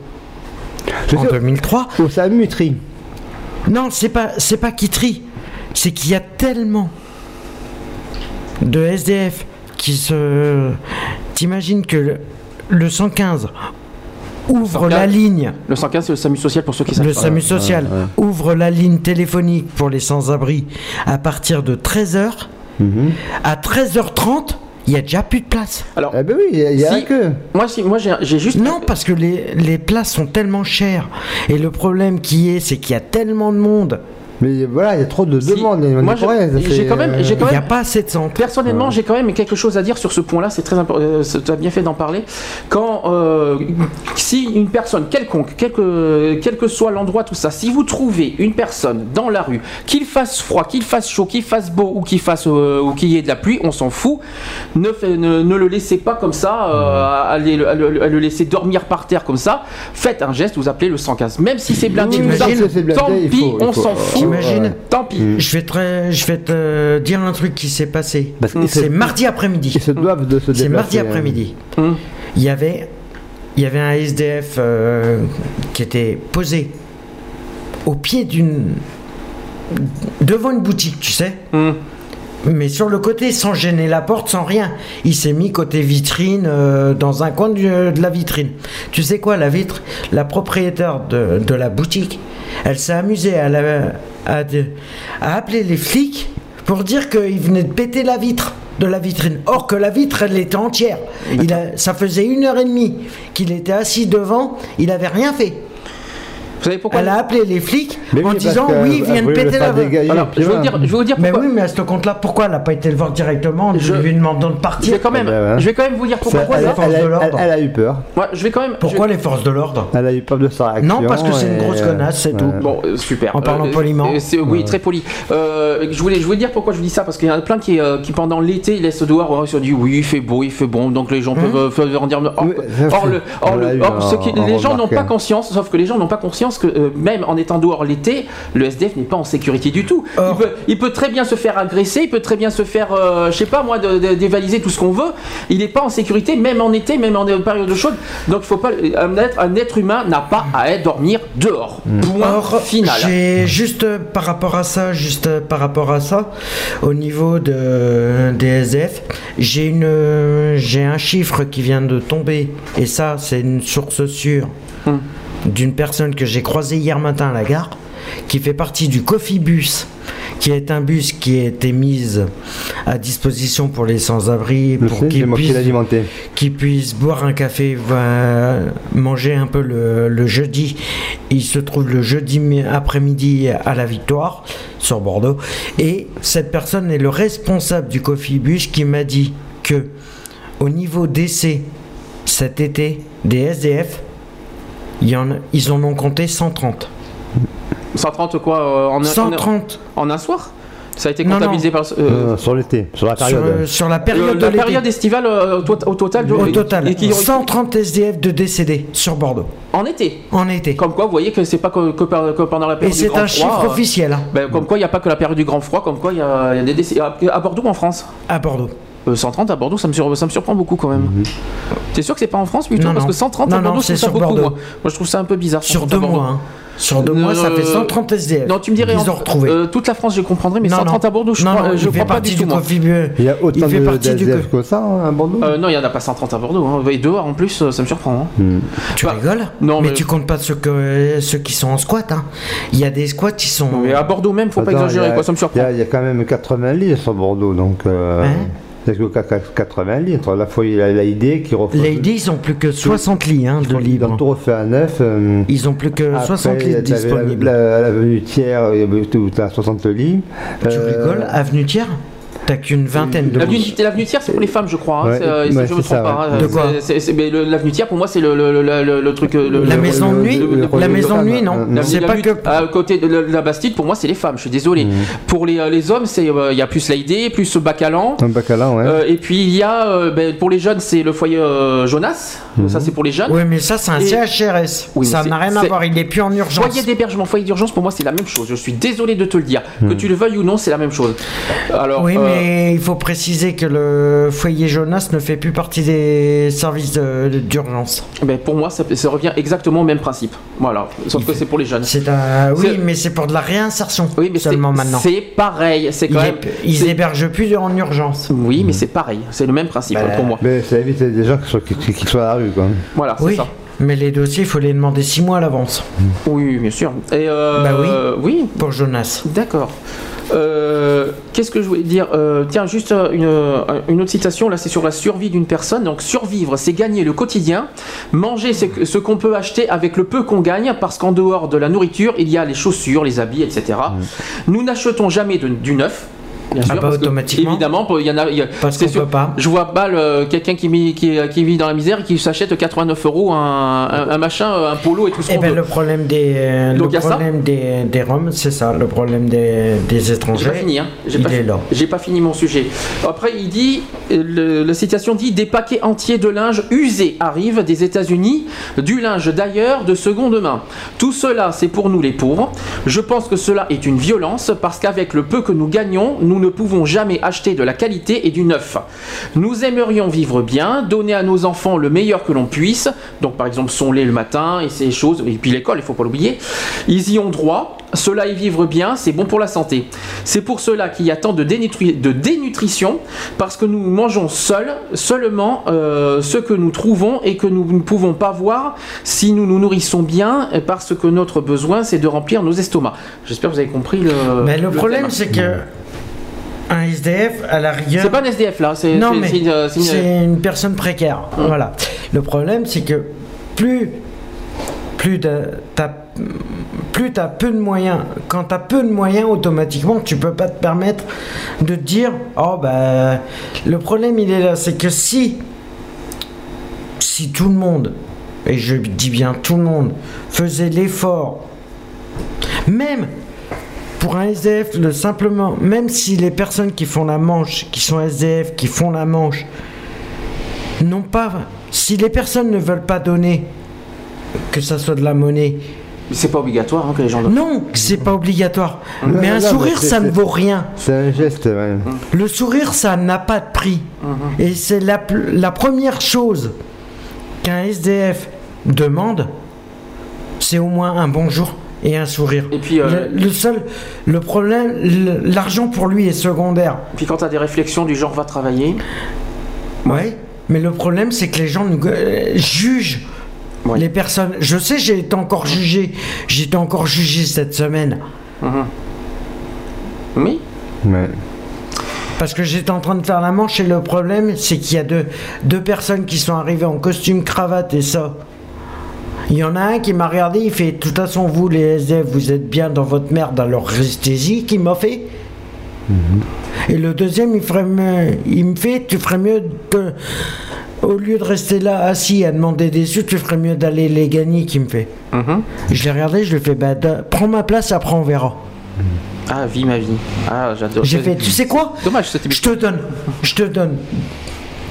[SPEAKER 12] Je
[SPEAKER 7] en
[SPEAKER 12] sais-
[SPEAKER 7] 2003,
[SPEAKER 12] Au SAMU, tri.
[SPEAKER 7] non, c'est pas, c'est pas qui trie, c'est qu'il y a tellement de SDF qui se. T'imagines que le, le 115 ouvre
[SPEAKER 4] 115,
[SPEAKER 7] la ligne
[SPEAKER 4] Le 115, c'est le SAMU social pour ceux qui savent
[SPEAKER 7] Le. SAMU social ouvre la ligne téléphonique pour les sans-abri à partir de 13h. À 13h30, il n'y a déjà plus de place.
[SPEAKER 4] Alors,
[SPEAKER 12] Eh ben oui, il y a, il y a
[SPEAKER 4] Si.
[SPEAKER 12] que.
[SPEAKER 4] moi, si, moi j'ai j'ai juste.
[SPEAKER 7] Non, parce que les, les places sont tellement chères. Et le problème qui est, c'est qu'il y a tellement de monde.
[SPEAKER 12] Mais voilà, il y a trop de
[SPEAKER 4] Si.
[SPEAKER 12] demandes. on
[SPEAKER 4] Moi, j'ai- quand même-
[SPEAKER 12] euh,
[SPEAKER 7] Il n'y a pas assez de centres.
[SPEAKER 4] Personnellement, j'ai quand même quelque chose à dire sur ce point-là. C'est très important. tu as bien fait d'en parler. Quand euh, si une personne quelconque, quel que, quel que soit l'endroit, tout ça, si vous trouvez une personne dans la rue, qu'il fasse froid, qu'il fasse chaud, qu'il fasse beau ou qu'il fasse euh, ou qu'il y ait de la pluie, on s'en fout. Ne, fait- ne, ne le laissez pas comme ça, euh, allez le- à le, laisser dormir par terre comme ça. Faites un geste, vous appelez le 115. Même si c'est blindé,
[SPEAKER 12] Oui, blindé,
[SPEAKER 4] tant
[SPEAKER 12] il
[SPEAKER 4] pis,
[SPEAKER 12] faut-
[SPEAKER 4] on s'en
[SPEAKER 12] euh,
[SPEAKER 4] fout.
[SPEAKER 7] T'imagines
[SPEAKER 4] Tant pis.
[SPEAKER 7] Je vais te, je vais te dire un truc qui s'est passé.
[SPEAKER 12] Parce que
[SPEAKER 7] C'est mardi après-midi.
[SPEAKER 12] Ils se doivent de se déplacer.
[SPEAKER 7] C'est mardi
[SPEAKER 12] hein.
[SPEAKER 7] après-midi.
[SPEAKER 4] Hum.
[SPEAKER 7] Il y avait, il y avait un SDF euh, qui était posé au pied d'une, devant une boutique, tu sais.
[SPEAKER 4] Hum.
[SPEAKER 7] Mais sur le côté, sans gêner la porte, sans rien. Il s'est mis côté vitrine, euh, dans un coin du- de la vitrine. Tu sais quoi, la vitre, la propriétaire de, la boutique, elle s'est amusée à, appeler les flics pour dire qu'il venait de péter la vitre de la vitrine. Or que la vitre, elle était entière. Il a, ça faisait une heure et demie qu'il était assis devant, il avait rien fait.
[SPEAKER 4] Vous savez pourquoi
[SPEAKER 7] Elle a appelé les flics
[SPEAKER 12] Mais
[SPEAKER 7] en
[SPEAKER 12] oui,
[SPEAKER 7] disant oui, ils viennent péter la
[SPEAKER 4] Alors, je vais vous dire, je vais vous dire
[SPEAKER 7] Mais
[SPEAKER 4] pourquoi.
[SPEAKER 7] oui, mais à ce compte-là, pourquoi elle n'a pas été le voir directement en
[SPEAKER 4] Je-
[SPEAKER 7] lui demandant de
[SPEAKER 4] Je
[SPEAKER 7] partir
[SPEAKER 4] vais quand même,
[SPEAKER 12] Eh ben, ouais.
[SPEAKER 4] je vais quand même vous dire pourquoi.
[SPEAKER 12] Ça,
[SPEAKER 7] pourquoi
[SPEAKER 12] elle,
[SPEAKER 7] les forces
[SPEAKER 12] elle-
[SPEAKER 7] de
[SPEAKER 12] elle-
[SPEAKER 7] l'ordre
[SPEAKER 12] elle a eu peur.
[SPEAKER 4] Ouais, je vais quand même.
[SPEAKER 7] Pourquoi les forces de l'ordre
[SPEAKER 12] Elle a eu peur de sa réaction.
[SPEAKER 7] Non, parce que c'est une grosse
[SPEAKER 12] et,
[SPEAKER 7] connasse, c'est
[SPEAKER 12] ouais.
[SPEAKER 7] tout.
[SPEAKER 4] Bon, euh, super.
[SPEAKER 7] En parlant poliment.
[SPEAKER 4] euh, oui, très poli. Euh, je voulais, je voulais dire pourquoi je vous dis ça parce qu'il y en a plein qui, euh, qui pendant l'été ils laissent dehors. ils se disent oui, il fait beau, il fait bon, donc les gens peuvent, euh, peuvent en dire. Or, les gens n'ont pas conscience, sauf que les gens n'ont pas conscience que euh, même en étant dehors l'été, le SDF n'est pas en sécurité du tout. Il peut, il peut très bien se faire agresser, il peut très bien se faire, euh, je sais pas moi, de- de- dévaliser tout ce qu'on veut. Il n'est pas en sécurité, même en été, même en période chaude. Donc il faut pas. Un être, un être humain n'a pas à être dormir dehors. Point
[SPEAKER 7] Or,
[SPEAKER 4] final.
[SPEAKER 7] J'ai juste par rapport à ça, juste euh, par rapport à ça, au niveau de, des SDF, j'ai une, j'ai un chiffre qui vient de tomber et ça, c'est une source sûre
[SPEAKER 4] Hmm.
[SPEAKER 7] D'une personne que j'ai croisée hier matin à la gare, qui fait partie du Coffee Bus, qui est un bus qui a été mis à disposition pour les sans-abri, pour qu'ils puissent boire un café, manger un peu le, le jeudi. Il se trouve le jeudi mi- après-midi à la Victoire, sur Bordeaux. Et cette personne est le responsable du Coffee Bus qui m'a dit que au niveau d'essai cet été des SDF, y en ils en ont compté 130.
[SPEAKER 4] 130 quoi euh, en, un-
[SPEAKER 7] 130.
[SPEAKER 4] en, un- en un soir? Ça a été comptabilisé
[SPEAKER 7] non.
[SPEAKER 4] par. euh,
[SPEAKER 12] sur l'été, sur la
[SPEAKER 7] Sur,
[SPEAKER 12] période.
[SPEAKER 7] euh, sur la période
[SPEAKER 4] euh,
[SPEAKER 7] de
[SPEAKER 4] la période estivale euh, au, to- au total.
[SPEAKER 7] Au
[SPEAKER 4] et-
[SPEAKER 7] total,
[SPEAKER 4] et qui aurait-
[SPEAKER 7] 130 SDF de décédés sur Bordeaux.
[SPEAKER 4] En été?
[SPEAKER 7] En été.
[SPEAKER 4] Comme quoi, vous voyez que c'est pas que, que par- que pendant la
[SPEAKER 7] Et
[SPEAKER 4] période du
[SPEAKER 7] c'est
[SPEAKER 4] grand
[SPEAKER 7] un
[SPEAKER 4] froid.
[SPEAKER 7] chiffre
[SPEAKER 4] euh,
[SPEAKER 7] officiel. hein.
[SPEAKER 4] ben, comme quoi, il n'y a pas que la période du grand froid, comme quoi il y, a il y a des décès. À, à Bordeaux ou en France?
[SPEAKER 7] À Bordeaux.
[SPEAKER 4] Euh, 130 à Bordeaux, ça me, sur- ça me surprend beaucoup quand même. T'es sûr que c'est pas en France plutôt?
[SPEAKER 7] Non,
[SPEAKER 4] Parce que 130
[SPEAKER 7] Non,
[SPEAKER 4] à Bordeaux,
[SPEAKER 7] c'est
[SPEAKER 4] ça
[SPEAKER 7] sur
[SPEAKER 4] beaucoup.
[SPEAKER 7] Bordeaux.
[SPEAKER 4] Moi. Moi, je trouve ça un peu bizarre.
[SPEAKER 7] Sur
[SPEAKER 4] 130
[SPEAKER 7] deux mois. hein. Sur deux mois, ça fait
[SPEAKER 4] Euh,
[SPEAKER 7] 130 SDF.
[SPEAKER 4] Non, tu me dirais
[SPEAKER 7] Ils
[SPEAKER 4] en-
[SPEAKER 7] ont retrouvé.
[SPEAKER 4] euh, toute la France, je comprendrais, mais
[SPEAKER 7] Non,
[SPEAKER 4] 130
[SPEAKER 7] non.
[SPEAKER 4] à Bordeaux, je
[SPEAKER 7] Non,
[SPEAKER 4] crois, euh, je crois pas
[SPEAKER 7] partie
[SPEAKER 4] du tout.
[SPEAKER 12] Il y a autant
[SPEAKER 7] Il fait
[SPEAKER 12] de
[SPEAKER 7] partie du
[SPEAKER 12] SDF que ça hein, à Bordeaux?
[SPEAKER 4] Euh, non, il n'y en a pas 130 à Bordeaux. Hein. Et dehors, en plus, euh, ça me surprend. hein.
[SPEAKER 12] Hmm.
[SPEAKER 7] Tu
[SPEAKER 4] Bah,
[SPEAKER 7] rigoles?
[SPEAKER 4] non,
[SPEAKER 7] mais,
[SPEAKER 4] mais-
[SPEAKER 7] tu comptes pas ceux, que, ceux qui sont en squat. Hein. Il y a des squats qui sont.
[SPEAKER 4] Mais à Bordeaux même, faut pas exagérer,
[SPEAKER 12] il y a-
[SPEAKER 4] quoi, ça me
[SPEAKER 12] y,
[SPEAKER 4] surprend.
[SPEAKER 12] il y a quand même 80 lits sur Bordeaux, donc. Que 80 lits entre la fois il y a l'AID qui refait.
[SPEAKER 7] Les ID, ils ont plus que 60 lits hein, de
[SPEAKER 12] Ils ont
[SPEAKER 7] libres.
[SPEAKER 12] tout refait à neuf. euh,
[SPEAKER 7] Ils ont plus que
[SPEAKER 12] après,
[SPEAKER 7] 60 lits
[SPEAKER 12] t'avais la-
[SPEAKER 7] disponibles.
[SPEAKER 12] la- L'avenue Thiers, il y avait tout- t'as 60 lits.
[SPEAKER 7] Tu
[SPEAKER 12] Euh,
[SPEAKER 7] rigoles Avenue Thiers? T'as qu'une vingtaine de
[SPEAKER 4] L'avenue Thiers, c'est pour les femmes, je crois. hein.
[SPEAKER 12] Ouais,
[SPEAKER 4] euh, si
[SPEAKER 12] ouais,
[SPEAKER 4] je me trompe
[SPEAKER 12] ça,
[SPEAKER 4] pas.
[SPEAKER 12] ouais.
[SPEAKER 4] hein.
[SPEAKER 7] De quoi
[SPEAKER 4] mais le- L'avenue Thiers, pour moi, c'est le, le, le, le- le truc. euh, le-
[SPEAKER 7] La
[SPEAKER 4] le-
[SPEAKER 7] maison de
[SPEAKER 4] le-
[SPEAKER 7] nuit
[SPEAKER 4] le- le-
[SPEAKER 7] La
[SPEAKER 4] le-
[SPEAKER 7] maison de
[SPEAKER 4] le-
[SPEAKER 7] nuit, non. C'est pas que.
[SPEAKER 4] À côté de la, Bastide, pour moi, c'est les femmes. Je suis désolé. Pour les, euh, les hommes, c'est euh, il y a plus l'AID, plus Bacalan.
[SPEAKER 12] Un baccalauréat, ouais.
[SPEAKER 4] Euh, et puis il y a, euh, ben, pour les jeunes, c'est le foyer euh, Jonas. Ça, c'est pour les jeunes.
[SPEAKER 7] Oui, mais ça, c'est un CHRS. Ça
[SPEAKER 4] mais
[SPEAKER 7] n'a rien à voir. Il est plus en urgence.
[SPEAKER 4] Foyer d'hébergement, foyer d'urgence, pour moi, c'est la même chose. Je suis désolé de te le dire. Que tu le veuilles ou non, c'est la même chose. Alors,
[SPEAKER 7] Oui,
[SPEAKER 4] euh,
[SPEAKER 7] mais il faut préciser que le foyer Jonas ne fait plus partie des services de- d'urgence.
[SPEAKER 4] ben, pour moi, ça, ça revient exactement au même principe. Voilà. Sauf que c'est pour les jeunes.
[SPEAKER 7] C'est un... Oui, mais c'est pour de la réinsertion
[SPEAKER 4] Oui, mais c'est-
[SPEAKER 7] seulement maintenant.
[SPEAKER 4] C'est pareil. C'est
[SPEAKER 7] Ils,
[SPEAKER 4] quand même.
[SPEAKER 7] ils hébergent plus en urgence.
[SPEAKER 4] Oui, mais c'est pareil. C'est le même principe
[SPEAKER 7] Ben,
[SPEAKER 4] pour moi.
[SPEAKER 12] Mais ça évite des gens qui soient, qui, qui soient à la rue, quoi.
[SPEAKER 4] Voilà, c'est
[SPEAKER 7] Oui,
[SPEAKER 4] ça.
[SPEAKER 7] mais les dossiers, il faut les demander six mois à l'avance.
[SPEAKER 4] Oui, bien sûr. Et euh,
[SPEAKER 7] Bah oui.
[SPEAKER 4] oui.
[SPEAKER 7] Pour Jonas.
[SPEAKER 4] D'accord. Euh, Qu'est-ce que je voulais dire Euh, Tiens, juste euh, une, une autre citation. Là, c'est sur la survie d'une personne. Donc, survivre, c'est gagner le quotidien. Manger, c'est ce qu'on peut acheter avec le peu qu'on gagne, parce qu'en dehors de la nourriture, il y a les chaussures, les habits, etc. Nous n'achetons jamais de- du neuf. Bien
[SPEAKER 7] Ah
[SPEAKER 4] sûr, parce que,
[SPEAKER 7] automatiquement.
[SPEAKER 4] évidemment, il y en a. y a-
[SPEAKER 7] Parce qu'on peut pas.
[SPEAKER 4] Je vois pas quelqu'un qui, mi- qui, qui vit dans la misère et qui s'achète 89 euros un, un- un machin, un polo et tout ce
[SPEAKER 7] Eh
[SPEAKER 4] qu'on
[SPEAKER 7] ben, le problème des, euh,
[SPEAKER 4] Donc,
[SPEAKER 7] le problème des, des Roms, c'est ça. Le problème des, des
[SPEAKER 4] J'ai
[SPEAKER 7] étrangers,
[SPEAKER 4] pas fini, hein. J'ai pas, pas fini mon sujet. Après, il dit, le- la citation dit des paquets entiers de linge usé arrivent des États-Unis, du linge d'ailleurs de seconde main. Tout cela, c'est pour nous les pauvres. Je pense que cela est une violence parce qu'avec le peu que nous gagnons, nous ne pouvons jamais acheter de la qualité et du neuf. Nous aimerions vivre bien, donner à nos enfants le meilleur que l'on puisse. Donc, par exemple, son lait le matin et ces choses. Et puis l'école, il faut pas l'oublier. Ils y ont droit. Cela y vivre bien, c'est bon pour la santé. C'est pour cela qu'il y a tant de, dénutri- de dénutrition, parce que nous mangeons seuls, seulement euh, ce que nous trouvons et que nous ne pouvons pas voir si nous nous nourrissons bien, parce que notre besoin, c'est de remplir nos estomacs. J'espère que vous avez compris le.
[SPEAKER 7] Mais le problème, c'est que un SDF, à la rigueur.
[SPEAKER 4] C'est pas un SDF là, c'est
[SPEAKER 7] Non, mais
[SPEAKER 4] c'est une- c'est une-
[SPEAKER 7] personne précaire. Voilà. Le problème, c'est que plus, plus t'as plus tu as peu de moyens. Quand tu as peu de moyens, automatiquement, tu peux pas te permettre de te dire Oh, ben, le problème, il est là. C'est que si, si tout le monde, et je dis bien tout le monde, faisait l'effort, même pour un SDF, le simplement, même si les personnes qui font la manche, qui sont SDF, qui font la manche, n'ont pas. Si les personnes ne veulent pas donner, que ça soit de la monnaie.
[SPEAKER 4] C'est pas obligatoire hein, que les gens.
[SPEAKER 7] Non, c'est pas obligatoire. Mais un
[SPEAKER 12] non,
[SPEAKER 7] sourire,
[SPEAKER 12] mais
[SPEAKER 7] ça ne vaut rien.
[SPEAKER 12] C'est un geste, ouais.
[SPEAKER 7] Le sourire, ça n'a pas de prix. Et c'est la première chose qu'un SDF demande, c'est au moins un bonjour et un sourire.
[SPEAKER 4] Et puis, euh,
[SPEAKER 7] le, le seul, le problème, l'argent pour lui est secondaire.
[SPEAKER 4] Puis quand tu as des réflexions du genre va travailler.
[SPEAKER 7] Ouais. Mais le problème, c'est que les gens nous euh, jugent les personnes. Je sais, j'ai été encore jugé. J'ai été encore jugé cette semaine.
[SPEAKER 4] Oui.
[SPEAKER 12] Ouais.
[SPEAKER 7] Parce que j'étais en train de faire la manche et le problème, c'est qu'il y a deux, deux personnes qui sont arrivées en costume cravate et ça. Il y en a un qui m'a regardé, il fait De toute façon, vous les SDF, vous êtes bien dans votre merde, alors restez-y, qui m'a fait. Et le deuxième, il, ferait mieux- il me fait Tu ferais mieux de. Au lieu de rester là assis à demander des sous, tu ferais mieux d'aller les gagner, qui me fait. Je l'ai regardé, je lui ai fait bah, Prends ma place, après on verra.
[SPEAKER 4] Ah, vie ma vie. Ah, j'adore.
[SPEAKER 7] J'ai fait, tu sais quoi?
[SPEAKER 4] Dommage, c'était
[SPEAKER 7] Je te donne, je te donne,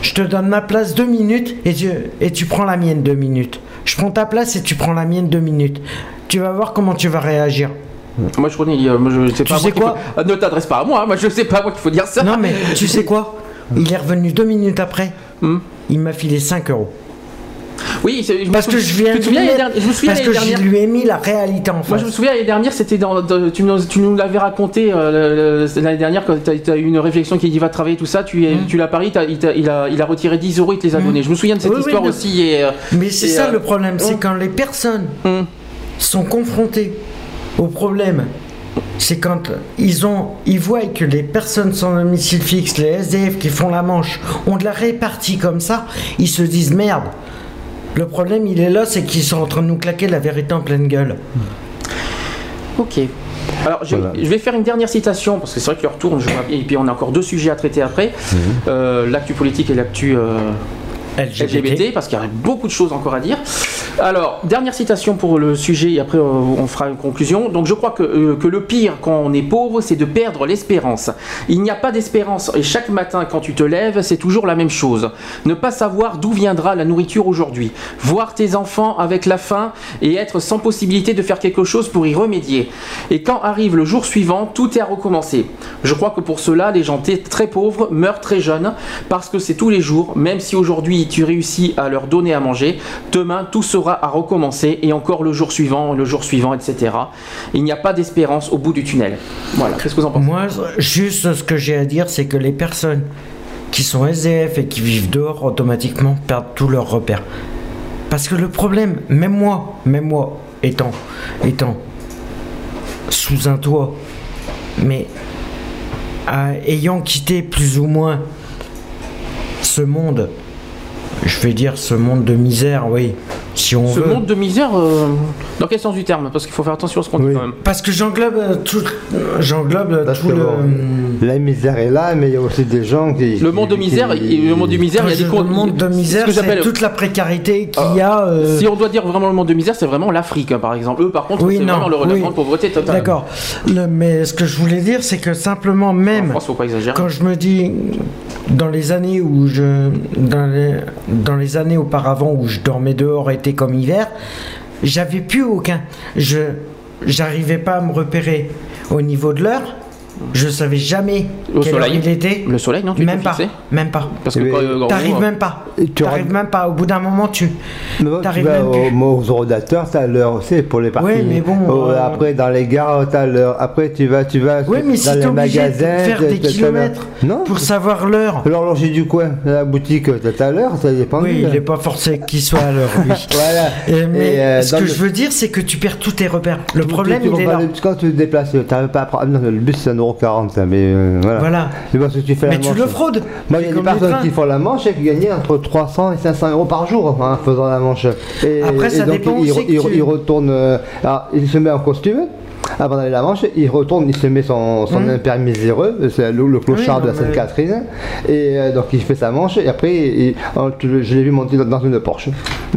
[SPEAKER 7] je te donne ma place deux minutes et tu, et tu prends la mienne deux minutes. Je prends ta place et tu prends la mienne deux minutes. Tu vas voir comment tu vas réagir.
[SPEAKER 4] Moi je connais, euh, moi, je sais
[SPEAKER 7] Tu
[SPEAKER 4] pas.
[SPEAKER 7] sais quoi
[SPEAKER 4] faut- Ah, Ne t'adresse pas à moi, moi je sais pas moi qu'il faut dire ça.
[SPEAKER 7] Non mais tu sais quoi Il est revenu deux minutes après. Il m'a filé 5 euros.
[SPEAKER 4] Oui, me
[SPEAKER 7] Parce que je viens de
[SPEAKER 4] souviens
[SPEAKER 7] mettre-
[SPEAKER 4] je me souviens
[SPEAKER 7] parce que je lui ai mis la réalité en
[SPEAKER 4] Moi
[SPEAKER 7] face.
[SPEAKER 4] je me souviens l'année dernière, c'était dans, dans- tu, nous, l'avais raconté euh, l'année dernière quand tu as, eu une réflexion qui dit va travailler tout ça, tu, es- tu l'as parié, il, a, il a retiré 10 euros, il te les a donnés. Je me souviens de cette
[SPEAKER 7] Oui, oui,
[SPEAKER 4] histoire aussi. Et, euh,
[SPEAKER 7] Mais c'est ça
[SPEAKER 4] euh,
[SPEAKER 7] le problème, c'est quand les personnes sont confrontées au problème. C'est quand ils ont, ils voient que les personnes sans domicile fixe, les SDF qui font la manche, ont de la répartie comme ça, ils se disent merde. Le problème, il est là, c'est qu'ils sont en train de nous claquer la vérité en pleine gueule.
[SPEAKER 4] Ok. Alors, je, je vais faire une dernière citation, parce que c'est vrai que le retour, je et puis on a encore deux sujets à traiter après. Euh, l'actu politique et l'actu euh, LGBT. parce qu'il y a beaucoup de choses encore à dire. Alors, dernière citation pour le sujet, et après euh, on fera une conclusion. Donc, je crois que, euh, que le pire quand on est pauvre, c'est de perdre l'espérance. Il n'y a pas d'espérance, et chaque matin quand tu te lèves, c'est toujours la même chose. Ne pas savoir d'où viendra la nourriture aujourd'hui. Voir tes enfants avec la faim et être sans possibilité de faire quelque chose pour y remédier. Et quand arrive le jour suivant, tout est à recommencer. Je crois que pour cela, les gens très pauvres meurent très jeunes parce que c'est tous les jours, même si aujourd'hui tu réussis à leur donner à manger, demain tout sera à recommencer et encore le jour suivant, le jour suivant, etc. Il n'y a pas d'espérance au bout du tunnel. Voilà,
[SPEAKER 7] Moi, juste ce que j'ai à dire, c'est que les personnes qui sont SDF et qui vivent dehors, automatiquement perdent tous leurs repères. Parce que le problème, même moi, même moi, étant, étant sous un toit, mais ayant quitté plus ou moins ce monde, je vais dire ce monde de misère, oui, si on
[SPEAKER 4] Ce
[SPEAKER 7] veut.
[SPEAKER 4] monde de misère, euh, dans quel sens du terme? Parce qu'il faut faire attention à ce qu'on dit quand même.
[SPEAKER 7] Parce que j'englobe euh, tout, j'englobe euh, tout
[SPEAKER 12] que
[SPEAKER 7] le.
[SPEAKER 12] bon, La misère est là, mais il y a aussi des gens qui.
[SPEAKER 4] Le monde de misère, il- le monde de misère, il y a des
[SPEAKER 7] le monde de misère, c'est toute la précarité qu'il y a. euh,
[SPEAKER 4] Si on doit dire vraiment le monde de misère, c'est vraiment l'Afrique, hein, par exemple. Eux, par contre,
[SPEAKER 7] Oui,
[SPEAKER 4] c'est vraiment le, la
[SPEAKER 7] oui.
[SPEAKER 4] grande pauvreté totale.
[SPEAKER 7] D'accord. Mais ce que je voulais dire, c'est que simplement, même
[SPEAKER 4] France, faut pas exagérer.
[SPEAKER 7] quand je me dis dans les années où je, dans les, dans les années auparavant où je dormais dehors été comme hiver, j'avais plus aucun. Je, j'arrivais pas à me repérer au niveau de l'heure. Je savais jamais
[SPEAKER 4] Au
[SPEAKER 7] quelle heure
[SPEAKER 4] soleil.
[SPEAKER 7] il était.
[SPEAKER 4] Le soleil, non tu
[SPEAKER 7] Même pas. Même pas.
[SPEAKER 4] Parce que quand, en
[SPEAKER 7] T'arrives même pas.
[SPEAKER 12] tu
[SPEAKER 7] T'arrives même pas. Au bout d'un moment, tu.
[SPEAKER 12] Tu
[SPEAKER 7] T'arrives
[SPEAKER 12] vas
[SPEAKER 7] même
[SPEAKER 12] aux ordinateurs, t'as l'heure aussi pour les parties.
[SPEAKER 7] Oui, mais bon,
[SPEAKER 12] Oh,
[SPEAKER 7] euh,
[SPEAKER 12] Après, dans les gares, t'as l'heure. Après, tu vas, tu vas
[SPEAKER 7] Oui, mais si
[SPEAKER 12] dans
[SPEAKER 7] t'es
[SPEAKER 12] les
[SPEAKER 7] obligé de faire des kilomètres pour savoir l'heure.
[SPEAKER 12] L'horloger du coin, la boutique, t'as ta l'heure, ça dépend.
[SPEAKER 7] Oui, il n'est pas forcé qu'il soit à l'heure.
[SPEAKER 12] Voilà.
[SPEAKER 7] Et- mais
[SPEAKER 12] Et, euh,
[SPEAKER 7] ce que
[SPEAKER 12] le-
[SPEAKER 7] je veux dire, c'est que tu perds tous tes repères. Le problème, il est là.
[SPEAKER 12] le- Quand tu te déplaces, tu n'arrives pas à prendre. non, le bus, c'est un 1,40€. Mais euh, voilà.
[SPEAKER 7] Voilà.
[SPEAKER 12] Mais, parce que tu fais
[SPEAKER 7] Mais
[SPEAKER 12] la
[SPEAKER 7] tu
[SPEAKER 12] manche-
[SPEAKER 7] le fraudes.
[SPEAKER 12] Moi, il y a des personnes qui font la manche et qui gagnent entre 300 et 500 euros par jour hein, en faisant la manche. Et,
[SPEAKER 7] Après, ça
[SPEAKER 12] donc,
[SPEAKER 7] dépend
[SPEAKER 12] il,
[SPEAKER 7] tu-
[SPEAKER 12] il retourne. euh, alors, il se met en costume. Avant d'aller la manche, il retourne, il se met son, son
[SPEAKER 7] Mhm.
[SPEAKER 12] impermis miséreux, c'est le, le clochard
[SPEAKER 7] Oui,
[SPEAKER 12] de la
[SPEAKER 7] mais-
[SPEAKER 12] Sainte-Catherine, et euh, donc il fait sa manche, et après, il- je l'ai vu monter dans- une Porsche.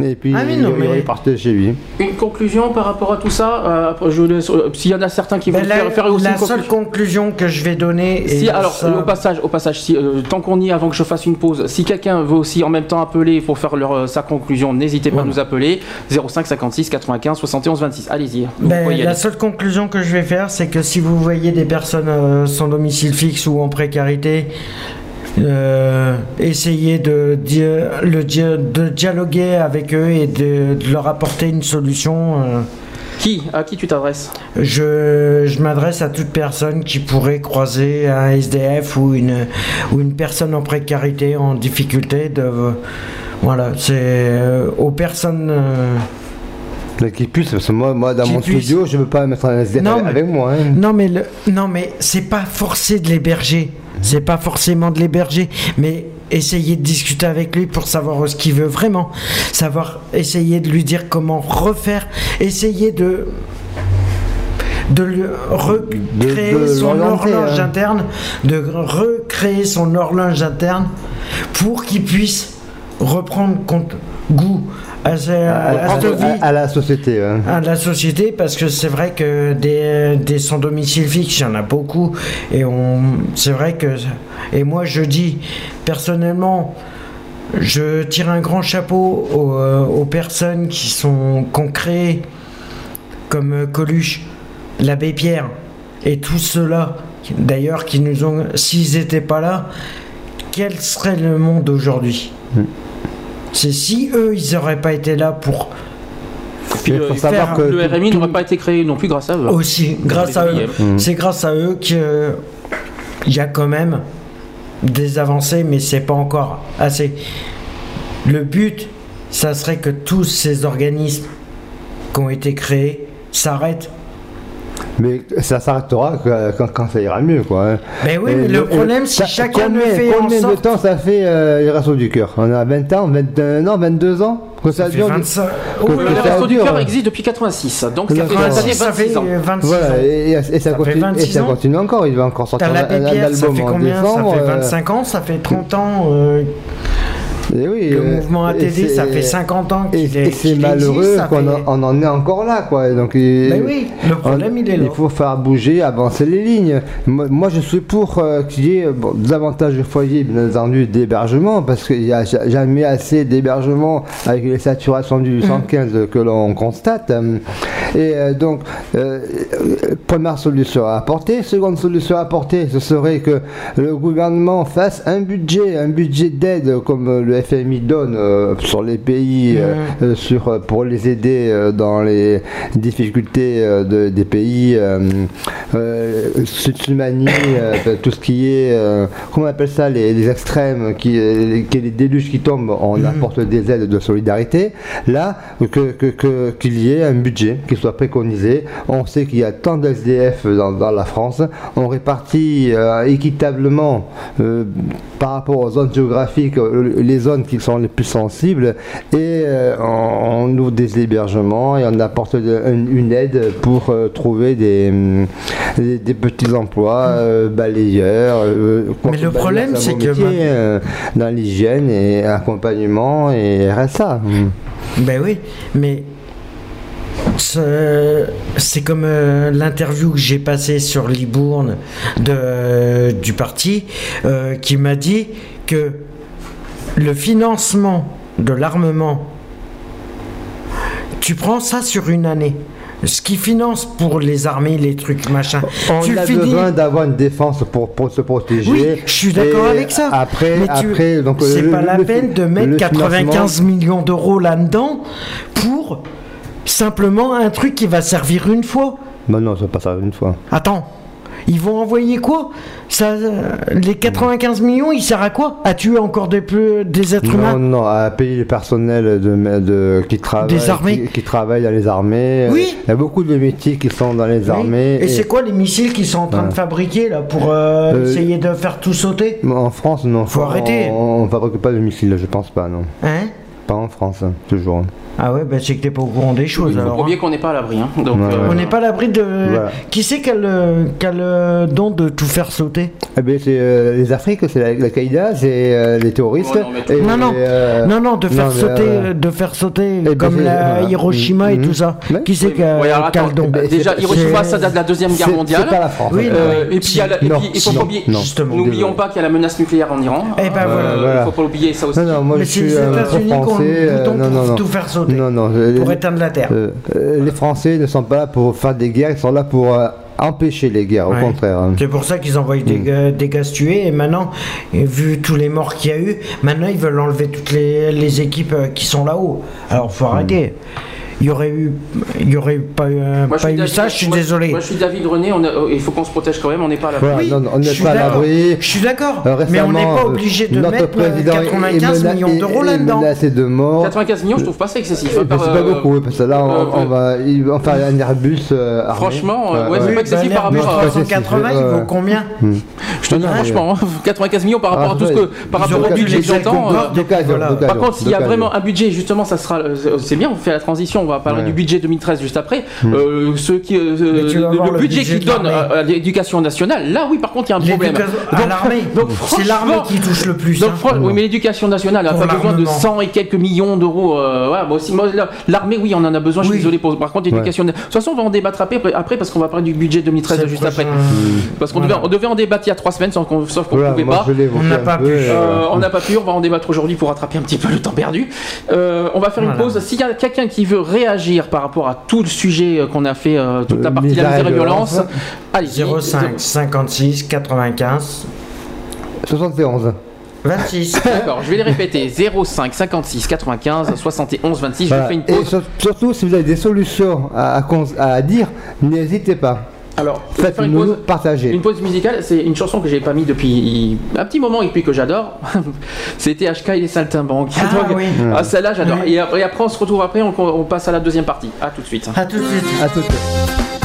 [SPEAKER 12] Et puis,
[SPEAKER 4] Ah
[SPEAKER 12] il,
[SPEAKER 4] non,
[SPEAKER 12] il
[SPEAKER 4] mais-
[SPEAKER 12] repartait chez lui.
[SPEAKER 4] Une conclusion par rapport à tout ça euh, euh, S'il y en a certains qui vont
[SPEAKER 7] Ben, la,
[SPEAKER 4] faire, faire aussi
[SPEAKER 7] la
[SPEAKER 4] une conclusion.
[SPEAKER 7] seule conclusion que je vais donner.
[SPEAKER 4] Si, alors,
[SPEAKER 7] ça-
[SPEAKER 4] au passage, au passage si, euh, tant qu'on y est, avant que je fasse une pause, si quelqu'un veut aussi en même temps appeler pour faire leur, euh, sa conclusion, n'hésitez pas à nous appeler 05 56 95 71 26. Allez-y.
[SPEAKER 7] Ben, la
[SPEAKER 4] aller.
[SPEAKER 7] seule conclusion que je vais faire, c'est que si vous voyez des personnes euh, sans domicile fixe ou en précarité, euh, essayez de, dia- de dialoguer avec eux et de, de leur apporter une solution. euh.
[SPEAKER 4] Qui? À qui tu t'adresses?
[SPEAKER 7] Je, je m'adresse à toute personne qui pourrait croiser un SDF ou une, ou une personne en précarité, en difficulté. De, voilà, c'est euh, aux personnes.
[SPEAKER 12] Qui puisse, parce que moi, moi dans mon
[SPEAKER 7] puisse.
[SPEAKER 12] studio, je ne veux pas mettre un SDF
[SPEAKER 7] Non,
[SPEAKER 12] avec,
[SPEAKER 7] mais-
[SPEAKER 12] moi. hein.
[SPEAKER 7] Non mais le, non mais c'est pas forcé de l'héberger. C'est pas forcément de l'héberger, mais essayer de discuter avec lui pour savoir ce qu'il veut vraiment, savoir essayer de lui dire comment refaire, essayer de de lui recréer
[SPEAKER 12] de
[SPEAKER 7] son horloge
[SPEAKER 12] hein.
[SPEAKER 7] interne, de recréer son horloge interne pour qu'il puisse reprendre compte goût à, vie
[SPEAKER 12] la société. hein.
[SPEAKER 7] à la société parce que c'est vrai que des, des sans domicile fixe, il y en a beaucoup et on c'est vrai que et moi je dis personnellement je tire un grand chapeau aux, euh, aux personnes qui sont qui ont créé comme euh, Coluche, l'abbé Pierre et tous ceux-là d'ailleurs qui nous ont s'ils n'étaient pas là quel serait le monde aujourd'hui? C'est si eux ils n'auraient pas été là pour
[SPEAKER 4] Puis, euh, faire- le RMI n'aurait pas été créé non plus grâce à eux.
[SPEAKER 7] aussi, grâce à eux.
[SPEAKER 4] Mhm.
[SPEAKER 7] C'est grâce à eux qu'il y a quand même des avancées, mais c'est pas encore assez. Le but, ça serait que tous ces organismes qui ont été créés s'arrêtent.
[SPEAKER 12] Mais ça s'arrêtera que- quand, quand ça ira mieux, quoi. hein.
[SPEAKER 7] Mais oui, mais le problème, si
[SPEAKER 12] ça-
[SPEAKER 7] chacun ne
[SPEAKER 12] combien,
[SPEAKER 7] fait en
[SPEAKER 12] combien de temps ça fait euh, les Restos du Cœur? On a 20 ans, 21 ans, 22 ans? Que ça, dure
[SPEAKER 7] 25
[SPEAKER 12] que-
[SPEAKER 4] Oh,
[SPEAKER 12] que
[SPEAKER 4] le
[SPEAKER 12] ça
[SPEAKER 4] Resto du. Cœur existe depuis 86, donc ça fait cette année
[SPEAKER 7] Ça
[SPEAKER 4] 26
[SPEAKER 7] fait
[SPEAKER 4] ans.
[SPEAKER 7] 26
[SPEAKER 12] Voilà,
[SPEAKER 7] ans.
[SPEAKER 12] et, et- et ça, continue, et
[SPEAKER 7] 26
[SPEAKER 12] ça
[SPEAKER 7] ans.
[SPEAKER 12] continue encore. Il va encore sortir un,
[SPEAKER 7] Pierre, ça
[SPEAKER 12] album
[SPEAKER 7] fait
[SPEAKER 12] en
[SPEAKER 7] combien?
[SPEAKER 12] Décembre.
[SPEAKER 7] Ça fait
[SPEAKER 12] euh,
[SPEAKER 7] 25 ans, ça fait 30 ans. euh,
[SPEAKER 12] et oui,
[SPEAKER 7] le
[SPEAKER 12] euh,
[SPEAKER 7] mouvement
[SPEAKER 12] et
[SPEAKER 7] ATD, ça
[SPEAKER 12] c'est-
[SPEAKER 7] fait 50 ans
[SPEAKER 12] Et,
[SPEAKER 7] qu'il
[SPEAKER 12] et
[SPEAKER 7] est.
[SPEAKER 12] c'est
[SPEAKER 7] qu'il
[SPEAKER 12] malheureux qu'on
[SPEAKER 7] fait-
[SPEAKER 12] en, en est encore là, quoi. Donc, il,
[SPEAKER 7] Ben oui, le problème, il est là.
[SPEAKER 12] Il faut faire bouger, avancer les lignes. Moi, moi, je suis pour euh, qu'il y ait bon, davantage de foyers, bien entendu, d'hébergement, parce qu'il n'y a ja- jamais assez d'hébergement avec les saturations du 115 que l'on constate. Euh, Et euh, donc, euh, euh, première solution à apporter. Seconde solution à apporter, ce serait que le gouvernement fasse un budget, un budget d'aide comme euh, le FMI donne euh, sur les pays, euh, euh, sur, pour les aider dans les difficultés de- des pays, euh, tout ce qui est, comment on appelle ça, les, les extrêmes, qui, qui- les déluges qui tombent, on apporte des aides de solidarité. Là, que, que- que- qu'il y ait un budget qui soit préconisé. On sait qu'il y a tant d'SDF dans, dans la France. On répartit équitablement par rapport aux zones géographiques les zones qui sont les plus sensibles et euh, on, on ouvre des hébergements et on apporte de- une, une aide pour euh, trouver des, des, des petits emplois, euh, balayeurs.
[SPEAKER 7] Mais le problème, c'est que
[SPEAKER 12] dans l'hygiène et accompagnement et RSA.
[SPEAKER 7] Ben oui, mais ce- c'est comme euh, l'interview que j'ai passée sur Libourne de, du parti euh, qui m'a dit que le financement de l'armement, tu prends ça sur une année. Ce qui finance pour les armées, les trucs, machin.
[SPEAKER 12] On
[SPEAKER 7] tu
[SPEAKER 12] a
[SPEAKER 7] finis-
[SPEAKER 12] besoin d'avoir une défense pour, pour se protéger.
[SPEAKER 7] Oui, je suis d'accord avec ça.
[SPEAKER 12] Après,
[SPEAKER 7] Mais tu-
[SPEAKER 12] après donc,
[SPEAKER 7] c'est pas la
[SPEAKER 12] le-
[SPEAKER 7] peine de mettre 95
[SPEAKER 12] financement-
[SPEAKER 7] millions d'euros là-dedans pour simplement un truc qui va servir une fois.
[SPEAKER 12] Bah non, ça pas ça une fois.
[SPEAKER 7] Attends, Ils vont envoyer quoi? Ça, euh, Les 95 millions, ils servent à quoi? À tuer encore des, des êtres
[SPEAKER 12] Non,
[SPEAKER 7] humains?
[SPEAKER 12] non, à payer le personnel de, de- qui, travaille,
[SPEAKER 7] Des armées.
[SPEAKER 12] qui, dans les armées.
[SPEAKER 7] Oui.
[SPEAKER 12] Il y a beaucoup de métiers qui sont dans les
[SPEAKER 7] Oui.
[SPEAKER 12] armées.
[SPEAKER 7] Et, c'est quoi les missiles qu'ils sont en train de fabriquer là pour euh,
[SPEAKER 12] Euh,
[SPEAKER 7] essayer de faire tout sauter?
[SPEAKER 12] En France, non.
[SPEAKER 7] Faut
[SPEAKER 12] on,
[SPEAKER 7] arrêter.
[SPEAKER 12] On, on fabrique pas de missiles, je pense pas, non.
[SPEAKER 7] Hein?
[SPEAKER 12] Pas en France, hein, toujours.
[SPEAKER 7] Ah ouais, bah c'est que t'es pas au courant des choses
[SPEAKER 4] Il faut
[SPEAKER 7] alors.
[SPEAKER 4] pas
[SPEAKER 7] hein.
[SPEAKER 4] oublier qu'on n'est pas à l'abri. hein. Donc,
[SPEAKER 12] Ouais,
[SPEAKER 4] euh.
[SPEAKER 7] On n'est pas à l'abri de.
[SPEAKER 12] Voilà.
[SPEAKER 7] Qui c'est qui a le, qui a le don de tout faire sauter?
[SPEAKER 12] Eh bien, c'est euh, les Afriques, c'est la, la Qaïda, c'est euh, les terroristes.
[SPEAKER 4] Oh non, mais tout-
[SPEAKER 12] et,
[SPEAKER 7] Non, non.
[SPEAKER 12] euh,
[SPEAKER 7] Non, non, de faire
[SPEAKER 12] mais,
[SPEAKER 7] sauter,
[SPEAKER 12] euh,
[SPEAKER 7] de faire sauter
[SPEAKER 12] ben,
[SPEAKER 7] comme
[SPEAKER 12] c'est-
[SPEAKER 7] la
[SPEAKER 12] voilà.
[SPEAKER 7] Hiroshima et
[SPEAKER 12] Mhm.
[SPEAKER 7] tout ça.
[SPEAKER 12] Ouais.
[SPEAKER 7] Qui c'est qui a,
[SPEAKER 4] Ouais, alors,
[SPEAKER 7] qui a
[SPEAKER 4] attends,
[SPEAKER 7] le don?
[SPEAKER 12] Ben,
[SPEAKER 4] Déjà, Hiroshima,
[SPEAKER 7] c'est-
[SPEAKER 4] ça date de la Deuxième Guerre
[SPEAKER 12] c'est-
[SPEAKER 4] mondiale.
[SPEAKER 12] c'est pas la France,
[SPEAKER 7] Oui.
[SPEAKER 4] Euh, et puis, il y a la- et
[SPEAKER 12] Non,
[SPEAKER 4] puis, il faut pas oublier,
[SPEAKER 12] non.
[SPEAKER 7] Justement.
[SPEAKER 4] n'oublions
[SPEAKER 12] Désolé.
[SPEAKER 4] pas qu'il y a la menace nucléaire en Iran.
[SPEAKER 7] Eh ben voilà.
[SPEAKER 4] Il
[SPEAKER 12] Voilà.
[SPEAKER 4] faut pas oublier ça aussi.
[SPEAKER 12] Non, non, moi
[SPEAKER 7] Mais
[SPEAKER 12] je
[SPEAKER 7] c'est
[SPEAKER 12] suis
[SPEAKER 7] les
[SPEAKER 12] un
[SPEAKER 7] États-Unis
[SPEAKER 12] français. euh,
[SPEAKER 7] bouton
[SPEAKER 12] non, non,
[SPEAKER 7] pour
[SPEAKER 12] non.
[SPEAKER 7] tout faire
[SPEAKER 12] Non, non. euh,
[SPEAKER 7] Pour
[SPEAKER 12] les-
[SPEAKER 7] éteindre la Terre.
[SPEAKER 12] euh, euh, les Français ne sont pas là pour faire des guerres, ils sont là pour empêcher les guerres,
[SPEAKER 7] Ouais.
[SPEAKER 12] au contraire. hein.
[SPEAKER 7] C'est pour ça qu'ils envoient des,
[SPEAKER 12] Mm.
[SPEAKER 7] gars, des se tuer et maintenant, vu tous les morts qu'il y a eu, maintenant ils veulent enlever toutes les, les équipes qui sont là-haut. Alors faut arrêter. Il y aurait eu, il y aurait eu pas, euh,
[SPEAKER 4] Moi,
[SPEAKER 7] pas eu
[SPEAKER 4] David-
[SPEAKER 7] ça, je suis
[SPEAKER 4] moi-
[SPEAKER 7] désolé.
[SPEAKER 4] Moi, je suis David René. on a- euh, il faut qu'on se protège quand même. On n'est pas à la
[SPEAKER 12] Voilà,
[SPEAKER 7] Oui,
[SPEAKER 12] on n'est pas à l'abri.
[SPEAKER 7] Je suis d'accord,
[SPEAKER 12] Euh,
[SPEAKER 7] mais on n'est pas
[SPEAKER 12] euh,
[SPEAKER 7] obligé de
[SPEAKER 12] notre
[SPEAKER 7] mettre euh,
[SPEAKER 12] président est
[SPEAKER 7] 95
[SPEAKER 12] mena-
[SPEAKER 7] millions d'euros là-dedans.
[SPEAKER 12] de mort.
[SPEAKER 4] 95 millions, je trouve pas ça excessif.
[SPEAKER 12] Eh
[SPEAKER 4] hein, par,
[SPEAKER 12] c'est pas
[SPEAKER 4] euh,
[SPEAKER 12] beaucoup, parce que là, on,
[SPEAKER 4] euh,
[SPEAKER 12] on va, vont faire un Airbus euh, armé.
[SPEAKER 4] Franchement, euh, ouais, c'est pas excessif par
[SPEAKER 7] L'Airbus
[SPEAKER 4] rapport à.
[SPEAKER 12] pas excessif,
[SPEAKER 7] 380, il vaut combien
[SPEAKER 12] Hmm.
[SPEAKER 4] Je te dis franchement, hein, 95 millions par rapport
[SPEAKER 12] Ah,
[SPEAKER 4] à tout ce que, par rapport au budget que j'entends. euh, Par contre, s'il y a vraiment un budget, justement, ça sera, euh, c'est bien, on fait la transition, on va parler
[SPEAKER 12] Ouais.
[SPEAKER 4] du budget 2013 juste après. Euh, ceux qui, euh, le, budget
[SPEAKER 7] budget
[SPEAKER 4] qui
[SPEAKER 7] de
[SPEAKER 4] donne
[SPEAKER 7] l'armée.
[SPEAKER 4] à, l'éducation nationale, là oui, par contre, il y a un problème.
[SPEAKER 7] L'armée. C'est l'armée qui touche le plus.
[SPEAKER 4] donc,
[SPEAKER 7] hein.
[SPEAKER 4] oui, mais l'éducation nationale a besoin de
[SPEAKER 7] l'armement.
[SPEAKER 4] 100 et quelques millions d'euros. Euh, voilà, moi aussi, moi, là, l'armée, oui, on en a besoin. Je suis
[SPEAKER 7] Oui.
[SPEAKER 4] désolé pour. Par contre, l'éducation. De toute façon, on va en débattre après, après parce qu'on va parler du budget 2013
[SPEAKER 7] C'est le
[SPEAKER 4] juste
[SPEAKER 7] prochain-
[SPEAKER 4] après. Parce qu'on
[SPEAKER 7] Voilà.
[SPEAKER 4] devait, on devait en débattre il y a trois semaines, sauf qu'on sauf qu'on
[SPEAKER 12] Voilà,
[SPEAKER 4] pouvait pas.
[SPEAKER 7] On n'a pas pu.
[SPEAKER 4] on n'a pas pu, on va en débattre aujourd'hui pour rattraper un petit peu le temps perdu. On va faire une pause. S'il y a quelqu'un qui veut réagir par rapport à tout le sujet euh, qu'on a fait, euh, toute la
[SPEAKER 12] Euh,
[SPEAKER 4] partie de la
[SPEAKER 12] misère et
[SPEAKER 4] et violence, allez
[SPEAKER 7] 05 56 95
[SPEAKER 12] 71.
[SPEAKER 7] 26.
[SPEAKER 4] D'accord, je vais les répéter 05 56 95 71 26.
[SPEAKER 12] Voilà.
[SPEAKER 4] Je fais une
[SPEAKER 12] Et
[SPEAKER 4] pause.
[SPEAKER 12] sur- surtout, si vous avez des solutions à, à cons- à dire, n'hésitez pas.
[SPEAKER 4] Alors, une pause.
[SPEAKER 12] partager.
[SPEAKER 4] Une pause musicale, c'est une chanson que j'ai pas mis depuis un petit moment et puis que j'adore. C'était HK et les Saltimbanques.
[SPEAKER 7] Ah
[SPEAKER 4] Donc,
[SPEAKER 7] oui.
[SPEAKER 4] ah, celle-là j'adore.
[SPEAKER 7] Oui.
[SPEAKER 4] Et, après, et après, on se retrouve après, on, on passe à la deuxième partie. À tout de suite.
[SPEAKER 7] À tout de suite.
[SPEAKER 12] À tout de suite.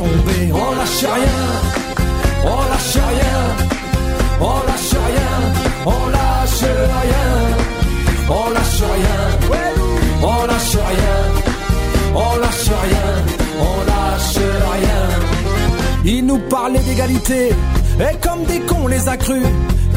[SPEAKER 30] On lâche rien, on lâche rien, on lâche rien, on lâche rien, on lâche rien, on lâche rien, on lâche rien, on lâche rien. Ils nous parlaient d'égalité, et comme des cons on les a crus.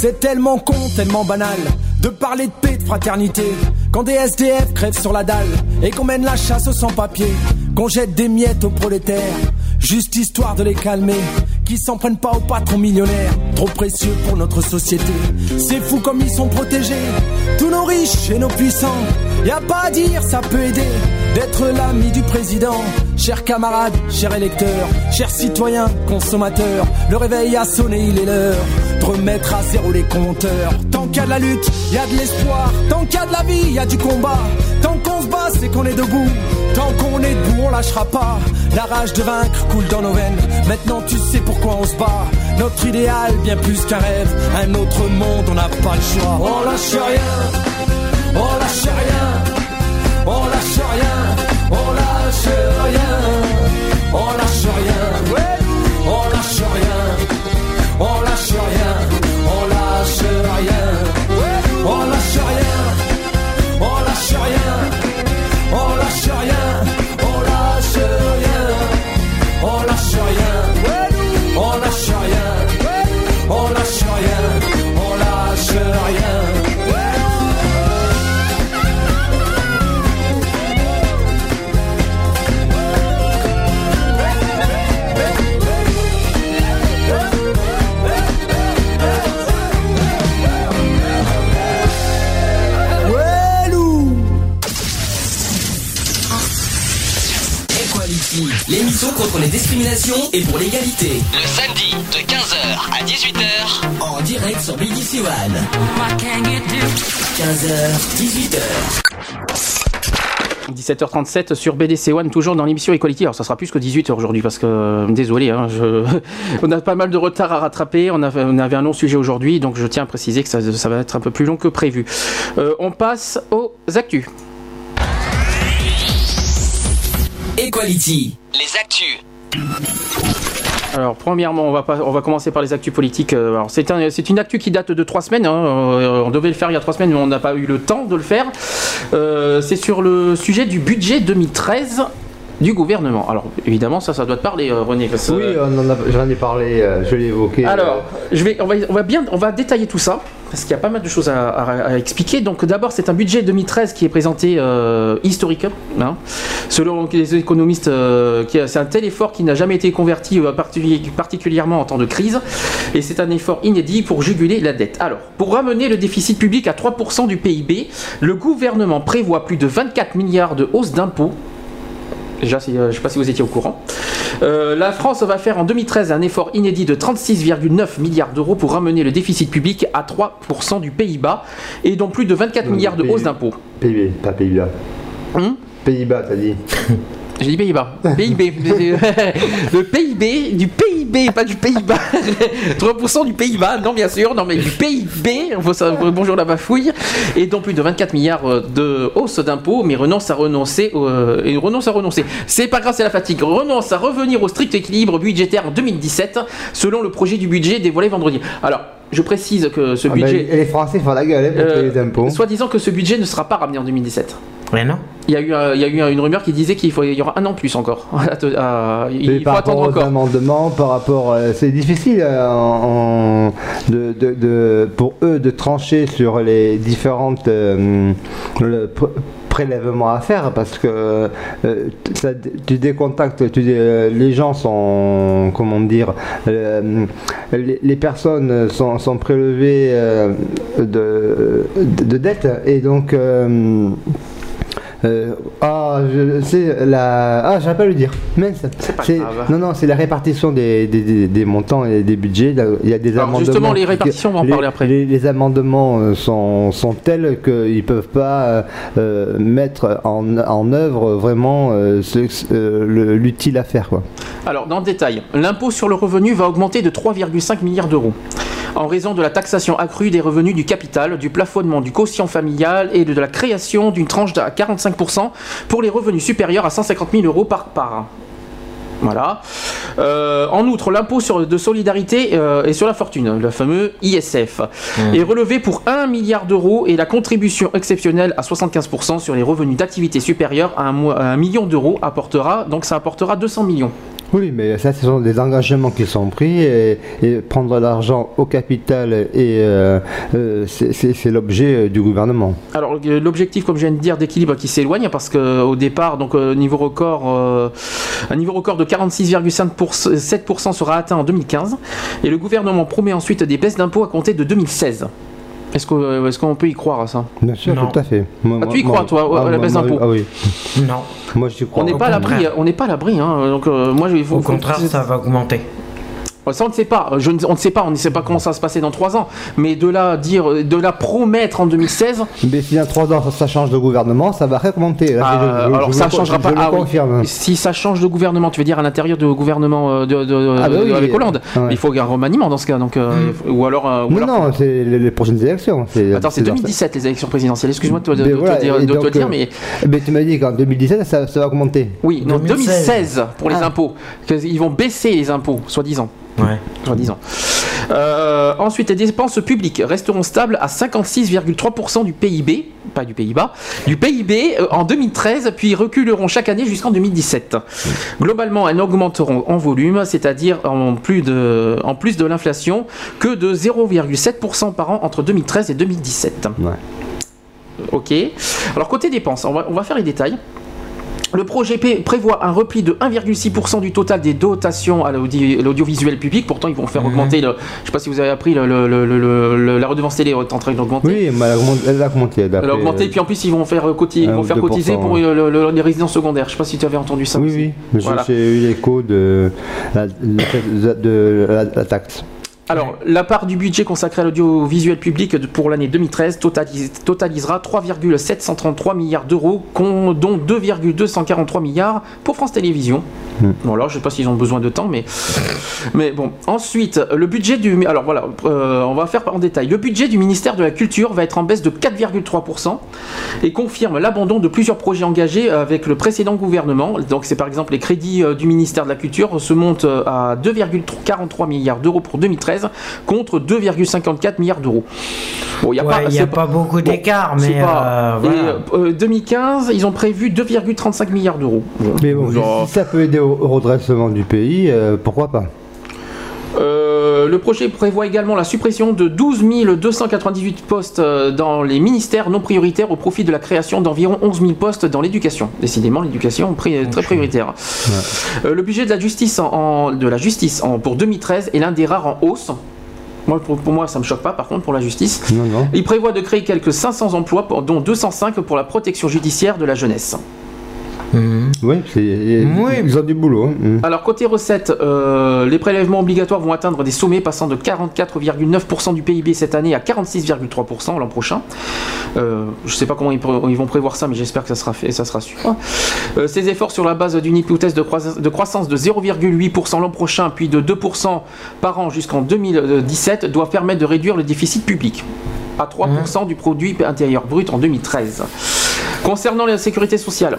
[SPEAKER 30] C'est tellement con, tellement banal de parler de paix, de fraternité. Quand des SDF crèvent sur la dalle et qu'on mène la chasse aux sans-papiers, qu'on jette des miettes aux prolétaires, juste histoire de les calmer. Qui s'en prennent pas aux patrons millionnaires, trop précieux pour notre société. C'est fou comme ils sont protégés, tous nos riches et nos puissants. Y a pas à dire, ça peut aider d'être l'ami du président. Chers camarades, chers électeurs, chers citoyens, consommateurs, le réveil a sonné, il est l'heure de remettre à zéro les compteurs. Tant qu'il y a de la lutte, y a de l'espoir. Tant qu'il y a de la vie, y a du combat. C'est qu'on est debout. Tant qu'on est debout, on lâchera pas. La rage de vaincre coule dans nos veines. Maintenant, tu sais pourquoi on se bat. Notre idéal, bien plus qu'un rêve. Un autre monde, on n'a pas le choix. On lâche rien. On lâche rien. On lâche rien. On lâche rien. On
[SPEAKER 1] discriminations et pour l'égalité.
[SPEAKER 31] Le samedi de 15h à 18h.
[SPEAKER 1] En direct sur BBC One. 15h, 18h.
[SPEAKER 4] 17h37 sur BDC One, toujours dans l'émission Equality. Alors ça sera plus que 18h aujourd'hui parce que, euh, désolé, hein, je... on a pas mal de retard à rattraper. On avait, on avait un long sujet aujourd'hui, donc je tiens à préciser que ça, ça va être un peu plus long que prévu. Euh, on passe aux actus.
[SPEAKER 1] Equality.
[SPEAKER 31] Les actus.
[SPEAKER 4] Alors, premièrement, on va, pas, on va commencer par les actus politiques. Euh, c'est une actu qui date de trois semaines. hein. Euh, On devait le faire il y a trois semaines, mais on n'a pas eu le temps de le faire. Euh, c'est sur le sujet du budget 2013 du gouvernement. Alors, évidemment, ça, ça doit te parler, euh, René. parce
[SPEAKER 12] Oui, a- j'en ai parlé, euh, je l'ai évoqué.
[SPEAKER 4] alors, je vais, on, va, on va bien, on va détailler tout ça parce qu'il y a pas mal de choses à, à- à expliquer. Donc, d'abord, c'est un budget 2013 qui est présenté euh, historique. hein. Selon les économistes, euh, c'est un tel effort qui n'a jamais été converti euh, particuli- particulièrement en temps de crise, et c'est un effort inédit pour juguler la dette. Alors, pour ramener le déficit public à 3% du PIB, le gouvernement prévoit plus de 24 milliards de hausse d'impôts Déjà, si, euh, je ne sais pas si vous étiez au courant. Euh, la France va faire en 2013 un effort inédit de 36,9 milliards d'euros pour ramener le déficit public à 3% du Pays-Bas et dont plus de 24
[SPEAKER 12] Non,
[SPEAKER 4] milliards de
[SPEAKER 12] pays-
[SPEAKER 4] hausse d'impôts.
[SPEAKER 12] PIB, pas Pays-Bas.
[SPEAKER 4] Hum
[SPEAKER 12] Pays-Bas, t'as dit.
[SPEAKER 4] J'ai dit Pays-Bas. PIB. le PIB, du PIB, pas du Pays-Bas. 3% du Pays-Bas, non bien sûr, non mais du PIB, faut bonjour la bafouille, et dont plus de 24 milliards de hausse d'impôts, mais renonce à renoncer, euh, et renonce à renoncer. C'est pas grave, c'est la fatigue. Renonce à revenir au strict équilibre budgétaire en 2017, selon le projet du budget dévoilé vendredi. Alors, je précise que ce
[SPEAKER 12] Ah ben,
[SPEAKER 4] budget...
[SPEAKER 12] et les Français font la gueule hein, pour
[SPEAKER 4] Euh,
[SPEAKER 12] les impôts.
[SPEAKER 4] Soit disant que ce budget ne sera pas ramené en 2017.
[SPEAKER 7] Mais non.
[SPEAKER 4] Il y a eu, un- il y a eu une rumeur qui disait qu'il faut- il y aura un an plus encore. Il
[SPEAKER 12] Mais
[SPEAKER 4] faut
[SPEAKER 12] par
[SPEAKER 4] attendre
[SPEAKER 12] rapport aux
[SPEAKER 4] encore.
[SPEAKER 12] amendements, par rapport, euh, c'est difficile euh, en- en- de, de- de- pour eux de trancher sur les différentes euh, le pr- prélèvements à faire parce que euh, ça- tu décontactes, tu dé- euh, les gens sont, comment dire, euh, les, les personnes sont, sont prélevées euh, de, de, de dettes et donc euh, euh, ah, je sais, la... Ah, j'arrive pas à le dire. Mince. C'est
[SPEAKER 4] grave.
[SPEAKER 12] Non, non, c'est la répartition des, des, des- des montants et des budgets. Il y a des
[SPEAKER 4] Alors,
[SPEAKER 12] amendements.
[SPEAKER 4] justement, les répartitions, on va en parler après.
[SPEAKER 12] Les, les amendements euh, sont, sont tels qu'ils ne peuvent pas euh, euh, mettre en, en œuvre vraiment euh, l'utile à faire. Quoi.
[SPEAKER 4] Alors, dans le détail, l'impôt sur le revenu va augmenter de 3,5 milliards d'euros en raison de la taxation accrue des revenus du capital, du plafonnement du quotient familial et de la création d'une tranche à 45% pour les revenus supérieurs à 150 000 euros par par. Voilà. Euh, en outre, l'impôt sur de solidarité euh, et sur la fortune, le fameux ISF,
[SPEAKER 7] Mmh.
[SPEAKER 4] est relevé pour 1 milliard d'euros et la contribution exceptionnelle à 75% sur les revenus d'activité supérieurs à un, mo- à un million d'euros apportera, donc ça apportera 200 millions.
[SPEAKER 12] Oui, mais ça, ce sont des engagements qui sont pris et, prendre l'argent au capital et euh, euh, c'est- l'objet euh, du gouvernement.
[SPEAKER 4] Alors l'objectif, comme je viens de dire, d'équilibre qui s'éloigne parce que au départ, donc niveau record, un niveau record de 46,7% sera atteint en 2015 et le gouvernement promet ensuite des baisses d'impôts à compter de 2016. Est-ce que, euh, est-ce qu'on peut y croire à ça?
[SPEAKER 12] Bien sûr, tout à fait. Moi-
[SPEAKER 4] Ah, tu y
[SPEAKER 12] moi-
[SPEAKER 4] crois, toi,
[SPEAKER 12] ah,
[SPEAKER 4] à la baisse
[SPEAKER 12] moi-
[SPEAKER 4] d'impôts?
[SPEAKER 12] Ah oui.
[SPEAKER 7] Non.
[SPEAKER 12] Moi, j'y crois.
[SPEAKER 4] On n'est pas à l'abri, on n'est pas à l'abri, hein. Donc euh, moi, il faut.
[SPEAKER 7] Au contraire, ça va augmenter.
[SPEAKER 4] Ça, on ne sait pas. Je ne- on ne sait pas. On ne sait pas comment ça va se passer dans trois ans. Mais de là dire, de la promettre en 2016.
[SPEAKER 12] Mais si dans trois ans ça, change de gouvernement, ça va remonter. Là,
[SPEAKER 4] Ah,
[SPEAKER 12] je- je-
[SPEAKER 4] alors
[SPEAKER 12] je
[SPEAKER 4] ça
[SPEAKER 12] le-
[SPEAKER 4] changera
[SPEAKER 12] je
[SPEAKER 4] pas.
[SPEAKER 12] le
[SPEAKER 4] Ah oui. Si ça change de gouvernement, tu veux dire à l'intérieur du gouvernement euh, de, de-
[SPEAKER 12] Ah bah
[SPEAKER 4] de-
[SPEAKER 12] oui,
[SPEAKER 4] avec Hollande.
[SPEAKER 12] ouais.
[SPEAKER 4] Il faut un remaniement dans ce cas. Donc, euh, ou alors. euh, ou
[SPEAKER 12] Non,
[SPEAKER 4] alors-
[SPEAKER 12] non, c'est les, les prochaines élections.
[SPEAKER 4] Attends, c'est 2017 les élections présidentielles. Excuse-moi de, te- de
[SPEAKER 12] Mais
[SPEAKER 4] te
[SPEAKER 12] voilà,
[SPEAKER 4] dire,
[SPEAKER 12] donc, euh,
[SPEAKER 4] mais
[SPEAKER 12] mais tu m'as dit qu'en 2017, ça, ça va augmenter.
[SPEAKER 4] oui, non,
[SPEAKER 12] 2016.
[SPEAKER 4] 2016 pour les
[SPEAKER 12] Ah.
[SPEAKER 4] impôts. Ils vont baisser les impôts, soi-disant.
[SPEAKER 7] Ouais.
[SPEAKER 4] Euh, ensuite, les dépenses publiques resteront stables à 56,3% du PIB, pas du Pays-Bas, du PIB euh, en 2013, puis reculeront chaque année jusqu'en 2017. Globalement, elles n'augmenteront en volume, c'est-à-dire en plus de, en plus de l'inflation, que de 0,7% par an entre 2013 et 2017. Ok. Alors côté dépenses, on va, on va faire les détails. Le projet P prévoit un repli de 1,6% du total des dotations à l'audi- l'audiovisuel public. Pourtant, ils vont faire augmenter. Le, je ne sais pas si vous avez appris, le- la redevance télé est en train d'augmenter.
[SPEAKER 12] Oui, mais elle a augmenté. Elle a augmenté,
[SPEAKER 4] Elle a augmenté, puis en plus ils vont faire, euh, coti- ils vont
[SPEAKER 12] ou
[SPEAKER 4] faire
[SPEAKER 12] 2%,
[SPEAKER 4] cotiser pour
[SPEAKER 12] ouais.
[SPEAKER 4] euh, le- le- les résidences secondaires. Je sais pas si tu avais entendu ça.
[SPEAKER 12] Oui,
[SPEAKER 4] aussi.
[SPEAKER 12] oui. J'ai
[SPEAKER 4] Voilà.
[SPEAKER 12] j'ai eu l'écho de la, la- de la- la taxe.
[SPEAKER 4] Alors, la part du budget consacré à l'audiovisuel public pour l'année 2013 totalis- totalisera 3,733 milliards d'euros, dont 2,243 milliards pour France Télévisions. Bon, alors, je sais pas s'ils ont besoin de temps, mais. Mais bon. Ensuite, le budget du. Alors voilà, euh, on va faire en détail. Le budget du ministère de la Culture va être en baisse de 4,3% et confirme l'abandon de plusieurs projets engagés avec le précédent gouvernement. Donc, c'est par exemple les crédits euh, du ministère de la Culture se montent euh, à 2,43 milliards d'euros pour 2013 contre 2,54 milliards d'euros. Bon, il n'y a,
[SPEAKER 7] Ouais,
[SPEAKER 4] pas,
[SPEAKER 7] a pas beaucoup d'écart, mais,
[SPEAKER 4] pas-
[SPEAKER 7] euh, voilà.
[SPEAKER 4] Et, euh, 2015, ils ont prévu 2,35 milliards d'euros.
[SPEAKER 12] Mais bon,
[SPEAKER 4] Genre-
[SPEAKER 12] si ça peut aider au, au redressement du pays, euh, pourquoi pas?
[SPEAKER 4] Euh, le projet prévoit également la suppression de 12 298 postes euh, dans les ministères non prioritaires au profit de la création d'environ 11 000 postes dans l'éducation. Décidément, l'éducation est très prioritaire. Euh, le budget de la justice, en, en- de la justice en- pour 2013 est l'un des rares en hausse. Moi, pour, pour moi, ça me choque pas, par contre, pour la justice.
[SPEAKER 12] Non, non.
[SPEAKER 4] Il prévoit de créer quelques 500 emplois, dont 205 pour la protection judiciaire de la jeunesse.
[SPEAKER 12] Oui, c'est- ils ont du boulot. hein. Mm.
[SPEAKER 4] Alors côté recettes, euh, les prélèvements obligatoires vont atteindre des sommets passant de 44,9% du PIB cette année à 46,3% l'an prochain. Euh, je ne sais pas comment ils, pré- ils vont prévoir ça, mais j'espère que ça sera fait, ça sera su. Euh, ces efforts sur la base d'une hypothèse de, croissance- de croissance de 0,8% l'an prochain, puis de 2% par an jusqu'en 2017, doivent permettre de réduire le déficit public à 3% du produit intérieur brut en 2013. Concernant la sécurité sociale,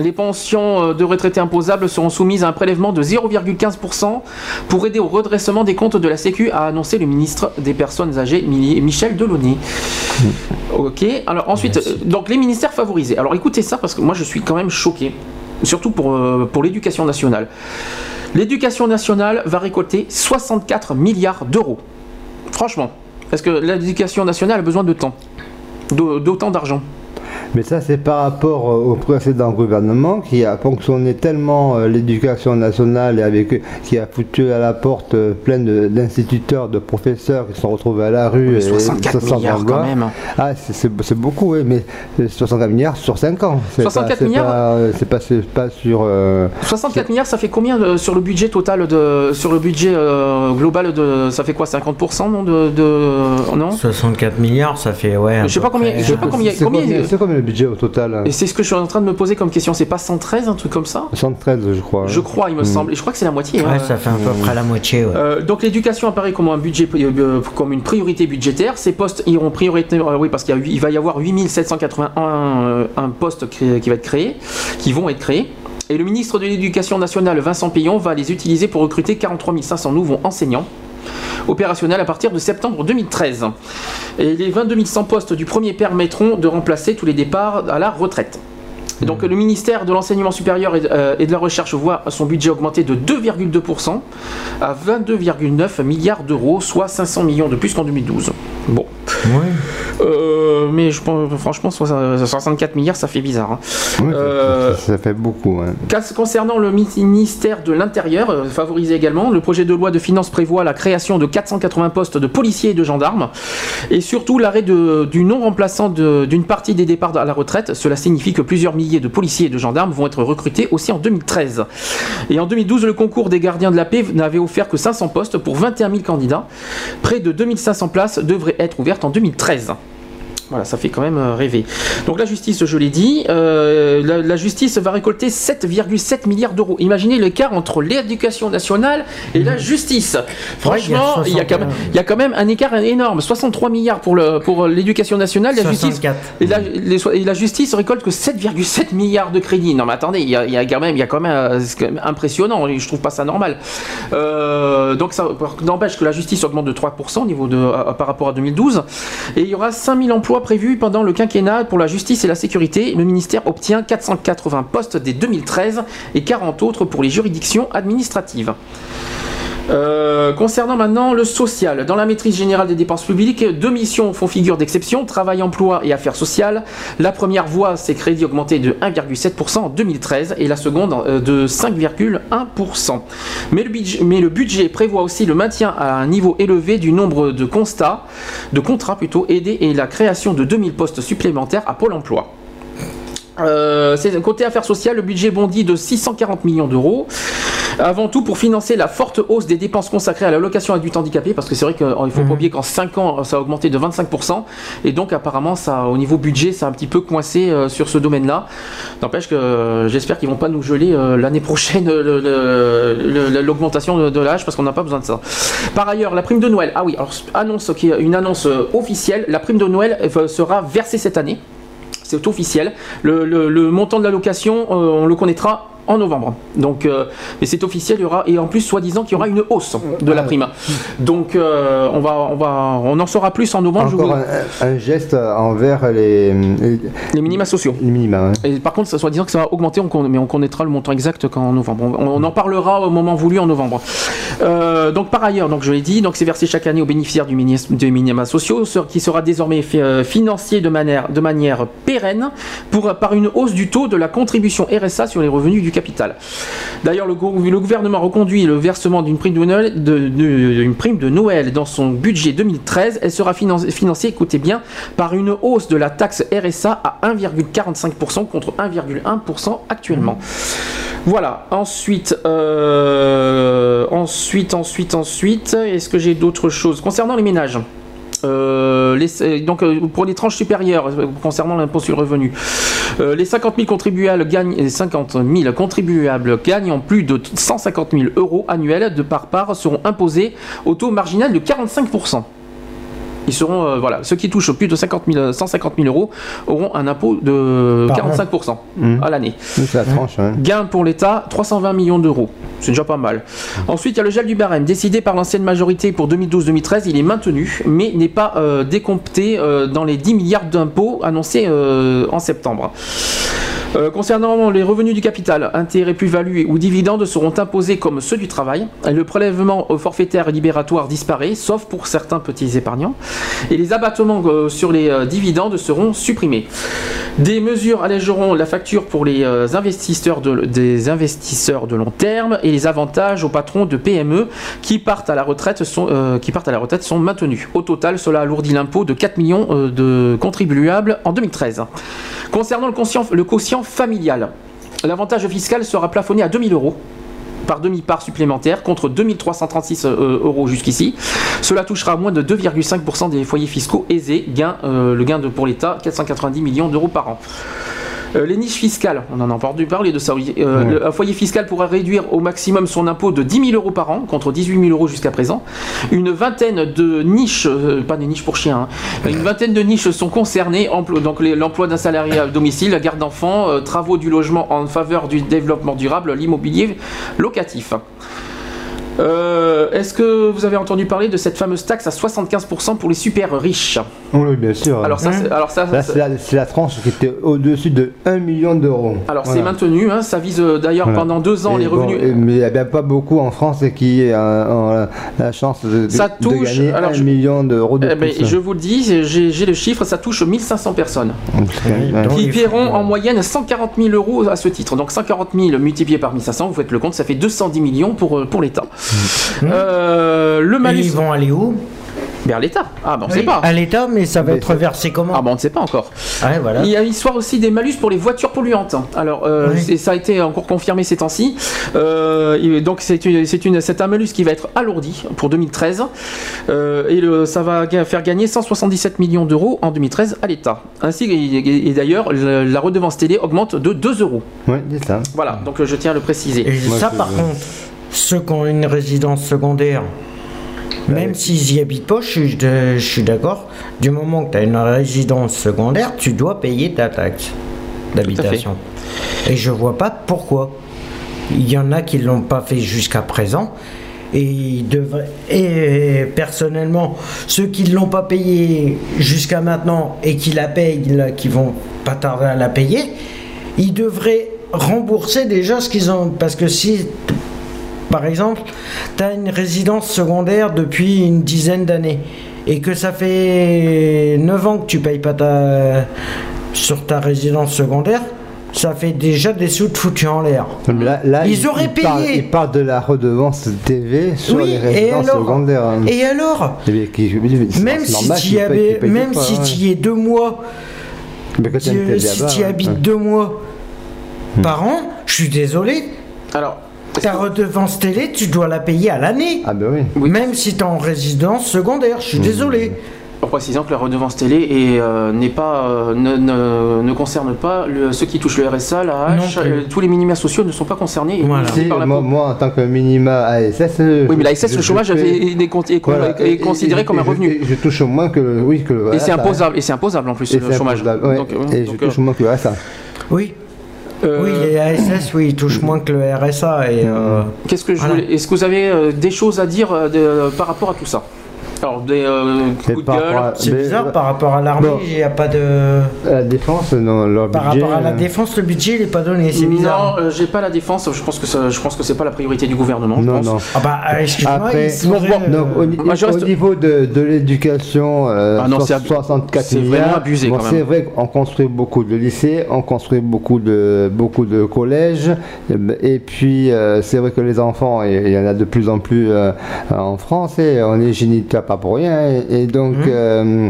[SPEAKER 4] les pensions euh, de retraités imposables seront soumises à un prélèvement de 0,15% pour aider au redressement des comptes de la Sécu, a annoncé le ministre des Personnes âgées, Mi- Michel Delaunay. Ok, alors ensuite, euh, donc les ministères favorisés. Alors écoutez ça parce que moi je suis quand même choqué, surtout pour, euh, pour l'éducation nationale. L'éducation nationale va récolter 64 milliards d'euros. Franchement, parce que l'éducation nationale a besoin de temps, d'au- d'autant d'argent?
[SPEAKER 12] Mais ça, c'est par rapport euh, au précédent gouvernement qui a fonctionné tellement euh, l'éducation nationale et avec qui a foutu à la porte euh, plein d'instituteurs, de, professeurs qui se sont retrouvés à la rue. Et
[SPEAKER 4] 64
[SPEAKER 12] sans
[SPEAKER 4] milliards, quand même.
[SPEAKER 12] Ah, c'est- beaucoup, oui, mais c'est 64 milliards sur 5 ans. C'est
[SPEAKER 4] 64
[SPEAKER 12] pas- c'est
[SPEAKER 4] milliards
[SPEAKER 12] C'est pas, sur. euh,
[SPEAKER 4] 64 milliards, ça fait combien euh, sur le budget total de sur le budget euh, global de ça fait quoi 50% non de, de non?
[SPEAKER 7] 64 milliards, ça fait ouais.
[SPEAKER 4] Je sais pas combien
[SPEAKER 7] près,
[SPEAKER 4] je sais pas combien combien,
[SPEAKER 12] c'est combien le budget au total hein
[SPEAKER 4] et c'est ce que je suis en train de me poser comme question, c'est pas 113 un truc comme ça?
[SPEAKER 12] 113, je crois.
[SPEAKER 4] Je crois, il me
[SPEAKER 12] Mm.
[SPEAKER 4] semble, et je crois que c'est la moitié.
[SPEAKER 7] Ouais,
[SPEAKER 4] hein.
[SPEAKER 7] ça fait à peu près la moitié. ouais.
[SPEAKER 4] Euh, donc l'éducation apparaît comme un budget, euh, comme une priorité budgétaire. Ces postes iront priorité, euh, oui, parce qu'il va y avoir 8781 euh, un poste créé- qui va être créé, qui vont être créés. Et le ministre de l'Éducation nationale, Vincent Payon, va les utiliser pour recruter 43 500 nouveaux enseignants opérationnels à partir de septembre 2013. Et les 22 100 postes du premier permettront de remplacer tous les départs à la retraite. Et donc le ministère de l'enseignement supérieur et, euh, et de la recherche voit son budget augmenter de 2,2% à 22,9 milliards d'euros, soit 500 millions de plus qu'en 2012. Bon. Euh, mais je pense, franchement, 64 milliards, ça fait bizarre. hein. Euh,
[SPEAKER 12] Ça fait beaucoup. hein.
[SPEAKER 4] Concernant le ministère de l'Intérieur, euh, favorisé également, le projet de loi de finances prévoit la création de 480 postes de policiers et de gendarmes, et surtout l'arrêt du non-remplaçant de- d'une partie des départs à la retraite. Cela signifie que plusieurs milliers de policiers et de gendarmes vont être recrutés aussi en 2013. Et en 2012, le concours des gardiens de la paix n'avait offert que 500 postes pour 21 000 candidats. Près de 2500 places devraient être ouvertes en 2013. Voilà, ça fait quand même euh, rêver. Donc la justice, je l'ai dit, euh, la, la justice va récolter 7,7 milliards d'euros. Imaginez l'écart entre l'éducation nationale et la justice. Franchement, il y, a quand même, il y a quand même un écart énorme. 63 milliards pour le pour l'éducation nationale, la justice
[SPEAKER 7] 64.
[SPEAKER 4] et la, les et la justice récolte que 7,7 milliards de crédits. Non mais attendez, il y a, il y a quand même, il y a quand même, euh, c'est quand même impressionnant. Je trouve pas ça normal. Euh, donc ça n'empêche que la justice augmente de 3% au niveau de par rapport à 2012. Et il y aura 5000 emplois prévus pendant le quinquennat pour la justice et la sécurité. Le ministère obtient 480 postes dès 2013 et 40 autres pour les juridictions administratives. Euh, concernant maintenant le social, dans la maîtrise générale des dépenses publiques, deux missions font figure d'exception, travail, emploi et affaires sociales. La première voit ses crédits augmenter de 1,7% en 2013 et la seconde euh, de 5,1%. Mais mais le budget prévoit aussi le maintien à un niveau élevé du nombre de constats, de contrats plutôt aidés et la création de 2000 postes supplémentaires à Pôle emploi. Euh, c'est- côté affaires sociales, le budget bondit de 640 millions d'euros. Avant tout pour financer la forte hausse des dépenses consacrées à l'allocation adulte handicapé, parce que c'est vrai qu'il ne faut pas oublier qu'en 5 ans, ça a augmenté de 25%, et donc apparemment, ça, au niveau budget, ça a un petit peu coincé euh, sur ce domaine-là. N'empêche que euh, j'espère qu'ils vont pas nous geler l'année prochaine l'augmentation de, de l'âge, parce qu'on n'a pas besoin de ça. Par ailleurs, la prime de Noël, ah oui, alors annonce, une annonce officielle, la prime de Noël sera versée cette année. C'est officiel. Le, le- montant de l'allocation, euh, on le connaîtra en novembre. Donc, euh, mais c'est officiel. Il y aura et en plus, soi-disant qu'il y aura une hausse de la prime. Donc, euh, on va, on va, on en saura plus en novembre. je vous-
[SPEAKER 12] un, un geste envers les,
[SPEAKER 4] les minima sociaux.
[SPEAKER 12] Les minima.
[SPEAKER 4] Et par contre, ça soit disant que ça va augmenter, on mais on connaîtra le montant exact qu'en novembre. On, on en parlera au moment voulu en novembre. Euh, donc par ailleurs, donc je l'ai dit, donc c'est versé chaque année aux bénéficiaires du mini- des minima sociaux, ce qui sera désormais fi- euh, financé de manière, de manière pérenne pour, par une hausse du taux de la contribution RSA sur les revenus du capital. D'ailleurs, le, gou- le gouvernement reconduit le versement d'une prime de Noël, dans son budget 2013. Elle sera finan- financée, écoutez bien, par une hausse de la taxe RSA à 1,45% contre 1,1% actuellement. Voilà. Ensuite, euh, ensuite, ensuite, ensuite, est-ce que j'ai d'autres choses? Concernant les ménages euh, euh, donc euh, pour les tranches supérieures concernant l'impôt sur le revenu, les 50 000 contribuables gagnent, les 50 000 contribuables gagnant plus de 150 000 euros annuels de par part seront imposés au taux marginal de 45 ils seront, euh, voilà, ceux qui touchent plus de 50 000, 150 000 euros auront un impôt de
[SPEAKER 12] Par an.
[SPEAKER 4] 45%
[SPEAKER 12] Mmh.
[SPEAKER 4] à l'année.
[SPEAKER 12] La tranche. hein.
[SPEAKER 4] Gain pour l'État, 320 millions d'euros. C'est déjà pas mal. Ensuite, il y a le gel du barème. Décidé par l'ancienne majorité pour 2012-2013, il est maintenu, mais n'est pas euh, décompté euh, dans les 10 milliards d'impôts annoncés en septembre. Euh, concernant les revenus du capital, intérêts, plus-values ou dividendes seront imposés comme ceux du travail. Le prélèvement forfaitaire libératoire disparaît, sauf pour certains petits épargnants. Et les abattements euh, sur les euh, dividendes seront supprimés. Des mesures allégeront la facture pour les investisseurs de, des investisseurs de long terme et les avantages aux patrons de PME qui partent à la retraite sont, maintenus. Au total, cela alourdit l'impôt de 4 millions de contribuables en 2013. Concernant le quotient familial, l'avantage fiscal sera plafonné à 2000 euros par demi-part supplémentaire contre 2336 euh, euros jusqu'ici. Cela touchera moins de 2,5% des foyers fiscaux aisés. Gain, euh, le gain pour l'État, 490 millions d'euros par an. Euh, les niches fiscales, on en a entendu parler de ça. oui. Euh,
[SPEAKER 12] Ouais.
[SPEAKER 4] le- un foyer fiscal pourra réduire au maximum son impôt de 10 000 euros par an contre 18 000 euros jusqu'à présent. Une vingtaine de niches, euh, pas des niches pour chiens, hein, une vingtaine de niches sont concernées. Donc l'emploi d'un salarié à domicile, la garde d'enfants, travaux du logement en faveur du développement durable, l'immobilier locatif. Euh, Est-ce que vous avez entendu parler de cette fameuse taxe à 75% pour les super riches?
[SPEAKER 12] Oui, bien sûr.
[SPEAKER 4] Alors ça, c'est- alors ça,
[SPEAKER 12] Là, c'est la, la tranche qui était au-dessus de 1 million d'euros.
[SPEAKER 4] Alors c'est maintenu, hein, ça vise euh, d'ailleurs
[SPEAKER 12] Voilà.
[SPEAKER 4] pendant deux ans
[SPEAKER 12] Et
[SPEAKER 4] les revenus.
[SPEAKER 12] mais il n'y a bien pas beaucoup en France qui euh, la chance de,
[SPEAKER 4] Ça
[SPEAKER 12] de
[SPEAKER 4] touche-
[SPEAKER 12] gagner
[SPEAKER 4] alors
[SPEAKER 12] 1
[SPEAKER 4] je-
[SPEAKER 12] million d'euros de
[SPEAKER 4] Eh ben,
[SPEAKER 12] plus.
[SPEAKER 4] je vous le dis, j'ai le chiffre, ça touche 1500 personnes. Qui paieront en moyenne 140 000 euros à ce titre. Donc 140 000 multiplié par 1500, vous faites le compte, ça fait 210 millions pour, pour l'État. Euh, le malus.
[SPEAKER 7] Et ils vont aller où
[SPEAKER 4] Vers l'État. Ah, ben on ne sait pas.
[SPEAKER 7] À l'État, mais ça va être versé comment
[SPEAKER 4] Ah, ben on ne sait pas encore.
[SPEAKER 7] Ouais, voilà.
[SPEAKER 4] Il y a l'histoire aussi des malus pour les voitures polluantes. Alors, euh,
[SPEAKER 7] Oui.
[SPEAKER 4] ça a été encore confirmé ces temps-ci. Euh, donc, c'est une, c'est une, c'est un malus qui va être alourdi pour 2013. Euh, et le- ça va faire gagner 177 millions d'euros en 2013 à l'État. Ainsi, et, d'ailleurs, le- la redevance télé augmente de 2 euros.
[SPEAKER 12] Oui, c'est ça.
[SPEAKER 4] Voilà, donc je tiens à le préciser.
[SPEAKER 7] Et ça, par contre, ceux qui ont une résidence secondaire, même s'ils y habitent pas, je suis, de- je suis d'accord, du moment que tu as une résidence secondaire, tu dois payer ta taxe d'habitation. Et je vois pas pourquoi. Il y en a qui l'ont pas fait jusqu'à présent. Et, ils devraient- et personnellement, ceux qui ne l'ont pas payé jusqu'à maintenant et qui la payent, là, qui vont pas tarder à la payer, ils devraient rembourser déjà ce qu'ils ont. Parce que si, par exemple, tu as une résidence secondaire depuis une dizaine d'années et que ça fait 9 ans que tu payes pas ta, sur ta résidence secondaire, ça fait déjà des sous de foutus en l'air.
[SPEAKER 12] Là- là,
[SPEAKER 7] Ils
[SPEAKER 12] il-
[SPEAKER 7] auraient
[SPEAKER 12] il parle-
[SPEAKER 7] payé.
[SPEAKER 12] il parle de la redevance TV sur
[SPEAKER 7] Oui,
[SPEAKER 12] les
[SPEAKER 7] et
[SPEAKER 12] résidences
[SPEAKER 7] alors
[SPEAKER 12] secondaires. hein.
[SPEAKER 7] Et alors
[SPEAKER 12] bien, qui- c'est
[SPEAKER 7] Même si tu y même
[SPEAKER 12] pas,
[SPEAKER 7] si
[SPEAKER 12] ouais.
[SPEAKER 7] tu y es deux mois,
[SPEAKER 12] Mais
[SPEAKER 7] tu-
[SPEAKER 12] télé
[SPEAKER 7] si tu y
[SPEAKER 12] ouais.
[SPEAKER 7] habites deux mois par an, je suis désolé.
[SPEAKER 4] Alors,
[SPEAKER 7] ta redevance télé, tu dois la payer à l'année.
[SPEAKER 12] Ah ben oui.
[SPEAKER 7] Même si tu es en résidence secondaire, je suis désolé.
[SPEAKER 4] En précisant que la redevance télé est, euh, n'est pas, euh, ne, ne- ne concerne pas le- ceux qui touchent le RSA, la
[SPEAKER 12] plus.
[SPEAKER 4] euh, tous les minima sociaux ne sont pas concernés.
[SPEAKER 12] Si,
[SPEAKER 4] par la
[SPEAKER 12] moi, moi, en tant que minima ASS.
[SPEAKER 4] Oui, mais la SS, le chômage est, est- est con- est con-
[SPEAKER 12] Voilà.
[SPEAKER 4] est considéré
[SPEAKER 12] Et-
[SPEAKER 4] comme un
[SPEAKER 12] je-
[SPEAKER 4] revenu.
[SPEAKER 12] et Je, touche au moins que le. Oui, que le
[SPEAKER 4] Et c'est
[SPEAKER 12] RSA.
[SPEAKER 4] imposable, et c'est imposable en plus
[SPEAKER 12] Et
[SPEAKER 4] le chômage.
[SPEAKER 12] imposable, ouais.
[SPEAKER 4] Donc,
[SPEAKER 12] Et je touche au moins que le RSA.
[SPEAKER 7] Oui.
[SPEAKER 4] Euh,
[SPEAKER 7] Oui, les ASS, oui, ils touchent moins que le RSA. Et, euh,
[SPEAKER 4] Qu'est-ce que je
[SPEAKER 7] voilà.
[SPEAKER 4] voulais Est-ce que vous avez euh, des choses à dire de- par rapport à tout ça? Alors, des euh, coups de
[SPEAKER 12] par
[SPEAKER 4] gueule
[SPEAKER 12] rapport à-
[SPEAKER 7] C'est
[SPEAKER 12] mais-
[SPEAKER 7] bizarre par rapport à l'armée,
[SPEAKER 12] Bon.
[SPEAKER 7] il n'y a pas de.
[SPEAKER 12] La défense, non, leur
[SPEAKER 7] Par
[SPEAKER 12] budget.
[SPEAKER 7] rapport à la
[SPEAKER 12] euh,
[SPEAKER 7] défense, le budget il n'est pas donné, c'est bizarre.
[SPEAKER 4] Non, euh, j'ai pas la défense. Je pense que ça- je pense que c'est pas la priorité du gouvernement. je
[SPEAKER 12] Non,
[SPEAKER 4] pense.
[SPEAKER 12] non.
[SPEAKER 7] Ah bah, excuse-moi,
[SPEAKER 12] Après,
[SPEAKER 7] il faudrait,
[SPEAKER 12] donc, au, ni-
[SPEAKER 4] Moi, je reste-
[SPEAKER 12] au niveau de, de l'éducation, euh,
[SPEAKER 4] Ah non,
[SPEAKER 12] so-
[SPEAKER 4] c'est ab-
[SPEAKER 12] 64
[SPEAKER 4] c'est
[SPEAKER 12] milliards.
[SPEAKER 4] vraiment abusé,
[SPEAKER 12] Bon,
[SPEAKER 4] quand même.
[SPEAKER 12] c'est vrai qu'on construit beaucoup de lycées, on construit beaucoup de, beaucoup de collèges, et puis euh, c'est vrai que les enfants, il y en a de plus en plus euh, en France, et on est géniteur pas pour rien, et, et donc
[SPEAKER 4] Mmh.
[SPEAKER 12] euh,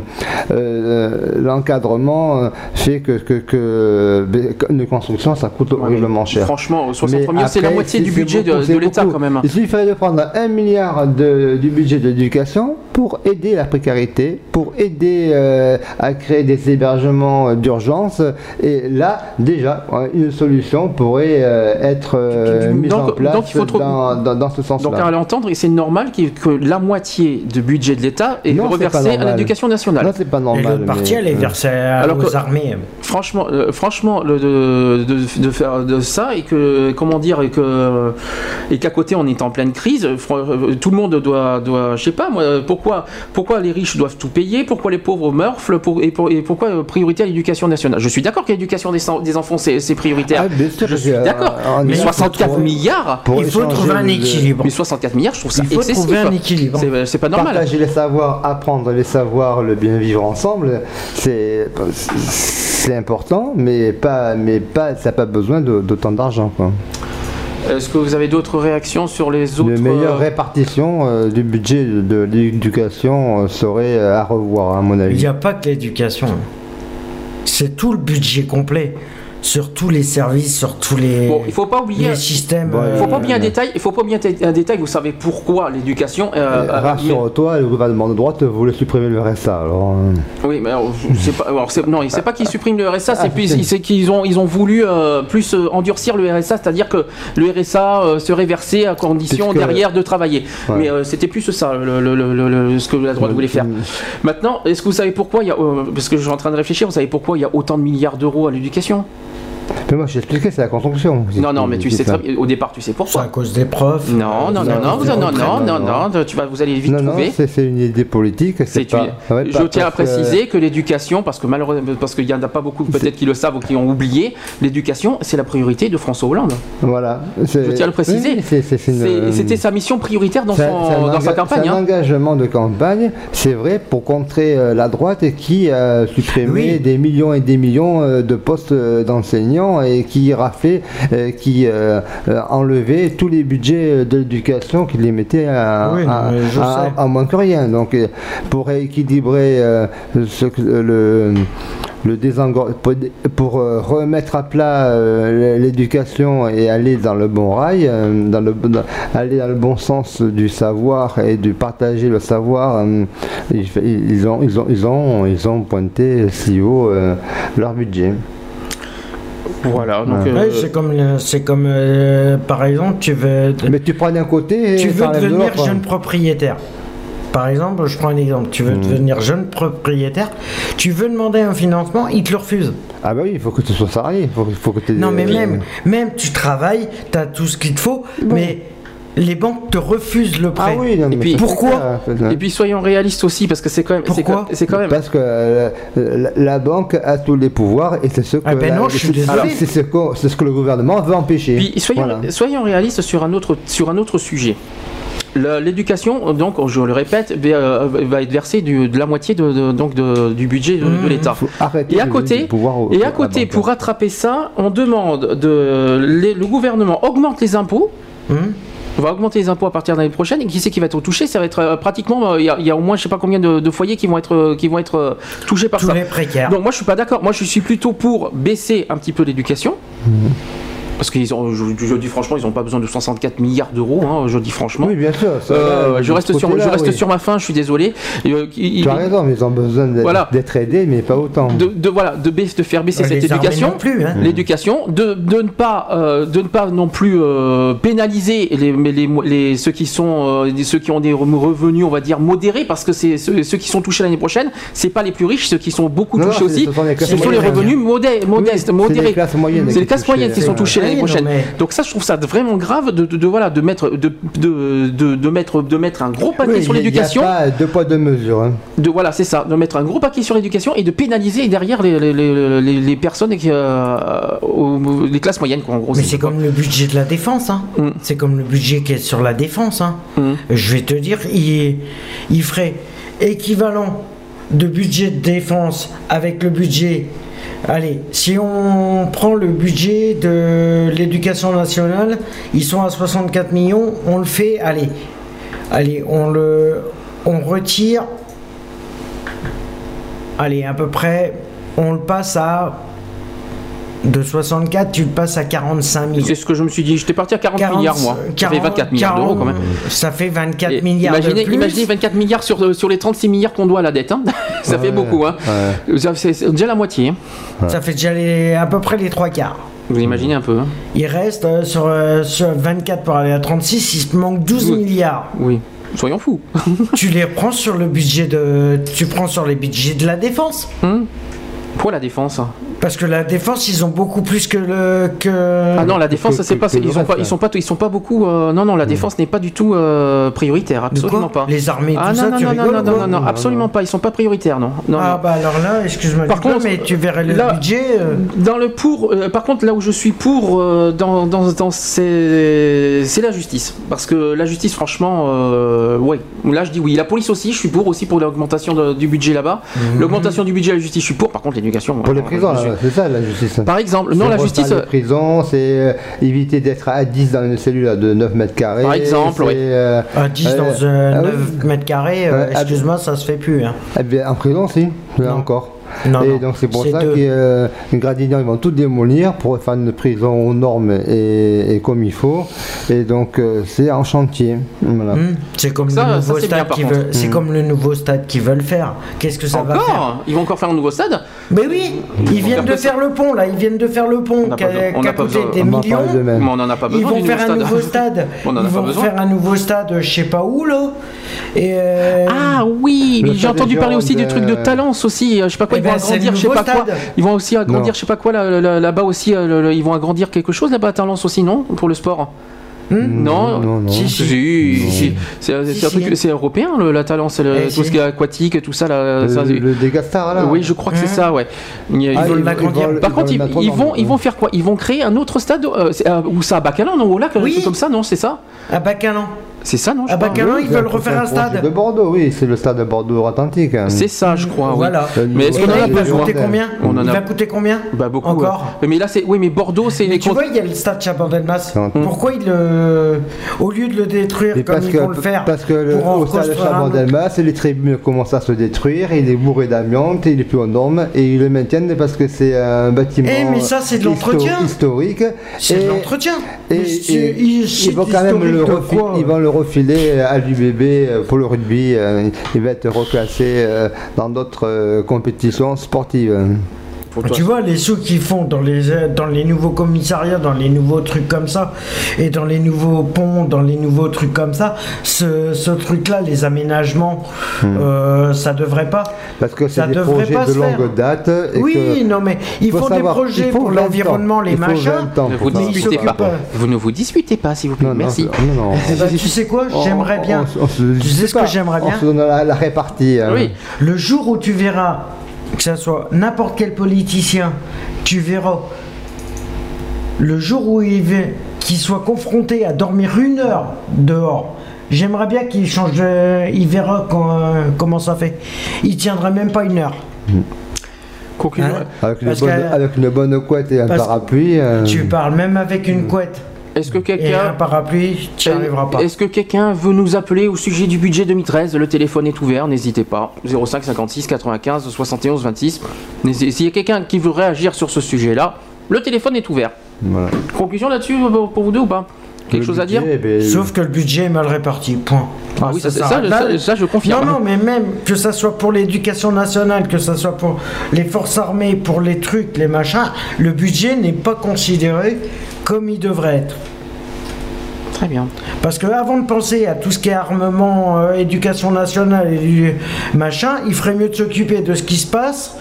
[SPEAKER 12] euh, l'encadrement fait que, que, que une construction, ça coûte horriblement cher.
[SPEAKER 4] Franchement, 63
[SPEAKER 12] Mais
[SPEAKER 4] millions, c'est la moitié du budget de,
[SPEAKER 12] beaucoup,
[SPEAKER 4] de
[SPEAKER 12] c'est
[SPEAKER 4] l'État quand même.
[SPEAKER 12] Il suffirait de prendre un milliard de- du budget de l'éducation pour aider la précarité, pour aider euh, à créer des hébergements euh, d'urgence. Et là, déjà, une solution pourrait euh, être euh, mise
[SPEAKER 4] donc-
[SPEAKER 12] en place
[SPEAKER 4] donc il faut trop-
[SPEAKER 12] dans, dans- dans ce
[SPEAKER 4] Donc
[SPEAKER 12] sens-là.
[SPEAKER 4] à l'entendre, et c'est normal que la moitié du budget de l'État est
[SPEAKER 12] Non, pas
[SPEAKER 4] reversée à l'éducation nationale.
[SPEAKER 12] Non, c'est pas
[SPEAKER 7] Et l'autre partie, elle est versée
[SPEAKER 4] Alors
[SPEAKER 7] aux
[SPEAKER 4] que-
[SPEAKER 7] armées.
[SPEAKER 4] Franchement, euh, franchement, le- de, de- de faire de ça et que comment dire et que et qu'à côté on est en pleine crise, tout le monde doit doit, je sais pas moi, pourquoi pourquoi les riches doivent tout payer, pourquoi les pauvres meurent, pour- et, pour- et pourquoi euh, priorité à l'éducation nationale? Je suis d'accord que l'éducation des, des enfants c'est c'est prioritaire.
[SPEAKER 12] Ah, sûr,
[SPEAKER 4] je suis d'accord.
[SPEAKER 12] euh, on
[SPEAKER 4] Mais
[SPEAKER 12] est là pour
[SPEAKER 4] 64
[SPEAKER 12] trouver-
[SPEAKER 4] milliards.
[SPEAKER 12] pour
[SPEAKER 7] Il faut trouver un équilibre.
[SPEAKER 4] Mais 64 milliards, je trouve ça
[SPEAKER 7] Il faut
[SPEAKER 4] excessif.
[SPEAKER 7] trouver un équilibre.
[SPEAKER 4] C'est c'est pas normal.
[SPEAKER 12] Partager les savoirs, apprendre les savoirs, le bien vivre ensemble, c'est c'est important, mais pas, mais pas, ça n'a pas besoin d'autant d'argent.
[SPEAKER 4] Est-ce que vous avez d'autres réactions sur les autres
[SPEAKER 12] Une meilleure
[SPEAKER 4] euh,
[SPEAKER 12] répartition euh, du budget de, l'éducation euh, serait à revoir, à mon
[SPEAKER 7] Il
[SPEAKER 12] avis.
[SPEAKER 7] n'y a pas que l'éducation. C'est tout le budget complet. Sur tous les services, sur tous les,
[SPEAKER 4] Bon, il faut pas oublier.
[SPEAKER 7] les systèmes.
[SPEAKER 4] Il faut pas
[SPEAKER 7] euh,
[SPEAKER 4] oublier un détail. Il faut pas oublier un, détail. Vous savez pourquoi l'éducation. euh, euh,
[SPEAKER 12] Rassure-toi, le gouvernement de droite voulait supprimer le RSA. Alors, euh,
[SPEAKER 4] oui, mais alors, c'est pas. alors, c'est- non, c'est pas qu'ils suppriment le RSA. C'est
[SPEAKER 12] Ah,
[SPEAKER 4] qu'ils ont, ils ont voulu euh, plus euh, endurcir le RSA, c'est-à-dire que le RSA euh, serait versé à condition
[SPEAKER 12] Puisque-
[SPEAKER 4] derrière de travailler.
[SPEAKER 12] Ouais.
[SPEAKER 4] Mais euh, c'était plus ça, le, le- le- le- ce que la droite
[SPEAKER 12] Ouais,
[SPEAKER 4] voulait faire. Maintenant, est-ce que vous savez pourquoi il y a, euh, parce que je suis en train de réfléchir, vous savez pourquoi il y a autant de milliards d'euros à l'éducation?
[SPEAKER 12] Mais moi, je t'expliquais, c'est la construction.
[SPEAKER 4] Non, non, mais tu sais très bien. Au départ, tu sais pourquoi.
[SPEAKER 7] C'est à cause des profs.
[SPEAKER 4] Non, non, non, non, non, non, non, tu vas, vous allez vite trouver.
[SPEAKER 12] c'est une idée politique. C'est ah
[SPEAKER 4] Je tiens à préciser que l'éducation, parce que malheureusement, parce qu'il n'y en a pas beaucoup peut-être qui le savent ou qui ont oublié, l'éducation, c'est la priorité de François Hollande.
[SPEAKER 12] Voilà.
[SPEAKER 4] Je tiens à le préciser. C'était sa mission prioritaire dans, sa campagne.
[SPEAKER 12] C'est un
[SPEAKER 4] hein.
[SPEAKER 12] engagement de campagne, c'est vrai, pour contrer euh, la droite et qui supprimait des millions et des millions euh, de postes euh, d'enseignants et qui raflait, euh, qui euh, euh, enlevait tous les budgets de l'éducation, qui les mettait à,
[SPEAKER 7] Oui,
[SPEAKER 12] moins que rien. Donc, pour rééquilibrer ce le le pour, euh, remettre à plat euh, l'éducation et aller dans le bon rail, euh, dans le, dans- aller dans le bon sens du savoir et de partager le savoir, ils, ils ont, ils, ont, ils, ont, ils ont pointé si haut leur budget.
[SPEAKER 4] Voilà, donc.
[SPEAKER 12] Ouais.
[SPEAKER 4] euh,
[SPEAKER 7] Ouais, c'est comme, le- c'est comme euh, par exemple, tu veux.
[SPEAKER 12] Mais tu prends d'un côté et
[SPEAKER 7] Tu veux
[SPEAKER 12] de
[SPEAKER 7] devenir jeune propriétaire. Par exemple, je prends un exemple. Tu veux
[SPEAKER 12] Mhm.
[SPEAKER 7] devenir jeune propriétaire, tu veux demander un financement, ils te le refusent.
[SPEAKER 12] Ah bah oui, il faut que tu sois salarié. Il faut, il faut que tu
[SPEAKER 7] Non, mais même, même tu travailles, tu as tout ce qu'il te faut, mais les banques te refusent le prêt.
[SPEAKER 12] Ah oui, non, mais
[SPEAKER 4] Et puis-
[SPEAKER 7] Pourquoi
[SPEAKER 12] clair,
[SPEAKER 4] Et puis soyons réalistes aussi, parce que c'est quand même.
[SPEAKER 7] Pourquoi
[SPEAKER 4] C'est quand même.
[SPEAKER 12] Parce que euh, la, la banque a tous les pouvoirs et c'est ce que
[SPEAKER 7] Ah ben
[SPEAKER 12] la-
[SPEAKER 7] non, je suis désolé.
[SPEAKER 12] c'est ce, que- c'est ce que le gouvernement veut empêcher.
[SPEAKER 4] Puis soyons,
[SPEAKER 12] Voilà.
[SPEAKER 4] soyons réalistes sur un autre, sur un autre sujet. L'éducation, donc, je le répète, va, euh, être versée du- de la moitié de, de- donc de- du budget de, de l'État.
[SPEAKER 12] Faut arrêter
[SPEAKER 4] Et à
[SPEAKER 12] de
[SPEAKER 4] côté,
[SPEAKER 12] au-
[SPEAKER 4] et
[SPEAKER 12] à
[SPEAKER 4] côté, pour rattraper ça, on demande de les- le gouvernement augmente les impôts.
[SPEAKER 7] Hum
[SPEAKER 4] On va augmenter les impôts à partir de l'année prochaine. Et qui c'est qui va être touché? Ça va être euh, pratiquement. euh, Il y, a- il y a au moins je sais pas combien de, de foyers qui vont être euh, qui vont être touchés par
[SPEAKER 7] Tous
[SPEAKER 4] ça.
[SPEAKER 7] les précaires.
[SPEAKER 4] Donc moi je suis pas d'accord. Moi je suis plutôt pour baisser un petit peu l'éducation. Parce qu'ils ont, je, je dis franchement, ils n'ont pas besoin de 64 milliards d'euros. hein, je dis franchement.
[SPEAKER 12] Oui, bien sûr. ça,
[SPEAKER 4] Euh, je reste sur, je reste
[SPEAKER 12] oui.
[SPEAKER 4] sur ma fin. Je suis désolé. Euh, il-
[SPEAKER 12] Tu as
[SPEAKER 4] il-
[SPEAKER 12] raison, mais ils ont besoin d'être
[SPEAKER 4] Voilà.
[SPEAKER 12] d'être aidés, mais pas autant.
[SPEAKER 4] de, de- voilà de, faire baisser cette éducation
[SPEAKER 7] hein.
[SPEAKER 4] l'éducation de, de ne pas euh, de ne pas non plus euh, pénaliser les, mais les, les- ceux qui sont euh, ceux qui ont des revenus on va dire modérés parce que c'est ceux, ceux qui sont touchés l'année prochaine c'est pas les plus riches ceux qui sont beaucoup
[SPEAKER 12] Non,
[SPEAKER 4] touchés aussi
[SPEAKER 12] ce sont les classes
[SPEAKER 4] ce sont les
[SPEAKER 12] moyennes.
[SPEAKER 4] revenus modestes
[SPEAKER 12] c'est
[SPEAKER 4] modérés
[SPEAKER 12] les classes moyennes
[SPEAKER 4] c'est
[SPEAKER 12] qui
[SPEAKER 4] les classes moyennes qui sont touchées l'année prochaine
[SPEAKER 7] mais-
[SPEAKER 4] donc ça je trouve ça vraiment grave de, de- de, voilà de mettre de, de, mettre de mettre un gros paquet
[SPEAKER 12] Oui,
[SPEAKER 4] sur l'éducation
[SPEAKER 12] deux poids deux mesures. hein.
[SPEAKER 4] de voilà c'est ça de mettre un gros paquet sur l'éducation et de pénaliser derrière les, les, les, les- les personnes qui, euh, les classes moyennes quoi en gros
[SPEAKER 7] Mais c'est comme le budget de la défense. Hein.
[SPEAKER 4] Mm.
[SPEAKER 7] C'est comme le budget qui est sur la défense. Hein.
[SPEAKER 4] Mm.
[SPEAKER 7] Je vais te dire, il, il ferait équivalent de budget de défense avec le budget. Allez, si on prend le budget de l'éducation nationale, ils sont à 64 millions, on le fait, allez, allez, on le, on retire, allez, à peu près, on le passe à, de 64, tu le passes à 45 millions.
[SPEAKER 4] c'est ce que je me suis dit j'étais parti à 40
[SPEAKER 7] 40,
[SPEAKER 4] milliards moi ça fait 24 milliards d'euros quand même
[SPEAKER 7] Ça fait 24
[SPEAKER 4] Et
[SPEAKER 7] milliards
[SPEAKER 4] imaginez,
[SPEAKER 7] de plus.
[SPEAKER 4] imaginez 24 milliards sur, euh, sur les 36 milliards qu'on doit à la dette hein. ça fait beaucoup hein.
[SPEAKER 12] ouais.
[SPEAKER 4] C'est déjà la moitié hein.
[SPEAKER 7] Ça fait déjà les- à peu près les trois quarts.
[SPEAKER 4] vous imaginez un peu hein.
[SPEAKER 7] Il reste euh, sur, euh, sur 24 pour aller à 36, il te manque 12
[SPEAKER 4] Oui.
[SPEAKER 7] milliards.
[SPEAKER 4] oui soyons fous
[SPEAKER 7] tu les prends sur le budget de. Tu prends sur les budgets de la défense.
[SPEAKER 4] Hum. Pour la défense
[SPEAKER 7] Parce que la défense, ils ont beaucoup plus que le. Que...
[SPEAKER 4] ah non la défense
[SPEAKER 12] que-
[SPEAKER 4] c'est pas ils sont
[SPEAKER 12] reste,
[SPEAKER 4] pas ils sont pas ils sont pas beaucoup euh, non non la défense n'est pas du tout euh, prioritaire absolument pas
[SPEAKER 7] Les armées,
[SPEAKER 4] ah
[SPEAKER 7] tout
[SPEAKER 4] non
[SPEAKER 7] ça,
[SPEAKER 4] non
[SPEAKER 7] tu
[SPEAKER 4] non, non
[SPEAKER 7] rigoles
[SPEAKER 4] non non non non absolument pas ils sont pas prioritaires non non
[SPEAKER 7] Ah
[SPEAKER 4] non.
[SPEAKER 7] bah alors là, excuse-moi
[SPEAKER 4] Par contre,
[SPEAKER 7] mais tu verrais le
[SPEAKER 4] là-
[SPEAKER 7] budget. euh,
[SPEAKER 4] Dans le pour, euh, par contre, là où je suis pour, euh, dans, dans, dans ces- c'est la justice. Parce que la justice, franchement, euh, ouais. Là, je dis oui. La police aussi, je suis pour aussi pour l'augmentation du budget là-bas. L'augmentation du budget à la justice, je suis pour. Par contre,
[SPEAKER 12] Pour les prisons, c'est ça la justice.
[SPEAKER 4] Par exemple, non,
[SPEAKER 12] C'est
[SPEAKER 4] la justice.
[SPEAKER 12] Les prisons, c'est euh, éviter d'être à 10 dans une cellule de 9 mètres carrés.
[SPEAKER 4] Par exemple, oui.
[SPEAKER 12] euh,
[SPEAKER 7] à 10
[SPEAKER 12] euh,
[SPEAKER 7] dans euh,
[SPEAKER 12] ah oui.
[SPEAKER 7] 9 mètres carrés, euh,
[SPEAKER 12] ah,
[SPEAKER 7] excuse-moi, ça se fait plus. Hein.
[SPEAKER 12] Eh bien, en prison, si, là
[SPEAKER 7] Non.
[SPEAKER 12] encore.
[SPEAKER 7] Non,
[SPEAKER 12] et
[SPEAKER 7] non,
[SPEAKER 12] donc c'est pour ça
[SPEAKER 7] deux.
[SPEAKER 12] que euh, les Gradignans ils vont tout démolir pour faire une prison aux normes et, et comme il faut. Et donc euh, c'est en chantier. Voilà.
[SPEAKER 7] Hmm, C'est comme
[SPEAKER 4] Ça-
[SPEAKER 7] le nouveau stade qui veut.
[SPEAKER 12] Hmm.
[SPEAKER 7] comme le nouveau stade qu'ils veulent faire. Qu'est-ce que ça va faire?
[SPEAKER 4] Encore Ils vont encore faire un nouveau stade
[SPEAKER 7] Mais oui, ils viennent de faire le pont là, ils viennent de faire le pont qui a, coûté des millions.
[SPEAKER 4] parle de même. Mais on en a pas
[SPEAKER 7] Ils
[SPEAKER 4] besoin
[SPEAKER 7] vont
[SPEAKER 4] du
[SPEAKER 7] faire un
[SPEAKER 4] nouveau stade.
[SPEAKER 7] stade.
[SPEAKER 4] On en a
[SPEAKER 7] Ils vont faire un nouveau stade, je sais pas où là. Et euh,
[SPEAKER 4] Ah oui, j'ai entendu parler aussi du truc de
[SPEAKER 7] euh,
[SPEAKER 4] Talence aussi. Je sais pas quoi,
[SPEAKER 7] Eh
[SPEAKER 4] ils vont
[SPEAKER 7] ben,
[SPEAKER 4] agrandir, je sais pas quoi. Ils vont aussi agrandir, je sais pas quoi là- là- là-bas aussi. euh, Ils vont agrandir quelque chose là-bas à Talence aussi, non Pour le sport? Non,
[SPEAKER 12] non, non.
[SPEAKER 4] Si,
[SPEAKER 12] Si,
[SPEAKER 4] si.
[SPEAKER 12] si.
[SPEAKER 4] si. C'est un européen le, la Talence, le-
[SPEAKER 12] Eh,
[SPEAKER 4] tout
[SPEAKER 12] si.
[SPEAKER 4] ce qui est aquatique, tout ça là.
[SPEAKER 12] Le-
[SPEAKER 4] ça,
[SPEAKER 12] le- le Dégastar, là.
[SPEAKER 4] Oui, je crois que c'est ça, ouais. Ils,
[SPEAKER 12] Ah, ils veulent l'agrandir.
[SPEAKER 4] Par contre, ils, vont, ils vont faire quoi? Ils vont créer un autre stade euh, euh, où ça à Bacalan, non Au lac, un truc comme ça, non C'est ça?
[SPEAKER 7] À Bacalan.
[SPEAKER 4] C'est ça, non je
[SPEAKER 7] À
[SPEAKER 4] crois
[SPEAKER 7] Bacalan, ils veulent refaire un stade.
[SPEAKER 12] De Bordeaux, oui, c'est le stade de Bordeaux-Atlantique.
[SPEAKER 4] C'est ça, je crois. oui.
[SPEAKER 7] Voilà.
[SPEAKER 4] Mais est-ce
[SPEAKER 7] Et
[SPEAKER 4] qu'on
[SPEAKER 7] là,
[SPEAKER 4] en a
[SPEAKER 7] il va
[SPEAKER 4] besoin
[SPEAKER 7] coûter combien
[SPEAKER 4] On en
[SPEAKER 7] Il
[SPEAKER 4] a
[SPEAKER 7] va coûter combien
[SPEAKER 4] bah, beaucoup.
[SPEAKER 7] Encore
[SPEAKER 4] ouais. Mais là, c'est oui, mais Bordeaux, c'est
[SPEAKER 7] Mais
[SPEAKER 4] les
[SPEAKER 7] tu vois, il y a le stade Chabandelmas. Pourquoi il le. Au lieu de le détruire comme
[SPEAKER 12] parce
[SPEAKER 7] ils
[SPEAKER 12] que,
[SPEAKER 7] vont le faire
[SPEAKER 12] parce que le,
[SPEAKER 7] pour en
[SPEAKER 12] au stade de
[SPEAKER 7] construire un
[SPEAKER 12] Chabandelmas, les tribunes commencent à se détruire, il est bourré d'amiante, il est plus en norme, et ils le maintiennent parce que c'est un bâtiment
[SPEAKER 7] Eh, mais ça, c'est de
[SPEAKER 12] histo-
[SPEAKER 7] l'entretien.
[SPEAKER 12] historique.
[SPEAKER 7] C'est de
[SPEAKER 12] Et-
[SPEAKER 7] l'entretien.
[SPEAKER 12] Et,
[SPEAKER 7] Mais c'est-
[SPEAKER 12] ils
[SPEAKER 7] c'est
[SPEAKER 12] vont quand même le,
[SPEAKER 7] historique de
[SPEAKER 12] refi-
[SPEAKER 7] quoi
[SPEAKER 12] ils vont le refiler à l'UBB pour le rugby. euh, Il va être reclassé euh, dans d'autres euh, compétitions sportives.
[SPEAKER 7] Tu vois, les sous qu'ils font dans les, dans les nouveaux commissariats, dans les nouveaux trucs comme ça, et dans les nouveaux ponts, dans les nouveaux trucs comme ça, ce, ce truc-là, les aménagements, euh, ça devrait pas.
[SPEAKER 12] Parce que c'est des projets
[SPEAKER 7] pas
[SPEAKER 12] de longue date. et
[SPEAKER 7] Oui,
[SPEAKER 12] que-
[SPEAKER 7] non, mais il
[SPEAKER 12] faut
[SPEAKER 7] faut
[SPEAKER 12] savoir,
[SPEAKER 7] des projets pour
[SPEAKER 12] 20 ans.
[SPEAKER 7] l'environnement, les machins.
[SPEAKER 12] 20 ans
[SPEAKER 4] Ne
[SPEAKER 12] pour
[SPEAKER 4] vous
[SPEAKER 12] ça.
[SPEAKER 4] disputez pas. Vous ne vous disputez pas, s'il vous plaît. Merci.
[SPEAKER 12] Non, non.
[SPEAKER 7] Eh ben, tu sais quoi J'aimerais bien.
[SPEAKER 12] On- on se
[SPEAKER 7] tu sais ce que j'aimerais bien
[SPEAKER 12] On se donne la, la répartie. hein.
[SPEAKER 7] Le jour où tu verras, que ce soit n'importe quel politicien, tu verras, le jour où il va, qu'il soit confronté à dormir une heure dehors, j'aimerais bien qu'il change de. Il verra quand- euh, comment ça fait. Il tiendra même pas une heure. Hein
[SPEAKER 12] Avec, une bonne,
[SPEAKER 7] que-
[SPEAKER 12] avec une bonne couette et un parapluie. euh,
[SPEAKER 7] Tu parles même avec une couette.
[SPEAKER 4] Est-ce que
[SPEAKER 7] un
[SPEAKER 4] quelqu'un
[SPEAKER 7] parapluie, tu n'y arriveras pas.
[SPEAKER 4] Est-ce que quelqu'un veut nous appeler au sujet du budget 2013 Le téléphone est ouvert, n'hésitez pas. 05 56 95 71 26. N'hésitez- S'il y a quelqu'un qui veut réagir sur ce sujet-là, le téléphone est ouvert.
[SPEAKER 12] voilà.
[SPEAKER 4] Conclusion là-dessus euh, pour vous deux ou pas? Quelque chose à dire
[SPEAKER 12] ben,
[SPEAKER 7] Sauf que le budget est mal réparti, point.
[SPEAKER 4] Ah oui, ça, ça, ça,
[SPEAKER 7] là.
[SPEAKER 4] ça, je confirme.
[SPEAKER 7] Non, non, mais même que ça soit pour l'éducation nationale, que ça soit pour les forces armées, pour les trucs, les machins, le budget n'est pas considéré comme il devrait être.
[SPEAKER 4] Très bien.
[SPEAKER 7] Parce que avant de penser à tout ce qui est armement, euh, éducation nationale et du machin, il ferait mieux de s'occuper de ce qui se passe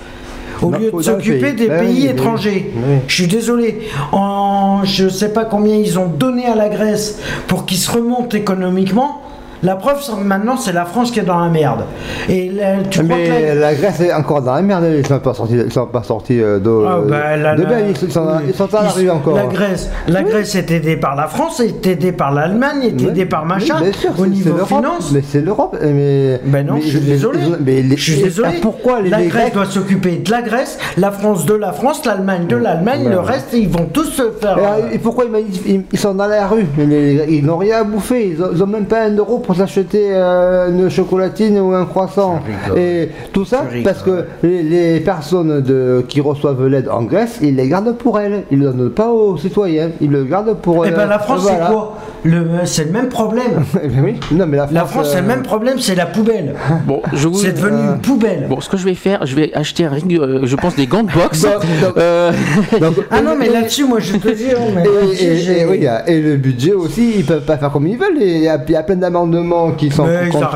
[SPEAKER 7] au lieu de s'occuper des
[SPEAKER 12] Ben
[SPEAKER 7] pays
[SPEAKER 12] oui, oui.
[SPEAKER 7] étrangers.
[SPEAKER 12] Oui.
[SPEAKER 7] Je suis désolé. En, je sais pas combien ils ont donné à la Grèce pour qu'ils se remontent économiquement. La preuve, maintenant, c'est la France qui est dans la merde. Et là, tu crois que
[SPEAKER 12] Mais
[SPEAKER 7] la-
[SPEAKER 12] la Grèce est encore dans la merde, ils sont pas sortis, ils sont pas sortis euh, de,
[SPEAKER 7] Ah, bah, la-
[SPEAKER 12] de
[SPEAKER 7] la-
[SPEAKER 12] ils sont, ils sont à la
[SPEAKER 7] Ils-
[SPEAKER 12] rue encore.
[SPEAKER 7] La Grèce, la Grèce est aidée par la France, est aidée par l'Allemagne, est aidée par machin.
[SPEAKER 12] Oui, bien sûr,
[SPEAKER 7] au
[SPEAKER 12] c'est-
[SPEAKER 7] niveau finance.
[SPEAKER 12] Mais c'est l'Europe. Mais,
[SPEAKER 7] Ben non,
[SPEAKER 12] mais-
[SPEAKER 7] je suis désolé.
[SPEAKER 12] mais les-
[SPEAKER 7] je suis désolé.
[SPEAKER 12] ah, Pourquoi les,
[SPEAKER 7] La Grèce
[SPEAKER 12] Grecs
[SPEAKER 7] doit s'occuper de la Grèce, la France de la France, l'Allemagne de l'Allemagne,
[SPEAKER 12] Ben
[SPEAKER 7] le reste, ils vont tous se faire.
[SPEAKER 12] Et, euh, pourquoi ils, sont dans la rue? Ils n'ont rien à bouffer, ils ont, ils ont même pas un euro pour s'acheter euh, une chocolatine ou un croissant. Et tout ça parce que les, les personnes de, qui reçoivent l'aide en Grèce, ils les gardent pour elles. Ils ne le donnent pas aux citoyens, ils le gardent pour
[SPEAKER 7] Eh ben
[SPEAKER 12] euh,
[SPEAKER 7] la France,
[SPEAKER 12] voilà.
[SPEAKER 7] c'est quoi? Le, C'est le même problème.
[SPEAKER 12] Eh ben oui. Non, mais la France,
[SPEAKER 7] La France, c'est
[SPEAKER 12] euh,
[SPEAKER 7] le même problème, c'est la poubelle.
[SPEAKER 4] Bon, je vous.
[SPEAKER 7] C'est devenu une poubelle.
[SPEAKER 4] Bon, ce que je vais faire, je vais acheter un ring, euh, je pense des gants de boxe. Euh,
[SPEAKER 7] Ah non, mais là-dessus, moi, je te mais
[SPEAKER 12] Et, et- oui, le budget aussi, ils peuvent pas faire comme ils veulent. Il y a, il y qui sont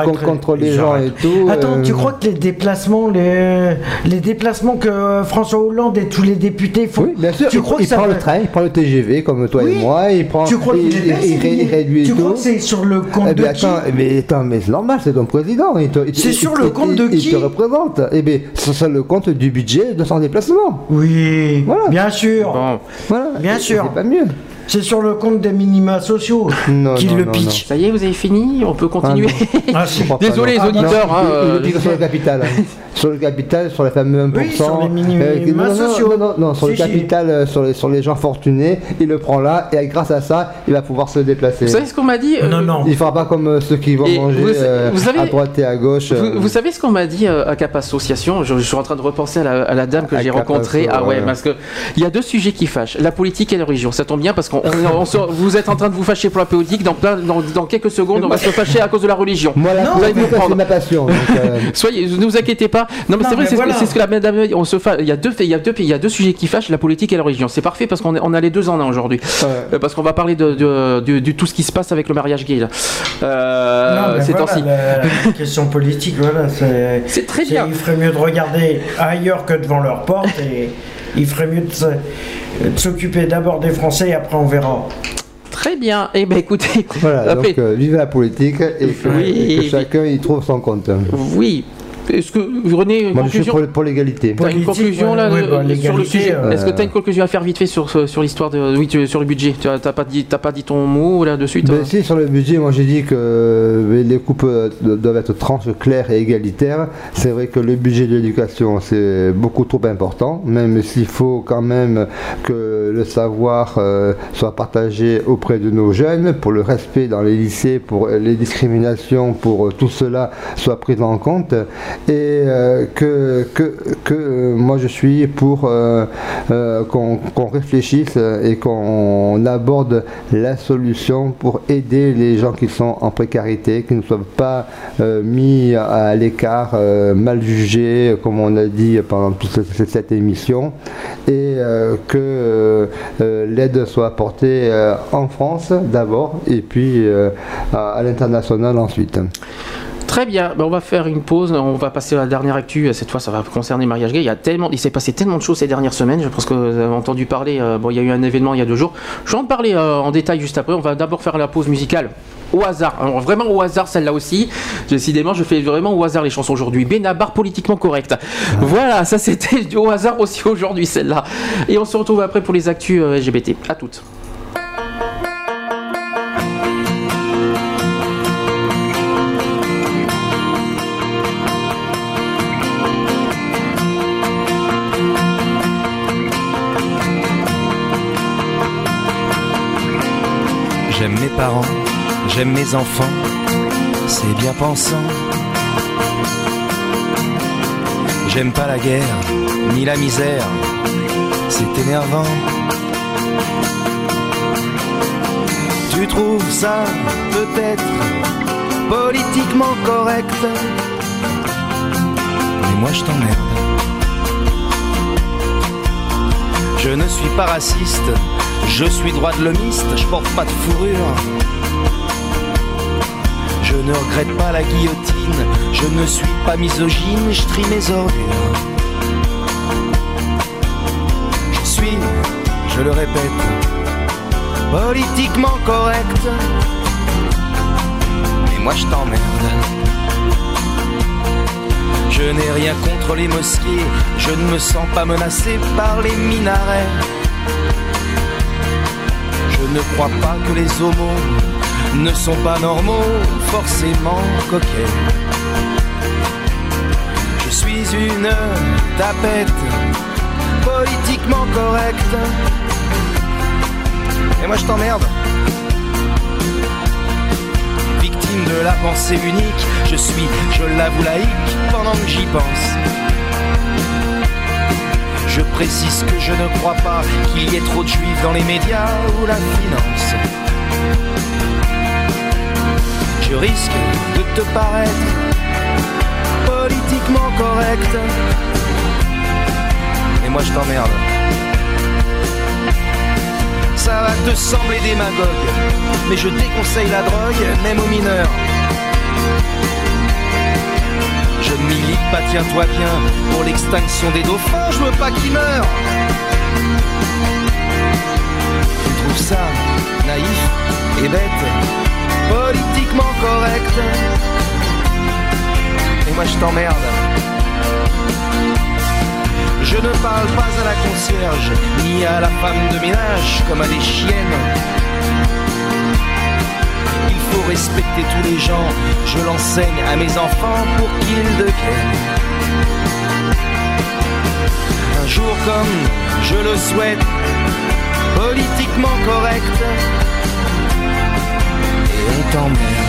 [SPEAKER 12] contre, contre les gens et tout.
[SPEAKER 7] Attends,
[SPEAKER 12] euh,
[SPEAKER 7] tu crois que les déplacements, les, les déplacements que François Hollande et tous les députés font,
[SPEAKER 12] Oui, bien sûr.
[SPEAKER 7] tu
[SPEAKER 12] il,
[SPEAKER 7] crois
[SPEAKER 12] il
[SPEAKER 7] que ça
[SPEAKER 12] prend
[SPEAKER 7] va-
[SPEAKER 12] le train, il prend le TGV comme toi
[SPEAKER 7] Oui.
[SPEAKER 12] et moi. Il prend.
[SPEAKER 7] Tu crois
[SPEAKER 12] il, il- il il
[SPEAKER 7] que c'est sur le compte
[SPEAKER 12] Eh
[SPEAKER 7] de
[SPEAKER 12] ben,
[SPEAKER 7] qui
[SPEAKER 12] attends, mais attends, mais c'est normal, c'est ton président. il il
[SPEAKER 7] C'est
[SPEAKER 12] il-
[SPEAKER 7] sur
[SPEAKER 12] il-
[SPEAKER 7] le compte
[SPEAKER 12] il-
[SPEAKER 7] de
[SPEAKER 12] il
[SPEAKER 7] qui
[SPEAKER 12] te représente. Eh bien, c'est sur le compte du budget de son déplacement.
[SPEAKER 7] Oui,
[SPEAKER 12] Voilà.
[SPEAKER 7] bien sûr.
[SPEAKER 4] bon.
[SPEAKER 12] Voilà.
[SPEAKER 7] Bien sûr.
[SPEAKER 12] C'est pas mieux.
[SPEAKER 7] C'est sur le compte des minima sociaux
[SPEAKER 12] Non,
[SPEAKER 7] qu'il le pique.
[SPEAKER 4] Ça y est, vous avez fini On peut continuer
[SPEAKER 7] Ah, si.
[SPEAKER 4] Désolé, les
[SPEAKER 12] Ah, non,
[SPEAKER 4] auditeurs.
[SPEAKER 12] il-
[SPEAKER 4] hein,
[SPEAKER 12] il-
[SPEAKER 4] euh,
[SPEAKER 12] pique sur le capital. sur le capital, sur les fameux 1%.
[SPEAKER 7] Oui, sur les minima
[SPEAKER 12] euh, non, non,
[SPEAKER 7] sociaux.
[SPEAKER 12] Non, non, non, sur le
[SPEAKER 7] si.
[SPEAKER 12] capital, euh, sur, les, sur les gens fortunés, il le prend là, et grâce à ça, il va pouvoir se déplacer.
[SPEAKER 4] Vous savez ce qu'on m'a dit euh,
[SPEAKER 7] Non, non.
[SPEAKER 12] Il fera pas comme euh, ceux qui vont
[SPEAKER 4] Et
[SPEAKER 12] manger
[SPEAKER 4] vous-
[SPEAKER 12] euh,
[SPEAKER 4] vous savez-
[SPEAKER 12] à droite et à gauche. euh,
[SPEAKER 4] Vous, vous savez ce qu'on m'a dit euh, à Cap Association? Je, je suis en train de repenser à la, à la dame que j'ai rencontrée. Ah ouais, parce que il y a deux sujets qui fâchent la politique et la religion. Ça tombe bien parce qu'on vous êtes en train de vous fâcher pour la politique. Dans, plein- dans, dans quelques secondes, on va se fâcher à cause de la religion.
[SPEAKER 12] Moi, la
[SPEAKER 4] vous allez vous
[SPEAKER 12] politique, c'est
[SPEAKER 4] prendre.
[SPEAKER 12] ma passion. donc, euh,
[SPEAKER 4] Soyez, ne vous inquiétez pas. Non, mais c'est vrai, c'est ce que-
[SPEAKER 12] voilà.
[SPEAKER 4] c'est ce que la madame. On se fa- Il y a deux, il y a deux, il y a deux sujets qui fâchent la politique et la religion. C'est parfait parce qu'on on a les deux en un aujourd'hui. Euh, parce qu'on va parler de, de, de- de tout ce qui se passe avec le mariage gay. là. Euh,
[SPEAKER 7] Non, mais
[SPEAKER 4] ces
[SPEAKER 7] voilà,
[SPEAKER 4] temps-ci.
[SPEAKER 7] la question politique, voilà, c'est.
[SPEAKER 4] C'est très bien.
[SPEAKER 7] Il ferait mieux de regarder ailleurs que devant leur porte et il ferait mieux de s'occuper d'abord des Français et après on verra.
[SPEAKER 4] Très bien. Eh ben écoutez.
[SPEAKER 12] Voilà, donc euh, vive la politique et que,
[SPEAKER 4] Oui,
[SPEAKER 12] et que
[SPEAKER 4] oui.
[SPEAKER 12] chacun y trouve son compte.
[SPEAKER 4] Oui. Est-ce que René, une
[SPEAKER 12] Moi, je suis
[SPEAKER 4] conclusion
[SPEAKER 12] pour, pour l'égalité.
[SPEAKER 4] T'as une conclusion là
[SPEAKER 7] ouais,
[SPEAKER 4] de-
[SPEAKER 7] bah,
[SPEAKER 4] sur le sujet?
[SPEAKER 7] Euh,
[SPEAKER 4] Est-ce que tu as une conclusion à faire vite fait sur, sur l'histoire de oui tu- sur le budget? Tu n'as pas dit t'as pas dit ton mot là dessus
[SPEAKER 12] Ben, si, sur le budget, moi j'ai dit que euh, les coupes euh, doivent être tranches claires et égalitaires. C'est vrai que le budget de l'éducation c'est beaucoup trop important, même s'il faut quand même que le savoir euh, soit partagé auprès de nos jeunes, pour le respect dans les lycées, pour les discriminations, pour euh, tout cela soit pris en compte. Et euh, que, que, que moi je suis pour euh, euh, qu'on réfléchisse et qu'on aborde la solution pour aider les gens qui sont en précarité, qui ne soient pas mis à l'écart, mal jugés, comme on a dit pendant toute cette, émission, et que l'aide soit apportée en France d'abord, et puis à l'international ensuite.
[SPEAKER 4] Très bien, Ben, on va faire une pause, on va passer à la dernière actu, cette fois ça va concerner mariage gay, il, y a tellement, il s'est passé tellement de choses ces dernières semaines, je pense que vous avez entendu parler, euh, bon il y a eu un événement il y a deux jours, je vais en parler euh, en détail juste après, on va d'abord faire la pause musicale au hasard, Alors, vraiment au hasard celle-là aussi, décidément je fais vraiment au hasard les chansons aujourd'hui, Benabar politiquement correct, voilà ça c'était au hasard aussi aujourd'hui celle-là, et on se retrouve après pour les actus euh, LGBT, à toutes.
[SPEAKER 32] Parents, j'aime mes enfants, c'est bien pensant. J'aime pas la guerre, ni la misère, c'est énervant. Tu trouves ça peut-être politiquement correct, mais moi je t'emmerde. Je ne suis pas raciste, je suis droit de l'homiste, je porte pas de fourrure. Je ne regrette pas la guillotine, je ne suis pas misogyne, je trie mes ordures. Je suis, je le répète, politiquement correct. Mais moi je t'emmerde. Je n'ai rien contre les mosquées, je ne me sens pas menacé par les minarets. Je ne crois pas que les homos ne sont pas normaux, forcément coquets. Je suis une tapette, politiquement correcte. Et moi je t'emmerde. Victime de la pensée unique, je suis, je l'avoue, laïque pendant que j'y pense. Je précise que je ne crois pas qu'il y ait trop de juifs dans les médias ou la finance. Je risque de te paraître politiquement correct. Et moi je t'emmerde. Ça va te sembler démagogue, mais je déconseille la drogue, même aux mineurs. Milite pas, tiens-toi bien, pour l'extinction des dauphins, je veux pas qu'ils meurent. Tu trouves ça naïf et bête, politiquement correct. Et moi je t'emmerde. Je ne parle pas à la concierge, ni à la femme de ménage comme à des chiennes. Respecter tous les gens, je l'enseigne à mes enfants pour qu'ils deviennent. Un jour comme je le souhaite, politiquement correct. Et on t'emmerde.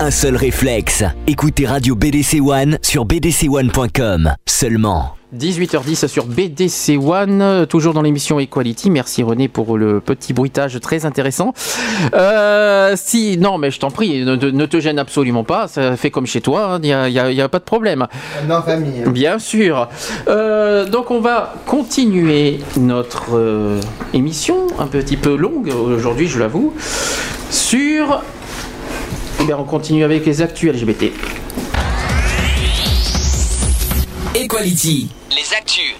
[SPEAKER 1] Un Un seul réflexe. Écoutez Radio BDC One sur bdc1.com seulement.
[SPEAKER 4] 18h10 sur BDC One, toujours dans l'émission Equality. Merci René pour le petit bruitage très intéressant. Euh, si, non, mais je t'en prie, ne, ne, te gêne absolument pas. Ça fait comme chez toi, il hein, n'y a, a, a, pas de problème.
[SPEAKER 12] Non, famille.
[SPEAKER 4] Bien sûr. Euh, donc on va continuer notre euh, émission, un petit peu longue aujourd'hui, je l'avoue, sur. Eh bien, on continue avec les actus LGBT.
[SPEAKER 31] Equality. Les actus.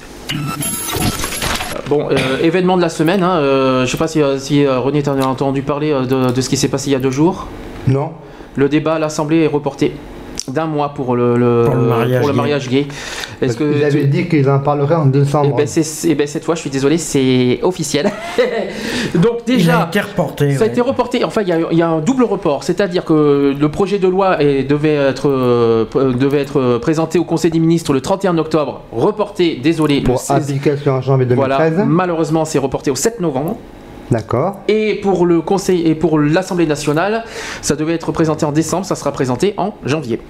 [SPEAKER 4] Bon, euh, événement de la semaine, hein, euh, je sais pas si, si euh, René t'en a entendu parler de, de, ce qui s'est passé il y a deux jours.
[SPEAKER 12] Non.
[SPEAKER 4] Le débat à l'Assemblée est reporté d'un mois pour le, le,
[SPEAKER 7] pour le mariage,
[SPEAKER 4] pour le mariage gay.
[SPEAKER 12] gay. Est-ce que ils avaient dit qu'ils en parleraient en décembre.
[SPEAKER 4] Et ben, et ben, cette fois, je suis désolé, c'est officiel. Donc déjà,
[SPEAKER 7] il a été reporté.
[SPEAKER 4] Ça ouais. a été reporté. Enfin, il y, a, il y a un double report, c'est-à-dire que le projet de loi est, devait être euh, devait être présenté au Conseil des ministres le 31 octobre, reporté. Désolé.
[SPEAKER 12] Pour 16... application en janvier 2013.
[SPEAKER 4] Voilà, malheureusement, c'est reporté au 7 novembre.
[SPEAKER 12] D'accord.
[SPEAKER 4] Et pour le Conseil et pour l'Assemblée nationale, ça devait être présenté en décembre, ça sera présenté en janvier.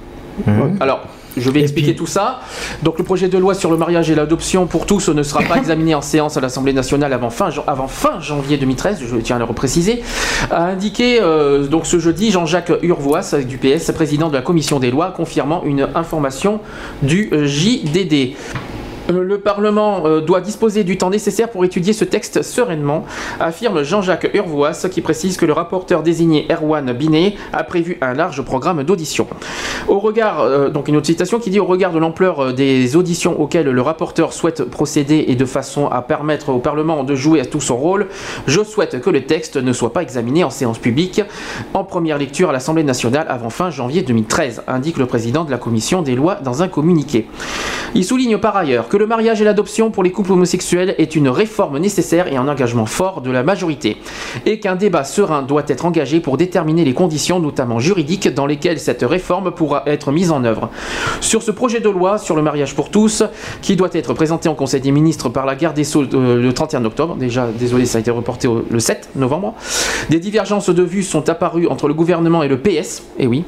[SPEAKER 4] Mmh. Alors, je vais expliquer tout ça. Donc, le projet de loi sur le mariage et l'adoption pour tous ne sera pas examiné en séance à l'Assemblée nationale avant fin, avant fin janvier 2013, je tiens à le repréciser, a indiqué euh, donc ce jeudi Jean-Jacques Urvoas du PS, président de la commission des lois, confirmant une information du JDD. Le Parlement euh, doit disposer du temps nécessaire pour étudier ce texte sereinement, affirme Jean-Jacques Urvoas, qui précise que le rapporteur désigné Erwan Binet a prévu un large programme d'audition. Au regard, euh, donc une autre citation qui dit au regard de l'ampleur des auditions auxquelles le rapporteur souhaite procéder et de façon à permettre au Parlement de jouer à tout son rôle, je souhaite que le texte ne soit pas examiné en séance publique en première lecture à l'Assemblée nationale avant fin janvier 2013, indique le président de la commission des lois dans un communiqué. Il souligne par ailleurs que le mariage et l'adoption pour les couples homosexuels est une réforme nécessaire et un engagement fort de la majorité, et qu'un débat serein doit être engagé pour déterminer les conditions, notamment juridiques, dans lesquelles cette réforme pourra être mise en œuvre. Sur ce projet de loi sur le mariage pour tous, qui doit être présenté en Conseil des ministres par la garde des Sceaux le 31 octobre, déjà désolé ça a été reporté le 7 novembre, des divergences de vues sont apparues entre le gouvernement et le PS, et oui,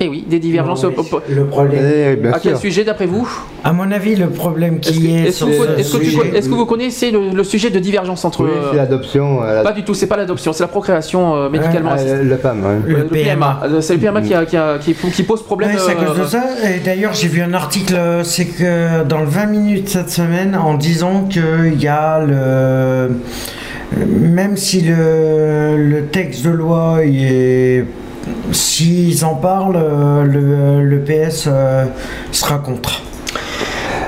[SPEAKER 4] et oui, des divergences.
[SPEAKER 7] Non, le problème.
[SPEAKER 4] à quel sujet d'après vous
[SPEAKER 7] À mon avis, le problème qui est.
[SPEAKER 4] Est-ce que, est est que, est que, vous connaissez le, le, sujet de divergence entre.
[SPEAKER 12] Oui, c'est l'adoption.
[SPEAKER 4] Euh, pas du tout, c'est pas l'adoption, c'est la procréation euh, médicalement
[SPEAKER 12] ah,
[SPEAKER 4] assistée.
[SPEAKER 12] Le PAM, ouais.
[SPEAKER 7] le, le, PMA.
[SPEAKER 4] PMA. C'est le PMA qui, a, qui, a, qui, qui, pose problème.
[SPEAKER 7] Ouais, c'est à cause de ça. Et d'ailleurs, j'ai vu un article, c'est que dans le 20 minutes cette semaine, en disant qu'il y a le. Même si le, le texte de loi est S'ils en parlent, le, le PS euh, sera contre.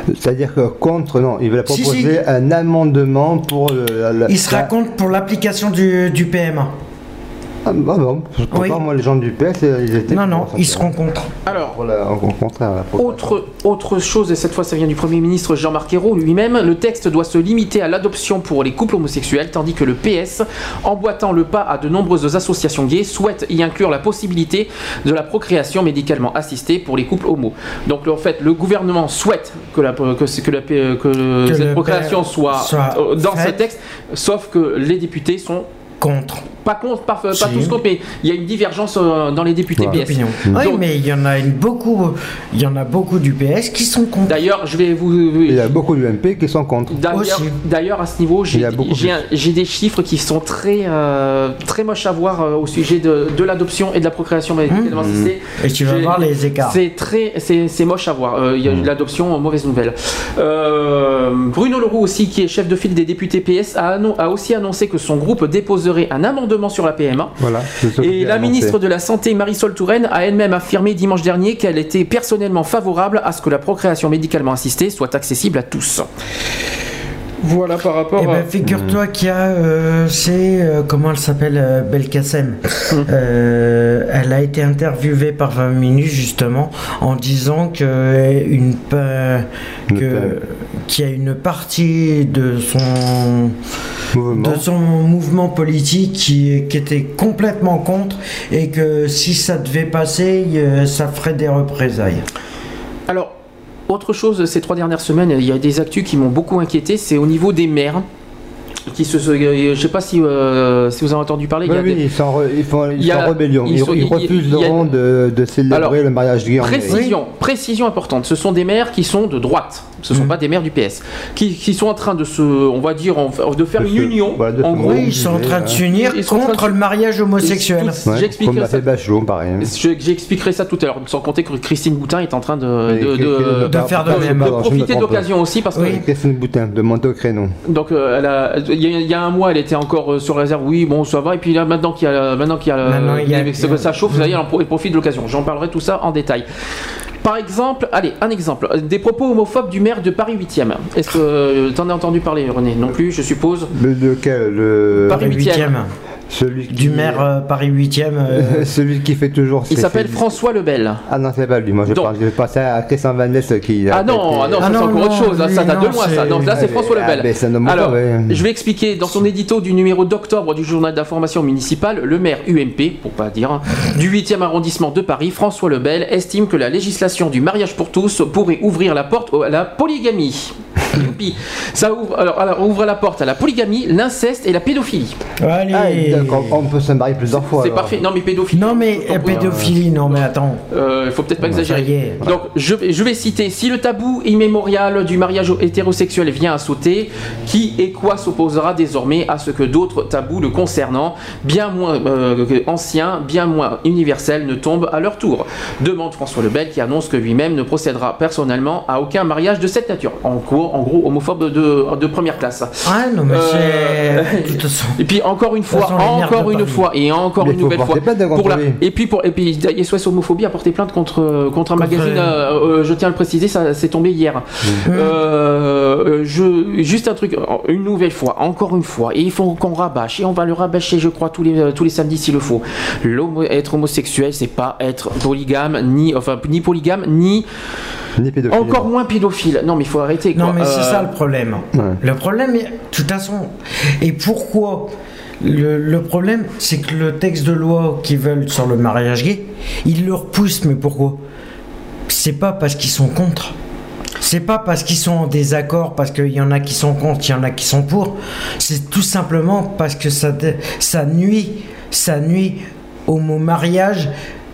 [SPEAKER 12] C'est-à-dire que contre, non, il va proposer si, si. un amendement pour. Le,
[SPEAKER 7] il sera la... contre pour l'application du, du PMA.
[SPEAKER 12] Ah, bah non, oui. pas, moi les gens du PS, ils étaient.
[SPEAKER 7] Non, non, ils seront contre.
[SPEAKER 4] Alors,
[SPEAKER 12] voilà, au contraire.
[SPEAKER 4] Autre, autre chose, et cette fois ça vient du Premier ministre Jean-Marc Ayrault lui-même, le texte doit se limiter à l'adoption pour les couples homosexuels, tandis que le PS, emboîtant le pas à de nombreuses associations gays, souhaite y inclure la possibilité de la procréation médicalement assistée pour les couples homos. Donc en fait, le gouvernement souhaite que, la, que, que, la, que, que cette procréation soit, soit dans fait. ce texte, sauf que les députés sont
[SPEAKER 7] contre.
[SPEAKER 4] Pas contre, pas, pas si. tous contre, mais il y a une divergence euh, dans les députés
[SPEAKER 7] ouais.
[SPEAKER 4] PS.
[SPEAKER 7] Donc, oui, mais il y en a une beaucoup, il y en a beaucoup du PS qui sont contre.
[SPEAKER 4] D'ailleurs, je vais vous.
[SPEAKER 12] Il y a beaucoup du MP qui sont contre.
[SPEAKER 4] D'ailleurs, à ce niveau, j'ai des chiffres qui sont très, euh, très moches à voir euh, au sujet de, de l'adoption et de la procréation médicalement
[SPEAKER 7] mmh.
[SPEAKER 4] assistée.
[SPEAKER 7] Et tu vas voir les écarts.
[SPEAKER 4] C'est très, c'est moche à voir. Il y a mmh. l'adoption, mauvaise nouvelle. Bruno Leroux aussi, qui est chef de file des députés PS, a, a aussi annoncé que son groupe dépose un amendement sur la PMA.
[SPEAKER 12] Voilà,
[SPEAKER 4] et la ministre de la Santé, Marisol Touraine, a elle-même affirmé dimanche dernier qu'elle était personnellement favorable à ce que la procréation médicalement assistée soit accessible à tous. Voilà par rapport.
[SPEAKER 7] Eh ben, figure-toi qu'il y a, euh, c'est euh, comment elle s'appelle, euh, Belkacem. elle a été interviewée par 20 minutes justement en disant que une que qu'il y a une partie de son
[SPEAKER 12] mouvement.
[SPEAKER 7] de son mouvement politique qui, qui, était complètement contre et que si ça devait passer, ça ferait des représailles.
[SPEAKER 4] Alors, autre chose, ces trois dernières semaines, il y a des actus qui m'ont beaucoup inquiété, c'est au niveau des maires. qui se, je sais pas si, euh, si vous avez entendu parler.
[SPEAKER 12] Oui,
[SPEAKER 4] il y a
[SPEAKER 12] oui,
[SPEAKER 4] des-
[SPEAKER 12] ils sont, re- ils font, ils
[SPEAKER 4] il y a-
[SPEAKER 12] sont en rébellion.
[SPEAKER 4] ils sont-
[SPEAKER 12] refusent
[SPEAKER 4] il y a-
[SPEAKER 12] de, de célébrer
[SPEAKER 4] Alors,
[SPEAKER 12] le mariage en
[SPEAKER 4] Précision, précision importante. Ce sont des maires qui sont de droite. Ce ne sont pas des maires du PS. Qui, qui sont en train de se, on va dire, en- de faire une union. en gros,
[SPEAKER 7] ils sont en train de s'unir
[SPEAKER 4] Ils sont en train
[SPEAKER 7] contre
[SPEAKER 4] de-
[SPEAKER 7] le mariage homosexuel.
[SPEAKER 12] Ouais,
[SPEAKER 4] J'expliquerai ça.
[SPEAKER 12] fait Bachelot, pareil.
[SPEAKER 4] Je- J'expliquerai ça tout à l'heure, sans compter que Christine Boutin est en train de, de,
[SPEAKER 12] que-
[SPEAKER 4] de-
[SPEAKER 12] de faire de
[SPEAKER 4] profiter de l'occasion aussi parce que
[SPEAKER 12] Oui, Christine Boutin, de monter au créneau.
[SPEAKER 4] donc euh, elle a- il y, a- il y a un mois elle était encore euh, sur réserve, oui bon ça va et puis là maintenant qu'il y a maintenant qu'il y a,
[SPEAKER 7] Maintenant, il y a-
[SPEAKER 4] que ça chauffe, ça y est, elle profite de l'occasion. J'en parlerai tout ça en détail. Par exemple, allez, un exemple, des propos homophobes du maire de Paris 8e. Est-ce que tu en as entendu parler René? Non plus, je suppose.
[SPEAKER 12] Le, lequel? Le...
[SPEAKER 4] Paris 8e.
[SPEAKER 12] Celui
[SPEAKER 7] Du maire euh, Paris 8e. euh,
[SPEAKER 12] Celui qui fait toujours.
[SPEAKER 4] Il s'appelle François Lebel.
[SPEAKER 12] Ah non, c'est pas lui. Moi, je parle. Je passais à Christian Van Ness qui.
[SPEAKER 4] Ah non, ah non, ça, c'est encore autre chose, hein, ça date de moi ça. Donc là c'est François
[SPEAKER 12] Ah,
[SPEAKER 4] Lebel.
[SPEAKER 12] ben, c'est un homme
[SPEAKER 4] Alors, je vais expliquer dans son édito du numéro d'octobre du journal d'information municipale, le maire UMP, pour pas dire, hein, du 8e arrondissement de Paris, François Lebel, estime que la législation du mariage pour tous pourrait ouvrir la porte à la polygamie. Ça ouvre, alors, alors, ouvre la porte à la polygamie, l'inceste et la pédophilie.
[SPEAKER 7] Allez.
[SPEAKER 12] D'accord, on peut se marier plusieurs fois.
[SPEAKER 4] C'est parfait. Non mais pédophilie.
[SPEAKER 7] Non mais euh, pédophilie, non mais attends.
[SPEAKER 4] Il faut peut-être pas exagérer. Donc, je, vais- je vais citer si le tabou immémorial du mariage hétérosexuel vient à sauter, qui et quoi s'opposera désormais à ce que d'autres tabous le concernant, bien moins euh, anciens, bien moins universels, ne tombent à leur tour Demande François Lebel qui annonce que lui-même ne procédera personnellement à aucun mariage de cette nature. En gros, en gros homophobe de, de première classe.
[SPEAKER 7] Ah non mais
[SPEAKER 4] Euh,
[SPEAKER 7] c'est. de toute façon.
[SPEAKER 4] Et puis encore une fois, encore une fois et encore une nouvelle fois. Pour la... Et puis pour et puis SOS homophobie a porté plainte contre contre un magazine. euh, euh, je tiens à le préciser, ça c'est tombé hier. Euh, je juste un truc, une nouvelle fois, encore une fois, et il faut qu'on rabâche et on va le rabâcher, je crois tous les tous les samedis s'il le faut. Être homosexuel, c'est pas être polygame ni enfin ni polygame ni
[SPEAKER 12] Ni pédophile.
[SPEAKER 4] encore moins pédophile. Non mais il faut arrêter.
[SPEAKER 7] Non mais c'est ça le problème. Le problème, de toute façon, et pourquoi le, problème, c'est que le texte de loi qu'ils veulent sur le mariage gay, ils le repoussent, mais pourquoi? C'est pas parce qu'ils sont contre. C'est pas parce qu'ils sont en désaccord, parce qu'il y en a qui sont contre, il y en a qui sont pour. C'est tout simplement parce que ça, ça nuit, ça nuit au mot mariage.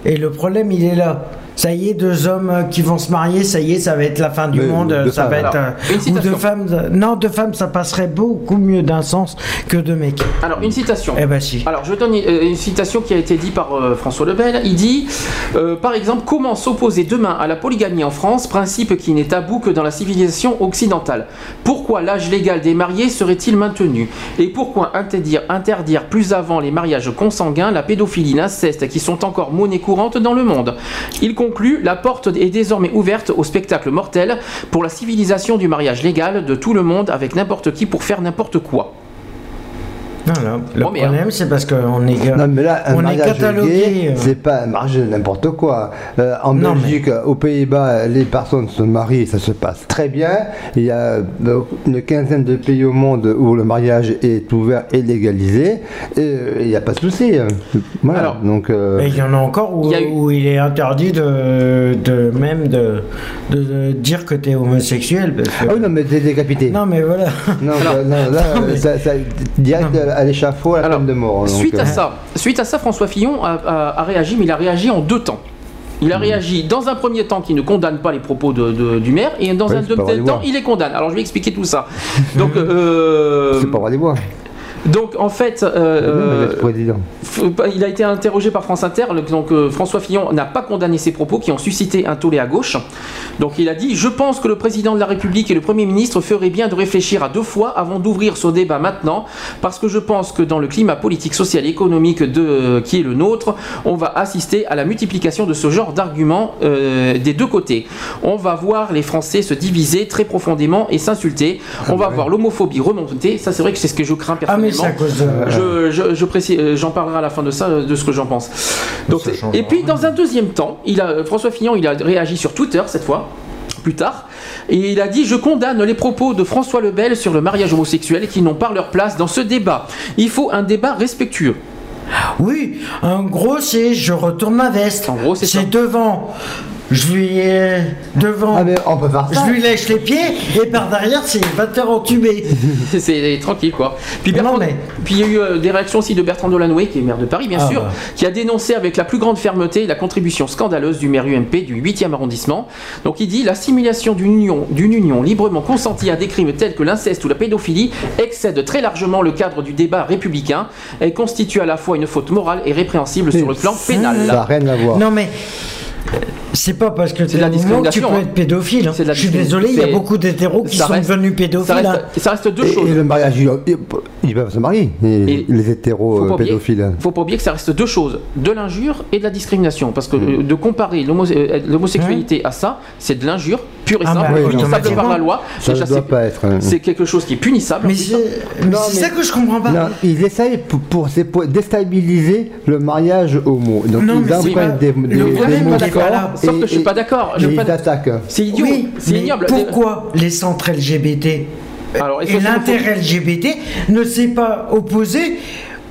[SPEAKER 7] Et le problème, il est là. Ça y est, deux hommes euh, qui vont se marier, ça y est, ça va être la fin du
[SPEAKER 12] Mais,
[SPEAKER 7] monde,
[SPEAKER 12] deux
[SPEAKER 7] ça
[SPEAKER 12] femmes,
[SPEAKER 7] va être...
[SPEAKER 4] alors.
[SPEAKER 7] euh,
[SPEAKER 4] Une
[SPEAKER 7] ou
[SPEAKER 4] citation.
[SPEAKER 7] deux femmes... euh, Non, deux femmes, ça passerait beaucoup mieux d'un sens que deux mecs.
[SPEAKER 4] Alors, une citation.
[SPEAKER 7] Eh ben si.
[SPEAKER 4] Alors, je donne une citation qui a été dite par euh, François Lebel. Il dit, euh, par exemple, comment s'opposer demain à la polygamie en France, principe qui n'est tabou que dans la civilisation occidentale? Pourquoi l'âge légal des mariés serait-il maintenu? Et pourquoi interdire, interdire plus avant les mariages consanguins, la pédophilie, l'inceste, qui sont encore monnaie courante dans le monde? Il conclut, la porte est désormais ouverte au spectacle mortel pour la civilisation du mariage légal de tout le monde avec n'importe qui pour faire n'importe quoi.
[SPEAKER 7] Voilà. Le problème, c'est parce qu'on est,
[SPEAKER 12] Non, mais là, un
[SPEAKER 7] on est
[SPEAKER 12] mariage
[SPEAKER 7] catalogué. euh,
[SPEAKER 12] c'est pas un mariage de n'importe quoi. Euh, en
[SPEAKER 7] Non,
[SPEAKER 12] Belgique, aux Pays-Bas, les personnes se marient, ça se passe très bien. Il y a une quinzaine de pays au monde où le mariage est ouvert et légalisé. Et euh, il n'y a pas de souci. Voilà.
[SPEAKER 4] Alors,
[SPEAKER 12] Donc, euh,
[SPEAKER 7] Et il y en a encore où
[SPEAKER 4] Il
[SPEAKER 7] il,
[SPEAKER 4] y a eu-
[SPEAKER 7] où il est interdit de, de même de, de, de dire que tu es homosexuel. parce que-
[SPEAKER 12] Ah oui, non, mais t'es décapité.
[SPEAKER 7] Non, mais voilà.
[SPEAKER 12] Non,
[SPEAKER 4] Alors-
[SPEAKER 12] bah, non, là,
[SPEAKER 7] Non, mais-
[SPEAKER 12] ça, ça- direct à l'échafaud, à la
[SPEAKER 4] Alors,
[SPEAKER 12] peine de mort. donc,
[SPEAKER 4] Suite à
[SPEAKER 12] euh,
[SPEAKER 4] ça, suite à ça, François Fillon a, a- a réagi, mais il a réagi en deux temps. Il
[SPEAKER 12] Hmm.
[SPEAKER 4] a réagi dans un premier temps qui ne condamne pas les propos de- de- du maire, et dans un deuxième
[SPEAKER 12] de
[SPEAKER 4] temps, il les condamne. Alors je vais expliquer tout ça. Donc, euh,
[SPEAKER 12] C'est pas vrai des voix.
[SPEAKER 4] Donc en fait, euh,
[SPEAKER 12] président.
[SPEAKER 4] F- Il a été interrogé par France Inter. Donc euh, François Fillon n'a pas condamné ces propos qui ont suscité un tollé à gauche. Donc il a dit Je pense que le président de la République et le Premier ministre feraient bien de réfléchir à deux fois avant d'ouvrir ce débat maintenant, parce que je pense que dans le climat politique, social et économique de, qui est le nôtre, on va assister à la multiplication de ce genre d'arguments euh, des deux côtés. On va voir les Français se diviser très profondément et s'insulter. On va voir l'homophobie remonter. Ça, c'est vrai que c'est ce que je crains
[SPEAKER 7] Ah, à cause de.
[SPEAKER 4] Je, je, je précise, euh, j'en parlerai à la fin de ça, euh, de ce que j'en pense. Donc, et puis, dans un deuxième temps, il a, François Fillon, il a réagi sur Twitter cette fois, plus tard, et il a dit Je condamne les propos de François Lebel sur le mariage homosexuel qui n'ont pas leur place dans ce débat. Il faut un débat respectueux.
[SPEAKER 7] Oui, en gros, c'est je retourne ma veste.
[SPEAKER 4] En gros, c'est ça.
[SPEAKER 7] C'est devant je lui ai devant.
[SPEAKER 12] Ah, mais on peut faire ça.
[SPEAKER 7] Je lui lèche les pieds et par derrière, c'est 20 heures entubé.
[SPEAKER 4] c'est tranquille quoi. Puis, Bertrand- puis il y a eu euh, des réactions aussi de Bertrand Delanoë, qui est maire de Paris bien
[SPEAKER 7] Ah,
[SPEAKER 4] sûr,
[SPEAKER 7] bah.
[SPEAKER 4] qui a dénoncé avec la plus grande fermeté la contribution scandaleuse du maire UMP du 8e arrondissement. Donc il dit la simulation d'une union, d'une union librement consentie à des crimes tels que l'inceste ou la pédophilie excède très largement le cadre du débat républicain et constitue à la fois une faute morale et répréhensible sur le plan pénal.
[SPEAKER 12] rien à voir.
[SPEAKER 7] Non mais euh, c'est pas parce que
[SPEAKER 4] C'est de la
[SPEAKER 7] que tu
[SPEAKER 4] discrimination,
[SPEAKER 7] peux
[SPEAKER 4] hein.
[SPEAKER 7] être pédophile. hein. Je suis
[SPEAKER 4] discrimination.
[SPEAKER 7] désolé, il y a beaucoup d'hétéros qui
[SPEAKER 4] ça
[SPEAKER 7] sont
[SPEAKER 4] reste-
[SPEAKER 7] devenus pédophiles.
[SPEAKER 4] ça reste,
[SPEAKER 7] hein.
[SPEAKER 4] ça reste deux
[SPEAKER 12] Et,
[SPEAKER 4] choses.
[SPEAKER 12] et le mariage, ils, peuvent se marier, les, les hétéros
[SPEAKER 4] faut
[SPEAKER 12] euh, pédophiles.
[SPEAKER 4] faut pas oublier que ça reste deux choses, de l'injure et de la discrimination. Parce que
[SPEAKER 12] Mm.
[SPEAKER 4] euh, de comparer euh, l'homosexualité à ça, c'est de l'injure pure et
[SPEAKER 7] Ah
[SPEAKER 4] simple,
[SPEAKER 7] bah oui,
[SPEAKER 4] punissable par la loi.
[SPEAKER 12] Ça
[SPEAKER 4] Déjà,
[SPEAKER 12] ne doit
[SPEAKER 4] c'est-
[SPEAKER 12] pas être.
[SPEAKER 4] C'est quelque chose qui est punissable.
[SPEAKER 7] Mais c'est ça que je comprends pas.
[SPEAKER 12] Non, ils essayent pour, déstabiliser le mariage homo. Donc
[SPEAKER 7] Non,
[SPEAKER 12] ils
[SPEAKER 7] pas-
[SPEAKER 12] des, des,
[SPEAKER 7] le
[SPEAKER 12] des
[SPEAKER 7] problème,
[SPEAKER 12] mots
[SPEAKER 7] pas d'accord,
[SPEAKER 12] forts
[SPEAKER 7] là.
[SPEAKER 4] Sauf
[SPEAKER 12] et-
[SPEAKER 4] que je suis pas d'accord. C'est idiot.
[SPEAKER 7] Oui,
[SPEAKER 4] c'est ignoble.
[SPEAKER 7] Pourquoi les centres LGBT
[SPEAKER 4] Alors,
[SPEAKER 7] et l'intérêt LGBT ne s'est pas opposé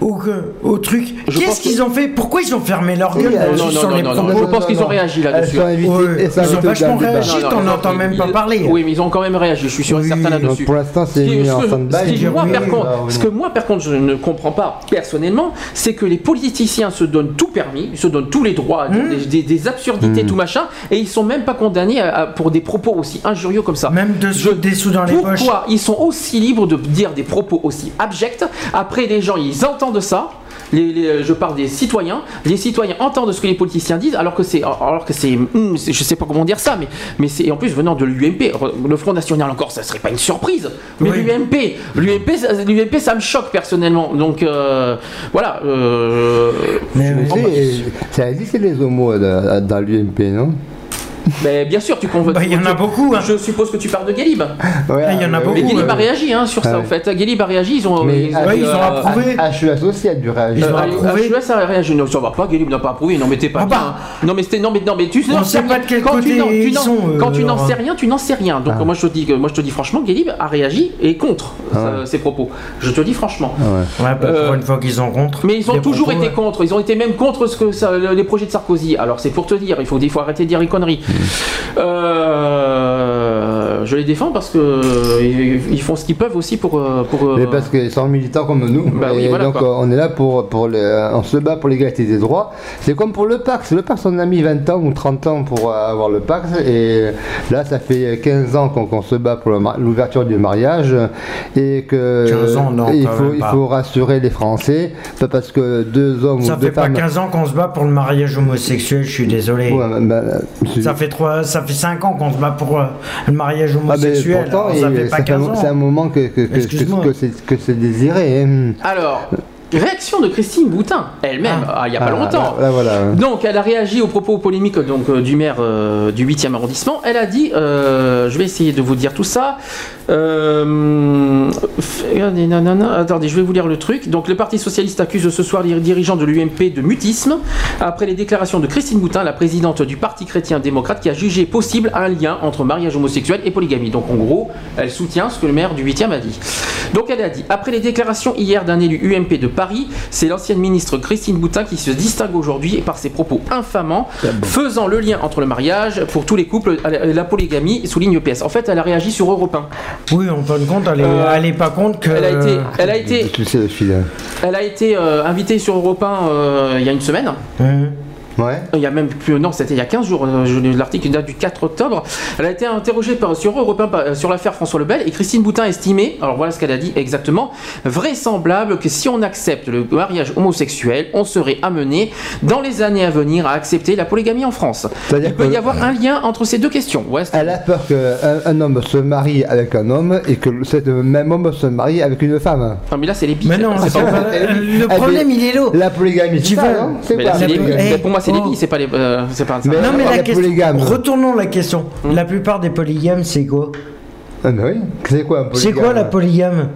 [SPEAKER 7] au, au truc Qu'est-ce
[SPEAKER 4] que-
[SPEAKER 7] qu'ils ont fait? Pourquoi ils ont fermé leur
[SPEAKER 12] Oui,
[SPEAKER 7] gueule
[SPEAKER 12] euh,
[SPEAKER 7] là-dessus
[SPEAKER 4] non, non,
[SPEAKER 7] sur
[SPEAKER 4] non,
[SPEAKER 7] les
[SPEAKER 4] non, non,
[SPEAKER 7] propos
[SPEAKER 4] je pense qu'ils ont réagi là-dessus.
[SPEAKER 7] Ils ont vachement réagi, t'en entends même pas parler.
[SPEAKER 4] Oui, mais ils ont quand même réagi. Je suis sûr et
[SPEAKER 7] Oui,
[SPEAKER 4] certain là-dessus.
[SPEAKER 12] Pour l'instant,
[SPEAKER 4] Ce
[SPEAKER 12] c'est
[SPEAKER 4] ce que- moi,
[SPEAKER 12] Oui,
[SPEAKER 4] par contre,
[SPEAKER 12] oui,
[SPEAKER 4] ce
[SPEAKER 12] non.
[SPEAKER 4] que moi, par contre, je ne comprends pas personnellement, c'est que les politiciens se donnent tout permis, ils se donnent tous les droits,
[SPEAKER 7] Hmm.
[SPEAKER 4] des, des- des absurdités, tout machin, et ils sont même pas condamnés à- à- pour des propos aussi injurieux comme ça.
[SPEAKER 7] Même de des sous dans les poches.
[SPEAKER 4] Pourquoi ils sont aussi libres de dire des propos aussi abjects? Après, les gens, ils entendent ça. Les, les- je parle des citoyens. Les citoyens entendent ce que les politiciens disent, alors que c'est, alors que c'est, c'est- je sais pas comment dire ça, mais, mais c'est en plus venant de l'UMP. Le Front National encore, ça serait pas une surprise. Mais
[SPEAKER 7] Oui.
[SPEAKER 4] l'UMP, l'UMP, ça- l'UMP, ça me choque personnellement. Donc euh, voilà. euh,
[SPEAKER 7] Mais-
[SPEAKER 12] ça existe les homos euh, dans, dans l'UMP, non?
[SPEAKER 4] Mais bien sûr, tu convoques.
[SPEAKER 7] Bah, il y en a beaucoup, hein.
[SPEAKER 4] Je suppose que tu parles de.
[SPEAKER 12] Ouais,
[SPEAKER 7] il y en a
[SPEAKER 12] euh,
[SPEAKER 7] beaucoup,
[SPEAKER 4] Mais
[SPEAKER 7] ouais.
[SPEAKER 4] a réagi hein, sur
[SPEAKER 12] Ah
[SPEAKER 4] ça,
[SPEAKER 12] ouais.
[SPEAKER 4] en fait. Guélib a réagi, ils ont.
[SPEAKER 12] Mais
[SPEAKER 4] ils-
[SPEAKER 7] Ouais, ils ont
[SPEAKER 4] euh,
[SPEAKER 7] approuvé.
[SPEAKER 12] HUS aussi a dû réagir.
[SPEAKER 7] Ils ont
[SPEAKER 4] Ah,
[SPEAKER 7] approuvé.
[SPEAKER 4] HUS a réagi. Non, ça va pas, Guélib n'a pas approuvé. Non, mais t'es pas
[SPEAKER 7] Ah bah.
[SPEAKER 4] Non, mais c'était. Non, mais, non, mais tu
[SPEAKER 7] On sait
[SPEAKER 4] sais
[SPEAKER 7] pas de quel
[SPEAKER 4] quand
[SPEAKER 7] côté
[SPEAKER 4] tu n'en- tu
[SPEAKER 7] ils sont, euh,
[SPEAKER 4] Quand tu n'en sais rien, tu n'en sais rien. Donc,
[SPEAKER 12] Ah.
[SPEAKER 4] moi, je te dis que, moi, je te dis franchement, Guélib a réagi et contre
[SPEAKER 12] Ah
[SPEAKER 4] ses propos. Je te dis franchement.
[SPEAKER 12] Ah ouais.
[SPEAKER 7] Bah,
[SPEAKER 4] Euh,
[SPEAKER 7] pour une fois qu'ils ont contre.
[SPEAKER 4] Mais ils ont toujours été contre. Ils ont été même contre ce que les projets de Sarkozy. Alors c'est pour te dire, il faut, il faut arrêter de dire les conneries. Euh, je les défends parce que euh, ils ils font ce qu'ils peuvent aussi pour. euh, pour euh,
[SPEAKER 12] Mais parce qu'ils sont militants comme nous.
[SPEAKER 4] Bah oui,
[SPEAKER 12] et
[SPEAKER 4] voilà,
[SPEAKER 12] donc
[SPEAKER 4] quoi.
[SPEAKER 12] on est là pour, pour les, on se bat pour l'égalité des droits. C'est comme pour le Pax. Le Pax, on a mis 20 ans ou 30 ans pour avoir le Pax. Et là, ça fait 15 ans qu'on se bat pour l'ouverture du mariage. Et que
[SPEAKER 7] 15 ans, non,
[SPEAKER 12] il, faut, il faut rassurer les Français. Pas parce que deux hommes
[SPEAKER 7] Ça
[SPEAKER 12] ou deux
[SPEAKER 7] fait pas
[SPEAKER 12] femmes.
[SPEAKER 7] 15 ans qu'on se bat pour le mariage homosexuel, je suis désolé.
[SPEAKER 12] Ouais, bah, c'est-
[SPEAKER 7] Ça fait trois, ça fait 5 ans qu'on se bat pour le mariage
[SPEAKER 12] Ah, mais
[SPEAKER 7] homosexuel.
[SPEAKER 12] pourtant,
[SPEAKER 7] alors ça
[SPEAKER 12] il-
[SPEAKER 7] fait pas
[SPEAKER 12] ça fait un
[SPEAKER 7] 15
[SPEAKER 12] mo-
[SPEAKER 7] ans.
[SPEAKER 12] c'est un moment que, que, que,
[SPEAKER 7] Excuse-moi.
[SPEAKER 12] que- que c'est- que c'est désiré. hein.
[SPEAKER 4] Alors, réaction de Christine Boutin, elle-même, ah, il n'y a pas
[SPEAKER 12] Ah,
[SPEAKER 4] longtemps.
[SPEAKER 12] là, là, voilà.
[SPEAKER 4] Donc, elle a réagi aux propos polémiques donc, euh, du maire euh, du 8e arrondissement. Elle a dit, euh, je vais essayer de vous dire tout ça. Attendez, je vais vous lire le truc. Donc, le Parti Socialiste accuse ce soir les dirigeants de l'UMP de mutisme après les déclarations de Christine Boutin, la présidente du Parti chrétien-démocrate, qui a jugé possible un lien entre mariage homosexuel et polygamie. Donc, en gros, elle soutient ce que le maire du 8e a dit. Donc, elle a dit, après les déclarations hier d'un élu UMP de Paris, c'est l'ancienne ministre Christine Boutin qui se distingue aujourd'hui par ses propos infamants, faisant le lien entre le mariage pour tous les couples et la polygamie, souligne PS. En fait, elle a réagi sur Europe 1.
[SPEAKER 7] Oui, on peut compte, elle est,
[SPEAKER 4] Euh,
[SPEAKER 7] elle est pas compte que.
[SPEAKER 4] Elle a été, elle a été,
[SPEAKER 12] Tu sais le fil.
[SPEAKER 4] elle a été euh, invitée sur Europe 1 euh, il y a une semaine.
[SPEAKER 12] Ouais.
[SPEAKER 4] Il y a même plus, non, c'était il y a 15 jours, euh, l'article date du 4 octobre. Elle a été interrogée par, sur Europe 1 par- euh, sur l'affaire François Lebel et Christine Boutin estimait, alors voilà ce qu'elle a dit exactement, vraisemblable que si on accepte le mariage homosexuel, on serait amené dans les années à venir à accepter la polygamie en France. Il peut
[SPEAKER 12] que-
[SPEAKER 4] y avoir un lien entre ces deux questions. Ouais,
[SPEAKER 12] Elle a peur qu'un un homme se marie avec un homme et que cet même homme se marie avec une femme.
[SPEAKER 4] Non, mais là, c'est les.
[SPEAKER 7] Mais non,
[SPEAKER 4] pas-
[SPEAKER 7] pas- le problème, il est là.
[SPEAKER 12] La polygamie,
[SPEAKER 7] Tu
[SPEAKER 12] non? C'est
[SPEAKER 4] pour moi, c'est les
[SPEAKER 7] oh.
[SPEAKER 4] c'est pas les. euh, c'est pas ça.
[SPEAKER 12] Mais-
[SPEAKER 7] Non, mais la question.
[SPEAKER 12] polygames.
[SPEAKER 7] Retournons la question.
[SPEAKER 4] Hum.
[SPEAKER 7] La plupart des polygames, c'est quoi?
[SPEAKER 12] Ah, bah oui. C'est quoi un polygame
[SPEAKER 7] C'est quoi la polygame?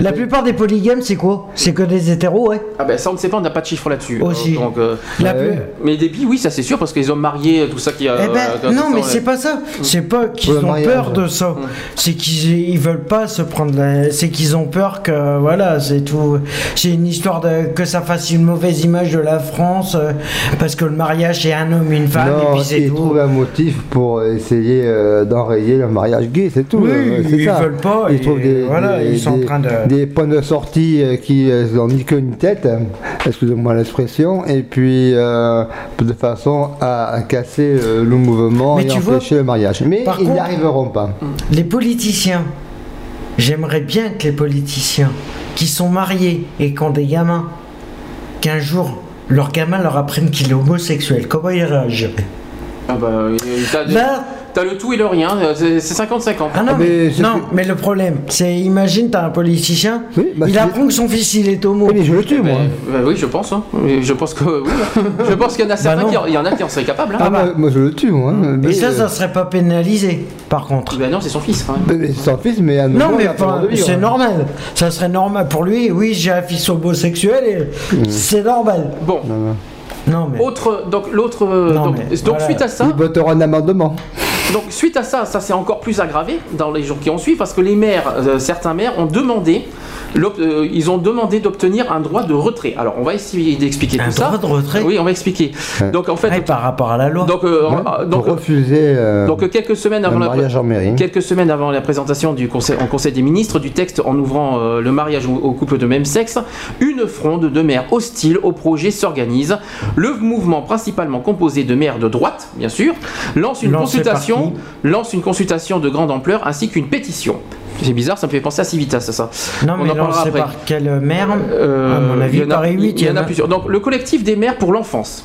[SPEAKER 7] La plupart des polygames, c'est quoi? C'est que des hétéros, ouais.
[SPEAKER 4] Ah ben ça on ne sait pas, on n'a pas de chiffres là-dessus.
[SPEAKER 7] Aussi.
[SPEAKER 4] Euh, donc, euh,
[SPEAKER 7] La
[SPEAKER 4] euh,
[SPEAKER 7] plus-
[SPEAKER 4] Mais des bi, oui, ça c'est sûr, parce que les hommes mariés, tout ça qui a.
[SPEAKER 7] Eh ben, non, mais c'est pas ça. C'est pas qu'ils
[SPEAKER 4] le
[SPEAKER 7] ont
[SPEAKER 4] mariage.
[SPEAKER 7] peur de ça. C'est qu'ils ils veulent pas se prendre. la- C'est qu'ils ont peur que voilà, c'est tout. C'est une histoire de que ça fasse une mauvaise image de la France euh, parce que le mariage c'est un homme, une femme et
[SPEAKER 12] non,
[SPEAKER 7] puis c'est
[SPEAKER 12] ils
[SPEAKER 7] tout.
[SPEAKER 12] trouvent un motif pour essayer euh, d'enrayer le mariage gay, c'est tout.
[SPEAKER 7] Oui,
[SPEAKER 12] euh, c'est
[SPEAKER 7] ils
[SPEAKER 12] ça.
[SPEAKER 7] veulent pas,
[SPEAKER 12] Ils
[SPEAKER 7] et
[SPEAKER 12] trouvent des,
[SPEAKER 7] voilà,
[SPEAKER 12] des-
[SPEAKER 7] ils sont en
[SPEAKER 12] des-
[SPEAKER 7] train de-
[SPEAKER 12] des points de sortie euh, qui euh, n'ont ni queue ni tête, hein, excusez-moi l'expression, et puis euh, de façon à, casser euh, le mouvement
[SPEAKER 7] Mais
[SPEAKER 12] et
[SPEAKER 7] tu vois,
[SPEAKER 12] empêcher le mariage. Mais ils n'y arriveront pas.
[SPEAKER 7] Les politiciens, j'aimerais bien que les politiciens qui sont mariés et qui ont des gamins, qu'un jour leur gamin leur apprenne qu'il est homosexuel, comment ils réagiraient?
[SPEAKER 4] Ah bah, euh, t'as, le tout et le rien, euh, c'est c'est 50-50.
[SPEAKER 7] Ah non, mais, non, mais le problème, c'est imagine, t'as un politicien,
[SPEAKER 12] bah,
[SPEAKER 7] il apprend que son fils il est homo.
[SPEAKER 12] mais je le tue, moi.
[SPEAKER 4] Bah oui, je pense. hein. Mais Je pense que oui. Je pense qu'il y en a certains
[SPEAKER 7] non.
[SPEAKER 4] qui, en- il y en a qui en seraient capables. hein.
[SPEAKER 12] Ah, moi, moi, je le tue, moi. hein,
[SPEAKER 7] Et
[SPEAKER 12] mais,
[SPEAKER 7] ça,
[SPEAKER 12] euh,
[SPEAKER 7] ça serait pas pénalisé, par contre.
[SPEAKER 4] Ben non, c'est son fils.
[SPEAKER 12] mais c'est son fils, mais à
[SPEAKER 7] Non, mais c'est normal. Ça serait normal pour lui. Oui, j'ai un fils homosexuel et c'est normal.
[SPEAKER 4] Bon.
[SPEAKER 7] Non, mais.
[SPEAKER 4] Autre, donc l'autre, donc,
[SPEAKER 7] mais
[SPEAKER 4] donc
[SPEAKER 7] voilà.
[SPEAKER 4] suite à ça,
[SPEAKER 12] Il votera un amendement.
[SPEAKER 4] Donc suite à ça, ça s'est encore plus aggravé dans les jours qui ont suivi parce que les maires, euh, certains maires ont demandé, euh, ils ont demandé d'obtenir un droit de retrait. Alors on va essayer d'expliquer
[SPEAKER 7] Un
[SPEAKER 4] tout ça.
[SPEAKER 7] droit de retrait
[SPEAKER 4] Oui, on va expliquer. Donc en fait,
[SPEAKER 7] Ouais, par rapport à la loi.
[SPEAKER 4] donc, euh,
[SPEAKER 12] Ouais,
[SPEAKER 4] euh, donc,
[SPEAKER 12] pour refuser euh,
[SPEAKER 4] Donc euh, quelques semaines
[SPEAKER 12] un
[SPEAKER 4] avant la
[SPEAKER 12] mariage en mairie.
[SPEAKER 4] quelques semaines avant la présentation du conseil, en Conseil des ministres du texte en ouvrant euh, le mariage au, au couple de même sexe, une fronde de maires hostiles au projet s'organise. Le mouvement principalement composé de maires de droite, bien sûr, lance une
[SPEAKER 7] Lancé
[SPEAKER 4] consultation, lance une consultation de grande ampleur ainsi qu'une pétition. C'est bizarre, ça me fait penser à Civitas, ça.
[SPEAKER 7] Non,
[SPEAKER 4] On
[SPEAKER 7] mais
[SPEAKER 4] en parlera après.
[SPEAKER 7] par quelle mère?
[SPEAKER 4] Euh,
[SPEAKER 7] À mon avis,
[SPEAKER 4] il y en a-
[SPEAKER 7] Paris 8,
[SPEAKER 4] il y en a plusieurs. Donc le collectif des maires pour l'enfance.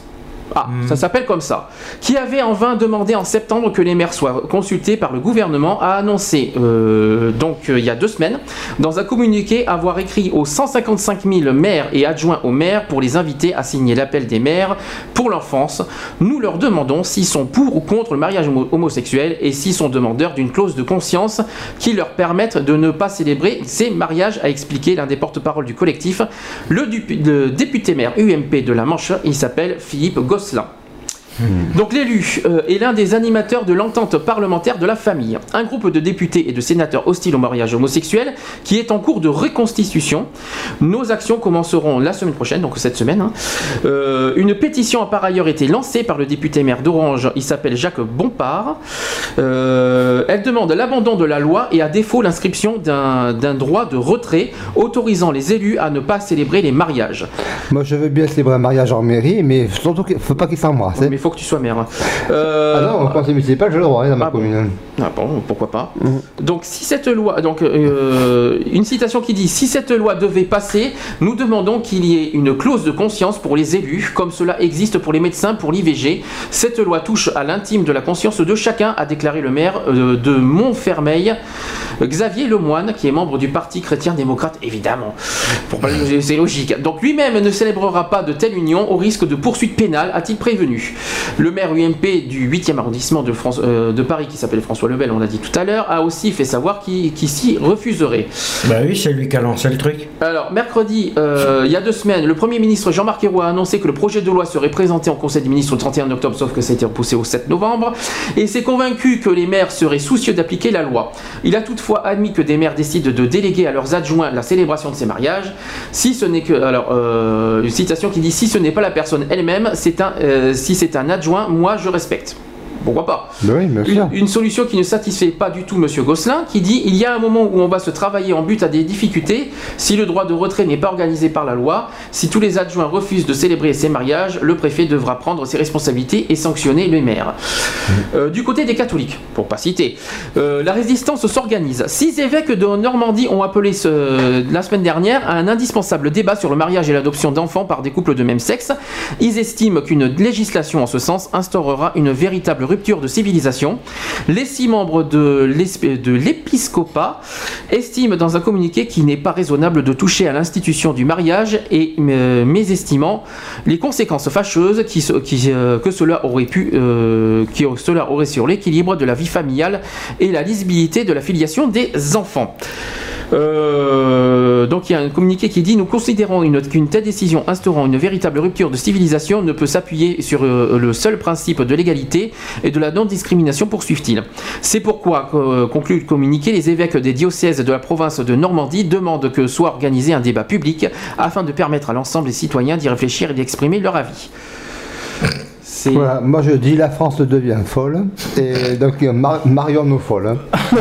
[SPEAKER 4] Ah,
[SPEAKER 7] Hmm.
[SPEAKER 4] ça s'appelle comme ça. Qui avait en vain demandé en septembre que les maires soient consultés par le gouvernement, a annoncé, euh, donc euh, il y a deux semaines, dans un communiqué, avoir écrit aux 155 000 maires et adjoints aux maires pour les inviter à signer l'appel des maires pour l'enfance. Nous leur demandons s'ils sont pour ou contre le mariage homo- homosexuel et s'ils sont demandeurs d'une clause de conscience qui leur permette de ne pas célébrer ces mariages, a expliqué l'un des porte-parole du collectif, le, député maire UMP de la Manche, il s'appelle Philippe Topslan. Gosselin. Donc l'élu euh, est l'un des animateurs de l'entente parlementaire de la famille, un groupe de députés et de sénateurs hostiles au mariage homosexuel qui est en cours de reconstitution. Nos actions commenceront la semaine prochaine, donc cette semaine. hein. Euh, une pétition a par ailleurs été lancée par le député maire d'Orange, il s'appelle Jacques Bompard. Euh, elle demande l'abandon de la loi et à défaut l'inscription d'un droit de retrait autorisant les élus à ne pas célébrer les mariages.
[SPEAKER 12] Moi, je veux bien célébrer un mariage en mairie, mais surtout qu'il faut pas qu'il s'embrasse. hein.
[SPEAKER 4] Mais faut que tu sois maire. Euh,
[SPEAKER 12] Ah non, conseil municipal, je le droit hein, dans ma
[SPEAKER 4] Ah bon.
[SPEAKER 12] commune.
[SPEAKER 4] Ah bon, pourquoi pas. Donc si cette loi, donc euh, une citation qui dit si cette loi devait passer, nous demandons qu'il y ait une clause de conscience pour les élus, comme cela existe pour les médecins pour l'IVG. Cette loi touche à l'intime de la conscience de chacun, a déclaré le maire euh, de Montfermeil, Xavier Lemoine, qui est membre du Parti chrétien-démocrate, évidemment. Pour pas- C'est logique. Donc lui-même ne célébrera pas de telle union au risque de poursuite pénale, a-t-il prévenu. Le maire UMP du 8e arrondissement de, France- euh, de Paris, qui s'appelle François Lebel, on l'a dit tout à l'heure, a aussi fait savoir qu'il s'y refuserait.
[SPEAKER 7] Bah oui, c'est lui qui a lancé le truc.
[SPEAKER 4] Alors, mercredi, euh, il y a deux semaines, le Premier ministre Jean-Marc Ayrault a annoncé que le projet de loi serait présenté en Conseil des ministres le 31 octobre, sauf que ça a été repoussé au 7 novembre, et s'est convaincu que les maires seraient soucieux d'appliquer la loi. Il a toutefois admis que des maires décident de déléguer à leurs adjoints la célébration de ces mariages, si ce n'est que... Alors, euh, une citation qui dit « Si ce n'est pas la personne elle-même, c'est un, si c'est un adjoint, moi je respecte ». Pourquoi pas
[SPEAKER 12] oui,
[SPEAKER 4] une, une solution qui ne satisfait pas du tout Monsieur Gosselin, qui dit il y a un moment où on va se travailler en but à des difficultés. Si le droit de retrait n'est pas organisé par la loi, si tous les adjoints refusent de célébrer ces mariages, le préfet devra prendre ses responsabilités et sanctionner les maires. Euh, du côté des catholiques, pour pas citer, euh, la résistance s'organise. Six évêques de Normandie ont appelé ce- la semaine dernière à un indispensable débat sur le mariage et l'adoption d'enfants par des couples de même sexe. Ils estiment qu'une législation en ce sens instaurera une véritable rupture de civilisation. Les six membres de l'épiscopat estiment dans un communiqué qu'il n'est pas raisonnable de toucher à l'institution du mariage et euh, mésestimant les conséquences fâcheuses euh, que euh, cela aurait sur l'équilibre de la vie familiale et la lisibilité de la filiation des enfants. Euh, donc il y a un communiqué qui dit Nous considérons qu'une telle décision instaurant une véritable rupture de civilisation ne peut s'appuyer sur euh, le seul principe de l'égalité et de la non-discrimination, poursuivent-ils. C'est pourquoi, euh, conclut le communiqué, les évêques des diocèses de la province de Normandie demandent que soit organisé un débat public afin de permettre à l'ensemble des citoyens d'y réfléchir et d'exprimer leur avis.
[SPEAKER 12] Voilà, moi je dis la France devient folle et donc mar marions nous folles. hein.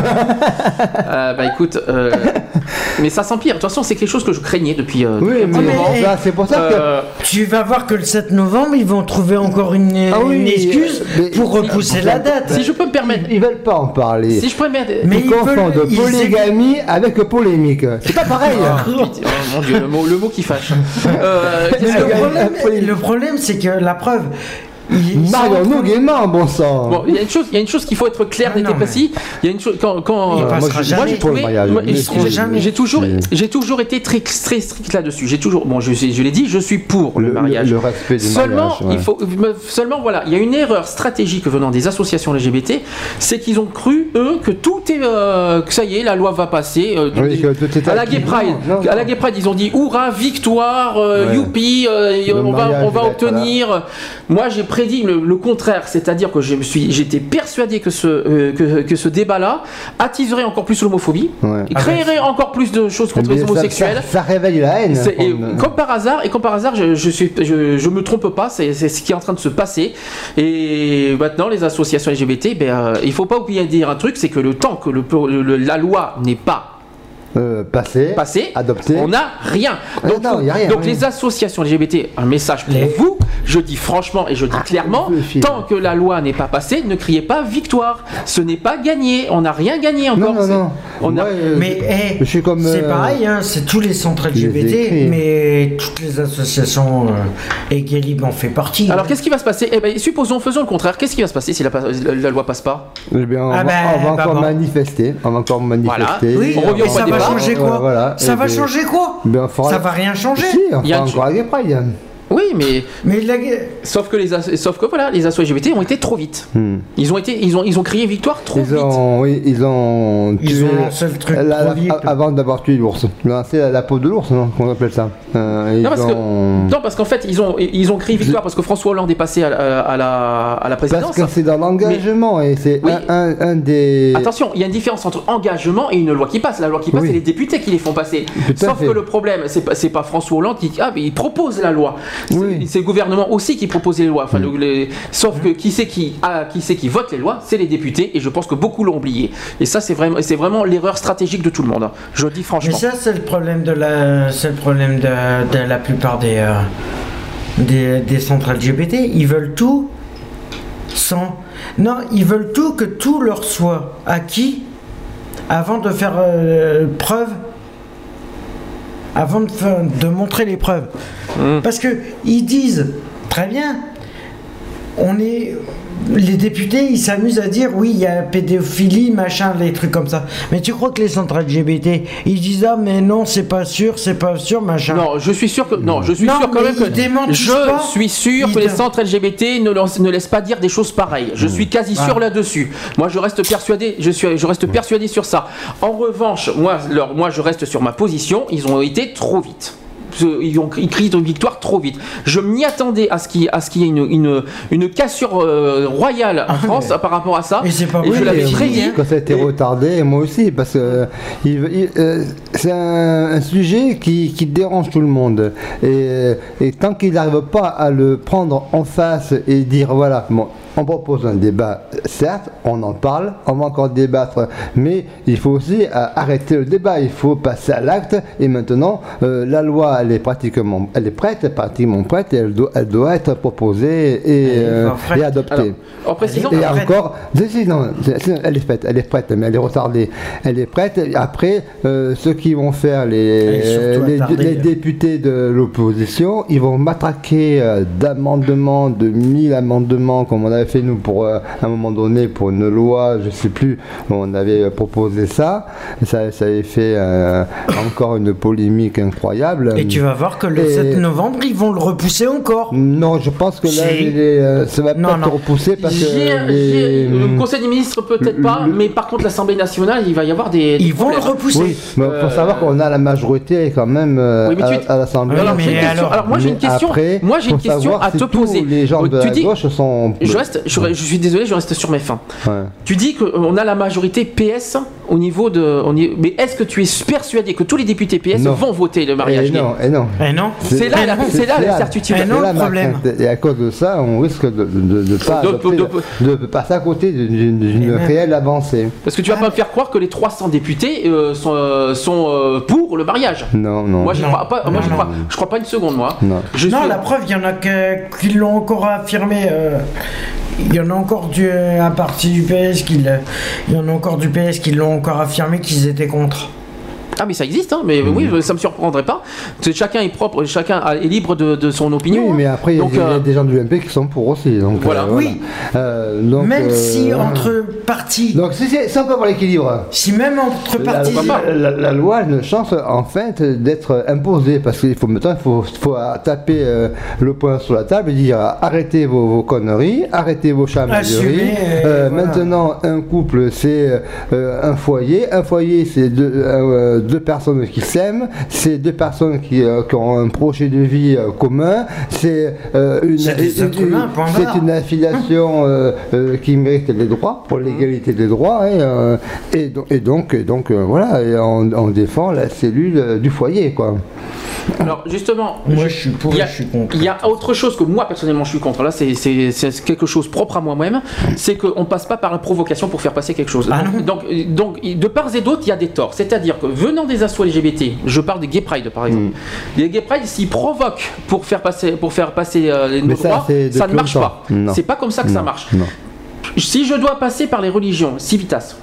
[SPEAKER 4] Euh, bah écoute, euh, mais ça s'empire. De toute façon, c'est quelque chose que je craignais depuis. euh, depuis petit moment.
[SPEAKER 12] Bah, c'est pour ça que
[SPEAKER 7] Tu vas voir que le 7 novembre, ils vont trouver encore une,
[SPEAKER 12] Ah oui,
[SPEAKER 7] une excuse
[SPEAKER 12] mais-
[SPEAKER 7] pour repousser la date.
[SPEAKER 4] Si je peux me permettre.
[SPEAKER 12] ils veulent pas en parler.
[SPEAKER 4] Si je peux me permettre.
[SPEAKER 7] Mais
[SPEAKER 12] ils confondent
[SPEAKER 7] veulent- ils-
[SPEAKER 12] polygamie avec polémique. C'est pas pareil.
[SPEAKER 4] Ah, oh mon dieu, le mot, le mot qui fâche. Euh,
[SPEAKER 7] Mais le problème, c'est que la preuve.
[SPEAKER 12] Marions-nous
[SPEAKER 7] train-
[SPEAKER 12] gaiement, bon sang.
[SPEAKER 4] Bon, il y a une chose, il y a une chose qu'il faut être clair,
[SPEAKER 7] Ah
[SPEAKER 4] et précis. Il y a une chose quand, quand euh, moi, j'ai
[SPEAKER 12] Pour le
[SPEAKER 4] trouvé,
[SPEAKER 12] mariage,
[SPEAKER 4] moi,
[SPEAKER 12] mais
[SPEAKER 4] j'ai- toujours, j'ai toujours été très très strict là-dessus. J'ai toujours, bon, je, je l'ai dit, je suis pour le,
[SPEAKER 12] Le-
[SPEAKER 4] mariage.
[SPEAKER 12] le respect du
[SPEAKER 4] seulement,
[SPEAKER 12] mariage, ouais.
[SPEAKER 4] il faut, seulement voilà, il y a une erreur stratégique venant des associations LGBT, c'est qu'ils ont cru eux que tout est, euh, que ça y est, la loi va passer. euh,
[SPEAKER 12] Oui, que tout est
[SPEAKER 4] à la. Gay Pride,
[SPEAKER 12] Non, non.
[SPEAKER 4] à la Gay Pride, ils ont dit hurrah, victoire, euh,
[SPEAKER 12] Ouais.
[SPEAKER 4] youpi, euh, on va, on va obtenir. Moi, j'ai prédit le, le contraire, c'est-à-dire que je me suis, j'étais persuadé que ce, euh, que, que ce débat-là attiserait encore plus l'homophobie,
[SPEAKER 12] Ouais.
[SPEAKER 4] créerait encore plus de choses contre les homosexuels.
[SPEAKER 12] Ça, ça réveille la haine.
[SPEAKER 4] Et
[SPEAKER 12] Comme-
[SPEAKER 4] par hasard, et comme par hasard, je, je suis, je, je me trompe pas, c'est c'est ce qui est en train de se passer. Et maintenant, les associations LGBT, ben, euh, il faut pas oublier de dire un truc, c'est que le temps que le, le- la loi n'est pas
[SPEAKER 12] euh, passé, adopté.
[SPEAKER 4] on n'a rien.
[SPEAKER 12] Ah
[SPEAKER 4] Donc,
[SPEAKER 12] non, y a rien,
[SPEAKER 4] donc
[SPEAKER 12] rien.
[SPEAKER 4] les associations LGBT, un message pour vous, je dis franchement et je dis clairement,
[SPEAKER 12] le
[SPEAKER 4] tant que la loi n'est pas passée, ne criez pas victoire. Ce n'est pas gagné, on n'a rien gagné encore.
[SPEAKER 12] Non, non,
[SPEAKER 4] C'est-
[SPEAKER 12] non.
[SPEAKER 4] On a-
[SPEAKER 12] Moi, euh,
[SPEAKER 7] Mais eh,
[SPEAKER 12] je suis comme.
[SPEAKER 7] c'est
[SPEAKER 12] euh,
[SPEAKER 7] pareil, hein, c'est tous les centres LGBT, mais toutes les associations euh, et Galib en fait partie.
[SPEAKER 4] Alors qu'est-ce qui va se passer? Eh ben, supposons, faisons le contraire. Qu'est-ce qui va se passer si la, la- la loi passe pas?
[SPEAKER 12] Eh bien, on,
[SPEAKER 7] Ah
[SPEAKER 12] va,
[SPEAKER 7] ben,
[SPEAKER 12] on va
[SPEAKER 7] bah
[SPEAKER 12] encore
[SPEAKER 7] bon.
[SPEAKER 12] manifester. On va encore manifester.
[SPEAKER 7] oui,
[SPEAKER 4] on revient au
[SPEAKER 7] ça va changer quoi. Ça
[SPEAKER 12] Et
[SPEAKER 7] va changer quoi
[SPEAKER 12] on fera-
[SPEAKER 7] Ça va rien changer.
[SPEAKER 4] Il y a
[SPEAKER 12] encore la Gay Pride.
[SPEAKER 4] Oui, mais
[SPEAKER 7] Mais la...
[SPEAKER 4] sauf que les as- sauf que voilà, les assos LGBT ont été trop vite.
[SPEAKER 12] Hmm.
[SPEAKER 4] Ils ont été, ils ont, ils ont crié victoire trop
[SPEAKER 12] Ils
[SPEAKER 4] vite.
[SPEAKER 12] ont, oui, ils ont
[SPEAKER 7] Ils
[SPEAKER 12] tué
[SPEAKER 7] ont lancé le truc
[SPEAKER 12] la-
[SPEAKER 7] trop
[SPEAKER 12] la-
[SPEAKER 7] vite.
[SPEAKER 12] avant d'avoir tué l'ours. Lancé la, peau de l'ours, non Qu'on appelle ça. Euh, ils
[SPEAKER 4] Non parce, que,
[SPEAKER 12] ont-
[SPEAKER 4] non, parce qu'en fait, ils ont, ils ont crié victoire parce que François Hollande est passé à, la- à la, à la présidence.
[SPEAKER 12] Parce que c'est dans l'engagement et c'est
[SPEAKER 4] Oui.
[SPEAKER 12] un, un- un des.
[SPEAKER 4] Attention, il y a une différence entre engagement et une loi qui passe. La loi qui passe,
[SPEAKER 12] Oui.
[SPEAKER 4] c'est les députés qui les font passer.
[SPEAKER 12] Tout à
[SPEAKER 4] Sauf que le problème, c'est pas, c'est pas François Hollande qui ah, mais il propose la loi. C'est-
[SPEAKER 12] Oui.
[SPEAKER 4] C'est le gouvernement aussi qui propose les lois. Enfin, le- les- sauf que qui c'est qui, ah, qui c'est qui vote les lois, c'est les députés. Et je pense que beaucoup l'ont oublié. Et ça, c'est vraiment, l'erreur stratégique de tout le monde. hein. Je le dis
[SPEAKER 7] Mais
[SPEAKER 4] franchement.
[SPEAKER 7] ça, c'est le problème de la, c'est le problème de, de la plupart des, euh, des, des centres LGBT. Ils veulent tout sans. Non, ils veulent tout que tout leur soit acquis avant de faire euh, preuve. Avant de, montrer les preuves. Parce que ils disent très bien, on est. Les députés, ils s'amusent à dire oui, il y a pédophilie, machin, les trucs comme ça. Mais tu crois que les centres LGBT, ils disent ah, mais non, c'est pas sûr, c'est pas sûr, machin.
[SPEAKER 4] Non, je suis sûr que non, je suis
[SPEAKER 7] Non,
[SPEAKER 4] sûr quand même que je
[SPEAKER 7] pas.
[SPEAKER 4] suis sûr que les centres LGBT ne, ne laissent pas dire des choses pareilles. Je suis quasi sûr
[SPEAKER 7] Ah.
[SPEAKER 4] là-dessus. Moi, je reste persuadé. Je suis, je reste persuadé sur ça. En revanche, moi, leur- moi, je reste sur ma position. Ils ont été trop vite. Ils ont ils crient une victoire trop vite. Je m'y attendais à ce qu'il à ce qu'il y ait une, une, une cassure euh, royale en France par rapport à ça.
[SPEAKER 7] Et c'est pas
[SPEAKER 4] Et je
[SPEAKER 7] vrai,
[SPEAKER 4] l'avais prédit.
[SPEAKER 12] Quand ça a été retardé, moi aussi, parce que euh, euh, c'est un, un sujet qui, qui dérange tout le monde. Et, et tant qu'il n'arrive pas à le prendre en face et dire voilà, bon, on propose un débat, certes, on en parle, on va encore débattre, mais il faut aussi euh, arrêter le débat, il faut passer à l'acte. Et maintenant, euh, la loi, elle est pratiquement, elle est prête, elle est pratiquement prête, et elle doit, elle doit être proposée et, euh,
[SPEAKER 7] prête.
[SPEAKER 12] et adoptée.
[SPEAKER 4] Alors, en précisant,
[SPEAKER 12] Et
[SPEAKER 7] prête.
[SPEAKER 12] encore, elle est faite, elle est prête, mais elle est retardée. Elle est prête. Après, euh, ceux qui vont faire les, députés de l'opposition, ils vont matraquer euh, d'amendements, de 1000 amendements, comme on avait fait, nous, pour euh, à un moment donné, pour une loi, je sais plus, on avait proposé ça. Ça, ça avait fait euh, encore une polémique incroyable.
[SPEAKER 7] Et tu vas voir que le
[SPEAKER 12] Et-
[SPEAKER 7] 7 novembre, ils vont le repousser encore.
[SPEAKER 12] Non, je pense que là,
[SPEAKER 7] Si.
[SPEAKER 12] il est, euh, ça va
[SPEAKER 7] Non,
[SPEAKER 12] pas
[SPEAKER 7] non.
[SPEAKER 12] être repoussé parce que. Les-
[SPEAKER 4] Le Conseil des ministres peut-être pas, mais par contre l'Assemblée nationale, il va y avoir des.
[SPEAKER 7] Ils vont le repousser.
[SPEAKER 12] Oui, mais il faut savoir qu'on a la majorité quand même euh,
[SPEAKER 4] Oui, mais tu-
[SPEAKER 12] à, à l'Assemblée.
[SPEAKER 4] Alors, moi j'ai une question.
[SPEAKER 12] après,
[SPEAKER 4] moi j'ai une question à te poser.
[SPEAKER 12] Les gens de
[SPEAKER 4] tu
[SPEAKER 12] la
[SPEAKER 4] dis,
[SPEAKER 12] gauche sont.
[SPEAKER 4] je reste, je, je suis désolé, je reste sur mes fins.
[SPEAKER 12] Ouais.
[SPEAKER 4] Tu dis qu'on a la majorité PS au niveau de, on y- mais est-ce que tu es persuadé que tous les députés PS
[SPEAKER 12] Non.
[SPEAKER 4] vont voter le mariage
[SPEAKER 12] Et
[SPEAKER 4] gay
[SPEAKER 12] non, et non.
[SPEAKER 7] Eh non.
[SPEAKER 4] C'est là, la- c'est là la certitude.
[SPEAKER 12] c'est là ma crainte. Et à cause de ça, on risque de ne pas,
[SPEAKER 4] De-
[SPEAKER 12] adopter-
[SPEAKER 4] de-
[SPEAKER 12] de passer à côté d'une réelle avancée.
[SPEAKER 4] Parce que tu vas pas me faire croire que les 300 députés euh, sont, euh, sont euh, pour le mariage.
[SPEAKER 12] Non, non.
[SPEAKER 4] Moi, je
[SPEAKER 7] Non.
[SPEAKER 4] crois pas. Moi, je
[SPEAKER 7] Non,
[SPEAKER 4] crois, je crois pas une seconde, moi.
[SPEAKER 12] Non.
[SPEAKER 4] Je
[SPEAKER 7] non,
[SPEAKER 4] suis-
[SPEAKER 7] la preuve, il y en a qui l'ont encore affirmé. Il y en a encore du, un parti du PS y en a encore du PS qui l'ont encore affirmé qu'ils étaient contre.
[SPEAKER 4] Ah mais ça existe, hein, mais oui, ça me surprendrait pas. C'est- Chacun est propre, chacun est libre de, de son opinion.
[SPEAKER 12] Oui, mais après, il y a
[SPEAKER 4] euh,
[SPEAKER 12] des gens du MP qui sont pour aussi. Donc,
[SPEAKER 4] Voilà.
[SPEAKER 12] euh,
[SPEAKER 7] Oui.
[SPEAKER 12] Euh, donc,
[SPEAKER 7] même
[SPEAKER 12] euh,
[SPEAKER 7] si entre partis.
[SPEAKER 12] Donc, si c'est peu pour l'équilibre.
[SPEAKER 7] Si même entre
[SPEAKER 12] La,
[SPEAKER 7] partis.
[SPEAKER 12] la- la- la loi a une chance en fait d'être imposée parce qu'il faut maintenant il faut, faut taper euh, le poing sur la table et dire arrêtez vos, vos conneries, arrêtez vos chamailleries.
[SPEAKER 7] Voilà.
[SPEAKER 12] Maintenant un couple c'est euh, un foyer, un foyer c'est deux, euh, deux personnes qui s'aiment, c'est deux personnes qui, euh, qui ont un projet de vie euh, commun, c'est euh, une, affiliation qui mérite les droits pour l'égalité des droits et, euh, et, donc, et donc, et donc, voilà et on, on défend la cellule du foyer quoi.
[SPEAKER 4] Alors justement,
[SPEAKER 7] Moi, je suis pour,
[SPEAKER 4] il y a-
[SPEAKER 7] je suis contre.
[SPEAKER 4] Il y a autre chose que moi personnellement je suis contre. Là, c'est- quelque chose propre à moi-même. C'est qu'on passe pas par la provocation pour faire passer quelque chose.
[SPEAKER 7] Ah
[SPEAKER 4] donc, donc, donc, de part et d'autre, il y a des torts. C'est-à-dire que venant des assauts LGBT, je parle des Gay Pride par exemple.
[SPEAKER 12] Mm.
[SPEAKER 4] Les Gay Pride, s'ils provoquent pour faire passer, pour faire passer euh, les nos
[SPEAKER 12] ça,
[SPEAKER 4] droits, ça ne marche
[SPEAKER 12] longtemps.
[SPEAKER 4] pas. C'est pas comme ça que ça marche.
[SPEAKER 12] Non.
[SPEAKER 4] Si je dois passer par les religions, Civitas,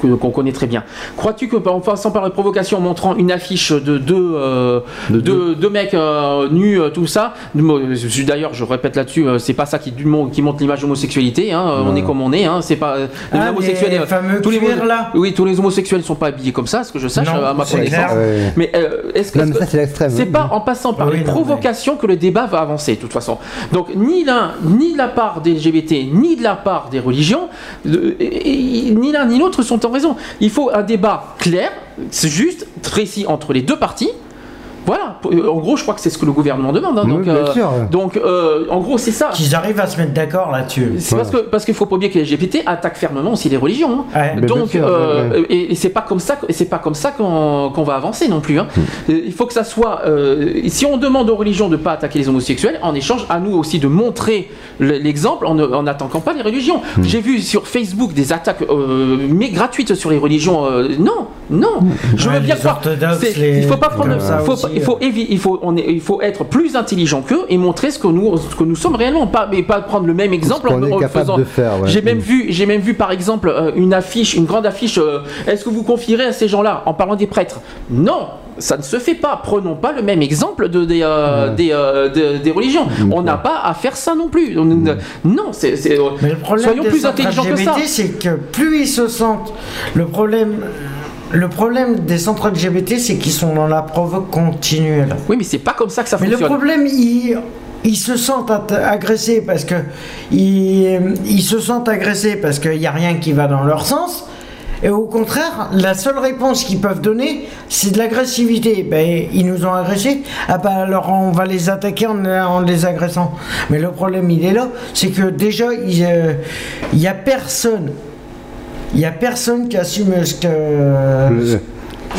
[SPEAKER 4] qu'on connaît très bien, crois-tu que en passant par la provocation, en montrant une affiche de deux, euh, deux, deux mecs euh, nus, euh, tout ça, D'ailleurs, je répète là-dessus, c'est pas ça qui, du qui montre l'image d'homosexualité. hein, on est comme on est. hein, c'est pas les
[SPEAKER 7] Ah,
[SPEAKER 4] homosexuels.
[SPEAKER 7] les fameux
[SPEAKER 4] tous les homo-
[SPEAKER 7] là
[SPEAKER 4] Oui, tous les homosexuels sont pas habillés comme ça, ce que je sache,
[SPEAKER 7] Non,
[SPEAKER 4] à ma connaissance.
[SPEAKER 12] Ouais.
[SPEAKER 4] Mais euh, est-ce que
[SPEAKER 12] Non,
[SPEAKER 4] est-ce
[SPEAKER 12] mais
[SPEAKER 4] que-
[SPEAKER 12] ça, c'est l'extrême.
[SPEAKER 4] c'est pas en passant par
[SPEAKER 7] Ah oui,
[SPEAKER 4] les
[SPEAKER 7] non,
[SPEAKER 4] provocations que le débat va avancer, de toute façon. Donc, ni l'un, ni de la part des LGBT, ni de la part des religions, de- et- et- ni l'un ni l'autre sont en raison. Il faut un débat clair, juste, précis entre les deux parties. Voilà, Euh, en gros, je crois que c'est ce que le gouvernement demande. hein.
[SPEAKER 12] Oui,
[SPEAKER 4] donc,
[SPEAKER 12] bien
[SPEAKER 4] euh,
[SPEAKER 12] sûr.
[SPEAKER 4] donc euh, en gros, c'est ça.
[SPEAKER 7] Qu'ils arrivent à se mettre d'accord là-dessus.
[SPEAKER 4] C'est parce que parce qu'il faut pas oublier que les LGBT attaquent fermement aussi les religions. hein.
[SPEAKER 7] Ouais.
[SPEAKER 4] Donc
[SPEAKER 12] sûr,
[SPEAKER 4] euh,
[SPEAKER 12] ouais, ouais.
[SPEAKER 4] et, et c'est pas comme ça que- et c'est pas comme ça qu'on va avancer non plus. hein.
[SPEAKER 12] Hmm.
[SPEAKER 4] Il faut que ça soit euh, si on demande aux religions de pas attaquer les homosexuels, en échange à nous aussi de montrer le- l'exemple en ne- en n'attaquant pas les religions.
[SPEAKER 12] Hmm.
[SPEAKER 4] J'ai vu sur Facebook des attaques euh, mais gratuites sur les religions. euh, non, non. Je
[SPEAKER 7] Ouais,
[SPEAKER 4] veux bien croire. Il faut pas prendre.
[SPEAKER 7] ça
[SPEAKER 4] faut
[SPEAKER 7] aussi,
[SPEAKER 4] pas- il faut évi- il faut on est- il faut être plus intelligent qu'eux et montrer ce que nous ce que nous sommes réellement. Pas mais pas prendre le même exemple en,
[SPEAKER 12] est
[SPEAKER 4] en
[SPEAKER 12] capable
[SPEAKER 4] faisant.
[SPEAKER 12] de faire, ouais.
[SPEAKER 4] J'ai même
[SPEAKER 12] Mm.
[SPEAKER 4] vu, j'ai même vu par exemple euh, une affiche, une grande affiche. euh, Est-ce que vous confierez à ces gens-là en parlant des prêtres? Non, ça ne se fait pas. Prenons pas le même exemple de, des, euh, des, euh, de- des religions. On n'a pas à faire ça non plus. On- Non, c'est, c'est-
[SPEAKER 7] Mais le problème
[SPEAKER 4] soyons
[SPEAKER 7] des
[SPEAKER 4] plus intelligents que ça.
[SPEAKER 7] C'est que plus ils se sentent. Le problème, le problème des centres LGBT, c'est qu'ils sont dans la provoque continuelle.
[SPEAKER 4] Oui, mais c'est pas comme ça que ça
[SPEAKER 7] Mais le
[SPEAKER 4] fonctionne.
[SPEAKER 7] problème, ils, ils se sentent agressés parce que ils, ils se sentent agressés parce qu'il n'y a rien qui va dans leur sens. Et au contraire, la seule réponse qu'ils peuvent donner, c'est de l'agressivité. Ben, ils nous ont agressés, ah ben alors on va les attaquer en, en les agressant. Mais le problème, il est là, c'est que déjà, il n'y a personne, il y a personne qui assume ce que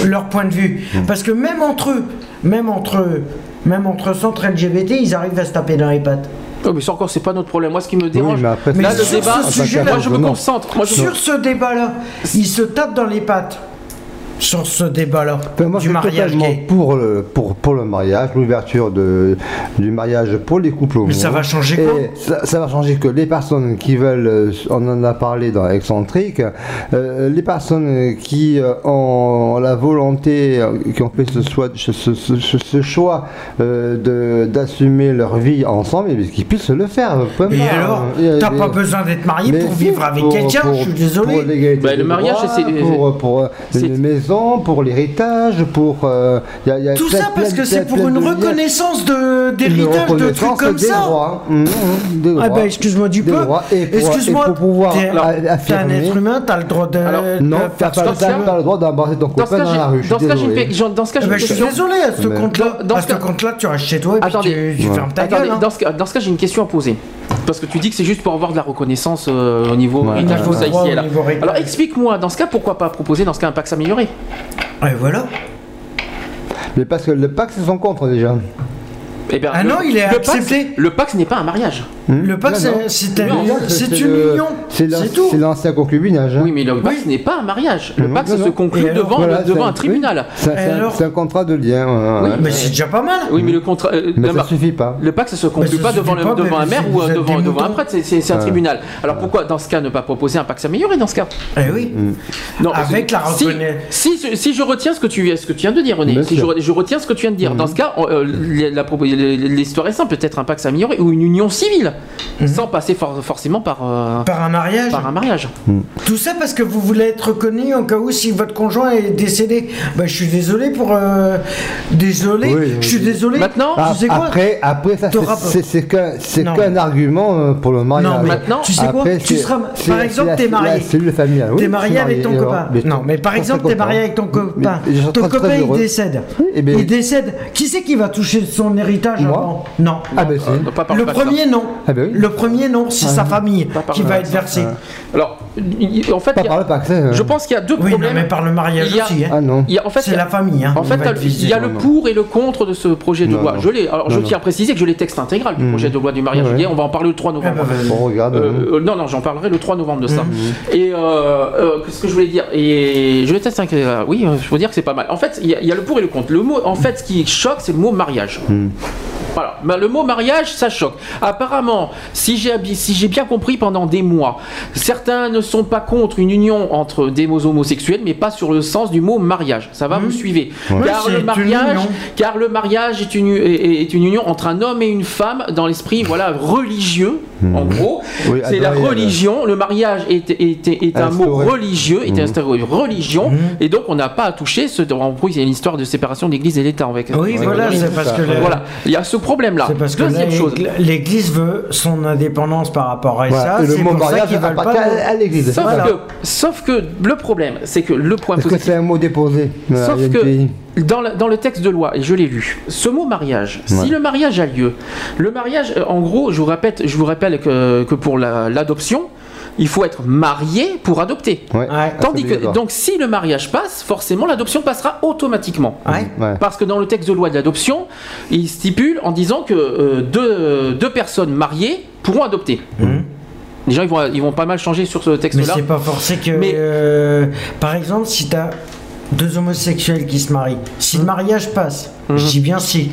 [SPEAKER 7] leur point de vue. Parce que même entre eux, même entre eux, même entre centres LGBT, ils arrivent à se taper dans les pattes.
[SPEAKER 4] Oh, mais ça encore, c'est pas notre problème. Moi, ce qui me dérange,
[SPEAKER 12] mais après,
[SPEAKER 4] là,
[SPEAKER 7] Mais
[SPEAKER 4] le
[SPEAKER 7] sur
[SPEAKER 4] débat,
[SPEAKER 7] ce sujet-là,
[SPEAKER 4] moi, je me concentre. Moi, je
[SPEAKER 7] Sur ce débat-là, ils se tapent dans les pattes. Sur ce débat-là
[SPEAKER 12] moi,
[SPEAKER 7] du
[SPEAKER 12] je suis
[SPEAKER 7] mariage gay
[SPEAKER 12] pour le, pour, pour le mariage, l'ouverture de, du mariage pour les couples homo.
[SPEAKER 7] Mais ça va changer quoi
[SPEAKER 12] ça, ça va changer que les personnes qui veulent, euh, on en a parlé dans Excentrique, euh, les personnes qui euh, ont la volonté, euh, qui ont fait ce choix, ce, ce- ce- ce choix euh, de- d'assumer leur vie ensemble, et qu'ils puissent le faire.
[SPEAKER 7] Et
[SPEAKER 12] barre.
[SPEAKER 7] alors, t'as pas besoin d'être marié pour vivre avec
[SPEAKER 12] pour-
[SPEAKER 7] quelqu'un,
[SPEAKER 12] pour-
[SPEAKER 7] je suis désolé.
[SPEAKER 12] Pour
[SPEAKER 4] Bah, le mariage, c'est-
[SPEAKER 12] pour, pour euh, une maison, pour l'héritage, pour. euh, y a- y a
[SPEAKER 7] Tout
[SPEAKER 12] plein-
[SPEAKER 7] ça parce
[SPEAKER 12] plein-
[SPEAKER 7] que c'est pour une
[SPEAKER 12] de
[SPEAKER 7] reconnaissance d'héritage, de trucs comme
[SPEAKER 12] des
[SPEAKER 7] ça.
[SPEAKER 12] droits. Mmh, mmh, des
[SPEAKER 7] Ah bah excuse-moi du peu.
[SPEAKER 12] droits. Et pour-
[SPEAKER 7] Excuse-moi,
[SPEAKER 12] pour pouvoir
[SPEAKER 7] t'es un être humain, t'as le droit de,
[SPEAKER 12] Non,
[SPEAKER 7] de
[SPEAKER 12] t'as
[SPEAKER 7] faire
[SPEAKER 12] pas, le droit d'embrasser ton copain dans la rue. je
[SPEAKER 4] dans
[SPEAKER 12] suis
[SPEAKER 4] ce cas, j'ai une j'ai
[SPEAKER 7] ben, je suis
[SPEAKER 4] question.
[SPEAKER 7] désolé à ce compte-là. À
[SPEAKER 4] ce
[SPEAKER 7] compte-là, tu restes chez toi et puis tu, fermes ta gueule. hein.
[SPEAKER 4] dans, ce, cas- dans ce cas, j'ai une question à poser. Parce que tu dis que c'est juste pour avoir de la reconnaissance euh, au niveau
[SPEAKER 12] Ouais,
[SPEAKER 7] niveau héritage.
[SPEAKER 4] Alors explique-moi, dans ce cas, pourquoi pas proposer dans ce cas un Pax amélioré
[SPEAKER 7] Et voilà.
[SPEAKER 12] Mais parce que le Pax, ils sont contre déjà.
[SPEAKER 4] Eh bien,
[SPEAKER 7] Ah
[SPEAKER 4] le-
[SPEAKER 7] non, il est
[SPEAKER 4] le Pax-
[SPEAKER 7] accepté.
[SPEAKER 4] le Pax n'est pas un mariage.
[SPEAKER 7] Le Pax,
[SPEAKER 12] Non, non.
[SPEAKER 7] c'est- un-
[SPEAKER 12] le-
[SPEAKER 7] une union.
[SPEAKER 12] C'est l'ancien concubinage. hein.
[SPEAKER 4] Oui, mais le Pax n'est pas un mariage. Le Pax
[SPEAKER 12] non,
[SPEAKER 4] se conclut
[SPEAKER 7] alors,
[SPEAKER 4] devant,
[SPEAKER 12] Voilà,
[SPEAKER 4] devant
[SPEAKER 12] c'est
[SPEAKER 4] un tribunal.
[SPEAKER 12] oui, c'est- un-
[SPEAKER 7] alors
[SPEAKER 12] C'est un contrat de lien. ouais,
[SPEAKER 4] Oui.
[SPEAKER 7] Mais c'est déjà pas mal.
[SPEAKER 4] Oui, mais le contrat. euh,
[SPEAKER 12] Mais ça suffit pas.
[SPEAKER 4] Le Pax se conclut
[SPEAKER 7] ça
[SPEAKER 4] pas devant, le- un maire ou devant, un prêtre, c'est- un tribunal. Alors pourquoi, dans ce cas, ne pas proposer un Pax amélioré dans ce cas?
[SPEAKER 7] Eh oui.
[SPEAKER 4] Non,
[SPEAKER 7] Avec la
[SPEAKER 4] si,
[SPEAKER 7] reconnaissance.
[SPEAKER 4] si, si je retiens ce que tu, ce que tu viens de dire, René, si je, retiens ce que tu viens de dire, dans ce cas, on- euh, l'histoire est simple, peut-être un Pax amélioré ou une union civile, sans passer for- forcément par, euh,
[SPEAKER 7] Par un mariage.
[SPEAKER 4] par un mariage.
[SPEAKER 7] Tout ça parce que vous voulez être reconnu en cas où si votre conjoint est décédé. Bah, je suis désolé pour. euh, Désolé.
[SPEAKER 12] Oui,
[SPEAKER 7] je suis désolé.
[SPEAKER 4] Maintenant,
[SPEAKER 12] Ah,
[SPEAKER 7] tu sais quoi?
[SPEAKER 12] Après, après, ça, c'est- qu'un c'est
[SPEAKER 7] Non.
[SPEAKER 12] qu'un argument euh, pour le mariage.
[SPEAKER 7] Non, mais
[SPEAKER 4] Maintenant,
[SPEAKER 7] tu sais quoi?
[SPEAKER 12] Après,
[SPEAKER 7] Tu seras, par exemple, t'es marié.
[SPEAKER 12] Oui,
[SPEAKER 7] t'es marié avec ton copain.
[SPEAKER 12] mais-
[SPEAKER 7] non, mais par exemple, t'es marié avec ton copain. Ton copain, il décède.
[SPEAKER 12] Eh ben-
[SPEAKER 7] il décède. Qui c'est qui va toucher son héritage
[SPEAKER 12] Moi
[SPEAKER 7] avant? Non.
[SPEAKER 12] Ah ben si.
[SPEAKER 4] pas par
[SPEAKER 7] Le premier, non.
[SPEAKER 12] Ah ben oui.
[SPEAKER 7] Le premier, non. C'est sa famille qui va être versée.
[SPEAKER 4] Alors, en fait, a-
[SPEAKER 12] par le hein.
[SPEAKER 4] je pense qu'il y a deux
[SPEAKER 7] Oui, non,
[SPEAKER 4] problèmes.
[SPEAKER 7] mais par le mariage
[SPEAKER 4] Il y a-
[SPEAKER 7] aussi. hein.
[SPEAKER 12] Ah non.
[SPEAKER 4] Il y a- en fait, il
[SPEAKER 7] C'est la famille. Hein,
[SPEAKER 4] En fait, il y a le pour et le contre de ce projet de
[SPEAKER 12] Non,
[SPEAKER 4] loi.
[SPEAKER 12] non.
[SPEAKER 4] Je l'ai. Alors, je
[SPEAKER 12] Non,
[SPEAKER 4] tiens à préciser que je l'ai texte intégral du projet de loi du mariage gay. On va en parler le 3
[SPEAKER 7] Ah,
[SPEAKER 4] novembre.
[SPEAKER 7] bah,
[SPEAKER 12] hein.
[SPEAKER 4] Euh, euh, non, non, j'en parlerai le 3 novembre de ça.
[SPEAKER 12] Mhm.
[SPEAKER 4] Et euh, euh, qu'est-ce que je voulais dire? Et je vais tester un. euh, oui, euh, je veux dire que c'est pas mal. En fait, il y, a- il y a le pour et le contre. Le mot, en fait, ce qui choque, c'est le mot mariage. Voilà, Ben, le mot mariage, ça choque. Apparemment, si j'ai si bien compris pendant des mois, certains ne sont pas contre une union entre des mots homosexuels, mais pas sur le sens du mot mariage. Ça va, vous suivez
[SPEAKER 7] Ouais,
[SPEAKER 4] car, le
[SPEAKER 7] une
[SPEAKER 4] mariage,
[SPEAKER 7] union.
[SPEAKER 4] car le mariage est une, est, est une union entre un homme et une femme dans l'esprit voilà, religieux, en gros.
[SPEAKER 12] Oui,
[SPEAKER 4] c'est la religion. Le mariage est, est, est, est un mot religieux, est
[SPEAKER 12] Mhm.
[SPEAKER 4] instauré religion, et donc on n'a pas à toucher ce. En gros, il y a une histoire de séparation de l'Église et l'État avec.
[SPEAKER 7] Oui, voilà, c'est parce que
[SPEAKER 4] Voilà, il y a ce problème-là.
[SPEAKER 7] C'est parce que
[SPEAKER 4] Deuxième
[SPEAKER 7] là,
[SPEAKER 4] chose.
[SPEAKER 7] l'Église veut son indépendance par rapport à ça.
[SPEAKER 12] Et le
[SPEAKER 7] c'est
[SPEAKER 12] mot
[SPEAKER 7] pour ça
[SPEAKER 12] mariage
[SPEAKER 7] veulent
[SPEAKER 12] appartient
[SPEAKER 7] pas.
[SPEAKER 12] à- à l'Église.
[SPEAKER 4] Sauf,
[SPEAKER 7] Voilà.
[SPEAKER 4] que, sauf que le problème, c'est que le point
[SPEAKER 12] que
[SPEAKER 4] positif.
[SPEAKER 12] c'est un mot déposé Voilà,
[SPEAKER 4] Sauf que dans, la- dans le texte de loi, et je l'ai lu, ce mot mariage,
[SPEAKER 12] Ouais.
[SPEAKER 4] si le mariage a lieu, le mariage, euh, en gros, je vous répète, je vous rappelle que, que pour la- l'adoption, il faut être marié pour adopter.
[SPEAKER 12] Ouais.
[SPEAKER 4] Tandis
[SPEAKER 12] Ah,
[SPEAKER 4] que, donc, si le mariage passe, forcément, l'adoption passera automatiquement.
[SPEAKER 7] Ouais.
[SPEAKER 4] Parce que dans le texte de loi de l'adoption, il stipule en disant que euh, deux, deux personnes mariées pourront adopter. Les gens, ils vont, ils vont pas mal changer sur ce
[SPEAKER 7] Mais
[SPEAKER 4] texte-là.
[SPEAKER 7] c'est pas forcé que.
[SPEAKER 4] Mais-
[SPEAKER 7] euh, par exemple, si t'as deux homosexuels qui se marient, si
[SPEAKER 4] Mmh.
[SPEAKER 7] le mariage passe, je dis bien si.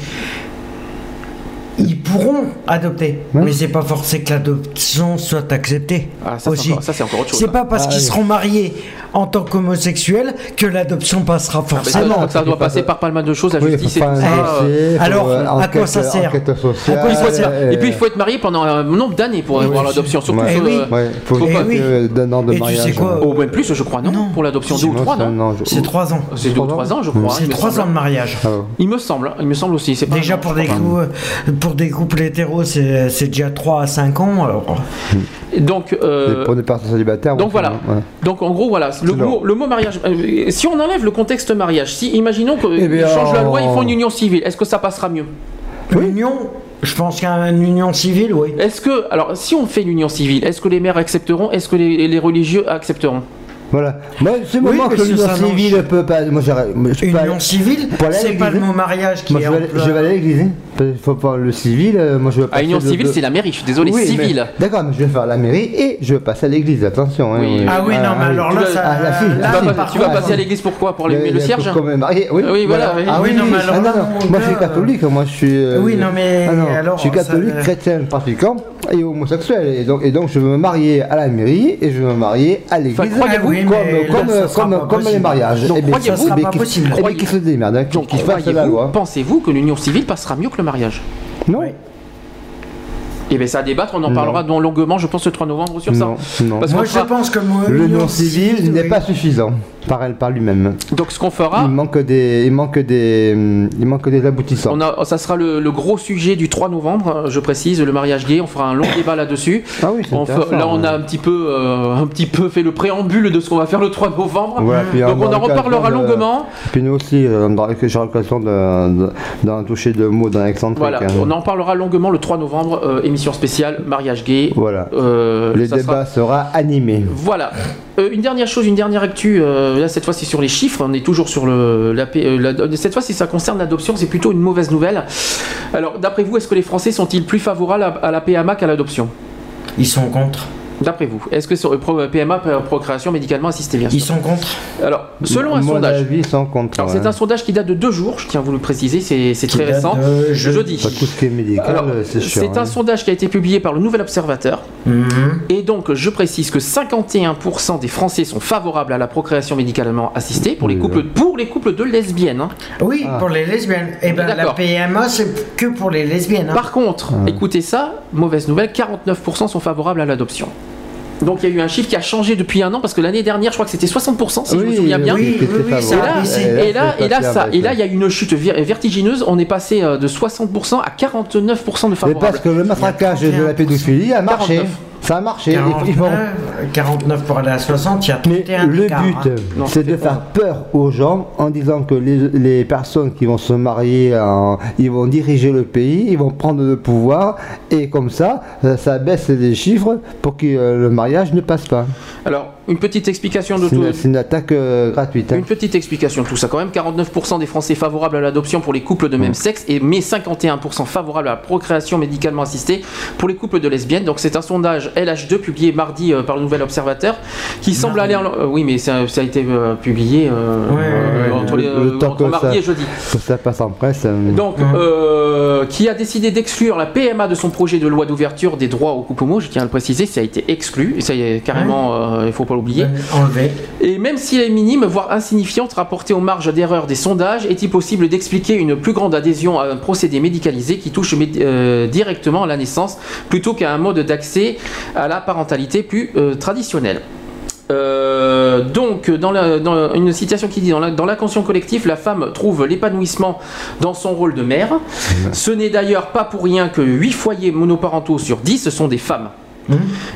[SPEAKER 7] Ils pourront adopter,
[SPEAKER 12] Ouais.
[SPEAKER 7] mais c'est pas forcé que l'adoption soit acceptée.
[SPEAKER 4] Ah, ça, c'est
[SPEAKER 7] aussi.
[SPEAKER 4] encore- ça, c'est encore autre chose.
[SPEAKER 7] C'est pas parce
[SPEAKER 12] Ah,
[SPEAKER 7] qu'ils
[SPEAKER 12] oui.
[SPEAKER 7] seront mariés en tant qu'homosexuels que l'adoption passera
[SPEAKER 4] Ah, ça,
[SPEAKER 7] forcément.
[SPEAKER 4] ça doit passer par pas mal de choses, la
[SPEAKER 12] Oui,
[SPEAKER 4] justice
[SPEAKER 12] faut
[SPEAKER 4] et tout ça. euh,
[SPEAKER 12] faut,
[SPEAKER 7] alors,
[SPEAKER 12] euh,
[SPEAKER 7] à quoi ça sert
[SPEAKER 12] sociale,
[SPEAKER 7] quoi
[SPEAKER 4] faut être mar-
[SPEAKER 12] euh,
[SPEAKER 4] et puis il faut être marié pendant un nombre d'années pour avoir l'adoption. Surtout.
[SPEAKER 7] Eh oui.
[SPEAKER 4] euh,
[SPEAKER 12] faut
[SPEAKER 4] Faut
[SPEAKER 12] pas d'un an de
[SPEAKER 7] Et tu
[SPEAKER 12] mariage.
[SPEAKER 7] sais quoi,
[SPEAKER 12] hein.
[SPEAKER 4] au moins plus, je crois, non,
[SPEAKER 7] Non.
[SPEAKER 4] Pour l'adoption, deux ou trois,
[SPEAKER 12] c'est
[SPEAKER 4] non
[SPEAKER 7] C'est trois ans.
[SPEAKER 4] C'est deux ou trois ans, je crois.
[SPEAKER 7] C'est
[SPEAKER 4] il me
[SPEAKER 7] trois ans de mariage.
[SPEAKER 12] Ah.
[SPEAKER 4] Il me semble, hein, il me semble aussi. c'est
[SPEAKER 7] Déjà pour des, coups, pour des couples hétéros, c'est déjà 3 à 5 ans. Alors,
[SPEAKER 4] Donc, euh,
[SPEAKER 12] pour des personnes célibataires.
[SPEAKER 4] donc voilà.
[SPEAKER 12] ouais.
[SPEAKER 4] Donc en gros voilà, le mot, le mot mariage. euh, si on enlève le contexte mariage, si imaginons qu'ils
[SPEAKER 12] Eh
[SPEAKER 4] changent la loi, ils font
[SPEAKER 12] on-
[SPEAKER 4] une union civile, est-ce que ça passera mieux?
[SPEAKER 7] L'union, je pense qu'une union civile, oui.
[SPEAKER 4] Est-ce que alors si on fait l'union civile, est-ce que les maires accepteront Est-ce que les, les religieux accepteront?
[SPEAKER 12] Voilà. Moi, c'est le
[SPEAKER 7] Oui,
[SPEAKER 12] moment que l'union civile peut pas. Moi, je peux
[SPEAKER 7] Union
[SPEAKER 12] aller-
[SPEAKER 7] civile,
[SPEAKER 12] pour
[SPEAKER 7] c'est pas le mot mariage qui
[SPEAKER 12] Moi,
[SPEAKER 7] est
[SPEAKER 12] je vais,
[SPEAKER 7] en
[SPEAKER 12] aller-
[SPEAKER 7] plein-
[SPEAKER 12] je vais aller à l'église. hein. Qu'il faut pas le civil. euh, Moi, je veux
[SPEAKER 4] À
[SPEAKER 12] passer
[SPEAKER 4] Union civile, c'est la mairie, je suis désolé,
[SPEAKER 12] Oui,
[SPEAKER 4] civile.
[SPEAKER 12] D'accord, mais je vais faire la mairie et je vais passer à l'église. Attention. hein,
[SPEAKER 4] Oui.
[SPEAKER 7] Ah oui, non, mais alors
[SPEAKER 12] oui.
[SPEAKER 7] là,
[SPEAKER 4] Tu
[SPEAKER 7] ça-
[SPEAKER 4] vas-
[SPEAKER 12] Ah, la fille,
[SPEAKER 7] là,
[SPEAKER 12] la
[SPEAKER 4] Tu vas, tu passer à l'église pourquoi Pour le, le, cierge
[SPEAKER 12] un marié, oui.
[SPEAKER 4] Oui, voilà, oui.
[SPEAKER 12] Ah
[SPEAKER 7] Oui,
[SPEAKER 12] oui,
[SPEAKER 7] non, mais
[SPEAKER 12] oui.
[SPEAKER 7] alors
[SPEAKER 12] Ah, Moi, je suis catholique. Moi, je suis. euh,
[SPEAKER 7] Oui, non, mais
[SPEAKER 12] Ah, Je suis catholique, chrétien, pratiquant et homosexuel. Et donc, et donc, je veux me marier à la mairie et je veux me marier à l'église. Comme,
[SPEAKER 7] oui, mais
[SPEAKER 12] comme,
[SPEAKER 7] là,
[SPEAKER 12] comme, comme les mariages.
[SPEAKER 4] Donc,
[SPEAKER 12] Eh bien,
[SPEAKER 4] croyez-vous-
[SPEAKER 12] ça sera
[SPEAKER 7] pas possible.
[SPEAKER 12] Eh bien, se la loi.
[SPEAKER 4] pensez-vous que l'union civile passera mieux que le mariage?
[SPEAKER 12] Non.
[SPEAKER 4] Eh bien, ça à débattre, on en
[SPEAKER 12] Non.
[SPEAKER 4] parlera donc longuement, je pense, le 3 novembre sur ça.
[SPEAKER 12] Non, non.
[SPEAKER 4] Parce
[SPEAKER 7] Moi, je pense que moi,
[SPEAKER 12] L'union civile n'est
[SPEAKER 7] oui.
[SPEAKER 12] pas suffisant par elle, par lui-même.
[SPEAKER 4] Donc, ce qu'on fera,
[SPEAKER 12] Il manque des, il manque des, il manque des aboutissants.
[SPEAKER 4] On a, ça sera le, le gros sujet du 3 novembre, je précise, le mariage gay. On fera un long débat là-dessus.
[SPEAKER 12] Ah oui, c'est
[SPEAKER 4] On
[SPEAKER 12] intéressant,
[SPEAKER 4] là, on a un petit peu, euh, un petit peu fait le préambule de ce qu'on va faire le 3 novembre. Donc, on en reparlera
[SPEAKER 12] de-
[SPEAKER 4] longuement.
[SPEAKER 12] Puis nous aussi, euh, j'aurai l'occasion de- de- d'en toucher deux mots dans l'excentrique.
[SPEAKER 4] Voilà,
[SPEAKER 12] hein.
[SPEAKER 4] on en parlera longuement le 3 novembre, euh, émission spéciale mariage gay.
[SPEAKER 12] Voilà.
[SPEAKER 4] Euh,
[SPEAKER 12] Le débat sera animé.
[SPEAKER 4] Voilà. Une dernière chose, une dernière actu. euh, là, cette fois, c'est sur les chiffres. On est toujours sur le. La, euh, la- cette fois, si ça concerne l'adoption, c'est plutôt une mauvaise nouvelle. Alors, d'après vous, est-ce que les Français sont-ils plus favorables à, à la PMA qu'à l'adoption?
[SPEAKER 7] Ils sont contre.
[SPEAKER 4] D'après vous, est-ce que sur le PMA, pro- procréation médicalement assistée, bien sûr
[SPEAKER 7] Ils sont contre.
[SPEAKER 4] Alors, selon un
[SPEAKER 12] Mon
[SPEAKER 4] sondage.
[SPEAKER 12] avis, sans contre.
[SPEAKER 4] Alors, c'est un sondage qui date de deux jours, je tiens à vous le préciser, c'est très
[SPEAKER 7] date
[SPEAKER 4] récent.
[SPEAKER 7] de
[SPEAKER 4] jeudi.
[SPEAKER 12] Pas tout ce qui est médical,
[SPEAKER 4] Alors,
[SPEAKER 12] euh, c'est
[SPEAKER 4] c'est un
[SPEAKER 12] hein.
[SPEAKER 4] sondage qui a été publié par le Nouvel Observateur.
[SPEAKER 7] Mhm.
[SPEAKER 4] Et donc, je précise que 51% des Français sont favorables à la procréation médicalement assistée pour les couples, pour les couples de lesbiennes. hein.
[SPEAKER 7] Oui,
[SPEAKER 12] Ah.
[SPEAKER 7] pour les lesbiennes. Et ben la
[SPEAKER 4] D'accord.
[SPEAKER 7] PMA, c'est que pour les lesbiennes. hein.
[SPEAKER 4] Par contre, écoutez ça, mauvaise nouvelle, 49% sont favorables à l'adoption. Donc il y a eu un chiffre qui a changé depuis un an parce que l'année dernière, je crois que c'était 60%, si je me
[SPEAKER 12] Oui,
[SPEAKER 4] souviens bien.
[SPEAKER 7] oui, oui,
[SPEAKER 4] Et là, et là, et ça, et là, il y a eu une chute ver- vertigineuse. On est passé euh, de 60% à 49% de
[SPEAKER 12] Mais
[SPEAKER 4] favorables.
[SPEAKER 12] parce que le matraquage de la
[SPEAKER 7] 31%.
[SPEAKER 12] pédophilie a marché.
[SPEAKER 4] 49.
[SPEAKER 12] Ça a marché. Ils- ils vont-
[SPEAKER 7] 49, 49 pour aller à 60, il y a
[SPEAKER 12] Mais
[SPEAKER 7] 31
[SPEAKER 12] le
[SPEAKER 7] d'écart,
[SPEAKER 12] but,
[SPEAKER 7] hein.
[SPEAKER 12] C'est de faire peur aux gens en disant que les, les personnes qui vont se marier, en- ils vont diriger le pays, ils vont prendre le pouvoir, et comme ça, ça, ça baisse les chiffres pour que euh, le mariage ne passe pas.
[SPEAKER 4] Alors, une petite explication de tout.
[SPEAKER 12] une, c'est une attaque euh, gratuite. hein.
[SPEAKER 4] Une petite explication de tout ça quand même. 49% des Français favorables à l'adoption pour les couples de même sexe et mais 51% favorables à la procréation médicalement assistée pour les couples de lesbiennes. Donc c'est un sondage LH2 publié mardi euh, par le Nouvel Observateur qui semble aller en... euh, oui mais ça, ça a été euh, publié
[SPEAKER 7] Ouais, ouais, ouais,
[SPEAKER 4] entre,
[SPEAKER 12] le-
[SPEAKER 4] les-
[SPEAKER 12] le temps
[SPEAKER 4] entre
[SPEAKER 12] que
[SPEAKER 4] mardi
[SPEAKER 12] ça-
[SPEAKER 4] et jeudi.
[SPEAKER 12] Que ça passe en presse. euh,
[SPEAKER 4] Donc, euh, qui a décidé d'exclure la PMA de son projet de loi d'ouverture des droits aux couples homo, je tiens à le préciser, ça a été exclu, et ça y est carrément, euh, il faut pas l'oublier.
[SPEAKER 7] Enlevé.
[SPEAKER 4] Et même si elle est minime, voire insignifiante, rapportée aux marges d'erreur des sondages, est-il possible d'expliquer une plus grande adhésion à un procédé médicalisé qui touche euh, directement à la naissance, plutôt qu'à un mode d'accès à la parentalité plus euh, traditionnel? Euh, donc, dans, la- dans une citation qui dit dans la, dans l'inconscient collectif, la femme trouve l'épanouissement dans son rôle de mère. Ce n'est d'ailleurs pas pour rien que 8 foyers monoparentaux sur 10 sont des femmes.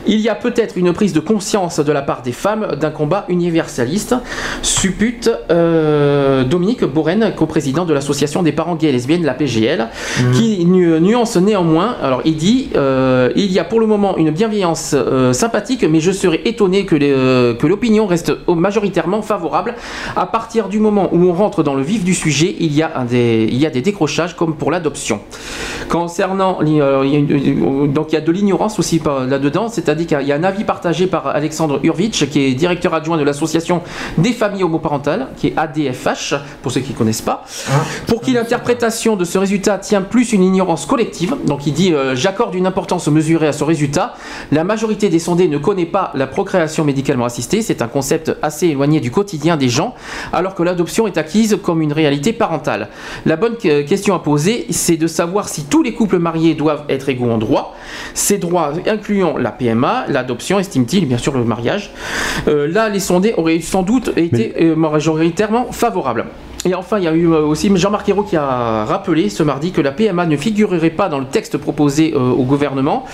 [SPEAKER 4] Il y a peut-être une prise de conscience de la part des femmes d'un combat universaliste, suppute euh, Dominique Borène, coprésident de l'association des parents gays et lesbiennes, la PGL, qui nu- nuance néanmoins. Alors il dit euh, il y a pour le moment une bienveillance euh, sympathique, mais je serais étonné que, euh, l'opinion reste majoritairement favorable. À partir du moment où on rentre dans le vif du sujet, il y a, un des, il y a des décrochages comme pour l'adoption. Concernant, donc il y a de l'ignorance aussi par- là-dedans, c'est-à-dire qu'il y a un avis partagé par Alexandre Urvitch, qui est directeur adjoint de l'association des familles homoparentales, qui est ADFH, pour ceux qui ne connaissent pas, pour qui l'interprétation de ce résultat tient plus une ignorance collective. Donc il dit euh, J'accorde une importance mesurée à ce résultat. La majorité des sondés ne connaît pas la procréation médicalement assistée. C'est un concept assez éloigné du quotidien des gens, alors que l'adoption est acquise comme une réalité parentale. La bonne que- question à poser, c'est de savoir si tous les couples mariés doivent être égaux en droit. Ces droits incluant la PMA, l'adoption, estime-t-il, bien sûr le mariage. Euh, là, les sondés auraient sans doute été euh, majoritairement favorables. Et enfin, il y a eu euh, aussi Jean-Marc Ayrault qui a rappelé ce mardi que la PMA ne figurerait pas dans le texte proposé euh, au gouvernement.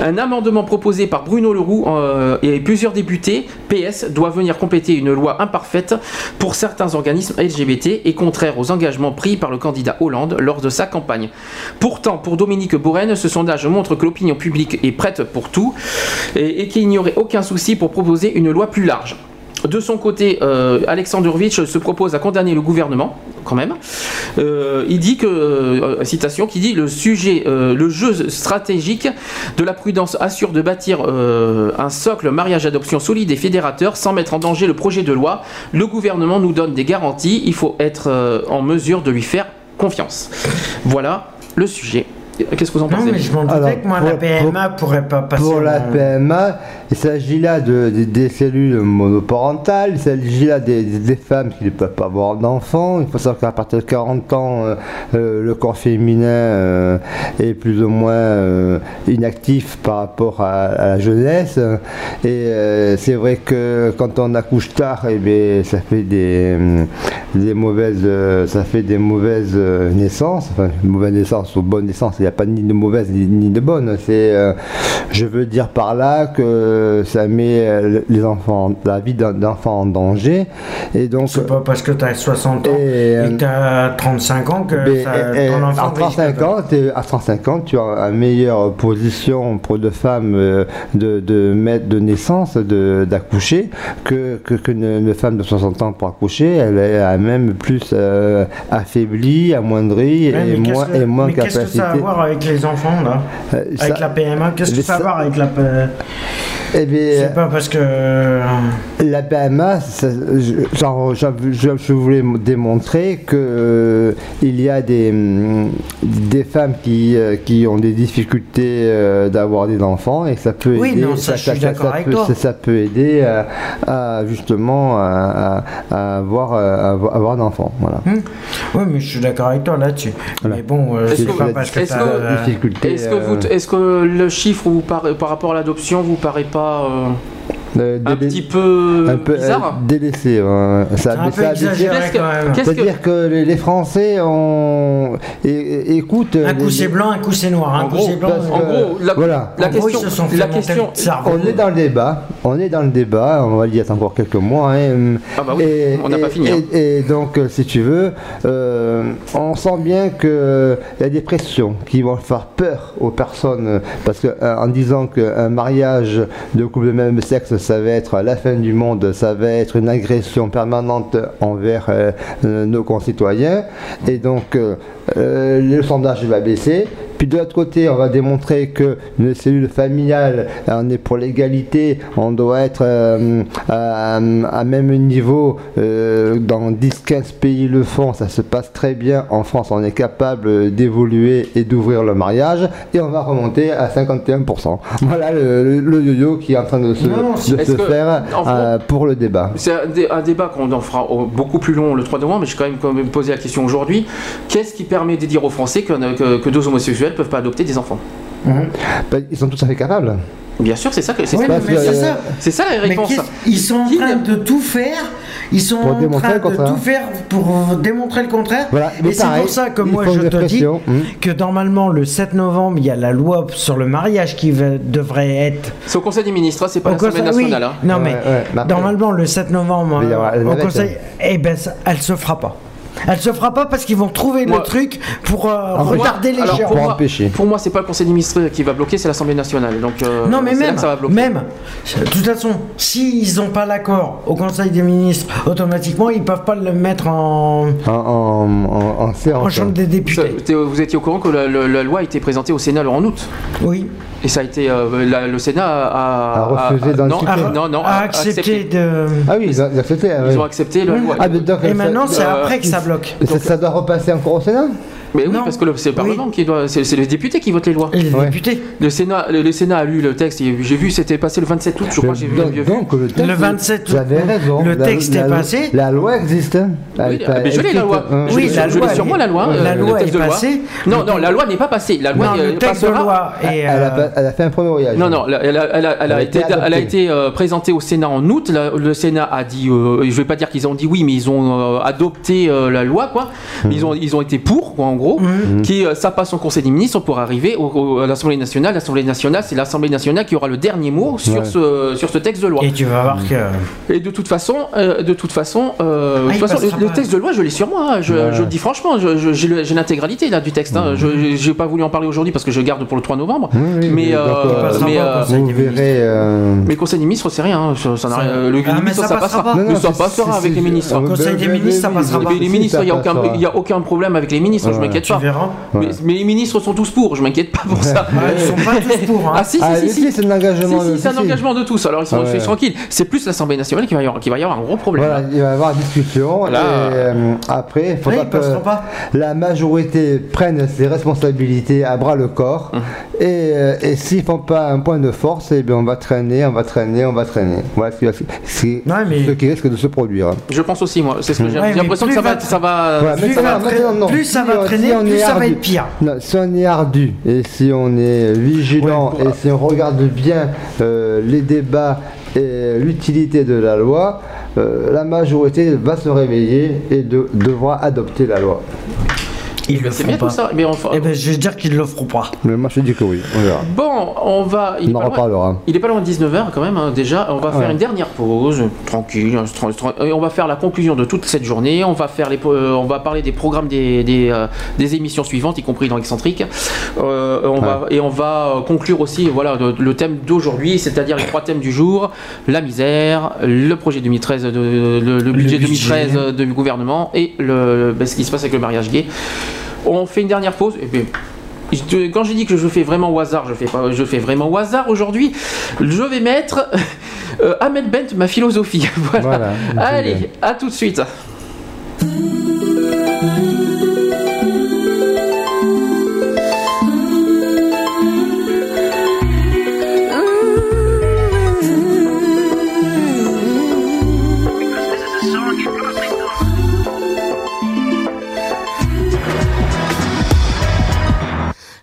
[SPEAKER 4] Un amendement proposé par Bruno Leroux euh, et plusieurs députés PS doit venir compléter une loi imparfaite pour certains organismes LGBT et contraire aux engagements pris par le candidat Hollande lors de sa campagne. Pourtant, pour Dominique Bourren, ce sondage montre que l'opinion publique est prête pour tout et qu'il n'y aurait aucun souci pour proposer une loi plus large. De son côté, euh, se propose à condamner le gouvernement, quand même. Euh, il dit que, euh, citation, qui dit le sujet, euh, le jeu stratégique de la prudence assure de bâtir un socle mariage-adoption solide et fédérateur sans mettre en danger le projet de loi. Le gouvernement nous donne des garanties, il faut être en mesure de lui faire confiance. Voilà le sujet. Qu'est-ce que vous en
[SPEAKER 7] Non,
[SPEAKER 4] pensez
[SPEAKER 7] mais je m'en doutais que moi,
[SPEAKER 12] pour-
[SPEAKER 7] la PMA pourrait pas passer.
[SPEAKER 12] Pour la
[SPEAKER 7] mon-
[SPEAKER 12] PMA, il s'agit là de, de- des cellules monoparentales, il s'agit là des, des femmes qui ne peuvent pas avoir d'enfants. Il faut savoir qu'à partir de 40 ans, euh, euh, le corps féminin euh, est plus ou moins euh, inactif par rapport à, à la jeunesse. Et euh, c'est vrai que quand on accouche tard, eh bien, ça fait des, des mauvaises, euh, ça fait des mauvaises euh, naissances, enfin mauvaises naissances ou bonnes naissances. Il n'y a pas ni de mauvaises ni, ni de bonnes. C'est, euh, je veux dire par là que ça met euh, les enfants, la vie d'un d'enfant en danger. Et donc.
[SPEAKER 7] C'est pas parce que tu as 60 ans et,
[SPEAKER 12] euh,
[SPEAKER 7] que tu as 35 ans que
[SPEAKER 12] mais,
[SPEAKER 7] ça-
[SPEAKER 12] et- et
[SPEAKER 7] ton enfant
[SPEAKER 12] à 35
[SPEAKER 7] risque-
[SPEAKER 12] ans, t'es- à 35 ans, tu as une meilleure position pour de femmes de, de mettre de naissance, de- d'accoucher, que, que, qu'une une femme de 60 ans pour accoucher. Elle est même plus euh, affaiblie, amoindrie
[SPEAKER 7] Ouais,
[SPEAKER 12] et, moins,
[SPEAKER 7] que-
[SPEAKER 12] et moins capacité.
[SPEAKER 7] Voir avec les enfants là.
[SPEAKER 12] Euh,
[SPEAKER 7] Avec
[SPEAKER 12] ça-
[SPEAKER 7] la PMA Qu'est-ce que ça
[SPEAKER 12] ça-
[SPEAKER 7] voir avec la
[SPEAKER 12] Eh bien,
[SPEAKER 7] C'est pas parce que.
[SPEAKER 12] La PMA, ça- je- genre, je, je- je voulais démontrer que euh, il y a des, hum, des femmes qui, euh, qui ont des difficultés euh, d'avoir des enfants et que ça peut
[SPEAKER 7] Oui,
[SPEAKER 12] aider.
[SPEAKER 7] non, ça, je suis d'accord avec
[SPEAKER 12] peut,
[SPEAKER 7] toi.
[SPEAKER 12] ça, ça peut aider à, à, justement à, à- à avoir, à avoir, d'enfants. Voilà.
[SPEAKER 7] Oui, mais je suis d'accord avec toi là-dessus. Mais bon, euh,
[SPEAKER 4] Est-ce
[SPEAKER 7] c'est
[SPEAKER 4] que,
[SPEAKER 7] pas parce que
[SPEAKER 4] que-
[SPEAKER 7] euh,
[SPEAKER 4] est-ce que vous- est-ce que le chiffre vous paraît- par rapport à l'adoption vous paraît pas euh,
[SPEAKER 12] Euh,
[SPEAKER 4] un petit peu,
[SPEAKER 12] un peu
[SPEAKER 4] bizarre
[SPEAKER 12] euh, délaissé. ouais. Ça,
[SPEAKER 7] C'est un peu
[SPEAKER 12] ça a
[SPEAKER 7] exagéré
[SPEAKER 12] baissé.
[SPEAKER 7] quand même.
[SPEAKER 4] Qu'est-ce que-
[SPEAKER 12] les, Français ont é- é- écoute.
[SPEAKER 7] Un coup
[SPEAKER 12] les-
[SPEAKER 7] c'est blanc, un coup c'est noir. Un
[SPEAKER 12] En
[SPEAKER 7] coup
[SPEAKER 12] gros,
[SPEAKER 7] blanc.
[SPEAKER 4] En la,
[SPEAKER 12] voilà.
[SPEAKER 4] la
[SPEAKER 7] En gros,
[SPEAKER 4] question,
[SPEAKER 7] ils se sont fait
[SPEAKER 4] la
[SPEAKER 7] monter
[SPEAKER 4] question,
[SPEAKER 7] le cerveau.
[SPEAKER 12] On est dans le débat, on est dans le débat, on va y être encore quelques mois. hein,
[SPEAKER 4] Ah bah oui,
[SPEAKER 12] et,
[SPEAKER 4] on n'a pas
[SPEAKER 12] et-
[SPEAKER 4] fini, hein.
[SPEAKER 12] Et, et donc, euh, si tu veux, euh, on sent bien qu'il y a des pressions qui vont faire peur aux personnes, euh, parce que euh, en disant qu'un mariage de couple de même sexe, ça va être la fin du monde, ça va être une agression permanente envers euh, nos concitoyens, et donc euh, euh, le sondage va baisser. Puis de l'autre côté, on va démontrer que une cellule familiale, on est pour l'égalité, on doit être euh, à, à même niveau. euh, dans 10-15 pays le font, ça se passe très bien. En France, on est capable d'évoluer et d'ouvrir le mariage, et on va remonter à 51%. Voilà le, yo-yo qui est en train de se,
[SPEAKER 4] Non,
[SPEAKER 12] de
[SPEAKER 4] est-ce
[SPEAKER 12] se
[SPEAKER 4] que-
[SPEAKER 12] faire euh, pour le débat.
[SPEAKER 4] C'est un, dé- un débat qu'on en fera au- beaucoup plus long le 3 novembre, mais je vais quand même, quand même poser la question aujourd'hui. Qu'est-ce qui permet de dire aux Français que, que, que deux homosexuels ne peuvent pas adopter des enfants
[SPEAKER 12] Ben, Ils sont tout à fait capables.
[SPEAKER 4] Bien sûr, c'est ça que c'est
[SPEAKER 7] Oui,
[SPEAKER 4] ça.
[SPEAKER 7] c'est ça.
[SPEAKER 4] C'est ça la réponse.
[SPEAKER 7] ils sont en train de tout faire? Ils sont
[SPEAKER 12] Pour
[SPEAKER 7] en
[SPEAKER 12] démontrer
[SPEAKER 7] train
[SPEAKER 12] le
[SPEAKER 7] de
[SPEAKER 12] contraire.
[SPEAKER 7] tout faire pour démontrer le contraire.
[SPEAKER 12] Voilà, mais
[SPEAKER 7] Et c'est pour ça que moi je te dis
[SPEAKER 12] hum.
[SPEAKER 7] que normalement le 7 novembre il y a la loi sur le mariage qui va- devrait être.
[SPEAKER 4] C'est au Conseil des ministres, hein, c'est pas
[SPEAKER 7] Au Conseil- oui.
[SPEAKER 4] nationale. hein.
[SPEAKER 7] Non mais
[SPEAKER 12] Ouais, ouais, mais après-
[SPEAKER 7] normalement le 7 novembre euh, au Conseil, eh ben ça- elle se fera pas. Elle se fera pas parce qu'ils vont trouver
[SPEAKER 4] Moi-
[SPEAKER 7] le truc pour euh,
[SPEAKER 4] Pour moi-
[SPEAKER 7] retarder les
[SPEAKER 4] alors,
[SPEAKER 7] gens.
[SPEAKER 4] pour moi, pour moi, c'est pas le Conseil des ministres qui va bloquer, c'est l'Assemblée nationale. Donc, euh,
[SPEAKER 7] Non mais
[SPEAKER 4] c'est là
[SPEAKER 7] même,
[SPEAKER 4] que ça va bloquer.
[SPEAKER 7] même, de toute façon, s'ils n'ont pas l'accord au Conseil des ministres, automatiquement ils peuvent pas le mettre en,
[SPEAKER 12] En, en, en, en séance.
[SPEAKER 7] en chambre des députés.
[SPEAKER 4] Vous- Vous étiez au courant que la, la- la loi a été présentée au Sénat en août?
[SPEAKER 7] Oui.
[SPEAKER 4] Et ça a été. euh, la- le Sénat a.
[SPEAKER 12] A refusé d'en
[SPEAKER 4] non, non, non,
[SPEAKER 7] a
[SPEAKER 4] a
[SPEAKER 7] accepté de.
[SPEAKER 12] Ah oui, ils ont ils ont accepté.
[SPEAKER 4] Ils ont accepté la loi.
[SPEAKER 12] Ah, donc,
[SPEAKER 7] Et maintenant c'est
[SPEAKER 4] euh,
[SPEAKER 7] après que ça bloque.
[SPEAKER 12] ça, ça doit repasser encore au Sénat
[SPEAKER 4] Mais oui, parce que le- c'est le Parlement qui doit. C'est c'est les députés qui votent les lois.
[SPEAKER 7] Les
[SPEAKER 12] Ouais.
[SPEAKER 7] députés.
[SPEAKER 4] Le Sénat, le, le Sénat a lu le texte. et J'ai vu, c'était passé le 27 août, je crois. J'ai vu.
[SPEAKER 12] donc,
[SPEAKER 4] j'ai vu.
[SPEAKER 12] donc, le, texte,
[SPEAKER 7] Le 27
[SPEAKER 12] Vous avez raison.
[SPEAKER 7] le
[SPEAKER 12] La-
[SPEAKER 7] texte
[SPEAKER 12] la-
[SPEAKER 7] est passé.
[SPEAKER 12] La loi existe. hein.
[SPEAKER 4] Oui, ah, mais je l'ai la loi.
[SPEAKER 12] hein.
[SPEAKER 4] Je
[SPEAKER 7] Oui,
[SPEAKER 4] l'ai
[SPEAKER 7] la
[SPEAKER 4] sur- je l'ai
[SPEAKER 7] loi,
[SPEAKER 4] sur moi la loi.
[SPEAKER 7] la
[SPEAKER 4] euh, le
[SPEAKER 7] loi est passée.
[SPEAKER 4] Non, non, la loi n'est pas passée. La loi
[SPEAKER 7] Non,
[SPEAKER 4] euh,
[SPEAKER 7] le texte de
[SPEAKER 4] passera-
[SPEAKER 7] loi est.
[SPEAKER 12] Elle a,
[SPEAKER 7] euh,
[SPEAKER 12] elle a fait un premier voyage.
[SPEAKER 4] Non, non, elle a, elle elle été,
[SPEAKER 12] été
[SPEAKER 4] elle a
[SPEAKER 12] adoptée.
[SPEAKER 4] été euh, présentée au Sénat en août. La- le Sénat a dit, euh, je vais pas dire qu'ils ont dit oui, mais ils ont euh, adopté euh, la loi, quoi.
[SPEAKER 12] Hmm.
[SPEAKER 4] Ils, ont, ils ont été pour, quoi, en gros. gros, qui euh, ça passe au Conseil des ministres pour arriver au- au- à l'Assemblée nationale. L'Assemblée nationale, c'est l'Assemblée nationale qui aura le dernier mot sur
[SPEAKER 7] Ouais.
[SPEAKER 4] ce sur ce texte de loi.
[SPEAKER 7] Et tu vas voir que.
[SPEAKER 4] Et de toute façon, euh, de toute façon, euh, de
[SPEAKER 7] Ah,
[SPEAKER 4] toute façon, le, texte de loi, je l'ai sur moi. hein. Je,
[SPEAKER 7] Ouais.
[SPEAKER 4] je le dis franchement, je- je- j'ai l'intégralité là du texte. hein. Je j'ai pas voulu en parler aujourd'hui parce que je garde pour le 3 novembre. mais euh, mais, euh,
[SPEAKER 12] euh,
[SPEAKER 4] mais Conseil des ministres, c'est rien. hein. Ça, ça n'a rien- le
[SPEAKER 12] Ah,
[SPEAKER 4] ministre,
[SPEAKER 12] ça passera
[SPEAKER 4] ça passera avec les ministres.
[SPEAKER 12] Conseil des ministres, ça passera pas.
[SPEAKER 4] les ministres, il n'y a, aucun- problème avec les ministres, je. M'inquiète
[SPEAKER 12] Tu
[SPEAKER 4] pas.
[SPEAKER 7] verras.
[SPEAKER 4] Mais, mais les ministres sont tous pour, je m'inquiète pas pour ça.
[SPEAKER 7] ils sont pas tous pour. hein.
[SPEAKER 4] Ah si, si,
[SPEAKER 12] Ah,
[SPEAKER 4] si,
[SPEAKER 12] si,
[SPEAKER 4] si.
[SPEAKER 12] c'est un engagement
[SPEAKER 4] Si,
[SPEAKER 12] de-
[SPEAKER 4] si, c'est un engagement de tous, alors ils sont,
[SPEAKER 12] Ah ouais.
[SPEAKER 4] tranquilles. C'est plus l'Assemblée nationale qui va y avoir, qui va y avoir un gros problème.
[SPEAKER 12] Voilà, il va y avoir discussion.
[SPEAKER 4] Voilà.
[SPEAKER 12] Et, euh, après, il faudra que
[SPEAKER 7] pas.
[SPEAKER 12] la majorité prenne ses responsabilités à bras le corps.
[SPEAKER 4] Hum.
[SPEAKER 12] Et, euh, et s'ils font pas un point de force, eh bien, on va traîner, on va traîner, on va traîner. Voilà ce qui, va- c'est ce qui risque de se produire.
[SPEAKER 4] Je pense aussi, moi. C'est ce que j'ai
[SPEAKER 12] Ouais,
[SPEAKER 4] l'impression que ça va,
[SPEAKER 12] va-
[SPEAKER 4] ça va.
[SPEAKER 7] Plus
[SPEAKER 12] ça
[SPEAKER 7] va
[SPEAKER 12] va,
[SPEAKER 7] traîner-
[SPEAKER 12] Si on-
[SPEAKER 7] plus
[SPEAKER 12] est
[SPEAKER 7] ça va
[SPEAKER 12] ardu-
[SPEAKER 7] être pire.
[SPEAKER 12] Non, si on est ardu et si on est vigilant et si on regarde bien euh, les débats et l'utilité de la loi, euh, la majorité va se réveiller et de- devra adopter la loi.
[SPEAKER 7] Ils le
[SPEAKER 4] C'est
[SPEAKER 7] feront
[SPEAKER 4] bien
[SPEAKER 7] pas.
[SPEAKER 4] tout ça. Mais enfin.
[SPEAKER 7] Eh ben, je vais dire qu'ils le feront pas.
[SPEAKER 12] Mais moi je dis que oui, on verra.
[SPEAKER 4] Bon, on va. Il
[SPEAKER 12] On en reparlera.
[SPEAKER 4] Il est pas loin de 19h quand même, hein, déjà. On va faire
[SPEAKER 12] Ouais.
[SPEAKER 4] une dernière pause, tranquille. hein, tra- tra- et on va faire la conclusion de toute cette journée. On va, faire les, euh, on va parler des programmes des, des, euh, des émissions suivantes, y compris dans Excentrique. Euh, on va, et on va conclure aussi voilà, le, le thème d'aujourd'hui, c'est-à-dire les trois thèmes du jour la misère, le projet 2013, de, le, le budget
[SPEAKER 7] budget.
[SPEAKER 4] 2013 du gouvernement et le, ben, ce qui se passe avec le mariage gay. On fait une dernière pause. Et puis, quand j'ai dit que je fais vraiment au hasard, je fais pas, je fais vraiment au hasard aujourd'hui. Je vais mettre euh, Ahmed Bent, ma philosophie. Voilà.
[SPEAKER 12] Voilà,
[SPEAKER 4] Allez, à tout de suite.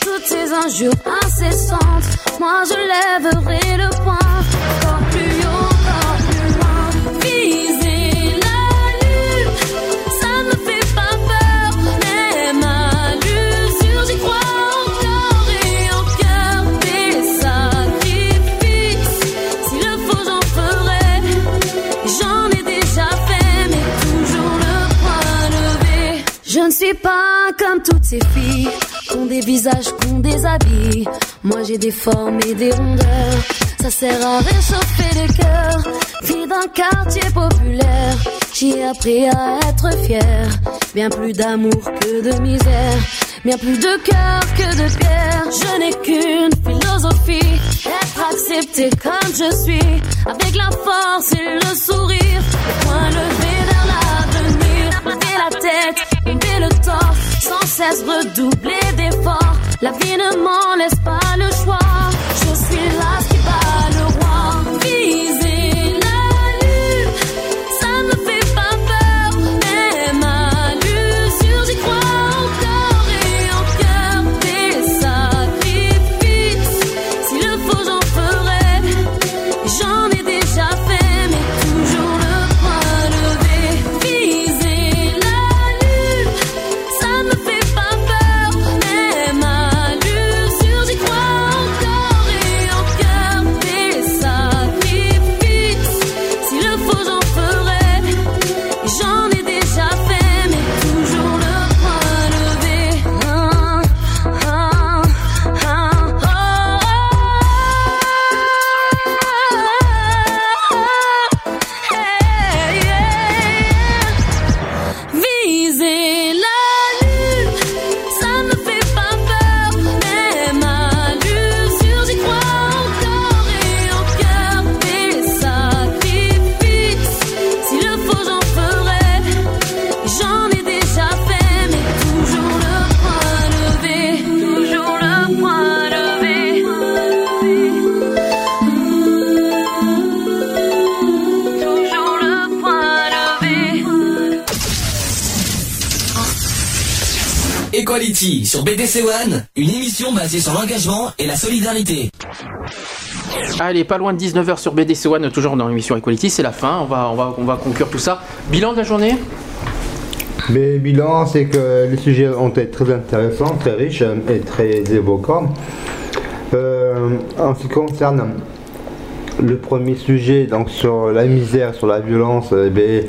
[SPEAKER 33] toutes ces injures incessantes, moi je lèverai le poing, encore plus haut, encore plus loin. Viser la lune, ça ne me fait pas peur, même à l'usure, j'y crois encore et encore des sacrifices. S'il le faut, j'en ferai, j'en ai déjà fait, mais toujours le point levé. Je ne suis pas ces filles, ont des visages, ont des habits. Moi j'ai des formes et des rondeurs, ça sert à réchauffer le cœur. Fille d'un quartier populaire, j'ai appris à être fière. Bien plus d'amour que de misère, bien plus de cœur que de pierre. Je n'ai qu'une philosophie, être accepté comme je suis, avec la force et le sourire, le point levé vers l'avenir. Lever la tête, lever le torse, sans cesse redoubler d'efforts. La vie ne m'en laisse pas le choix.
[SPEAKER 31] Sur BDC One, une émission basée sur l'engagement et la solidarité.
[SPEAKER 4] Allez, pas loin de 19h sur BDC One, toujours dans l'émission Equality, c'est la fin, on va, on, va, on va conclure tout ça. Bilan de la journée?
[SPEAKER 12] Mais bilan, c'est que les sujets ont été très intéressants, très riches et très évoquants. Euh, en ce qui concerne le premier sujet, donc sur la misère, sur la violence, eh bien,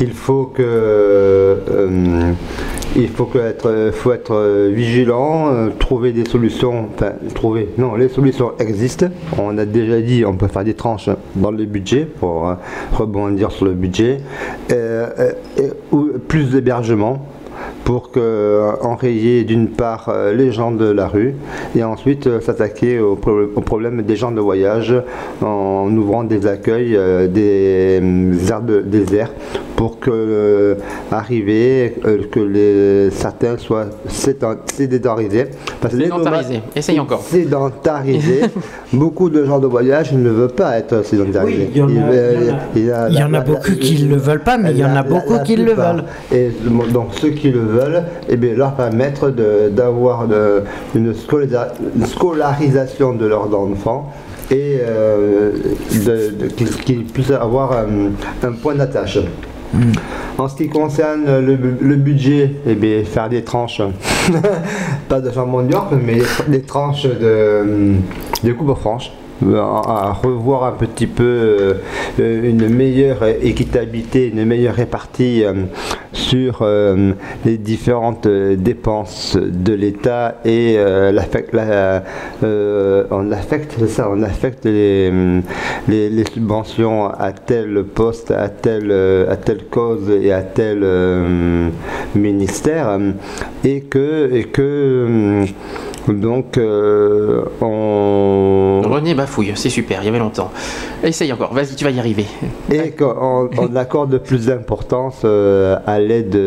[SPEAKER 12] il faut que euh, il faut, être, faut être vigilant, euh, trouver des solutions, enfin trouver, non, les solutions existent. On a déjà dit, on peut faire des tranches dans le budget pour euh, rebondir sur le budget, Euh, euh, et- ou plus d'hébergement pour que, euh, enrayer d'une part euh, les gens de la rue et ensuite euh, s'attaquer au, pro- au problème des gens de voyage en ouvrant des accueils, euh, des aires de désert pour que euh, arriver euh, que les, certains soient sédent- sédentarisés. Parce que les
[SPEAKER 4] Sédentarisé,
[SPEAKER 12] nomades-
[SPEAKER 4] essaye encore.
[SPEAKER 12] Sédentarisés. Beaucoup de gens de voyage ne veulent pas être sédentarisés.
[SPEAKER 7] Oui, il y en a-
[SPEAKER 12] Ils veulent-
[SPEAKER 7] il y en a- il y en a beaucoup qui ne le veulent pas, mais il y en a beaucoup qui le veulent.
[SPEAKER 12] Et donc ceux qui le veulent, eh bien, leur permettre d'avoir une, scolarisation de leurs enfants et euh, qu'ils puissent avoir un, un point d'attache. En ce qui concerne le, bu- le budget, eh bien, faire des tranches, pas de jambon de York, mais des, des tranches de, de coupe franche. Euh, À, revoir un petit peu euh, une meilleure équitabilité, une meilleure répartie euh, sur les différentes dépenses de l'État et on affecte ça, on affecte les, les, subventions à tel poste, à telle, à telle cause et à tel ministère et que, donc euh, on
[SPEAKER 4] René bafouille, c'est super, il y avait longtemps. Essaye encore, vas-y, tu vas y arriver.
[SPEAKER 12] et qu'on on accorde plus d'importance euh, à l'aide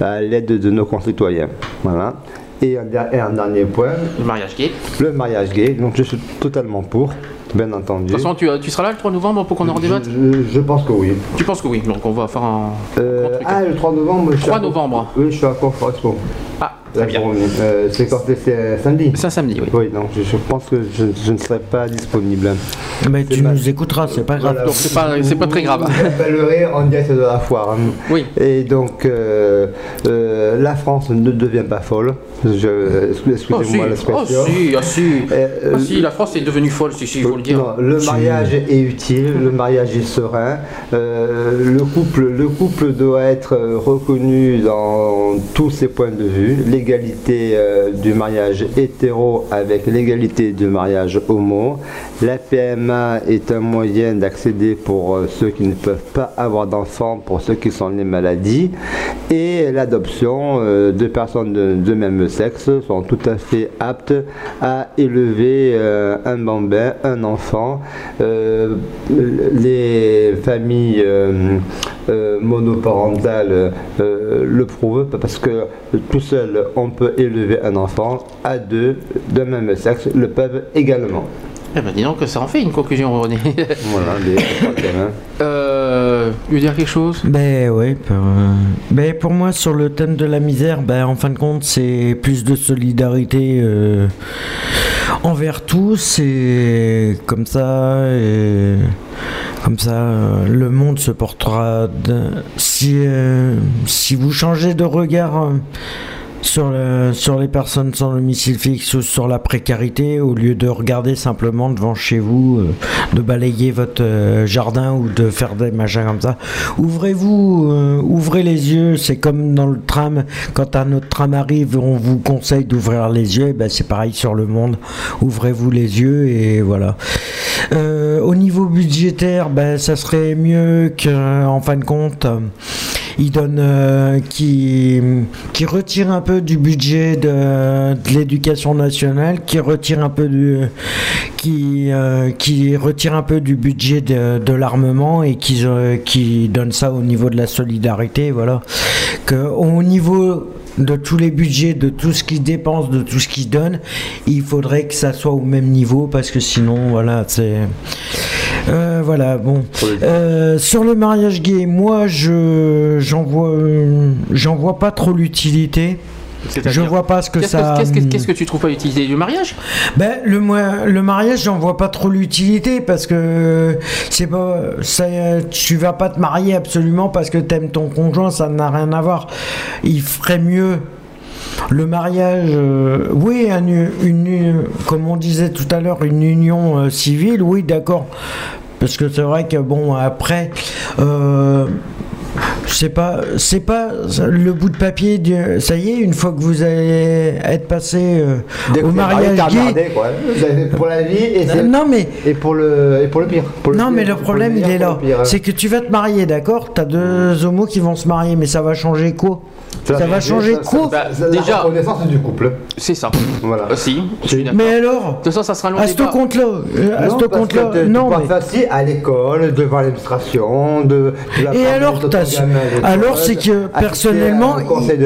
[SPEAKER 12] à l'aide de nos concitoyens. Voilà. Et un, der- et un dernier point.
[SPEAKER 4] Le mariage gay.
[SPEAKER 12] Le mariage gay. Donc je suis totalement pour, bien entendu.
[SPEAKER 4] De toute façon, tu, tu seras là le 3 novembre pour qu'on en redébatte
[SPEAKER 12] je, je pense que oui.
[SPEAKER 4] Tu penses que oui, donc on va faire un.
[SPEAKER 12] Euh, ah, le 3 novembre, je suis
[SPEAKER 4] 3
[SPEAKER 12] à-
[SPEAKER 4] novembre.
[SPEAKER 12] Oui, je suis à Confort.
[SPEAKER 4] Ah,
[SPEAKER 12] très bien. c'est quand c'est- c'est samedi
[SPEAKER 4] C'est un samedi, oui.
[SPEAKER 12] Oui, donc je, je pense que je, je ne serai pas disponible.
[SPEAKER 7] Mais tu nous écouteras, c'est pas grave.
[SPEAKER 4] Donc c'est pas, c'est pas très grave.
[SPEAKER 12] Vous appellerez en direct de la foire. hein.
[SPEAKER 4] Oui.
[SPEAKER 12] Et donc, euh, euh, la France ne devient pas folle. Je, excusez-moi
[SPEAKER 4] Oh si, oh
[SPEAKER 12] l'expression.
[SPEAKER 4] si, ah si.
[SPEAKER 12] Euh,
[SPEAKER 4] Ah si, la France est devenue folle, si, si, il faut le dire.
[SPEAKER 12] Non, le
[SPEAKER 4] Si.
[SPEAKER 12] mariage est utile, le mariage est serein. Euh, le, couple, le couple doit être reconnu dans tous ses points de vue. L'égalité euh, du mariage hétéro avec l'égalité du mariage homo. La PMA est un moyen d'accéder pour euh, ceux qui ne peuvent pas avoir d'enfants, pour ceux qui sont les maladies. Et l'adoption euh, de personnes de, même sexe sont tout à fait aptes à élever un bambin, un enfant. Les familles monoparentales le prouvent parce que tout seul on peut élever un enfant, à deux d'un même sexe le peuvent également.
[SPEAKER 4] Eh ben dis donc, ça en fait une conclusion, René.
[SPEAKER 12] Voilà, les hein.
[SPEAKER 4] euh, tu veux dire quelque chose?
[SPEAKER 7] Ben oui, pour, euh, ben pour moi sur le thème de la misère, ben en fin de compte c'est plus de solidarité euh, envers tous et comme ça, et comme ça le monde se portera. de- si euh, si vous changez de regard. Sur, le- sur les personnes sans domicile fixe ou sur la précarité, au lieu de regarder simplement devant chez vous, euh, de balayer votre euh, jardin ou de faire des machins comme ça, ouvrez-vous, euh, ouvrez les yeux. C'est comme dans le tram, quand un autre tram arrive, on vous conseille d'ouvrir les yeux. Et ben c'est pareil sur le monde. Ouvrez-vous les yeux et voilà. Au niveau budgétaire, ben, ça serait mieux qu'en fin de compte, il donne, euh, qui, qui retire un peu du budget de, l'éducation nationale, qui retire un peu du, qui, euh, qui retire un peu du budget de, de l'armement et qui, euh, qui donne ça au niveau de la solidarité, voilà. Que au niveau de tous les budgets, de tout ce qu'ils dépensent, de tout ce qu'ils donnent, il faudrait que ça soit au même niveau parce que sinon, voilà, c'est. Euh, voilà, bon. Euh, sur le mariage gay, moi, je j'en vois, j'en vois pas trop l'utilité. Je vois pas ce que ça.
[SPEAKER 4] Qu'est-ce que, qu'est-ce que tu trouves pas l'utilité du mariage?
[SPEAKER 7] Ben, le, le mariage, j'en vois pas trop l'utilité parce que c'est pas, ça, tu vas pas te marier absolument parce que t'aimes ton conjoint, ça n'a rien à voir. Il ferait mieux. Le mariage, euh, oui, un u- une, une- comme on disait tout à l'heure, une union euh, civile, oui, d'accord. Parce que c'est vrai que bon, après, euh, c'est pas, c'est pas le bout de papier. du- ça y est, une fois que vous allez être passé euh, au
[SPEAKER 12] marié,
[SPEAKER 7] mariage
[SPEAKER 12] t'as
[SPEAKER 7] gay,
[SPEAKER 12] emmerdé, quoi. Vous avez pour la vie et
[SPEAKER 7] non mais
[SPEAKER 12] et pour le et pour le pire. Pour le
[SPEAKER 7] non
[SPEAKER 12] pire,
[SPEAKER 7] mais le problème il
[SPEAKER 12] meilleur,
[SPEAKER 7] est là, c'est que tu vas te marier, d'accord T'as deux homos qui vont se marier, mais ça va changer quoi? Ça, va changer quoi
[SPEAKER 4] Bah,
[SPEAKER 12] Ça-
[SPEAKER 4] déjà-
[SPEAKER 12] la reconnaissance du couple.
[SPEAKER 4] C'est ça.
[SPEAKER 12] Voilà.
[SPEAKER 4] Aussi.
[SPEAKER 7] Mais alors
[SPEAKER 4] De toute façon, ça sera long
[SPEAKER 7] À ce compte-là, euh, à
[SPEAKER 12] Non,
[SPEAKER 7] ce compte-là, non
[SPEAKER 12] passes assis à l'école, devant l'administration, de.
[SPEAKER 7] Et alors, alors c'est que personnellement,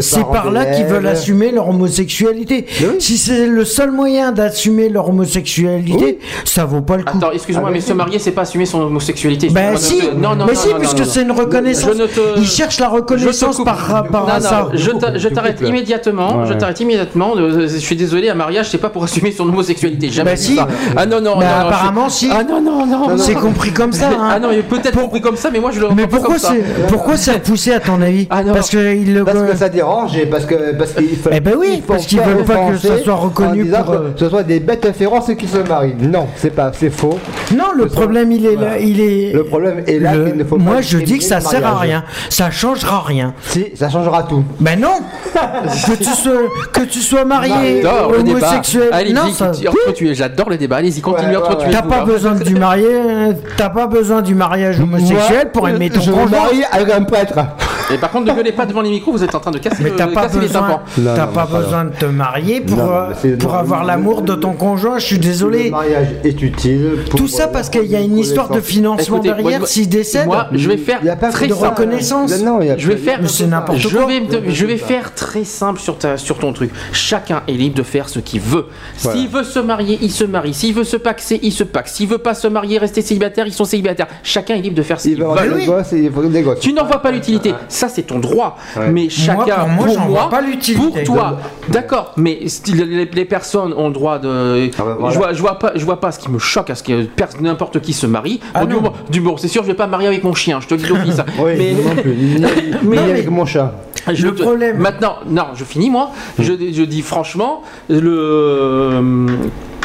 [SPEAKER 7] c'est par là qu'ils veulent assumer leur homosexualité. Si c'est le seul moyen d'assumer leur homosexualité, ça vaut pas le coup.
[SPEAKER 4] Attends, excuse-moi, mais se marier, c'est pas assumer son homosexualité.
[SPEAKER 7] Ben si,
[SPEAKER 4] non, non,
[SPEAKER 7] mais si, puisque c'est une reconnaissance. Ils cherchent la reconnaissance par rapport à
[SPEAKER 4] non,
[SPEAKER 7] ça.
[SPEAKER 4] Je t'a- je t'arrête immédiatement. Je t'arrête immédiatement. Euh, Je suis désolé, un mariage, c'est pas pour assumer son homosexualité. Jamais
[SPEAKER 7] Bah si.
[SPEAKER 4] ça. Ah non, non,
[SPEAKER 7] Bah
[SPEAKER 4] non, non,
[SPEAKER 7] apparemment
[SPEAKER 4] je-
[SPEAKER 7] si.
[SPEAKER 4] Ah non, non, non. non.
[SPEAKER 7] C'est compris comme ça. hein.
[SPEAKER 4] Ah non, il est peut-être compris comme ça, mais moi je le
[SPEAKER 7] Mais pourquoi
[SPEAKER 4] ça.
[SPEAKER 7] c'est pourquoi c'est repoussé à ton avis
[SPEAKER 4] Ah non.
[SPEAKER 7] Parce que il le
[SPEAKER 12] Parce que ça dérange et parce que parce qu'il faut-
[SPEAKER 7] Eh ben oui, parce qu'ils veulent pas que ça soit reconnu pour,
[SPEAKER 12] que
[SPEAKER 7] euh,
[SPEAKER 12] ce soit des bêtes féroces qui se marient. Non, c'est pas, c'est faux.
[SPEAKER 7] Non, le problème il est là, il est.
[SPEAKER 12] Le problème est là
[SPEAKER 7] Le-
[SPEAKER 12] qu'il ne faut pas
[SPEAKER 7] Moi je dis que ça sert à rien, ça changera rien.
[SPEAKER 12] Si, ça changera tout.
[SPEAKER 7] Ben non Que tu sois que tu sois marié,
[SPEAKER 4] le débat.
[SPEAKER 7] homosexuel,
[SPEAKER 4] Allez,
[SPEAKER 7] non ça.
[SPEAKER 4] J'adore le débat. Allez-y, continue,
[SPEAKER 12] Ouais, ouais.
[SPEAKER 7] T'as pas besoin du marié, t'as pas besoin du mariage homosexuel pour aimer ton
[SPEAKER 12] je me marie avec un prêtre.
[SPEAKER 4] Et par contre, ne gueulez pas devant les micros, vous êtes en train de casser,
[SPEAKER 7] Mais
[SPEAKER 4] le-
[SPEAKER 7] t'as pas
[SPEAKER 4] casser les
[SPEAKER 7] besoin, t'as pas besoin de te marier pour,
[SPEAKER 12] Non,
[SPEAKER 7] euh, pour
[SPEAKER 12] non,
[SPEAKER 7] avoir l'amour de ton conjoint. Je suis désolé.
[SPEAKER 12] Le mariage est utile. Pour
[SPEAKER 7] Tout ça parce qu'il y a une histoire de financement
[SPEAKER 4] Écoutez,
[SPEAKER 7] derrière s'il décède.
[SPEAKER 4] Moi, je vais faire
[SPEAKER 12] Il y a pas
[SPEAKER 4] très
[SPEAKER 7] de
[SPEAKER 4] simple.
[SPEAKER 7] reconnaissance.
[SPEAKER 12] Non, il y a
[SPEAKER 4] Je vais faire,
[SPEAKER 7] c'est n'importe
[SPEAKER 4] je
[SPEAKER 7] quoi.
[SPEAKER 4] vais, te- je vais faire très simple sur, ta, sur ton truc. Chacun est libre de faire ce qu'il veut.
[SPEAKER 12] Voilà.
[SPEAKER 4] S'il veut se marier, il se marie. S'il veut se paxer, il se paxe. S'il veut pas se marier, rester célibataire, ils sont célibataires. Chacun est libre de faire ce
[SPEAKER 12] Il
[SPEAKER 4] qu'il veut.
[SPEAKER 12] des gosses et il faut des gosses.
[SPEAKER 4] Tu n'en vois pas l'utilité. Ça, c'est ton droit.
[SPEAKER 12] Ouais.
[SPEAKER 4] Mais chacun,
[SPEAKER 7] pour moi, j'en vois pas l'utilité.
[SPEAKER 4] pour toi, d'accord. Mais les, les personnes ont le droit de.
[SPEAKER 12] Ah bah voilà.
[SPEAKER 4] je, vois, je vois pas, je vois pas ce qui me choque à ce que n'importe qui se marie.
[SPEAKER 7] Ah
[SPEAKER 4] Bon, du bon, c'est sûr, je vais pas me marier avec mon chien. Je te le dis d'office.
[SPEAKER 12] Oui,
[SPEAKER 4] mais
[SPEAKER 12] moi non plus. Ni, ni-
[SPEAKER 4] Mais-
[SPEAKER 12] avec mon chat.
[SPEAKER 4] Je
[SPEAKER 7] Le problème-
[SPEAKER 4] Maintenant, non, je finis moi.
[SPEAKER 12] Hmm.
[SPEAKER 4] Je, je dis franchement, le.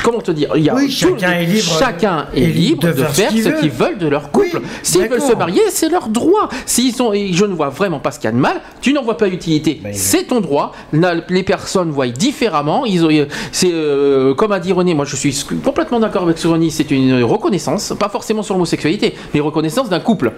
[SPEAKER 4] Comment te dire Il y a
[SPEAKER 7] Oui,
[SPEAKER 4] tout-
[SPEAKER 7] chacun est libre-
[SPEAKER 4] Chacun est, libre de, faire, ce qu'ils veulent de leur couple.
[SPEAKER 7] Oui,
[SPEAKER 4] S'ils veulent se marier, c'est leur droit. S'ils sont, et je ne vois vraiment pas ce qu'il y a de mal. Tu n'en vois pas l'utilité.
[SPEAKER 7] Ben,
[SPEAKER 4] c'est ton droit. Là, les personnes voient différemment. Ils ont, c'est euh, comme a dit René. Moi, je suis complètement d'accord avec ce René. C'est une reconnaissance, pas forcément sur l'homosexualité, mais reconnaissance d'un couple.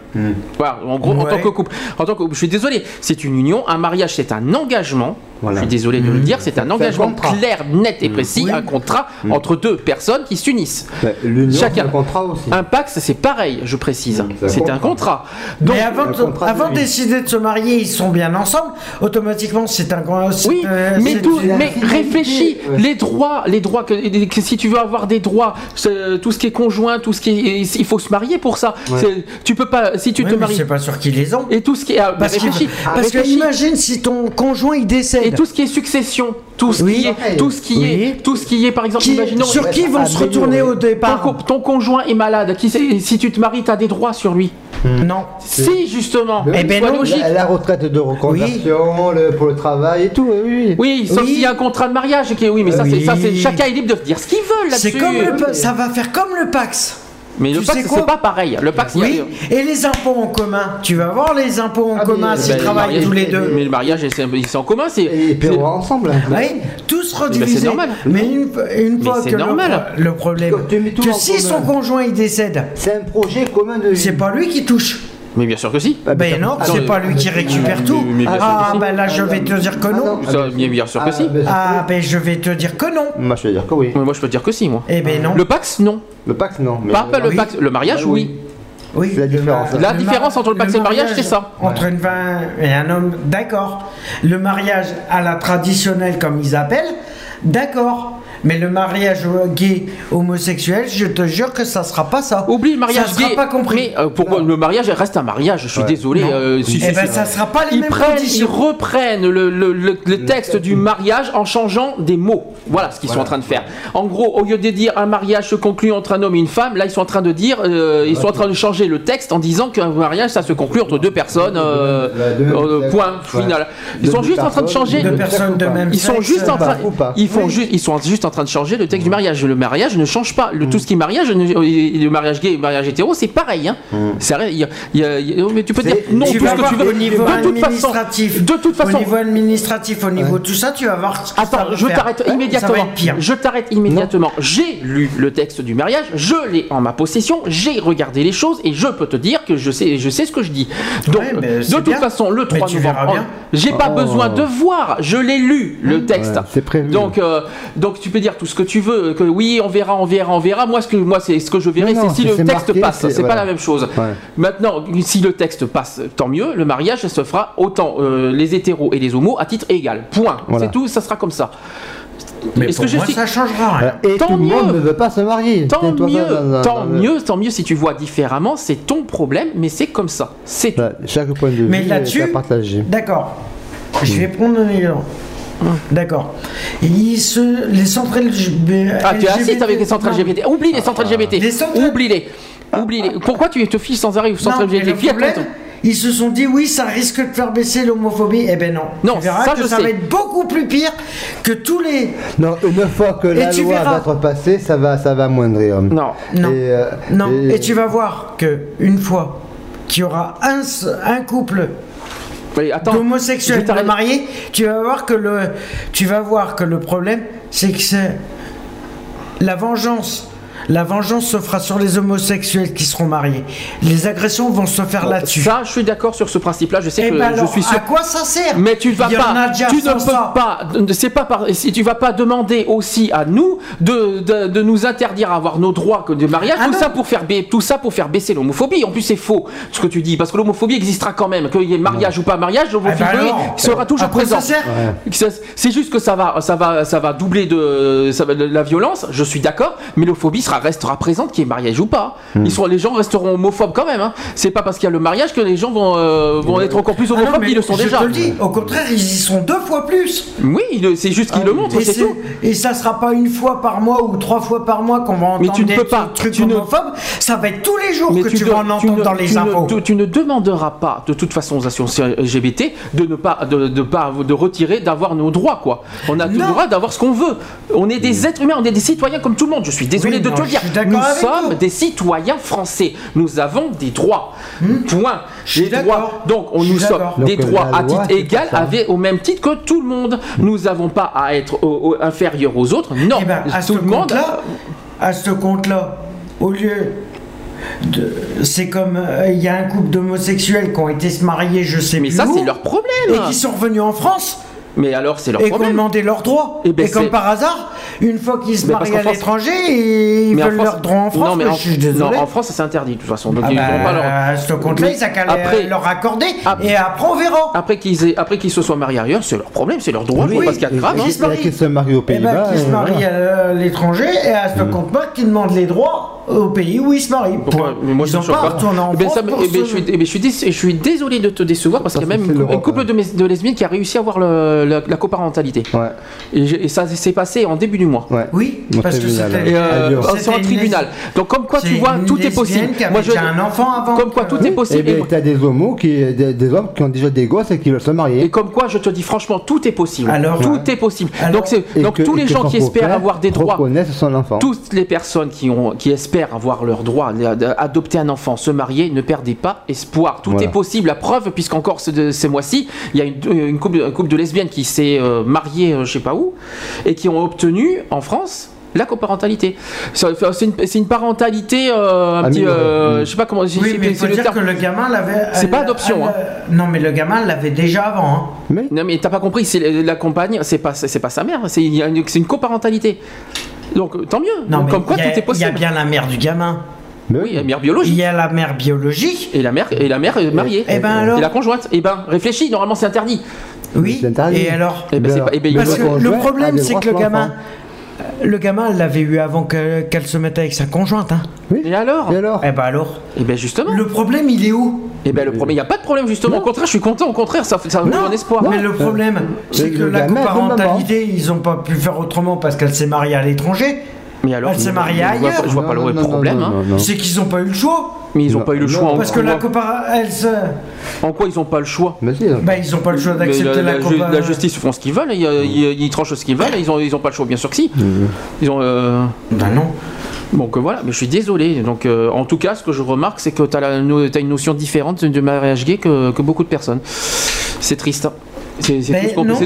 [SPEAKER 4] Voilà, en gros, en tant que couple. En tant que, je suis désolé, c'est une union, un mariage, c'est un engagement.
[SPEAKER 12] Voilà.
[SPEAKER 4] Je suis désolé de le dire, c'est un engagement
[SPEAKER 12] contrat.
[SPEAKER 4] clair, net et précis, un contrat entre deux personnes qui s'unissent.
[SPEAKER 12] Ben, c'est
[SPEAKER 4] Chacun.
[SPEAKER 12] un contrat aussi.
[SPEAKER 4] Un pacte, c'est pareil, je précise.
[SPEAKER 12] c'est un
[SPEAKER 4] contrat. Donc,
[SPEAKER 7] Mais avant,
[SPEAKER 12] contrat
[SPEAKER 7] avant de décider de se marier, ils sont bien ensemble. Automatiquement, c'est un. c'est,
[SPEAKER 4] oui,
[SPEAKER 7] euh,
[SPEAKER 4] mais, tout, mais réfléchis, les droits, les droits que, que si tu veux avoir des droits, tout ce qui est conjoint, tout ce qui est, il faut se marier pour ça. C'est- Tu peux pas, si tu
[SPEAKER 7] Ouais,
[SPEAKER 4] te maries
[SPEAKER 7] c'est pas sûr qu'ils les ont.
[SPEAKER 4] et tout ce qui est, ah,
[SPEAKER 7] Parce, qu'il-
[SPEAKER 4] réfléchis,
[SPEAKER 7] parce que
[SPEAKER 4] réfléchis.
[SPEAKER 7] imagine si ton conjoint il décède.
[SPEAKER 4] Et tout ce qui est succession, tout ce
[SPEAKER 7] Oui.
[SPEAKER 4] qui est, tout ce qui
[SPEAKER 7] Oui.
[SPEAKER 4] est, tout ce qui est, par exemple,
[SPEAKER 7] Qui-
[SPEAKER 4] imaginons
[SPEAKER 7] sur qui ils vont se retourner au
[SPEAKER 4] ton,
[SPEAKER 7] départ
[SPEAKER 4] co- ton conjoint est malade, qui sait- si tu te maries, tu as des droits sur lui.
[SPEAKER 7] Non.
[SPEAKER 4] Si justement,
[SPEAKER 7] Eh ben non,
[SPEAKER 4] logique.
[SPEAKER 12] La, la retraite de reconversion, le- pour le travail et tout, oui. oui.
[SPEAKER 4] Oui, sauf
[SPEAKER 7] Oui.
[SPEAKER 4] s'il y a un contrat de mariage oui, mais ça, c'est, ça, c'est
[SPEAKER 7] Oui.
[SPEAKER 4] chacun est libre de dire ce qu'il veut là-dessus.
[SPEAKER 7] C'est comme le, pa- ça va faire comme le Pax.
[SPEAKER 4] Mais le
[SPEAKER 7] Tu
[SPEAKER 4] Pax, c'est pas pareil. Le Pax, a-
[SPEAKER 7] Oui. Et les impôts en commun. Tu vas voir les impôts en
[SPEAKER 12] Ah,
[SPEAKER 7] commun s'ils
[SPEAKER 4] Ben, le
[SPEAKER 7] travaillent
[SPEAKER 4] mariage-
[SPEAKER 7] tous les deux.
[SPEAKER 4] Mais le mariage, c'est, c'est en commun, c'est.
[SPEAKER 12] Et ils paieront ensemble.
[SPEAKER 7] Oui, tous
[SPEAKER 4] ben,
[SPEAKER 7] redivisés.
[SPEAKER 4] c'est normal.
[SPEAKER 7] Mais une, une
[SPEAKER 4] Mais
[SPEAKER 7] fois
[SPEAKER 4] c'est
[SPEAKER 7] que
[SPEAKER 4] normal.
[SPEAKER 7] Le, le problème,
[SPEAKER 12] Tu mets tout
[SPEAKER 7] que
[SPEAKER 12] en
[SPEAKER 7] si
[SPEAKER 12] commun.
[SPEAKER 7] son conjoint il décède,
[SPEAKER 12] C'est un projet commun de
[SPEAKER 7] c'est pas lui qui touche.
[SPEAKER 4] Mais bien sûr que si.
[SPEAKER 12] Ah,
[SPEAKER 7] Ben non,
[SPEAKER 4] Ah,
[SPEAKER 7] c'est pas lui qui récupère
[SPEAKER 4] mais-
[SPEAKER 7] tout. Ah ben là je vais te dire que non.
[SPEAKER 4] Ça, mais bien sûr que si.
[SPEAKER 12] ben,
[SPEAKER 7] Ah ben je vais te dire que non.
[SPEAKER 12] Moi, je vais dire que oui.
[SPEAKER 4] Mais moi, je peux dire que si, moi.
[SPEAKER 7] Eh ben non.
[SPEAKER 4] Le Pax, non.
[SPEAKER 12] Le Pax, non. Mais
[SPEAKER 4] Pas, pas le
[SPEAKER 7] oui.
[SPEAKER 4] Pax. Le mariage,
[SPEAKER 12] Ah, oui.
[SPEAKER 4] oui.
[SPEAKER 7] Oui,
[SPEAKER 12] C'est la différence.
[SPEAKER 7] le-
[SPEAKER 4] La
[SPEAKER 7] le
[SPEAKER 4] différence entre le Pax et le mariage, c'est ça.
[SPEAKER 7] Entre une femme et un homme, d'accord. Le mariage à la traditionnelle, comme ils appellent, d'accord. Mais le mariage gay homosexuel, je te jure que ça sera pas ça.
[SPEAKER 4] Oublie le mariage
[SPEAKER 7] ça
[SPEAKER 4] gay.
[SPEAKER 7] sera pas compris.
[SPEAKER 4] Mais euh, pourquoi le mariage reste un mariage Je suis désolé.
[SPEAKER 7] Non.
[SPEAKER 4] euh, si-
[SPEAKER 7] Eh
[SPEAKER 4] si-
[SPEAKER 7] ben,
[SPEAKER 4] si-
[SPEAKER 7] ça sera pas les
[SPEAKER 4] ils
[SPEAKER 7] mêmes
[SPEAKER 4] prennent,
[SPEAKER 7] conditions.
[SPEAKER 4] Ils reprennent le, le- le- le texte du mariage en changeant des mots. Voilà ce qu'ils sont en train de faire. En gros, au lieu de dire un mariage se conclut entre un homme et une femme, là ils sont en train de dire, euh, ils sont en train de changer le texte en disant qu'un mariage ça se conclut entre deux personnes. euh, euh, point final. Ils sont juste en train de changer.
[SPEAKER 7] Deux personnes de même
[SPEAKER 4] Ils sont juste en train. Ils font juste. Ils sont juste en train de changer le texte du mariage. Le mariage ne change pas. Le, Tout ce qui est mariage, ne- le mariage gay, le mariage hétéro, c'est pareil. Hein. C'est rien. il y a- il y a- il y a- mais tu peux dire non
[SPEAKER 7] tu
[SPEAKER 4] tout ce que tu veux.
[SPEAKER 7] au niveau
[SPEAKER 4] de toute façon,
[SPEAKER 7] administratif,
[SPEAKER 4] de toute façon,
[SPEAKER 7] au niveau administratif, au niveau tout ça, tu vas voir. ce que ça
[SPEAKER 4] Attends, je t'arrête immédiatement. Je t'arrête immédiatement. J'ai lu le texte du mariage, je l'ai en ma possession, j'ai regardé les choses et je peux te dire que je sais, je sais ce que je dis. Donc, de toute
[SPEAKER 7] bien.
[SPEAKER 4] façon, le
[SPEAKER 7] Mais
[SPEAKER 4] 3
[SPEAKER 7] tu
[SPEAKER 4] novembre,
[SPEAKER 7] bien.
[SPEAKER 4] j'ai pas
[SPEAKER 7] Oh.
[SPEAKER 4] besoin de voir, je l'ai lu le texte.
[SPEAKER 12] c'est prévu.
[SPEAKER 4] Donc, euh, donc tu peux dire tout ce que tu veux, que oui, on verra, on verra, on verra. Moi, ce que moi, c'est ce que je verrai, c'est si le texte
[SPEAKER 12] marqué,
[SPEAKER 4] passe.
[SPEAKER 12] c'est-
[SPEAKER 4] pas la même chose. Maintenant, si le texte passe, tant mieux. Le mariage se fera autant euh, les hétéros et les homos à titre égal. Point.
[SPEAKER 12] Voilà.
[SPEAKER 4] C'est tout. Ça sera comme ça.
[SPEAKER 7] Mais
[SPEAKER 4] Est-ce
[SPEAKER 7] pour
[SPEAKER 4] que je
[SPEAKER 7] moi,
[SPEAKER 4] suis-
[SPEAKER 7] ça changera rien.
[SPEAKER 12] Et
[SPEAKER 4] Tant
[SPEAKER 12] tout le monde
[SPEAKER 4] mieux.
[SPEAKER 12] ne veut pas se marier.
[SPEAKER 4] Tant mieux,
[SPEAKER 12] ça
[SPEAKER 4] tant mieux, tant mieux si tu vois différemment, c'est ton problème, mais c'est comme ça. C'est.
[SPEAKER 12] Chaque point de vue
[SPEAKER 7] Mais là-dessus-. D'accord. Je vais prendre un exemple. D'accord. Ils se, les centrales GB
[SPEAKER 4] Ah, tu es assistes avec les centrales
[SPEAKER 7] Non.
[SPEAKER 4] LGBT. Oublie les centrales LGBT.
[SPEAKER 7] Les centrales-
[SPEAKER 4] Oublie-les. Oublie-les. Pourquoi tu te fiches sans arrêt aux centrales
[SPEAKER 7] Non,
[SPEAKER 4] LGBT
[SPEAKER 7] le
[SPEAKER 4] Fie à
[SPEAKER 7] problème,
[SPEAKER 4] ton-
[SPEAKER 7] ils se sont dit oui, ça risque de faire baisser l'homophobie. Eh ben non.
[SPEAKER 4] Non,
[SPEAKER 7] tu verras
[SPEAKER 4] ça,
[SPEAKER 7] que
[SPEAKER 4] je
[SPEAKER 7] ça
[SPEAKER 4] sais.
[SPEAKER 7] va être beaucoup plus pire que tous les.
[SPEAKER 12] Non, une fois que la loi
[SPEAKER 7] verras.
[SPEAKER 12] va être passée, ça va, ça va amoindrir.
[SPEAKER 4] Non.
[SPEAKER 7] Non.
[SPEAKER 12] Et, euh,
[SPEAKER 7] Non.
[SPEAKER 12] et-
[SPEAKER 7] Et tu vas voir que une fois qu'il y aura un, un couple
[SPEAKER 4] t'arrêter.
[SPEAKER 7] mariés, tu vas voir que le, tu vas voir que le problème, c'est que c'est la vengeance. La vengeance se fera sur les homosexuels qui seront mariés. Les agressions vont se faire là-dessus.
[SPEAKER 4] Ça, je suis d'accord sur ce principe-là. Je sais
[SPEAKER 7] Eh
[SPEAKER 4] que
[SPEAKER 7] ben
[SPEAKER 4] je
[SPEAKER 7] alors,
[SPEAKER 4] suis sûr.
[SPEAKER 7] à quoi ça sert
[SPEAKER 4] Mais tu vas
[SPEAKER 7] y en
[SPEAKER 4] pas, tu ne peux
[SPEAKER 7] ça.
[SPEAKER 4] pas, c'est pas par, si tu vas pas demander aussi à nous de, de, de nous interdire à avoir nos droits que de mariage,
[SPEAKER 7] Ah
[SPEAKER 4] tout ça pour faire ba- tout ça pour faire baisser l'homophobie. En plus, c'est faux ce que tu dis parce que l'homophobie existera quand même, qu'il y ait mariage ou pas mariage, l'homophobie
[SPEAKER 7] Eh ben alors,
[SPEAKER 4] sera toujours
[SPEAKER 7] à quoi ça
[SPEAKER 4] présent.
[SPEAKER 7] sert
[SPEAKER 4] Ça- C'est juste que ça va, ça va, ça va doubler de, ça va- de la violence. Je suis d'accord, mais l'homophobie sera restera présente, qu'il y ait mariage ou pas.
[SPEAKER 7] Hmm.
[SPEAKER 4] Ils sont, les gens resteront homophobes quand même. Hein. C'est pas parce qu'il y a le mariage que les gens vont, euh, vont être encore plus
[SPEAKER 7] Ah
[SPEAKER 4] homophobes
[SPEAKER 7] mais
[SPEAKER 4] qu'ils le sont
[SPEAKER 7] je
[SPEAKER 4] déjà.
[SPEAKER 7] te le dis, au contraire, ils y sont deux fois plus.
[SPEAKER 4] Oui, c'est juste qu'il le montre,
[SPEAKER 7] Et,
[SPEAKER 4] c'est tout.
[SPEAKER 7] et ça sera pas une fois par mois ou trois fois par mois qu'on va entendre
[SPEAKER 4] Mais tu ne
[SPEAKER 7] des
[SPEAKER 4] peux pas,
[SPEAKER 7] trucs
[SPEAKER 4] tu ne-
[SPEAKER 7] homophobes. Ça va être tous les jours que tu, vas en entendre
[SPEAKER 4] ne-
[SPEAKER 7] dans les
[SPEAKER 4] ne-
[SPEAKER 7] infos.
[SPEAKER 4] tu, ne demanderas pas, de toute façon, aux associations LGBT, de ne pas, de, de pas, de retirer, d'avoir nos droits, quoi. On a le droit d'avoir ce qu'on veut. On est des êtres humains, on est des citoyens comme tout le monde. Je suis désolé
[SPEAKER 7] Oui,
[SPEAKER 4] de
[SPEAKER 7] non,
[SPEAKER 4] dire. Nous sommes
[SPEAKER 7] vous.
[SPEAKER 4] des citoyens français. Nous avons des droits. Point.
[SPEAKER 7] suis
[SPEAKER 4] Des droits. Donc, on, nous sommes des
[SPEAKER 12] Donc,
[SPEAKER 4] droits à titre égal, avec- au même titre que tout le monde. Nous n'avons pas à être au- au- inférieurs aux autres. Non.
[SPEAKER 7] Eh ben, à ce
[SPEAKER 4] le monde.
[SPEAKER 7] compte-là, à ce compte-là, au lieu de, c'est comme euh, il y a un couple d'homosexuels qui ont été se marier, je sais
[SPEAKER 4] Mais
[SPEAKER 7] plus
[SPEAKER 4] ça, c'est leur problème.
[SPEAKER 7] et qui sont revenus en France
[SPEAKER 4] Mais alors, c'est leur
[SPEAKER 7] et qui ont
[SPEAKER 4] problème.
[SPEAKER 7] demandé leurs droits.
[SPEAKER 4] Eh ben,
[SPEAKER 7] et comme par hasard, une fois qu'ils se
[SPEAKER 4] Mais
[SPEAKER 7] marient à l'étranger, ils
[SPEAKER 4] Mais en
[SPEAKER 7] veulent
[SPEAKER 4] France-
[SPEAKER 7] leurs droits en France.
[SPEAKER 4] Non, mais en,
[SPEAKER 7] je suis désolé.
[SPEAKER 4] non, en France, c'est interdit de toute façon. Donc
[SPEAKER 7] Ah
[SPEAKER 4] ils
[SPEAKER 7] bah,
[SPEAKER 4] pas leur.
[SPEAKER 7] à ce compte-là, ils qu'à
[SPEAKER 4] après-
[SPEAKER 7] leur accorder.
[SPEAKER 4] Après-
[SPEAKER 7] et après, on verra.
[SPEAKER 4] Après qu'ils aient- après qu'ils se soient mariés ailleurs, c'est leur problème, c'est leur droit. vois
[SPEAKER 7] Oui.
[SPEAKER 4] pas ce qu'il y a de grave.
[SPEAKER 12] Et
[SPEAKER 4] hein.
[SPEAKER 7] Qui se marie.
[SPEAKER 12] qui se marie aux
[SPEAKER 7] Eh ben,
[SPEAKER 12] Pays-Bas.
[SPEAKER 7] qui se
[SPEAKER 12] et
[SPEAKER 7] marie
[SPEAKER 12] voilà.
[SPEAKER 7] à l'étranger et à ce compte-là, qui demande les droits au pays où ils se marient.
[SPEAKER 4] Pourquoi Mais moi,
[SPEAKER 7] ils
[SPEAKER 4] je
[SPEAKER 7] n'ont pas
[SPEAKER 4] pas.
[SPEAKER 7] retourné en
[SPEAKER 4] Eh ben,
[SPEAKER 7] France
[SPEAKER 4] ça
[SPEAKER 7] pour
[SPEAKER 4] eh ben,
[SPEAKER 7] se-
[SPEAKER 4] je, suis, eh ben, je suis dés- je suis désolé de te décevoir parce qu'il y a même une couple de, mes- de lesbiennes qui a réussi à avoir le- la, la coparentalité.
[SPEAKER 12] Ouais.
[SPEAKER 4] Et, je- et ça s'est passé en début du mois.
[SPEAKER 12] Ouais.
[SPEAKER 7] Oui,
[SPEAKER 12] Mon
[SPEAKER 7] parce que c'était-
[SPEAKER 4] Et euh, un tribunal. Donc comme quoi tu vois, tout est possible.
[SPEAKER 7] qui avait déjà un enfant avant
[SPEAKER 4] Comme quoi tout est
[SPEAKER 12] Eh
[SPEAKER 4] possible. Et-
[SPEAKER 12] t'as des homos qui, des, des hommes qui ont déjà des gosses et qui veulent se marier.
[SPEAKER 4] Et comme quoi, je te dis franchement, tout est possible.
[SPEAKER 7] Alors
[SPEAKER 4] tout
[SPEAKER 12] Ouais.
[SPEAKER 4] est possible.
[SPEAKER 7] Alors-
[SPEAKER 4] donc, c'est-
[SPEAKER 12] Et
[SPEAKER 4] donc
[SPEAKER 12] que-
[SPEAKER 4] tous
[SPEAKER 12] et
[SPEAKER 4] les gens qui espèrent avoir des droits,
[SPEAKER 12] son enfant.
[SPEAKER 4] toutes les personnes qui, ont, qui espèrent avoir leur droit d'adopter un enfant, se marier, ne perdez pas espoir. Tout
[SPEAKER 12] Voilà.
[SPEAKER 4] est possible. La preuve, puisqu'encore ce- ces mois-ci, il y a une, une couple, de lesbiennes qui s'est euh, mariée, euh, je sais pas où, et qui ont obtenu en France. La coparentalité. C'est une, parentalité, euh, un petit.
[SPEAKER 12] Améliorée.
[SPEAKER 4] euh. Je sais pas comment.
[SPEAKER 7] Oui, mais faut dire
[SPEAKER 4] terme.
[SPEAKER 7] que le gamin l'avait.
[SPEAKER 4] C'est pas adoption,
[SPEAKER 7] elle-
[SPEAKER 4] hein.
[SPEAKER 7] Non, mais le gamin l'avait déjà avant. hein.
[SPEAKER 12] Mais
[SPEAKER 4] Non mais t'as pas compris, c'est la compagne, c'est pas c'est pas sa mère, une, c'est une coparentalité. Donc tant mieux.
[SPEAKER 7] Non,
[SPEAKER 4] Donc, comme quoi
[SPEAKER 7] il y a-
[SPEAKER 4] tout est
[SPEAKER 7] Il y
[SPEAKER 4] possible.
[SPEAKER 7] a bien la mère du gamin.
[SPEAKER 4] Oui, la mère
[SPEAKER 7] Il
[SPEAKER 4] biologique.
[SPEAKER 7] y a la mère biologique.
[SPEAKER 4] Et la mère et la mère est mariée.
[SPEAKER 7] Eh ben alors
[SPEAKER 4] Et la conjointe. Eh ben réfléchis, normalement c'est interdit.
[SPEAKER 7] Oui. Et alors
[SPEAKER 4] Eh ben, c'est pas- ben, il
[SPEAKER 7] Parce
[SPEAKER 12] le
[SPEAKER 7] que le problème, c'est que le gamin.
[SPEAKER 34] Le gamin, elle l'avait eu avant que- qu'elle se mette avec sa conjointe. Hein.
[SPEAKER 4] Et alors?
[SPEAKER 12] Et alors?
[SPEAKER 34] Eh ben alors?
[SPEAKER 4] Et ben justement.
[SPEAKER 34] Le problème, il est où?
[SPEAKER 4] Et ben le problème, il n'y a pas de problème justement. Au contraire, je suis content. Au contraire, ça, ça me
[SPEAKER 34] Non,
[SPEAKER 4] donne espoir.
[SPEAKER 34] mais le problème, c'est
[SPEAKER 12] Le-
[SPEAKER 34] que
[SPEAKER 12] le
[SPEAKER 34] la coparentalité, ils ont pas pu faire autrement parce qu'elle s'est mariée à l'étranger.
[SPEAKER 4] Mais alors,
[SPEAKER 34] Elle s'est mariée
[SPEAKER 4] je vois,
[SPEAKER 34] ailleurs.
[SPEAKER 4] je vois pas
[SPEAKER 12] Non,
[SPEAKER 4] le
[SPEAKER 12] non,
[SPEAKER 4] problème. hein.
[SPEAKER 34] C'est qu'ils ont pas eu le choix.
[SPEAKER 4] Mais ils n'ont pas eu le choix. en-
[SPEAKER 34] Parce que
[SPEAKER 4] en,
[SPEAKER 34] la
[SPEAKER 4] quoi-
[SPEAKER 34] copar... elle se...
[SPEAKER 4] en quoi ils n'ont pas le choix?
[SPEAKER 12] Mais si,
[SPEAKER 34] bah, ils ont pas le choix d'accepter
[SPEAKER 4] la,
[SPEAKER 34] la,
[SPEAKER 4] la la justice font ce qu'ils veulent, ils, ils- ils tranchent ce qu'ils veulent, ils ont, ils ont pas le choix, bien sûr que si. Ils ont. euh,
[SPEAKER 34] Bah non.
[SPEAKER 4] Donc euh, voilà, mais je suis désolé. Donc euh, en tout cas, ce que je remarque, c'est que tu as, une notion différente de mariage gay que, que beaucoup de personnes. C'est triste. hein. C'est c'est ce qu'on c'est c'est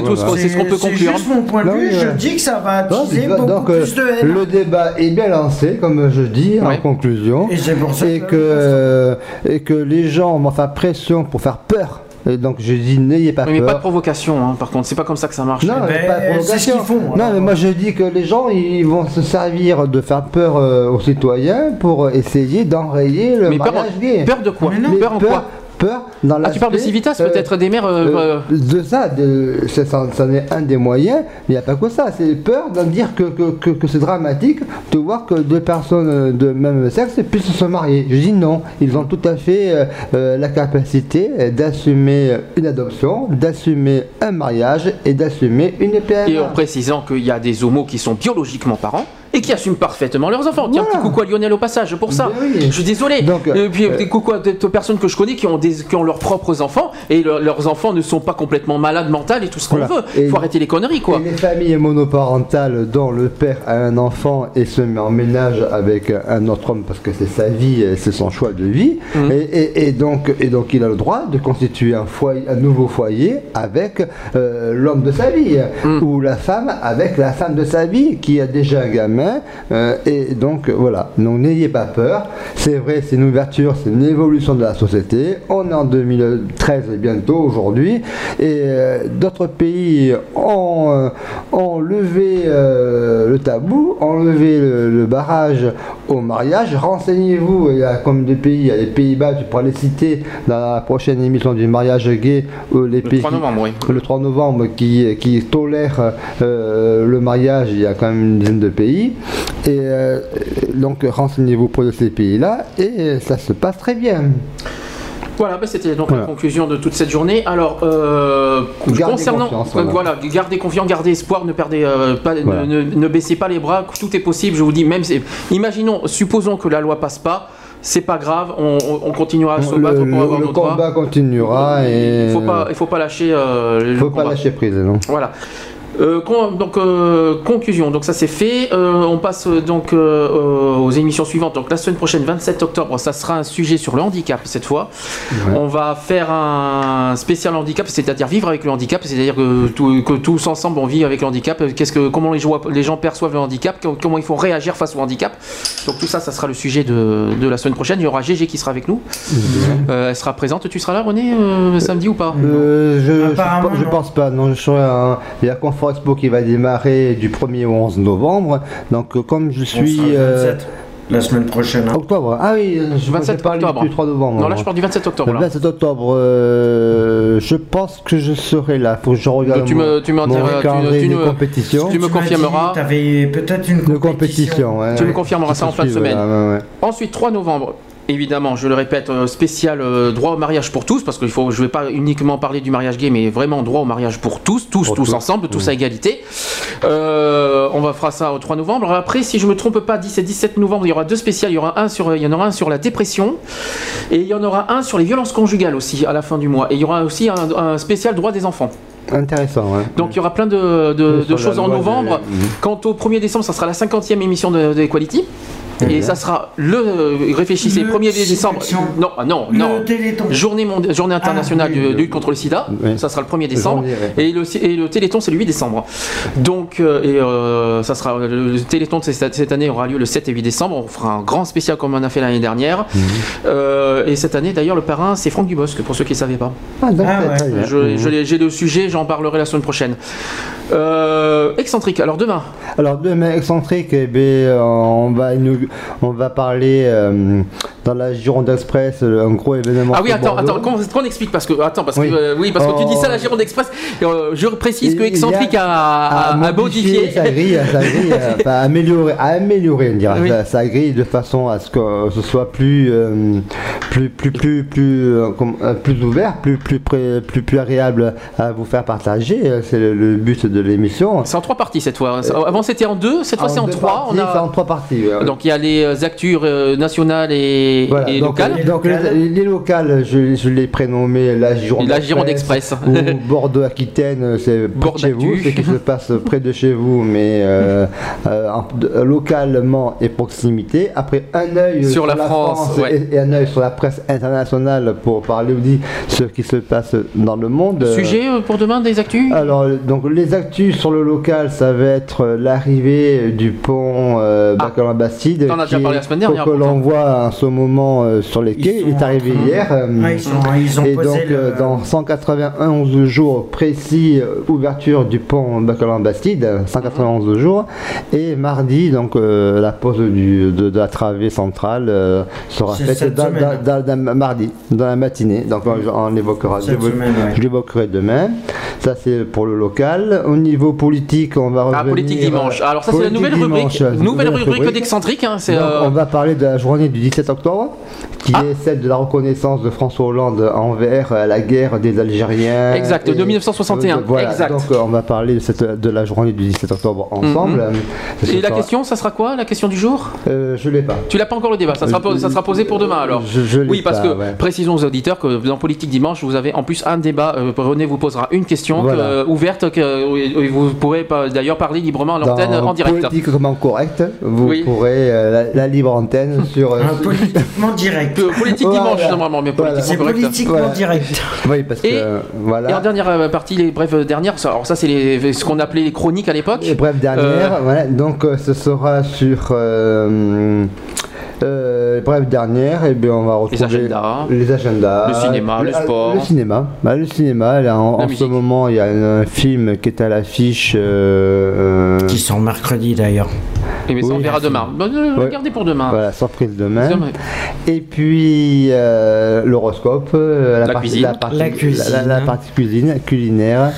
[SPEAKER 4] peut
[SPEAKER 34] c'est
[SPEAKER 4] conclure.
[SPEAKER 34] juste mon point de vue, je
[SPEAKER 12] euh,
[SPEAKER 34] dis que ça va attiser
[SPEAKER 12] donc,
[SPEAKER 34] beaucoup
[SPEAKER 12] donc, euh,
[SPEAKER 34] plus de haine.
[SPEAKER 12] le débat est bien lancé, comme je dis en conclusion,
[SPEAKER 34] Et c'est pour ça
[SPEAKER 12] et
[SPEAKER 34] que-
[SPEAKER 12] que, euh, et que les gens vont faire pression pour faire peur. Et donc je dis n'ayez pas
[SPEAKER 4] Oui, mais pas de
[SPEAKER 12] peur.
[SPEAKER 4] provocation, hein, par contre, c'est pas comme ça que ça marche.
[SPEAKER 12] Non, mais
[SPEAKER 34] Ben,
[SPEAKER 12] pas de
[SPEAKER 34] c'est ce
[SPEAKER 12] provocation.
[SPEAKER 34] qu'ils font,
[SPEAKER 12] Non, mais moi je dis que les gens ils vont se servir de faire peur euh, aux citoyens pour essayer d'enrayer le
[SPEAKER 4] mais peur,
[SPEAKER 12] mariage gay.
[SPEAKER 4] peur de quoi
[SPEAKER 34] Mais non.
[SPEAKER 12] Mais
[SPEAKER 4] Peur en quoi
[SPEAKER 12] peur dans
[SPEAKER 4] Ah, tu parles de Civitas,
[SPEAKER 12] euh,
[SPEAKER 4] peut-être des mères. euh,
[SPEAKER 12] Euh, de ça, de, ça, ça- est un des moyens, mais il n'y a pas que ça. C'est peur d'en dire que, que, que, que c'est dramatique de voir que deux personnes de même sexe puissent se marier. Je dis non, ils ont tout à fait la capacité d'assumer une adoption, d'assumer un mariage et d'assumer une PMA.
[SPEAKER 4] Et en précisant qu'il y a des homos qui sont biologiquement parents et qui assument parfaitement leurs enfants? Tiens,
[SPEAKER 12] Voilà.
[SPEAKER 4] petit coucou à Lionel au passage pour ça.
[SPEAKER 12] Ben oui.
[SPEAKER 4] Je suis désolé.
[SPEAKER 12] Donc,
[SPEAKER 4] et puis
[SPEAKER 12] euh,
[SPEAKER 4] des coucou à des personnes que je connais qui ont, des, qui ont leurs propres enfants et leur- leurs enfants ne sont pas complètement malades mentales et tout ce qu'on
[SPEAKER 12] Voilà.
[SPEAKER 4] veut. Il faut arrêter les conneries quoi.
[SPEAKER 12] Et les familles monoparentales dont le père a un enfant et se met en ménage avec un autre homme parce que c'est sa vie, c'est son choix de vie,
[SPEAKER 4] Mhm.
[SPEAKER 12] et, et- et donc, et donc il a le droit de constituer un, foyer, un nouveau foyer avec euh, l'homme de sa vie,
[SPEAKER 4] Mhm.
[SPEAKER 12] ou la femme avec la femme de sa vie qui a déjà un gamin, euh, et donc voilà, donc n'ayez pas peur, c'est vrai, c'est une ouverture, c'est une évolution de la société, on est en 2013 bientôt aujourd'hui, et euh, d'autres pays ont, euh, ont levé euh, le tabou, ont levé le, le barrage au mariage. Renseignez-vous, il y a comme des pays, il y a les Pays-Bas, tu pourras les citer dans la prochaine émission du mariage gay, les
[SPEAKER 4] Le
[SPEAKER 12] pays
[SPEAKER 4] 3 novembre, oui.
[SPEAKER 12] le 3 novembre qui, qui tolèrent euh, le mariage, il y a quand même une dizaine de pays. Et euh, donc renseignez-vous pour ces pays-là et ça se passe très bien.
[SPEAKER 4] Voilà, bah, c'était donc
[SPEAKER 12] Voilà.
[SPEAKER 4] la conclusion de toute cette journée. Alors, euh, concernant,
[SPEAKER 12] voilà.
[SPEAKER 4] voilà, gardez confiance, gardez espoir, ne perdez euh, pas, ne-
[SPEAKER 12] Voilà.
[SPEAKER 4] ne, ne baissez pas les bras, tout est possible. Je vous dis, même, si- imaginons, supposons que la loi passe pas, c'est pas grave, on, on- on continuera à se battre pour avoir
[SPEAKER 12] le
[SPEAKER 4] nos droits.
[SPEAKER 12] combat continuera et
[SPEAKER 4] Il faut pas, il faut pas lâcher. euh, le
[SPEAKER 12] faut pas lâcher prise, non.
[SPEAKER 4] Voilà. Euh, con- donc euh, conclusion, donc ça c'est fait. Euh, on passe donc aux émissions suivantes. Donc la semaine prochaine, 27 octobre, ça sera un sujet sur le handicap cette fois. On va faire un spécial handicap, c'est-à-dire vivre avec le handicap, c'est-à-dire que, tout- que tous ensemble on vit avec le handicap. Qu'est-ce que, comment les, gens perçoivent le handicap, co- comment il faut réagir face au handicap? Donc tout ça, ça sera le sujet de, de la semaine prochaine. Il y aura Gégé qui sera avec nous. Euh, elle sera présente. Tu seras là, René, euh, samedi ou pas?
[SPEAKER 12] Euh, je,
[SPEAKER 34] Apparemment,
[SPEAKER 12] je, pense pas. Non, je serai Il y a Confort Expo qui va démarrer du 1er au 11 novembre. Donc, euh, comme je
[SPEAKER 34] On
[SPEAKER 12] suis. euh,
[SPEAKER 34] 27, la semaine prochaine. hein.
[SPEAKER 12] Octobre. Ah oui, je
[SPEAKER 4] 27
[SPEAKER 12] je parlais
[SPEAKER 4] octobre.
[SPEAKER 12] du 3 novembre.
[SPEAKER 4] Non, là je parle du 27 octobre.
[SPEAKER 12] Le
[SPEAKER 4] là.
[SPEAKER 12] 27 octobre, euh, je pense que je serai là. Faut que je regarde
[SPEAKER 4] Donc, tu me- tu
[SPEAKER 12] mon
[SPEAKER 4] diras- tu- tu
[SPEAKER 12] compétition.
[SPEAKER 4] tu me
[SPEAKER 34] Tu
[SPEAKER 4] confirmeras.
[SPEAKER 34] dit, T'avais peut-être une compétition.
[SPEAKER 12] compétition, ouais.
[SPEAKER 4] Tu me confirmeras ça en fin de semaine.
[SPEAKER 12] ouais, ouais, ouais.
[SPEAKER 4] Ensuite, 3 novembre. Évidemment, je le répète, euh, spécial euh, droit au mariage pour tous, parce faut, je ne vais pas uniquement parler du mariage gay, mais vraiment droit au mariage pour tous, tous,
[SPEAKER 12] Pour
[SPEAKER 4] tous
[SPEAKER 12] tous.
[SPEAKER 4] ensemble, tous à égalité. Euh, on va faire ça au 3 novembre. Après, si je me trompe pas, 10 et 17 novembre, il y aura deux spéciales. Il y aura un sur, il y en aura un sur la dépression, et il y en aura un sur les violences conjugales aussi à la fin du mois. Et il y aura aussi un, un spécial droit des enfants.
[SPEAKER 12] Intéressant, ouais.
[SPEAKER 4] Donc il y aura plein de, choses en novembre.
[SPEAKER 12] des- Mhm.
[SPEAKER 4] Quant au 1er décembre, ça sera la 50e émission de, de Equality. Et
[SPEAKER 12] Mhm.
[SPEAKER 4] ça sera le. euh, Réfléchissez,
[SPEAKER 34] Le
[SPEAKER 4] 1er décembre. Non, ah non, non. Journée, journée internationale
[SPEAKER 34] Ah, oui,
[SPEAKER 4] de lutte contre le sida.
[SPEAKER 12] Oui.
[SPEAKER 4] Ça sera le 1er décembre. Et, le, et le Téléthon, c'est le 8 décembre. Donc, euh, et euh, ça sera. Le, Téléthon de cette, cette année aura lieu le 7 et 8 décembre. On fera un grand spécial comme on a fait l'année dernière.
[SPEAKER 12] Mhm.
[SPEAKER 4] Euh, et cette année, d'ailleurs, le parrain, c'est Franck Dubosc, pour ceux qui ne savaient pas.
[SPEAKER 12] Ah, d'accord,
[SPEAKER 34] Ah, ouais.
[SPEAKER 12] très bien.
[SPEAKER 4] Je- je J'ai le sujet, j'en parlerai la semaine prochaine. Euh, excentrique, alors demain.
[SPEAKER 12] Alors demain excentrique, eh bien, on va on va parler euh, dans la Gironde Express, un gros événement.
[SPEAKER 4] Ah oui, attends,
[SPEAKER 12] Bordeaux.
[SPEAKER 4] attends, qu'on explique parce que attends parce que
[SPEAKER 12] Oui.
[SPEAKER 4] euh, oui parce que tu dis ça
[SPEAKER 12] Oh.
[SPEAKER 4] la Gironde Express. euh, je précise que
[SPEAKER 12] y a
[SPEAKER 4] Excentrique a, a, a modifié.
[SPEAKER 12] sa grille, sa grille, euh, enfin, améliorer, à améliorer, on dirait,
[SPEAKER 4] Oui.
[SPEAKER 12] sa, sa grille de façon à ce que euh, ce soit plus, euh, plus, plus, plus, plus, euh, euh, plus ouvert, plus, plus, plus, plus agréable à vous faire partager. euh, C'est le, le but de l'émission.
[SPEAKER 4] C'est en trois parties cette fois. Avant c'était en deux, cette fois c'est en trois.
[SPEAKER 12] parties,
[SPEAKER 4] On a
[SPEAKER 12] c'est en trois parties. ouais.
[SPEAKER 4] donc il y a les euh, actus euh, nationales et,
[SPEAKER 12] Voilà,
[SPEAKER 4] et
[SPEAKER 12] donc,
[SPEAKER 4] locales.
[SPEAKER 12] donc les, les locales, je, je l'ai prénommé la Gironde
[SPEAKER 4] La Gironde Express.
[SPEAKER 12] ou Bordeaux-Aquitaine, c'est près de chez vous, c'est qui se passe près de chez vous, mais euh, euh, localement et proximité. Après, un œil
[SPEAKER 4] Sur la France, ouais.
[SPEAKER 12] et, et un œil sur la presse internationale pour parler aussi ce qui se passe dans le monde.
[SPEAKER 4] Sujet pour demain des actus?
[SPEAKER 12] Alors, donc les actus sur le local, ça va être l'arrivée du pont euh, Bacalhau-Bastide.
[SPEAKER 4] T'en as déjà parlé la semaine dernière,
[SPEAKER 12] Que, l'on voit en ce moment euh, sur les quais. Il est arrivé hier. euh,
[SPEAKER 34] Ouais, ils sont- ils ont
[SPEAKER 12] et
[SPEAKER 34] posé
[SPEAKER 12] donc,
[SPEAKER 34] le-
[SPEAKER 12] euh, dans 191 jours précis, euh, ouverture du pont Bacalhau-Bastide, 191 jours. Et mardi, donc, euh, la pose du, de, de la travée centrale euh, sera faite
[SPEAKER 34] cette
[SPEAKER 12] dans,
[SPEAKER 34] semaine.
[SPEAKER 12] dans- dans- dans- mardi, dans la matinée. Donc, on, on évoquera. Je- l'évoquerai demain. Ça, c'est pour le local. Au niveau politique, on va revenir.
[SPEAKER 4] Ah, politique dimanche. Alors ça c'est la nouvelle rubrique,
[SPEAKER 12] dimanche,
[SPEAKER 4] nouvelle rubrique d'excentrique. Hein,
[SPEAKER 12] Donc,
[SPEAKER 4] euh,
[SPEAKER 12] On va parler de la journée du 17 octobre, qui
[SPEAKER 4] Ah.
[SPEAKER 12] est celle de la reconnaissance de François Hollande envers la guerre des Algériens.
[SPEAKER 4] Exact, de 1961,
[SPEAKER 12] euh, voilà.
[SPEAKER 4] exact.
[SPEAKER 12] Donc, euh, on va parler de, cette, de la journée du 17 octobre ensemble.
[SPEAKER 4] Mhm. Et la
[SPEAKER 12] sera-
[SPEAKER 4] question, ça sera quoi La question du jour?
[SPEAKER 12] Euh, Je l'ai pas.
[SPEAKER 4] Tu l'as pas encore le débat, ça sera, ça sera posé pour demain alors.
[SPEAKER 12] Je- je l'ai
[SPEAKER 4] oui, parce
[SPEAKER 12] pas,
[SPEAKER 4] que
[SPEAKER 12] ouais.
[SPEAKER 4] précisons aux auditeurs que dans Politique Dimanche, vous avez en plus un débat. euh, René vous posera une question
[SPEAKER 12] Voilà.
[SPEAKER 4] que- euh, ouverte que et vous pourrez d'ailleurs parler librement à l'antenne en direct.
[SPEAKER 12] Politiquement correct, vous
[SPEAKER 4] Oui.
[SPEAKER 12] pourrez euh, la, la libre antenne sur. euh,
[SPEAKER 34] Politiquement direct.
[SPEAKER 4] Politique
[SPEAKER 12] Voilà.
[SPEAKER 4] Dimanche, normalement, mais
[SPEAKER 12] Voilà.
[SPEAKER 4] politiquement
[SPEAKER 34] C'est
[SPEAKER 4] correct.
[SPEAKER 34] politiquement
[SPEAKER 12] Voilà.
[SPEAKER 34] direct.
[SPEAKER 12] Oui, parce que
[SPEAKER 4] Et-
[SPEAKER 12] euh, voilà.
[SPEAKER 4] Et en dernière euh, partie, les brèves euh, dernières, alors ça c'est les- ce qu'on appelait les chroniques à l'époque.
[SPEAKER 12] Et bref, dernière,
[SPEAKER 4] Euh,
[SPEAKER 12] voilà, donc euh, ce sera sur. Euh, euh, bref, dernière, et bien on va retrouver
[SPEAKER 4] agendas.
[SPEAKER 12] les agendas,
[SPEAKER 4] Le cinéma, le sport.
[SPEAKER 12] le cinéma, Bah, le cinéma. Là, en, ce moment, il y a un, film qui est à l'affiche. euh,
[SPEAKER 34] Qui sont mercredi d'ailleurs.
[SPEAKER 4] Et mais ça, on
[SPEAKER 12] Oui.
[SPEAKER 4] verra demain. Bon, euh,
[SPEAKER 12] Ouais.
[SPEAKER 4] Regardez pour demain.
[SPEAKER 12] Voilà, surprise demain.
[SPEAKER 4] Demain.
[SPEAKER 12] Et puis euh, l'horoscope, euh,
[SPEAKER 4] La
[SPEAKER 12] partie,
[SPEAKER 4] cuisine.
[SPEAKER 12] la, partie,
[SPEAKER 34] La cuisine.
[SPEAKER 12] la- la partie cuisine, culinaire.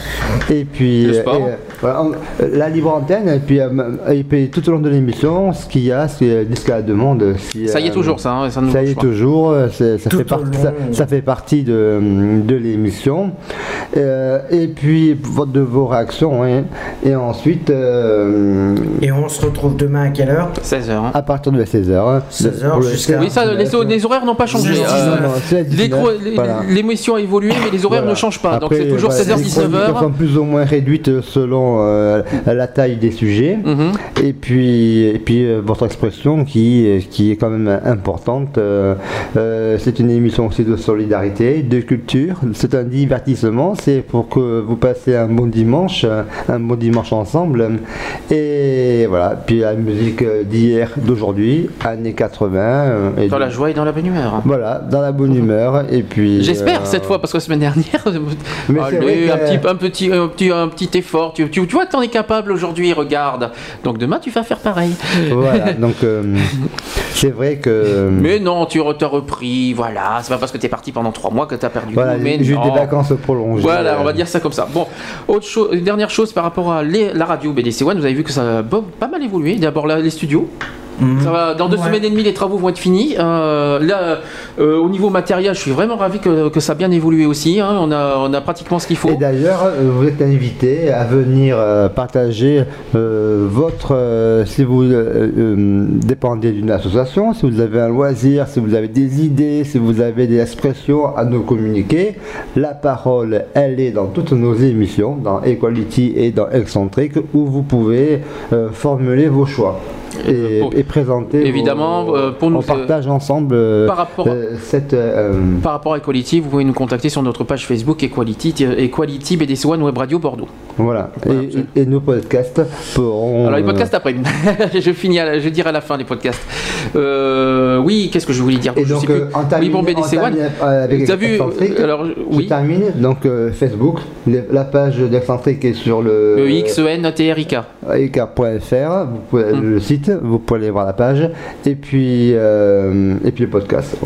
[SPEAKER 12] Et puis
[SPEAKER 4] Le sport.
[SPEAKER 12] et, euh, voilà, on- la libre antenne. Et puis, euh, et puis tout au long de l'émission, ce qu'il y a, c'est jusqu'à la demande. Si,
[SPEAKER 4] Ça y est
[SPEAKER 12] euh,
[SPEAKER 4] toujours, ça. hein, ça
[SPEAKER 12] y est toujours, ça, fait partie,
[SPEAKER 34] long.
[SPEAKER 12] ça, ça fait partie de, de l'émission. Euh, et puis votre- de vos réactions. hein. Et ensuite, euh,
[SPEAKER 34] Et on se retrouve demain à quelle heure
[SPEAKER 4] 16h.
[SPEAKER 12] à partir de 16h.
[SPEAKER 34] 16h jusqu'à-
[SPEAKER 4] Oui, ça, les, les horaires n'ont pas changé. Euh,
[SPEAKER 12] non, c'est à
[SPEAKER 4] les
[SPEAKER 12] 19,
[SPEAKER 4] cro- les-
[SPEAKER 12] voilà.
[SPEAKER 4] L'émission a évolué, mais les horaires
[SPEAKER 12] Voilà.
[SPEAKER 4] ne changent pas. Donc c'est toujours
[SPEAKER 12] voilà,
[SPEAKER 4] 16h,
[SPEAKER 12] les chroniques
[SPEAKER 4] 19h.
[SPEAKER 12] sont plus ou moins réduites selon euh, la taille des sujets.
[SPEAKER 4] Mhm.
[SPEAKER 12] Et puis, et puis euh, votre expression qui, qui est quand même importante. euh, euh, c'est une émission aussi de solidarité, de culture. C'est un divertissement. Pour que vous passez un bon dimanche, euh, un bon dimanche ensemble. Et voilà. Puis la musique euh, d'hier, d'aujourd'hui, années 80. euh, et
[SPEAKER 4] Dans la joie et dans la bonne humeur.
[SPEAKER 12] Voilà, dans la bonne humeur. Et puis.
[SPEAKER 4] J'espère
[SPEAKER 12] euh,
[SPEAKER 4] cette fois parce que la semaine dernière,
[SPEAKER 12] Mais c'est
[SPEAKER 4] allez, un, petit, un, petit, un, petit, un petit effort. Tu, tu, tu vois que t'en es capable aujourd'hui, regarde. Donc demain, tu vas faire pareil.
[SPEAKER 12] Voilà, donc euh, c'est vrai que.
[SPEAKER 4] Mais non, tu t'as repris, voilà. C'est pas parce que t'es parti pendant trois mois que t'as perdu.
[SPEAKER 12] Voilà, j'ai eu des vacances prolongées.
[SPEAKER 4] Voilà, on
[SPEAKER 12] euh,
[SPEAKER 4] va dire ça comme ça. Bon, autre chose, une dernière chose par rapport à les- la radio BDC One, vous avez vu que ça a pas mal évolué. D'abord les studios. Ça va, dans deux
[SPEAKER 34] Ouais.
[SPEAKER 4] semaines et demie, les travaux vont être finis. Euh, là, euh, au niveau matériel, je suis vraiment ravi que, que ça a bien évolué aussi. hein. On, a, on a pratiquement ce qu'il faut.
[SPEAKER 12] Et d'ailleurs, euh, vous êtes invité à venir partager euh, votre. euh, si vous dépendez d'une association, si vous avez un loisir, si vous avez des idées, si vous avez des expressions à nous communiquer, la parole, elle est dans toutes nos émissions, dans Equality et dans Excentric, où vous pouvez euh, formuler vos choix. Et,
[SPEAKER 4] pour-
[SPEAKER 12] et présenter.
[SPEAKER 4] évidemment,
[SPEAKER 12] vos-
[SPEAKER 4] euh, pour nous,
[SPEAKER 12] on partage ensemble euh,
[SPEAKER 4] par rapport à-
[SPEAKER 12] euh, cette. euh,
[SPEAKER 4] Par rapport à Equality, vous pouvez nous contacter sur notre page Facebook Equality, Equality BDC One Web Radio Bordeaux.
[SPEAKER 12] Voilà.
[SPEAKER 4] Voilà,
[SPEAKER 12] et, et nos podcasts pourront.
[SPEAKER 4] Alors les
[SPEAKER 12] euh,
[SPEAKER 4] podcasts après, je finis, à je dirai à la fin les podcasts. Euh, oui, qu'est-ce que je voulais dire?
[SPEAKER 12] Et
[SPEAKER 4] Je
[SPEAKER 12] donc,
[SPEAKER 4] sais plus.
[SPEAKER 12] euh, en termine-
[SPEAKER 4] oui, bon BDC One.
[SPEAKER 12] euh, avec
[SPEAKER 4] T'as vu Alors
[SPEAKER 12] je
[SPEAKER 4] oui,
[SPEAKER 12] termine. Donc, euh, Facebook, la page d'Excentrique est sur le.
[SPEAKER 4] E X E
[SPEAKER 12] ecar.fr, vous pouvez
[SPEAKER 4] Hmm.
[SPEAKER 12] le site, vous pouvez aller voir la page, et puis, euh, et puis le podcast.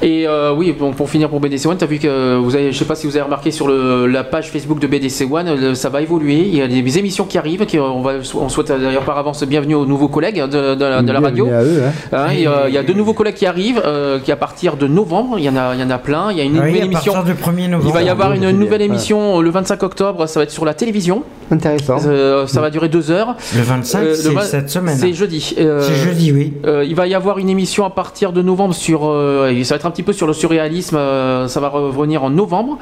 [SPEAKER 4] Et euh, oui, bon, pour finir pour BDC One, tu as vu que vous avez, je sais pas si vous avez remarqué sur le- la page Facebook de BDC One, le- ça va évoluer. Il y a des émissions qui arrivent. Qui, on, va, on souhaite d'ailleurs par avance bienvenue aux nouveaux collègues de, de la, de la radio.
[SPEAKER 12] Bienvenue à eux, hein.
[SPEAKER 4] Hein, il, y a, il y a de nouveaux collègues qui arrivent, euh, qui à partir de novembre, il y en a, il y en a plein. Il y a une
[SPEAKER 34] Oui,
[SPEAKER 4] nouvelle
[SPEAKER 34] à
[SPEAKER 4] émission.
[SPEAKER 34] partir du 1er novembre.
[SPEAKER 4] Il va y avoir une
[SPEAKER 12] c'est
[SPEAKER 4] nouvelle émission le 25 octobre. Ça va être sur la télévision.
[SPEAKER 12] Intéressant.
[SPEAKER 4] Euh, ça va durer deux heures.
[SPEAKER 34] Le 25,
[SPEAKER 4] Euh,
[SPEAKER 34] c'est cette semaine.
[SPEAKER 4] C'est jeudi. Euh,
[SPEAKER 34] C'est jeudi, oui.
[SPEAKER 4] euh, il va y avoir une émission à partir de novembre sur. euh, ça va être un petit peu sur le surréalisme. euh, ça va revenir en novembre.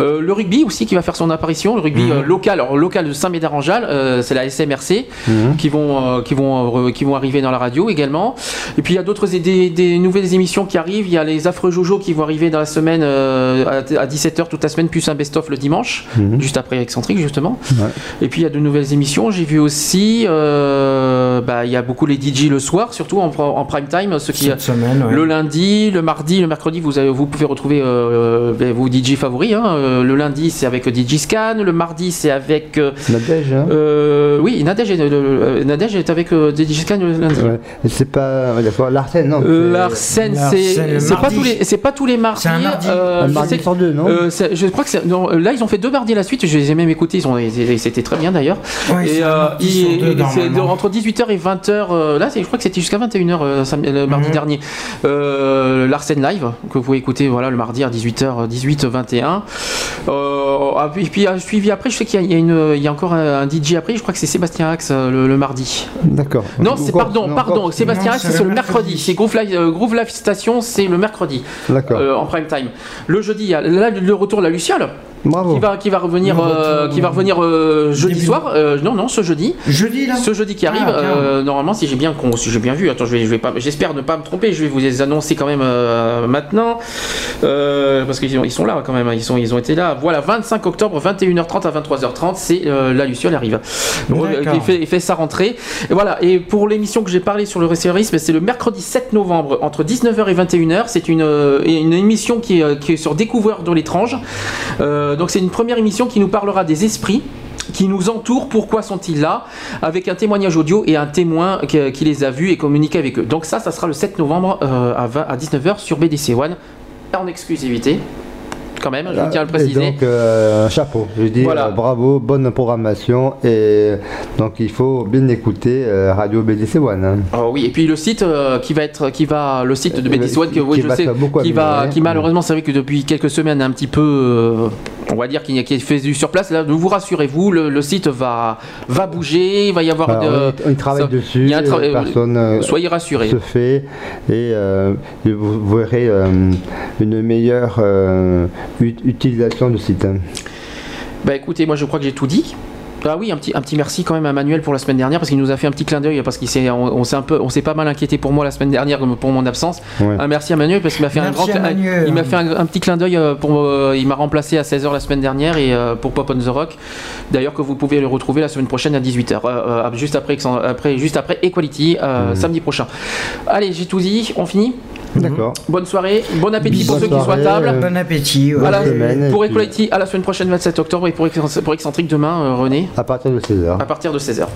[SPEAKER 4] Euh, le rugby aussi qui va faire son apparition. Le rugby
[SPEAKER 34] Mhm.
[SPEAKER 4] euh, local, alors, local de Saint-Médard-en-Jalles. c'est la SMRC
[SPEAKER 12] Mhm.
[SPEAKER 4] qui vont qui vont qui vont arriver dans la radio également. Et puis il y a d'autres des, des nouvelles émissions qui arrivent. Il y a les affreux Jojo qui vont arriver dans la semaine à, 17h toute la semaine plus un best-of le dimanche,
[SPEAKER 12] Mhm.
[SPEAKER 4] juste après Excentrique justement.
[SPEAKER 12] Ouais.
[SPEAKER 4] Et puis il y a de nouvelles émissions. J'ai vu aussi, bah, il y a beaucoup les DJ le soir, surtout en, en prime time, ceux qui
[SPEAKER 34] Cette semaine, ouais.
[SPEAKER 4] le lundi, le mardi, le mercredi, vous, avez- vous pouvez retrouver euh, ben, vos DJ favoris. hein. Euh, Le lundi, c'est avec DJ Scan. Le mardi, c'est avec. euh,
[SPEAKER 12] Nadège, hein
[SPEAKER 4] euh, oui, Nadège est, euh, Nadège est avec euh, DJ Scan le lundi.
[SPEAKER 12] Ouais. C'est pas. Larsen, non
[SPEAKER 4] Euh,
[SPEAKER 12] c'est-
[SPEAKER 4] Larsen, c'est pas tous les c'est pas tous les mardis.
[SPEAKER 34] C'est un mardi.
[SPEAKER 4] euh,
[SPEAKER 12] Un
[SPEAKER 4] je
[SPEAKER 12] mardi sur deux, non
[SPEAKER 4] euh, je crois que c'est- non, là ils ont fait deux mardis à la suite. Je les ai même écoutés. Ils ont et c'était très bien d'ailleurs.
[SPEAKER 34] Ouais,
[SPEAKER 4] et euh, il-
[SPEAKER 34] deux,
[SPEAKER 4] c'est entre 18h et 20h. euh, là, c'est- je crois que c'était jusqu'à 21h euh, samedi- le mardi
[SPEAKER 34] Mhm.
[SPEAKER 4] dernier. Euh, Larsen live que vous pouvez écouter voilà le mardi à 18h 18 21. Euh, ah, puis, puis euh, suivi après, je sais qu'il y y a y encore un, DJ après. Je crois que c'est Sébastien Axe euh, le, le mardi.
[SPEAKER 12] D'accord.
[SPEAKER 4] Non, c'est pardon, pardon. Sébastien Axe,
[SPEAKER 34] c'est le
[SPEAKER 4] mercredi. C'est Groove Live, euh, Groove Live Station, c'est le mercredi
[SPEAKER 12] D'accord.
[SPEAKER 4] euh, en prime time. Le jeudi, il y a le retour de la Luciole
[SPEAKER 12] Bravo.
[SPEAKER 4] qui va qui va revenir euh, qui va revenir euh, jeudi
[SPEAKER 34] début-
[SPEAKER 4] soir. Euh, non non, ce jeudi.
[SPEAKER 34] Jeudi, là
[SPEAKER 4] Ce jeudi qui
[SPEAKER 34] Ah,
[SPEAKER 4] arrive, euh, normalement, si j'ai bien, con- si j'ai bien vu, attends, je vais, je vais pas, j'espère ne pas me tromper, je vais vous les annoncer quand même euh, maintenant, euh, parce qu'ils sont, ils sont là quand même, ils sont, ils ont été là. Voilà, 25 octobre, 21h30 à 23h30, c'est euh, la Luciole arrive. Donc, il fait, il fait sa rentrée. Et voilà. Et pour l'émission que j'ai parlé sur le récérisme, c'est le mercredi 7 novembre entre 19h et 21h. C'est une, une émission qui est, qui est sur Découvreur de l'étrange. Euh, donc c'est une première émission qui nous parlera des esprits qui nous entourent, pourquoi sont-ils là, avec un témoignage audio et un témoin qui, qui les a vus et communiqué avec eux. Donc ça, ça sera le 7 novembre euh, à, 20 à 19h sur BDC One, en exclusivité, quand même, je tiens à le
[SPEAKER 12] Et
[SPEAKER 4] préciser.
[SPEAKER 12] donc, euh, chapeau. Je dis
[SPEAKER 4] Voilà.
[SPEAKER 12] euh, bravo, bonne programmation. Et donc, il faut bien écouter euh, Radio BDC One. hein.
[SPEAKER 4] Oh oui, et puis le site euh, qui va être, qui va, le site de
[SPEAKER 12] Euh,
[SPEAKER 4] BDC One que oui, je sais, qui va, qui malheureusement, c'est vrai que depuis quelques semaines un petit peu, euh, on va dire qu'il y a qui fait du sur place. Là, vous rassurez-vous, le, le site va, va bouger, il va y avoir.
[SPEAKER 12] Alors,
[SPEAKER 4] de-
[SPEAKER 12] on, on y travaille
[SPEAKER 4] ça-
[SPEAKER 12] dessus.
[SPEAKER 4] il y a un tra-
[SPEAKER 12] euh, personne euh,
[SPEAKER 4] soyez rassurés.
[SPEAKER 12] se fait et euh, vous verrez euh, une meilleure euh, ut- utilisation du site. hein.
[SPEAKER 4] Bah écoutez, moi je crois que j'ai tout dit. Ah oui, un petit, un petit merci quand même à Manuel pour la semaine dernière parce qu'il nous a fait un petit clin d'œil parce qu'il s'est, on, on s'est un peu, on s'est pas mal inquiété pour moi la semaine dernière pour mon absence.
[SPEAKER 12] Ouais.
[SPEAKER 4] Un merci à Manuel parce qu'il m'a fait un grand, il m'a fait un, un petit clin d'œil euh, pour, euh, il m'a remplacé à 16h la semaine dernière et euh, pour Pop on the Rock. D'ailleurs que vous pouvez le retrouver la semaine prochaine à 18h, euh, euh, juste après, après, juste après Equality euh, samedi prochain. Allez, j'ai tout dit, on finit?
[SPEAKER 12] D'accord.
[SPEAKER 4] Bonne soirée, bon appétit pour ceux qui sont à table.
[SPEAKER 12] euh,
[SPEAKER 34] Bon appétit.
[SPEAKER 4] pour Equality, à la semaine prochaine, 27 octobre, et pour, Ex- pour Excentrique demain, euh, René,
[SPEAKER 12] À partir de 16h.
[SPEAKER 4] à partir de 16h.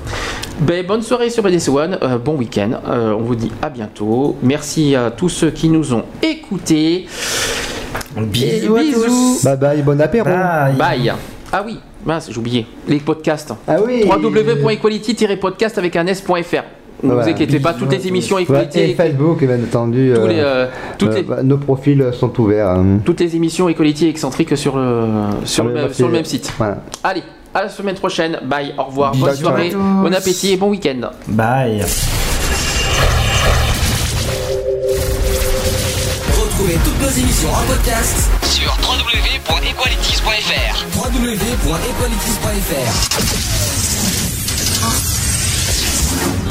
[SPEAKER 4] Ben, bonne soirée sur BDC One, euh, bon week-end, euh, on vous dit à bientôt. Merci à tous ceux qui nous ont écoutés.
[SPEAKER 34] Bisous, à
[SPEAKER 4] bisous.
[SPEAKER 34] tous.
[SPEAKER 12] Bye bye, bon apéro.
[SPEAKER 34] Bye.
[SPEAKER 4] Bye. Ah oui, mince, j'ai oublié, les podcasts.
[SPEAKER 12] Ah oui.
[SPEAKER 4] www.equality-podcast avec un s.fr. Ne vous inquiétez pas, toutes les émissions Equality,
[SPEAKER 12] et Facebook, bien entendu.
[SPEAKER 4] tous
[SPEAKER 12] euh,
[SPEAKER 4] les, euh, toutes
[SPEAKER 12] euh,
[SPEAKER 4] les-
[SPEAKER 12] bah, nos profils sont ouverts. hein.
[SPEAKER 4] toutes les émissions Equality excentriques sur le, sur, le, même, sur le
[SPEAKER 12] c'est-
[SPEAKER 4] même site.
[SPEAKER 12] Voilà.
[SPEAKER 4] Allez, à la semaine prochaine. Bye, au revoir, bonne soirée, bon appétit et bon week-end.
[SPEAKER 34] Bye.
[SPEAKER 31] Retrouvez toutes nos émissions en podcast
[SPEAKER 1] Sur www.equalities.fr
[SPEAKER 31] www.equalities.fr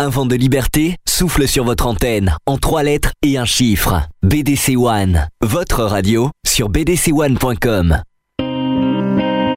[SPEAKER 1] Un vent de liberté souffle sur votre antenne en trois lettres et un chiffre. BDC One, votre radio sur bdc1.com.